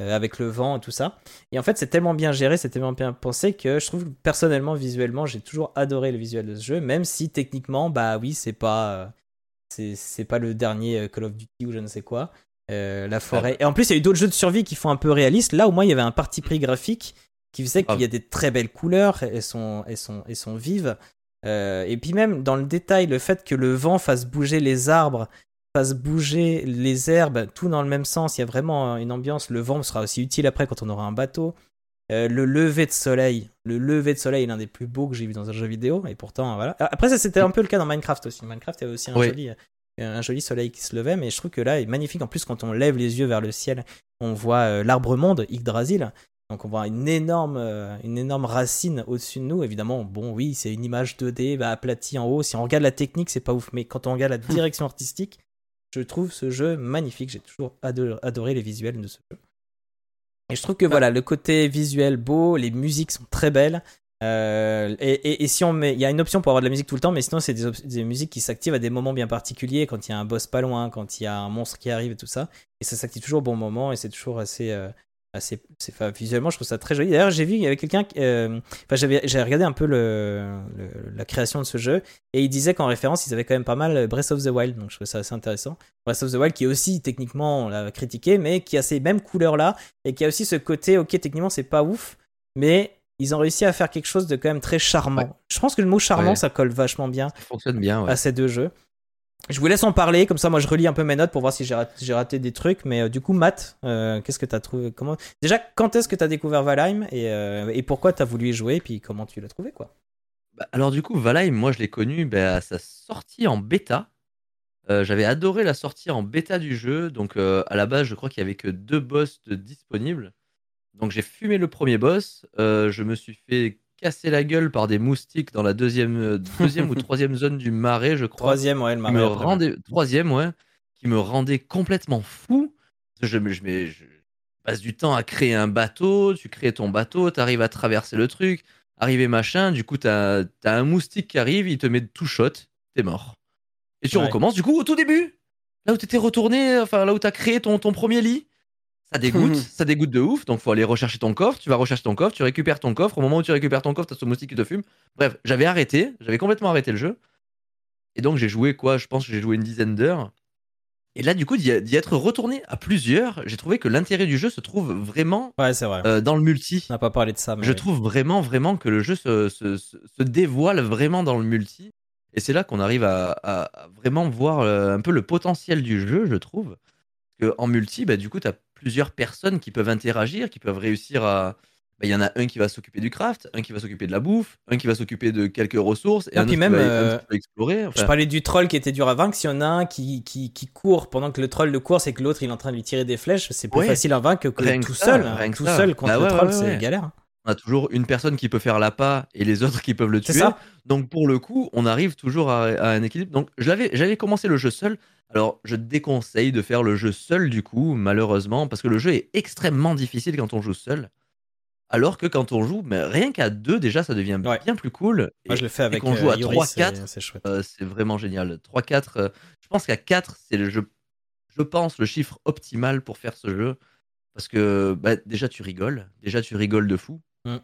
Speaker 1: euh, avec le vent et tout ça. Et en fait, c'est tellement bien géré, c'est tellement bien pensé que je trouve que personnellement, visuellement, j'ai toujours adoré le visuel de ce jeu, même si techniquement, bah oui, c'est pas, c'est pas le dernier Call of Duty ou je ne sais quoi. la forêt. Et en plus, il y a eu d'autres jeux de survie qui font un peu réaliste. Là, au moins, il y avait un parti pris graphique qui faisait qu'il y a des très belles couleurs. Elles sont, elles sont, elles sont vives. Euh, et puis même dans le détail, le fait que le vent fasse bouger les arbres, fasse bouger les herbes, tout dans le même sens. Il y a vraiment une ambiance. Le vent sera aussi utile après quand on aura un bateau. Euh, le lever de soleil, le lever de soleil est l'un des plus beaux que j'ai vu dans un jeu vidéo. Et pourtant, voilà. Après, ça c'était un peu le cas dans Minecraft aussi. Minecraft, il y avait aussi un
Speaker 3: Oui.
Speaker 1: joli, un joli soleil qui se levait, mais je trouve que là, il est magnifique. En plus, quand on lève les yeux vers le ciel, on voit euh, l'arbre monde, Yggdrasil. Donc on voit une énorme, euh, une énorme racine au-dessus de nous. Évidemment, bon, oui, c'est une image 2D bah, aplatie en haut. Si on regarde la technique, c'est pas ouf. Mais quand on regarde la direction artistique, je trouve ce jeu magnifique. J'ai toujours ado- adoré les visuels de ce jeu. Et je trouve que voilà, le côté visuel beau, les musiques sont très belles. Euh, et, et- et si on met, il y a une option pour avoir de la musique tout le temps, mais sinon c'est des musiques qui s'activent à des moments bien particuliers, quand il y a un boss pas loin, quand il y a un monstre qui arrive et tout ça. Et ça s'active toujours au bon moment et c'est toujours assez, euh, assez, enfin, visuellement je trouve ça très joli. D'ailleurs j'ai vu il y avait quelqu'un, euh, enfin j'ai regardé un peu le, le- la création de ce jeu et il disait qu'en référence ils avaient quand même pas mal Breath of the Wild, donc je trouvais ça assez intéressant. Breath of the Wild qui est aussi techniquement on l'a critiqué, mais qui a ces mêmes couleurs là et qui a aussi ce côté ok techniquement c'est pas ouf, mais ils ont réussi à faire quelque chose de quand même très charmant.
Speaker 3: Ouais.
Speaker 1: Je pense que le mot charmant
Speaker 3: Ouais.
Speaker 1: ça colle vachement bien
Speaker 3: Ça fonctionne bien. ouais.
Speaker 1: à ces deux jeux. Je vous laisse en parler, comme ça moi je relis un peu mes notes pour voir si j'ai raté, des trucs. Mais euh, du coup, Matt, euh, qu'est-ce que tu as trouvé comment... Déjà, quand est-ce que tu as découvert Valheim et, euh, et pourquoi tu as voulu y jouer et puis comment tu l'as trouvé quoi?
Speaker 3: Bah, alors du coup, Valheim, moi je l'ai connu bah, à sa sortie en bêta. Euh, J'avais adoré la sortie en bêta du jeu. Donc à la base, je crois qu'il y avait que deux boss disponibles. Donc j'ai fumé le premier boss. Je me suis fait casser la gueule par des moustiques dans la deuxième, euh, deuxième ou troisième zone du marais, je crois.
Speaker 1: Troisième, ouais, le marais.
Speaker 3: me rendait troisième ouais qui me rendait complètement fou je, je, je passe du temps à créer un bateau tu crées ton bateau tu arrives à traverser le truc arriver machin du coup t'as as un moustique qui arrive il te met tout shot t'es mort et tu
Speaker 1: Ouais.
Speaker 3: recommences du coup au tout début là où t'étais retourné enfin là où t'as créé ton, ton premier lit ça dégoûte, ça dégoûte de ouf, donc faut aller rechercher ton coffre, tu vas rechercher ton coffre, tu récupères ton coffre, au moment où tu récupères ton coffre, t'as ce moustique qui te fume. Bref, j'avais arrêté, j'avais complètement arrêté le jeu. Et donc j'ai joué quoi? Je pense que j'ai joué une dizaine d'heures. Et là, du coup, d'y être retourné à plusieurs, j'ai trouvé que l'intérêt du jeu se trouve vraiment
Speaker 1: Ouais, c'est vrai.
Speaker 3: euh, dans le multi.
Speaker 1: On n'a pas parlé de ça. Mais
Speaker 3: Je trouve vraiment, vraiment que le jeu se, se- se- se dévoile vraiment dans le multi. Et c'est là qu'on arrive à, vraiment voir euh, un peu le potentiel du jeu, je trouve. Parce qu'en multi, bah, du coup, tu as plusieurs personnes qui peuvent interagir, qui peuvent réussir à. bah, Il y en a un qui va s'occuper du craft, un qui va s'occuper de la bouffe, un qui va s'occuper de quelques ressources, et un
Speaker 1: puis
Speaker 3: autre
Speaker 1: même,
Speaker 3: qui va,
Speaker 1: euh,
Speaker 3: explorer.
Speaker 1: Je parlais du troll qui était dur à vaincre. S'il y en a un qui, qui, qui court pendant que le troll le court, c'est que l'autre il est en train de lui tirer des flèches. C'est plus
Speaker 3: Ouais.
Speaker 1: facile à vaincre que
Speaker 3: que
Speaker 1: tout seul.
Speaker 3: rien
Speaker 1: Tout
Speaker 3: ça.
Speaker 1: seul contre
Speaker 3: Bah
Speaker 1: le
Speaker 3: ouais,
Speaker 1: troll,
Speaker 3: ouais,
Speaker 1: c'est galère.
Speaker 3: On a toujours une personne qui peut faire l'appât et les autres qui peuvent le tuer.
Speaker 1: ça.
Speaker 3: Donc pour le coup, on arrive toujours à, à un équilibre. Donc j'avais commencé le jeu seul. Alors je déconseille de faire le jeu seul du coup, malheureusement, parce que le jeu est extrêmement difficile quand on joue seul. Alors que quand on joue, mais rien qu'à deux déjà, ça devient
Speaker 1: Ouais.
Speaker 3: bien plus cool.
Speaker 1: Moi,
Speaker 3: Et-
Speaker 1: je le fais avec
Speaker 3: qu'on joue
Speaker 1: euh,
Speaker 3: à
Speaker 1: Yuri,
Speaker 3: 3,
Speaker 1: c'est-
Speaker 3: 4,
Speaker 1: C'est chouette.
Speaker 3: euh, c'est vraiment génial. 3-4, euh, je pense qu'à 4, c'est le jeu, je pense, le chiffre optimal pour faire ce jeu. Parce que bah, déjà, tu rigoles. Déjà, tu rigoles de fou.
Speaker 1: Mm.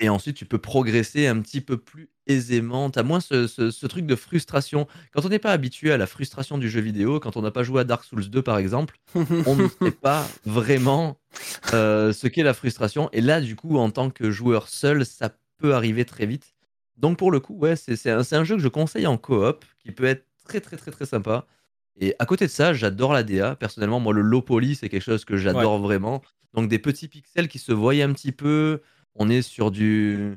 Speaker 3: Et ensuite, tu peux progresser un petit peu plus aisément. Tu as moins ce, ce- ce truc de frustration. Quand on n'est pas habitué à la frustration du jeu vidéo, quand on n'a pas joué à Dark Souls 2, par exemple, on ne sait pas vraiment euh, ce qu'est la frustration. Et là, du coup, en tant que joueur seul, ça peut arriver très vite. Donc, pour le coup, ouais, c'est un, c'est un jeu que je conseille en coop, qui peut être très, très, très, très sympa. Et à côté de ça, j'adore la DA. Personnellement, moi, le low poly, c'est quelque chose que j'adore vraiment. Donc, des petits pixels qui se voient un petit peu. On est sur du.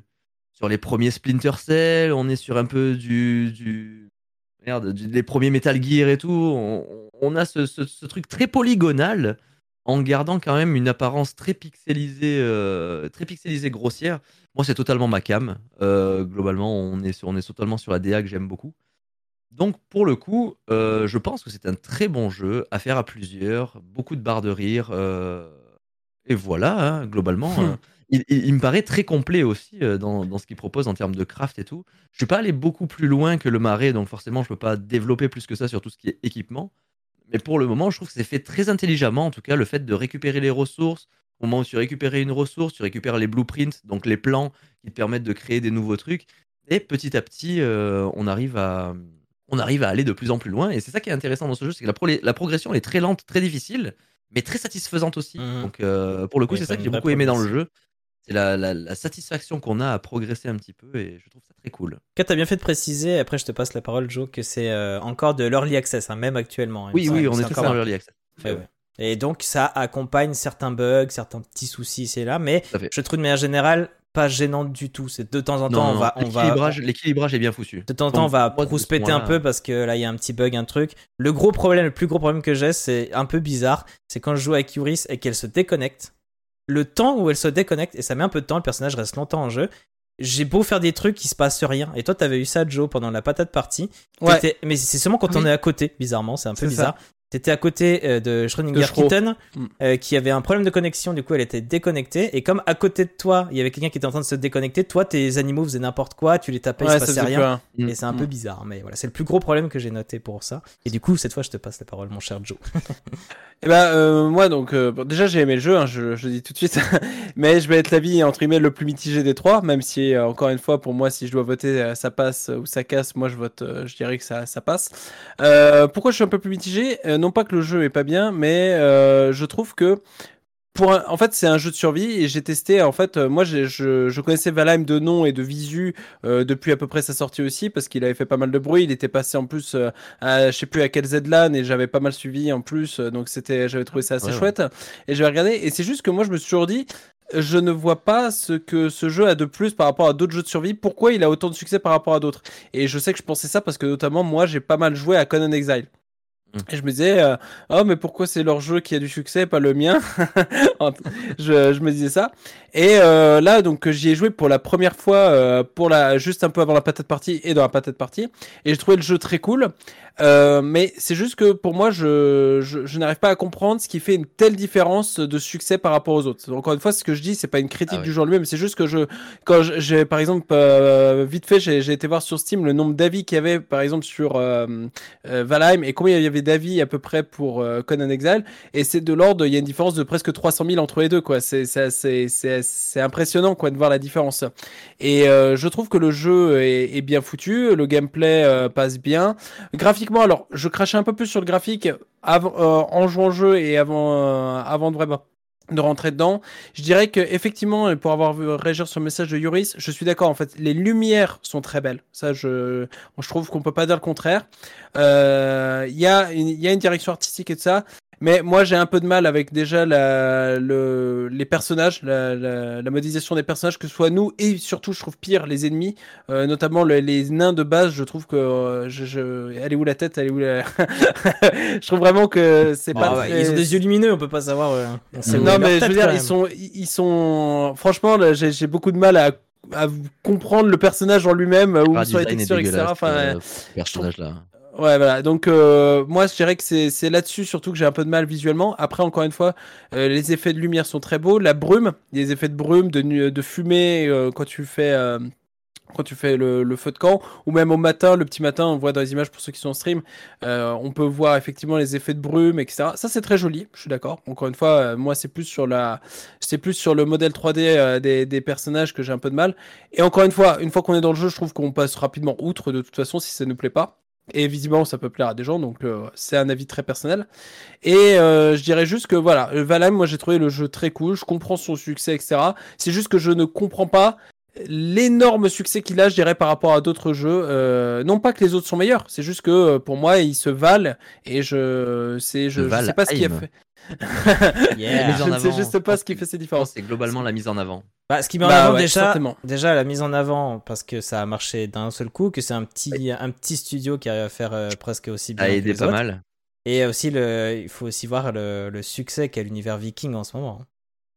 Speaker 3: Sur les premiers Splinter Cell, on est sur un peu du. du merde, du- les premiers Metal Gear et tout. On, on a ce, ce- ce truc très polygonal en gardant quand même une apparence très pixelisée, euh, très pixelisée grossière. Moi, c'est totalement ma cam. Euh, globalement, on est, sur- on est totalement sur la DA que j'aime beaucoup. Donc, pour le coup, euh, je pense que c'est un très bon jeu à faire à plusieurs, beaucoup de barres de rire. et voilà, hein, globalement, euh, il, il- il me paraît très complet aussi euh, dans, dans ce qu'il propose en termes de craft et tout. Je suis pas allé beaucoup plus loin que le marais, donc forcément, je peux pas développer plus que ça sur tout ce qui est équipement. Mais pour le moment, je trouve que c'est fait très intelligemment, en tout cas, le fait de récupérer les ressources. Au moment où tu récupères une ressource, tu récupères les blueprints, donc les plans qui te permettent de créer des nouveaux trucs. Et petit à petit, euh, on arrive à, on arrive à aller de plus en plus loin. Et c'est ça qui est intéressant dans ce jeu, c'est que la, pro- la progression elle est très lente, très difficile, mais très satisfaisante aussi.
Speaker 1: Mhm.
Speaker 3: Donc euh, pour le coup, c'est ça que j'ai beaucoup aimé dans le jeu. C'est la, la- la satisfaction qu'on a à progresser un petit peu et je trouve ça très cool.
Speaker 1: Kat, t'as bien fait de préciser, après je te passe la parole, Joe, que c'est euh, encore de l'early access, hein, même actuellement. hein,
Speaker 3: Oui, oui, on est
Speaker 1: C'est
Speaker 3: tous
Speaker 1: encore
Speaker 3: en early access.
Speaker 1: Ouais, ouais. Et donc ça accompagne certains bugs, certains petits soucis, c'est là, mais je trouve de manière générale pas gênante du tout. C'est de temps en
Speaker 3: Non,
Speaker 1: temps, on
Speaker 3: non,
Speaker 1: va, on va,
Speaker 3: l'équilibrage, est bien foutu.
Speaker 1: de temps en temps, on va rouspéter un peu parce que là, il y a un petit bug, un truc. Le gros problème, le plus gros problème que j'ai, c'est un peu bizarre. C'est quand je joue avec Yuris et qu'elle se déconnecte. Le temps où elle se déconnecte, et ça met un peu de temps, le personnage reste longtemps en jeu. J'ai beau faire des trucs, il se passe rien. Et toi, t'avais eu ça, Joe, pendant la patate partie.
Speaker 2: Ouais.
Speaker 1: Mais c'est seulement quand
Speaker 2: Oui.
Speaker 1: on est à côté, bizarrement, c'est un peu bizarre. T'étais à côté euh, de Schrödinger. Kitten,
Speaker 2: Mm.
Speaker 1: euh, qui avait un problème de connexion, du coup elle était déconnectée. Et comme à côté de toi, il y avait quelqu'un qui était en train de se déconnecter, toi tes animaux faisaient n'importe quoi, tu les tapais, il
Speaker 2: Ouais,
Speaker 1: se
Speaker 2: ça
Speaker 1: passait rien.
Speaker 3: Mm.
Speaker 1: Et c'est un
Speaker 2: Mm.
Speaker 1: peu bizarre, mais voilà, c'est le plus gros problème que j'ai noté pour ça. Et du coup, cette fois, je te passe la parole, mon cher Joe.
Speaker 2: Eh ben, euh, moi, donc, euh, bon, déjà, j'ai aimé le jeu, hein, je, je le dis tout de suite. mais je vais être l'avis, entre guillemets, le plus mitigé des trois, même si, encore une fois, pour moi, si je dois voter, ça passe ou ça casse, moi, je vote, je dirais que ça, ça passe. Pourquoi je suis un peu plus mitigé? Non pas que le jeu est pas bien, mais euh, je trouve que. Pour un- en fait, c'est un jeu de survie et j'ai testé. En fait, euh, moi, je, je connaissais Valheim de nom et de visu euh, depuis à peu près sa sortie aussi parce qu'il avait fait pas mal de bruit. Il était passé en plus euh, à, je sais plus à quel ZLAN et j'avais pas mal suivi en plus, euh, donc c'était, j'avais trouvé ça assez
Speaker 3: Ouais, ouais.
Speaker 2: chouette. Et j'avais regardé et c'est juste que moi, je me suis toujours dit, je ne vois pas ce que ce jeu a de plus par rapport à d'autres jeux de survie. Pourquoi il a autant de succès par rapport à d'autres? Et je sais que je pensais ça parce que notamment moi, j'ai pas mal joué à Conan Exile. Et je me disais, euh, oh, mais pourquoi c'est leur jeu qui a du succès, pas le mien je, je me disais ça. Et euh, là, donc, j'y ai joué pour la première fois, euh, pour la, juste un peu avant la patate partie et dans la patate partie. Et j'ai trouvé le jeu très cool. Mais c'est juste que pour moi, je, je, je n'arrive pas à comprendre ce qui fait une telle différence de succès par rapport aux autres. Encore une fois, ce que je dis, c'est pas une critique
Speaker 3: Ah
Speaker 2: du jeu en lui-même, c'est juste que je, quand j'ai, par exemple, vite fait, j'ai j'ai été voir sur Steam le nombre d'avis qu'il y avait, par exemple, sur Valheim et combien il y avait d'avis à peu près pour euh, Conan Exile. Et c'est de l'ordre, il y a une différence de presque 300 000 entre les deux, quoi. C'est, c'est, impressionnant, quoi, de voir la différence. Et euh, je trouve que le jeu est, bien foutu, le gameplay euh, passe bien. Graphiquement, alors, je crachais un peu plus sur le graphique avant, en jouant au jeu et avant, avant de vraiment de rentrer dedans. Je dirais que effectivement, pour avoir vu réagir sur le message de Yuris, je suis d'accord. En fait, les lumières sont très belles. Ça, je, je trouve qu'on peut pas dire le contraire. Euh, Il y a, une- il y a une direction artistique et tout ça. Mais moi, j'ai un peu de mal avec déjà la, le, les personnages, la, la, la modélisation des personnages, que ce soit nous et surtout, je trouve pire, les ennemis, euh, notamment le- les nains de base. Je trouve que euh, je, je, elle est où la tête, elle est où la... je trouve vraiment que c'est pas.
Speaker 1: ouais,
Speaker 2: très-
Speaker 1: Ils ont des yeux lumineux, on peut pas savoir. euh, on est
Speaker 2: non, mais je veux dire, ils sont, ils sont. Franchement, là, j'ai j'ai beaucoup de mal à, à comprendre le personnage en lui-même, où
Speaker 3: Ah,
Speaker 2: sont les textures, etc. Enfin,
Speaker 3: euh, personnage là.
Speaker 2: Ouais, voilà. Donc, euh, moi, je dirais que c'est là-dessus surtout que j'ai un peu de mal visuellement. Après, encore une fois, euh, les effets de lumière sont très beaux. La brume, les effets de brume, de, de fumée euh, quand tu fais. euh, quand tu fais le, le feu de camp, ou même au matin, le petit matin, on voit dans les images pour ceux qui sont en stream, euh, on peut voir effectivement les effets de brume, etc. Ça c'est très joli, je suis d'accord. Encore une fois, euh, moi c'est plus sur la, c'est plus sur le modèle 3D euh, des, des personnages que j'ai un peu de mal. Et encore une fois, une fois qu'on est dans le jeu, je trouve qu'on passe rapidement outre de toute façon si ça nous plaît pas. Et visiblement, ça peut plaire à des gens, donc euh, c'est un avis très personnel. Et euh, je dirais juste que voilà, Valheim, moi j'ai trouvé le jeu très cool, je comprends son succès, etc. C'est juste que je ne comprends pas l'énorme succès qu'il a, je dirais, par rapport à d'autres jeux. Euh, non pas que les autres sont meilleurs, c'est juste que euh, pour moi, ils se valent et je, c'est, je, je sais pas ce qui a fait.
Speaker 1: Yeah.
Speaker 2: je ne sais juste pas
Speaker 3: pense
Speaker 2: ce qui
Speaker 3: que-
Speaker 2: fait ces différences.
Speaker 3: c'est globalement la mise en avant.
Speaker 1: Bah, ce qui met en
Speaker 2: Bah
Speaker 1: avant
Speaker 2: ouais,
Speaker 1: déjà,
Speaker 2: certainement.
Speaker 1: déjà la mise en avant parce que ça a marché d'un seul coup, que c'est un petit, un petit studio qui arrive à faire euh, presque aussi bien
Speaker 3: A aidé pas
Speaker 1: autres.
Speaker 3: mal.
Speaker 1: Et aussi le, il faut aussi voir le, le succès qu'a l'univers viking en ce moment.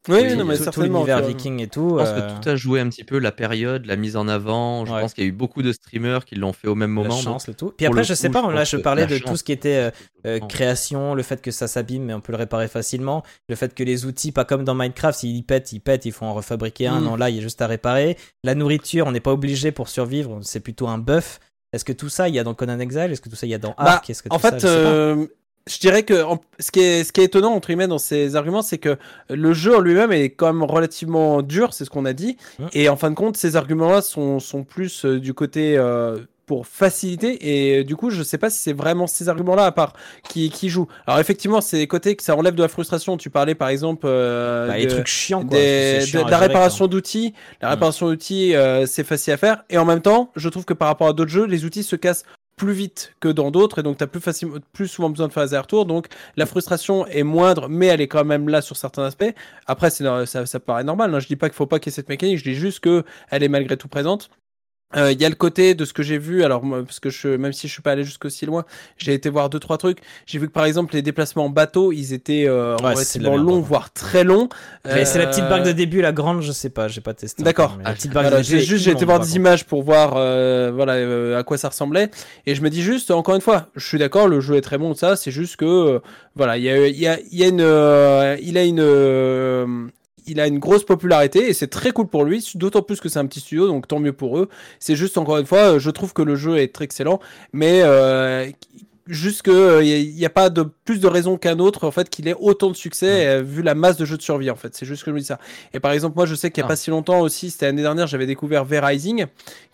Speaker 2: Oui,
Speaker 3: Oui,
Speaker 2: non, mais
Speaker 1: tout, tout l'univers viking et tout.
Speaker 3: Je pense
Speaker 1: euh,
Speaker 3: que tout a joué un petit peu la période, la mise en avant. Je
Speaker 1: Ouais.
Speaker 3: pense qu'il y a eu beaucoup de streamers qui l'ont fait au même
Speaker 1: la
Speaker 3: moment. donc
Speaker 1: chance, le tout. Puis après, je sais
Speaker 3: coup,
Speaker 1: pas,
Speaker 3: je
Speaker 1: là je parlais
Speaker 3: la
Speaker 1: de tout ce qui était euh, euh, création, le fait que ça s'abîme, mais on peut le réparer facilement. Le fait que les outils, pas comme dans Minecraft, s'ils pètent, ils pètent, il faut en refabriquer un.
Speaker 2: Mm.
Speaker 1: Non, là, il y a juste à réparer. La nourriture, on n'est pas obligé pour survivre, c'est plutôt un buff. Est-ce que tout ça, il y a dans Conan Exile Est-ce que tout ça, il y a dans
Speaker 2: Bah,
Speaker 1: Ark? Que
Speaker 2: En
Speaker 1: tout
Speaker 2: fait,
Speaker 1: sais pas.
Speaker 2: euh, je dirais que en- ce, qui est, ce qui est étonnant entre guillemets dans ces arguments, c'est que le jeu en lui-même est quand même relativement dur, c'est ce qu'on a dit. Et en fin de compte, ces arguments-là sont, sont plus euh, du côté euh, pour faciliter. Et du coup, je sais pas si c'est vraiment ces arguments-là, à part qui, qui jouent. Alors effectivement, c'est des côtés que ça enlève de la frustration. Tu parlais par exemple euh,
Speaker 1: Bah, les trucs chiants, quoi.
Speaker 2: des-
Speaker 1: chiant
Speaker 2: de, de la réparation d'outils. La réparation d'outils, euh, c'est facile à faire. Et en même temps, je trouve que par rapport à d'autres jeux, les outils se cassent plus vite que dans d'autres et donc tu plus, facilement, plus souvent besoin de faire des allers-retours donc la frustration est moindre mais elle est quand même là sur certains aspects après c'est ça, ça paraît normal hein. je dis pas qu'il faut pas qu'il y ait cette mécanique je dis juste que elle est malgré tout présente Euh, Il y a le côté de ce que j'ai vu, alors parce que je, même si je suis pas allé jusqu'aussi loin, j'ai été voir deux trois trucs. J'ai vu que par exemple les déplacements en bateau, ils étaient euh,
Speaker 1: Ouais,
Speaker 2: relativement longs,
Speaker 1: contre.
Speaker 2: voire très longs.
Speaker 1: Mais C'est la petite
Speaker 2: Euh,
Speaker 1: barque de début, la grande, je sais pas, j'ai pas testé.
Speaker 2: D'accord.
Speaker 3: Ah,
Speaker 1: petite barque
Speaker 2: Voilà, j'ai juste j'ai été voir des images pour voir euh, voilà euh, à quoi ça ressemblait et je me dis juste encore une fois je suis d'accord le jeu est très bon ça c'est juste que euh, voilà il y a il y a, il y a une euh, il a une euh, il a une grosse popularité et c'est très cool pour lui d'autant plus que c'est un petit studio donc tant mieux pour eux. C'est juste encore une fois euh, je trouve que le jeu est très excellent mais euh, juste que euh, il n'y a, pas de plus de raison qu'un autre en fait qu'il ait autant de succès euh, vu la masse de jeux de survie en fait. C'est juste que je me dis ça. Et par exemple moi je sais qu'il n'y a
Speaker 3: Ah.
Speaker 2: pas si longtemps aussi c'était l'année dernière j'avais découvert V-Rising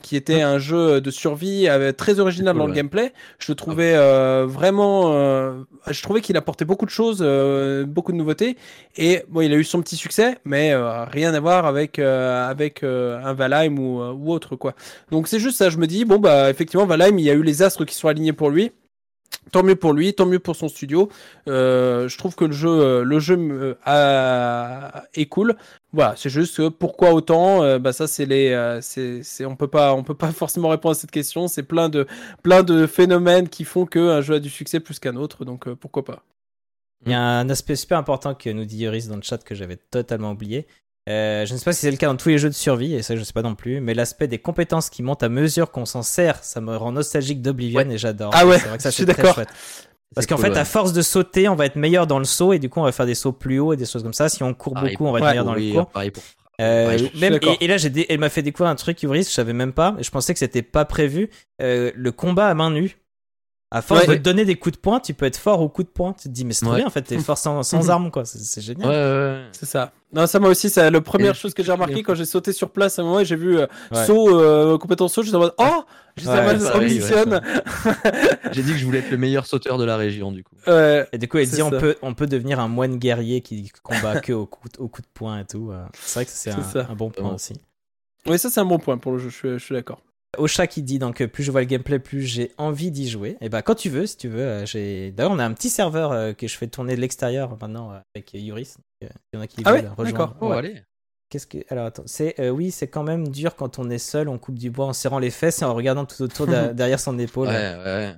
Speaker 2: qui était un jeu de survie euh, très original
Speaker 3: cool,
Speaker 2: dans le gameplay. Je le trouvais euh, vraiment euh, je trouvais qu'il apportait beaucoup de choses euh, beaucoup de nouveautés. Et bon il a eu son petit succès mais euh, rien à voir avec euh, avec euh, un Valheim ou, euh, ou autre quoi. Donc c'est juste ça. Je me dis bon bah effectivement Valheim il y a eu les astres qui sont alignés pour lui Tant mieux pour lui, tant mieux pour son studio. Euh, je trouve que le jeu, euh, le jeu euh, est cool. Voilà, c'est juste que pourquoi autant Bah ça, c'est les, c'est, on peut pas, on peut pas forcément répondre à cette question. C'est plein de, plein de phénomènes qui font que un jeu a du succès plus qu'un autre. Donc pourquoi pas
Speaker 1: Il y a un aspect super important que nous dit Yoris dans le chat que j'avais totalement oublié. Euh, je ne sais pas si c'est le cas dans tous les jeux de survie, et ça je sais pas non plus, mais l'aspect des compétences qui montent à mesure qu'on s'en sert, ça me rend nostalgique d'Oblivion et j'adore.
Speaker 2: Ah ouais,
Speaker 1: c'est vrai que ça
Speaker 2: je suis d'accord.
Speaker 1: Parce qu'en
Speaker 3: cool,
Speaker 1: fait,
Speaker 3: ouais.
Speaker 1: à force de sauter, on va être meilleur dans le saut et du coup, on va faire des sauts plus hauts et des choses comme ça. Si on court
Speaker 3: Pareil
Speaker 1: beaucoup, on va être meilleur dans le cours.
Speaker 3: pareil pour
Speaker 1: Euh,
Speaker 3: pareil,
Speaker 1: même, et, et là, j'ai dé- elle m'a fait découvrir un truc, Ivris, je savais même pas, et je pensais que c'était pas prévu. Euh, le combat à main nue. À force
Speaker 2: Ouais.
Speaker 1: de te donner des coups de poing, tu peux être fort au coup de poing. Tu te dis, mais c'est trop
Speaker 3: Ouais.
Speaker 1: bien, en fait, t'es fort sans, sans armes, quoi. C'est c'est génial.
Speaker 3: Ouais, ouais, ouais.
Speaker 2: C'est ça. Non, ça moi aussi, c'est la première chose que j'ai remarqué quand j'ai sauté sur place à un moment et j'ai vu euh,
Speaker 1: Ouais.
Speaker 2: saut, euh, compétence saut, j'étais en mode oh, j'ai ambitionne.
Speaker 3: J'ai dit que je voulais être le meilleur sauteur de la région, du coup.
Speaker 2: Ouais.
Speaker 1: Et du coup, elle dit on peut, on peut devenir un moine guerrier qui combat que au coup, au coup de poing et tout. euh. C'est vrai que c'est
Speaker 2: C'est
Speaker 1: un, bon point aussi.
Speaker 2: Oui, ça c'est un bon point pour le jeu, je suis, je suis d'accord.
Speaker 1: Ocha qui dit donc euh, plus je vois le gameplay, plus j'ai envie d'y jouer. Et bah quand tu veux, si tu veux. euh, j'ai D'ailleurs, on a un petit serveur euh, que je fais tourner de l'extérieur maintenant avec Yuris. Il y en a qui
Speaker 2: Ah
Speaker 1: veulent
Speaker 2: ouais
Speaker 1: rejoindre.
Speaker 2: D'accord.
Speaker 3: Oh,
Speaker 1: Ouais.
Speaker 3: allez.
Speaker 1: Qu'est-ce que alors attends, c'est euh, oui, c'est quand même dur quand on est seul, on coupe du bois en serrant les fesses et en regardant tout autour de- derrière son épaule.
Speaker 3: Ouais, ouais.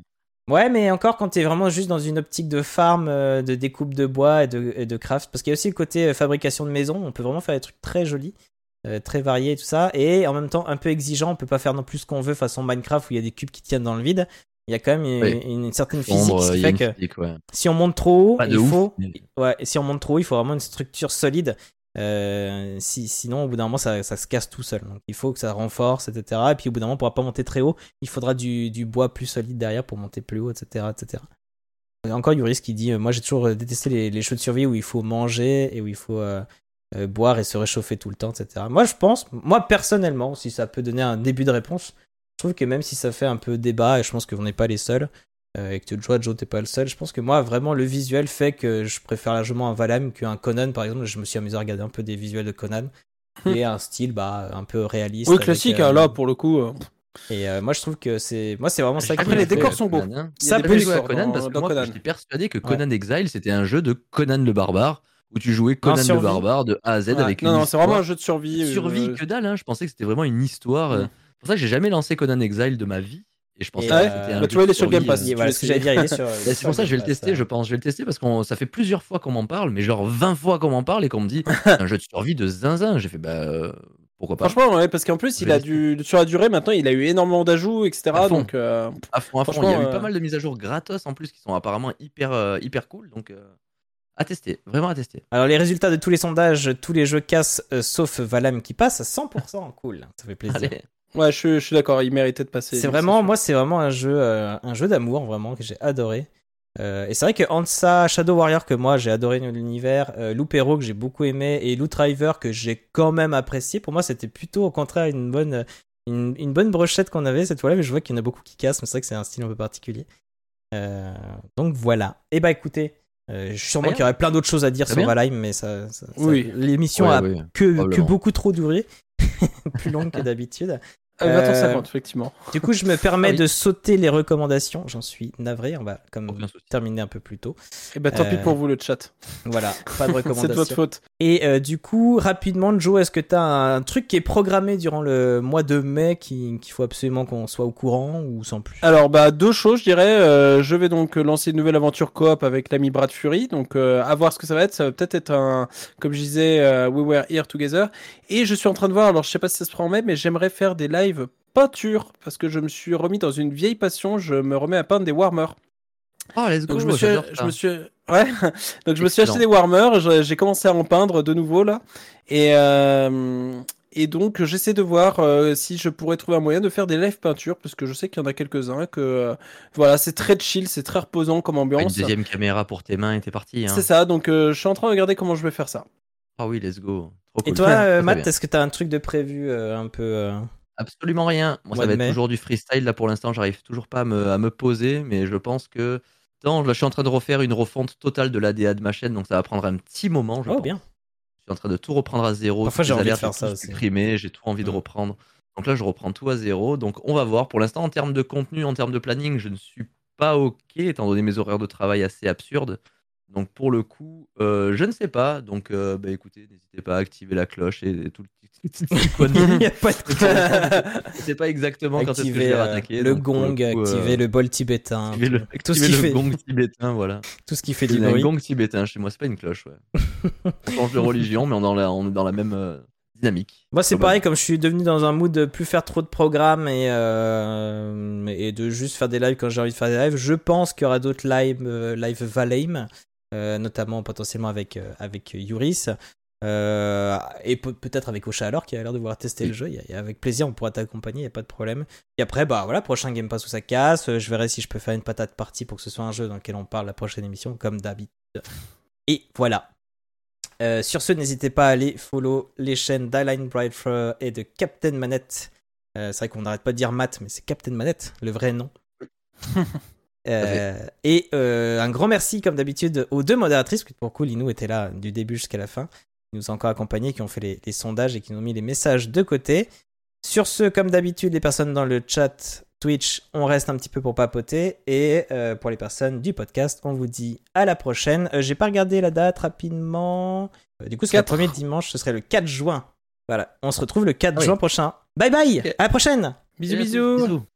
Speaker 1: Ouais, mais encore quand t'es vraiment juste dans une optique de farm, euh, de découpe de bois et de, et de craft, parce qu'il y a aussi le côté fabrication de maison, on peut vraiment faire des trucs très jolis, euh, très variés et tout ça, et en même temps un peu exigeant, on peut pas faire non plus ce qu'on veut façon Minecraft où il y a des cubes qui tiennent dans le vide. Il y a quand même une,
Speaker 3: Oui.
Speaker 1: une certaine physique qui
Speaker 3: a
Speaker 1: fait que
Speaker 3: physique, ouais.
Speaker 1: si on monte trop haut,
Speaker 3: Pas
Speaker 1: il
Speaker 3: ouf,
Speaker 1: faut,
Speaker 3: mais-
Speaker 1: ouais, si on monte trop haut, il faut vraiment une structure solide. Euh, si, sinon, au bout d'un moment, ça, ça se casse tout seul. Donc, il faut que ça renforce, etc. Et puis, au bout d'un moment, on pourra pas monter très haut. Il faudra du, du bois plus solide derrière pour monter plus haut, etc., etc. Et encore Yuris qui dit, euh, moi, j'ai toujours euh, détesté les, les jeux de survie où il faut manger et où il faut euh, euh, boire et se réchauffer tout le temps, etc. Moi, je pense, moi personnellement, si ça peut donner un début de réponse, je trouve que même si ça fait un peu débat, et je pense que vous n'êtes pas les seuls, euh, et que Joe, Joe, t'es pas le seul. Je pense que moi, vraiment, le visuel fait que je préfère largement un Valheim qu'un Conan, par exemple. Je me suis amusé à regarder un peu des visuels de Conan. et un style bah, un peu réaliste.
Speaker 2: Oui,
Speaker 1: avec,
Speaker 2: classique,
Speaker 1: euh,
Speaker 2: hein, là pour le coup. euh,
Speaker 1: Et euh, moi, je trouve que c'est. Moi, c'est vraiment ça qui
Speaker 2: Après,
Speaker 1: me
Speaker 2: les
Speaker 1: fait-
Speaker 2: décors sont beaux.
Speaker 3: Conan, hein.
Speaker 1: Ça
Speaker 2: décors
Speaker 3: Conan
Speaker 2: dans-
Speaker 3: parce que moi, j'étais persuadé que Conan Exile, c'était un jeu de Conan le barbare où tu jouais Conan le barbare de A à Z
Speaker 2: Ouais.
Speaker 3: avec
Speaker 2: non,
Speaker 3: une
Speaker 2: non, c'est vraiment un jeu de survie. euh,
Speaker 3: survie que dalle. Hein. Je pensais que c'était vraiment une histoire. euh. C'est pour ça que j'ai jamais lancé Conan Exile de ma vie. Et je pensais
Speaker 1: Et,
Speaker 3: que
Speaker 1: euh,
Speaker 3: c'était un
Speaker 2: bah, tu vois, il est sur Game Pass.
Speaker 3: euh.
Speaker 1: voilà ce que j'allais dire. Il est sur.
Speaker 3: Bah, c'est pour ça que je vais le tester, je pense. Je vais le tester parce que ça fait plusieurs fois qu'on m'en parle, mais genre 20 fois qu'on m'en parle et qu'on me dit un jeu de survie de zinzin. J'ai fait bah euh, pourquoi pas.
Speaker 2: Franchement, ouais, parce qu'en plus, il a du sur la durée. Maintenant, il a eu énormément d'ajouts, etc.
Speaker 3: À fond.
Speaker 2: Donc, euh,
Speaker 3: À fond, à fond. Il y a eu
Speaker 2: euh,
Speaker 3: pas mal de mises à jour gratos en plus qui sont apparemment hyper euh, hyper cool. Donc euh, à tester, vraiment à tester.
Speaker 1: Alors, les résultats de tous les sondages, tous les jeux cassent, euh, sauf Valheim qui passe à 100%. Cool. Ça fait plaisir.
Speaker 3: Allez.
Speaker 2: ouais, je, suis- je suis d'accord. Il méritait de passer.
Speaker 1: C'est vraiment, moi, c'est vraiment un jeu, euh, un jeu d'amour, vraiment, que j'ai adoré. Euh, et c'est vrai que Hansa, Shadow Warrior, que moi j'ai adoré l'univers, euh, Loop Hero, que j'ai beaucoup aimé, et Loot Driver, que j'ai quand même apprécié, pour moi c'était plutôt au contraire une bonne, une, une bonne brochette qu'on avait cette fois-là, mais je vois qu'il y en a beaucoup qui cassent, mais c'est vrai que c'est un style un peu particulier. Euh, donc voilà. Et bah écoutez, euh, je suis sûrement qu'il y aurait plein d'autres choses à dire sur. Valheim, mais ça, ça- ça-
Speaker 2: Oui.
Speaker 1: l'émission
Speaker 3: Ouais,
Speaker 1: a que, que beaucoup trop duré, plus longue que d'habitude.
Speaker 2: Euh, 20h50,
Speaker 1: Euh,
Speaker 2: effectivement.
Speaker 1: Du coup, je me permets
Speaker 3: Ah oui.
Speaker 1: de sauter les recommandations. J'en suis navré. On va comme terminer un peu plus tôt.
Speaker 2: Et bah tant pis
Speaker 1: Euh,
Speaker 2: pour vous le chat.
Speaker 1: Voilà, pas de
Speaker 2: C'est de votre
Speaker 1: recommandations.
Speaker 2: faute.
Speaker 1: Et euh, du coup, rapidement, Joe, est-ce que tu as un truc qui est programmé durant le mois de mai qui- qu'il faut absolument qu'on soit au courant ou sans plus?
Speaker 2: Alors bah deux choses je dirais. Euh, je vais donc lancer une nouvelle aventure coop avec l'ami Brad Fury. Donc euh, à voir ce que ça va être. Ça va peut-être être un, comme je disais, euh, We Were Here Together. Et je suis en train de voir. Alors je sais pas si ça se prend en mai, mais j'aimerais faire des lives peinture parce que je me suis remis dans une vieille passion. Je me remets à peindre des warmers.
Speaker 3: Oh, let's go,
Speaker 2: Donc je me suis,
Speaker 3: j'adore
Speaker 2: je
Speaker 3: ça.
Speaker 2: me suis, ouais. Donc je me suis
Speaker 3: Excellent.
Speaker 2: acheté des warmers. J'ai commencé à en peindre de nouveau là. Et euh, et donc j'essaie de voir euh, si je pourrais trouver un moyen de faire des live peintures parce que je sais qu'il y en a quelques-uns que euh, voilà c'est très chill, c'est très reposant comme
Speaker 3: Une
Speaker 2: ambiance.
Speaker 3: deuxième caméra pour tes mains et t'es parti. Hein.
Speaker 2: C'est ça. Donc euh, je suis en train de regarder comment je vais faire ça.
Speaker 3: Ah oui, let's go. Trop
Speaker 1: Et
Speaker 3: cool.
Speaker 1: toi, euh, Matt, est-ce que tu as un truc de prévu euh, un peu euh,
Speaker 3: Absolument rien. Moi, ça va être toujours du freestyle. Là, pour l'instant, j'arrive toujours pas à me, à me poser, mais je pense que. Non, là, je suis en train de refaire une refonte totale de l'ADA de ma chaîne, donc ça va prendre un petit moment. Je
Speaker 1: Oh,
Speaker 3: pense.
Speaker 1: bien.
Speaker 3: Je suis en train de tout reprendre à zéro.
Speaker 1: Parfois, j'ai envie de faire ça aussi.
Speaker 3: j'ai tout envie de reprendre. Donc là, je reprends tout à zéro. Donc on va voir. Pour l'instant, en termes de contenu, en termes de planning, je ne suis pas OK, étant donné mes horaires de travail assez absurdes. Donc pour le coup, euh, je ne sais pas. Donc euh, bah, écoutez, n'hésitez pas à activer la cloche et, et tout le petit
Speaker 1: Il n'y a pas de
Speaker 3: Je sais pas exactement quand est-ce que je
Speaker 1: activer
Speaker 3: vais
Speaker 1: euh,
Speaker 3: attaquer.
Speaker 1: le gong,
Speaker 3: euh,
Speaker 1: activer le bol tibétain,
Speaker 3: activer le,
Speaker 1: tout ce
Speaker 3: activer
Speaker 1: qui
Speaker 3: le
Speaker 1: fait,
Speaker 3: gong tibétain, voilà.
Speaker 1: tout ce qui fait du
Speaker 3: un
Speaker 1: bruit.
Speaker 3: gong tibétain chez moi, c'est pas une cloche, ouais. on change de religion, mais on est dans la, on est dans la même dynamique.
Speaker 1: Moi, c'est pareil, comme je suis devenu dans un mood de plus faire trop de programmes et, euh, et de juste faire des lives quand j'ai envie de faire des lives, je pense qu'il y aura d'autres lives, euh, live Valheim, notamment potentiellement avec, euh, avec Yuris. euh, et pe- peut-être avec Ocha alors qui a l'air de vouloir tester le jeu. Et, avec plaisir, on pourra t'accompagner, il n'y a pas de problème. Et après, bah voilà, prochain Game Pass où ça casse. euh, Je verrai si je peux faire une patate partie pour que ce soit un jeu dans lequel on parle la prochaine émission, comme d'habitude. Et voilà. Euh, sur ce, n'hésitez pas à aller follow les chaînes d'Align Brightfur et de Captain Manette. Euh, c'est vrai qu'on n'arrête pas de dire Matt, mais c'est Captain Manette, le vrai nom. Euh, et euh, un grand merci, comme d'habitude, aux deux modératrices, qui pour coup, Linou était là du début jusqu'à la fin, qui nous ont encore accompagnés, qui ont fait les, les sondages et qui nous ont mis les messages de côté. Sur ce, comme d'habitude, les personnes dans le chat Twitch, on reste un petit peu pour papoter. Et euh, pour les personnes du podcast, on vous dit à la prochaine. Euh, J'ai pas regardé la date rapidement. Euh, du coup, c'est le premier dimanche, ce serait le 4 juin. Voilà, on se retrouve le 4
Speaker 3: Ah oui.
Speaker 1: juin prochain. Bye bye, à la prochaine
Speaker 2: Bisous bisous.
Speaker 3: bisous.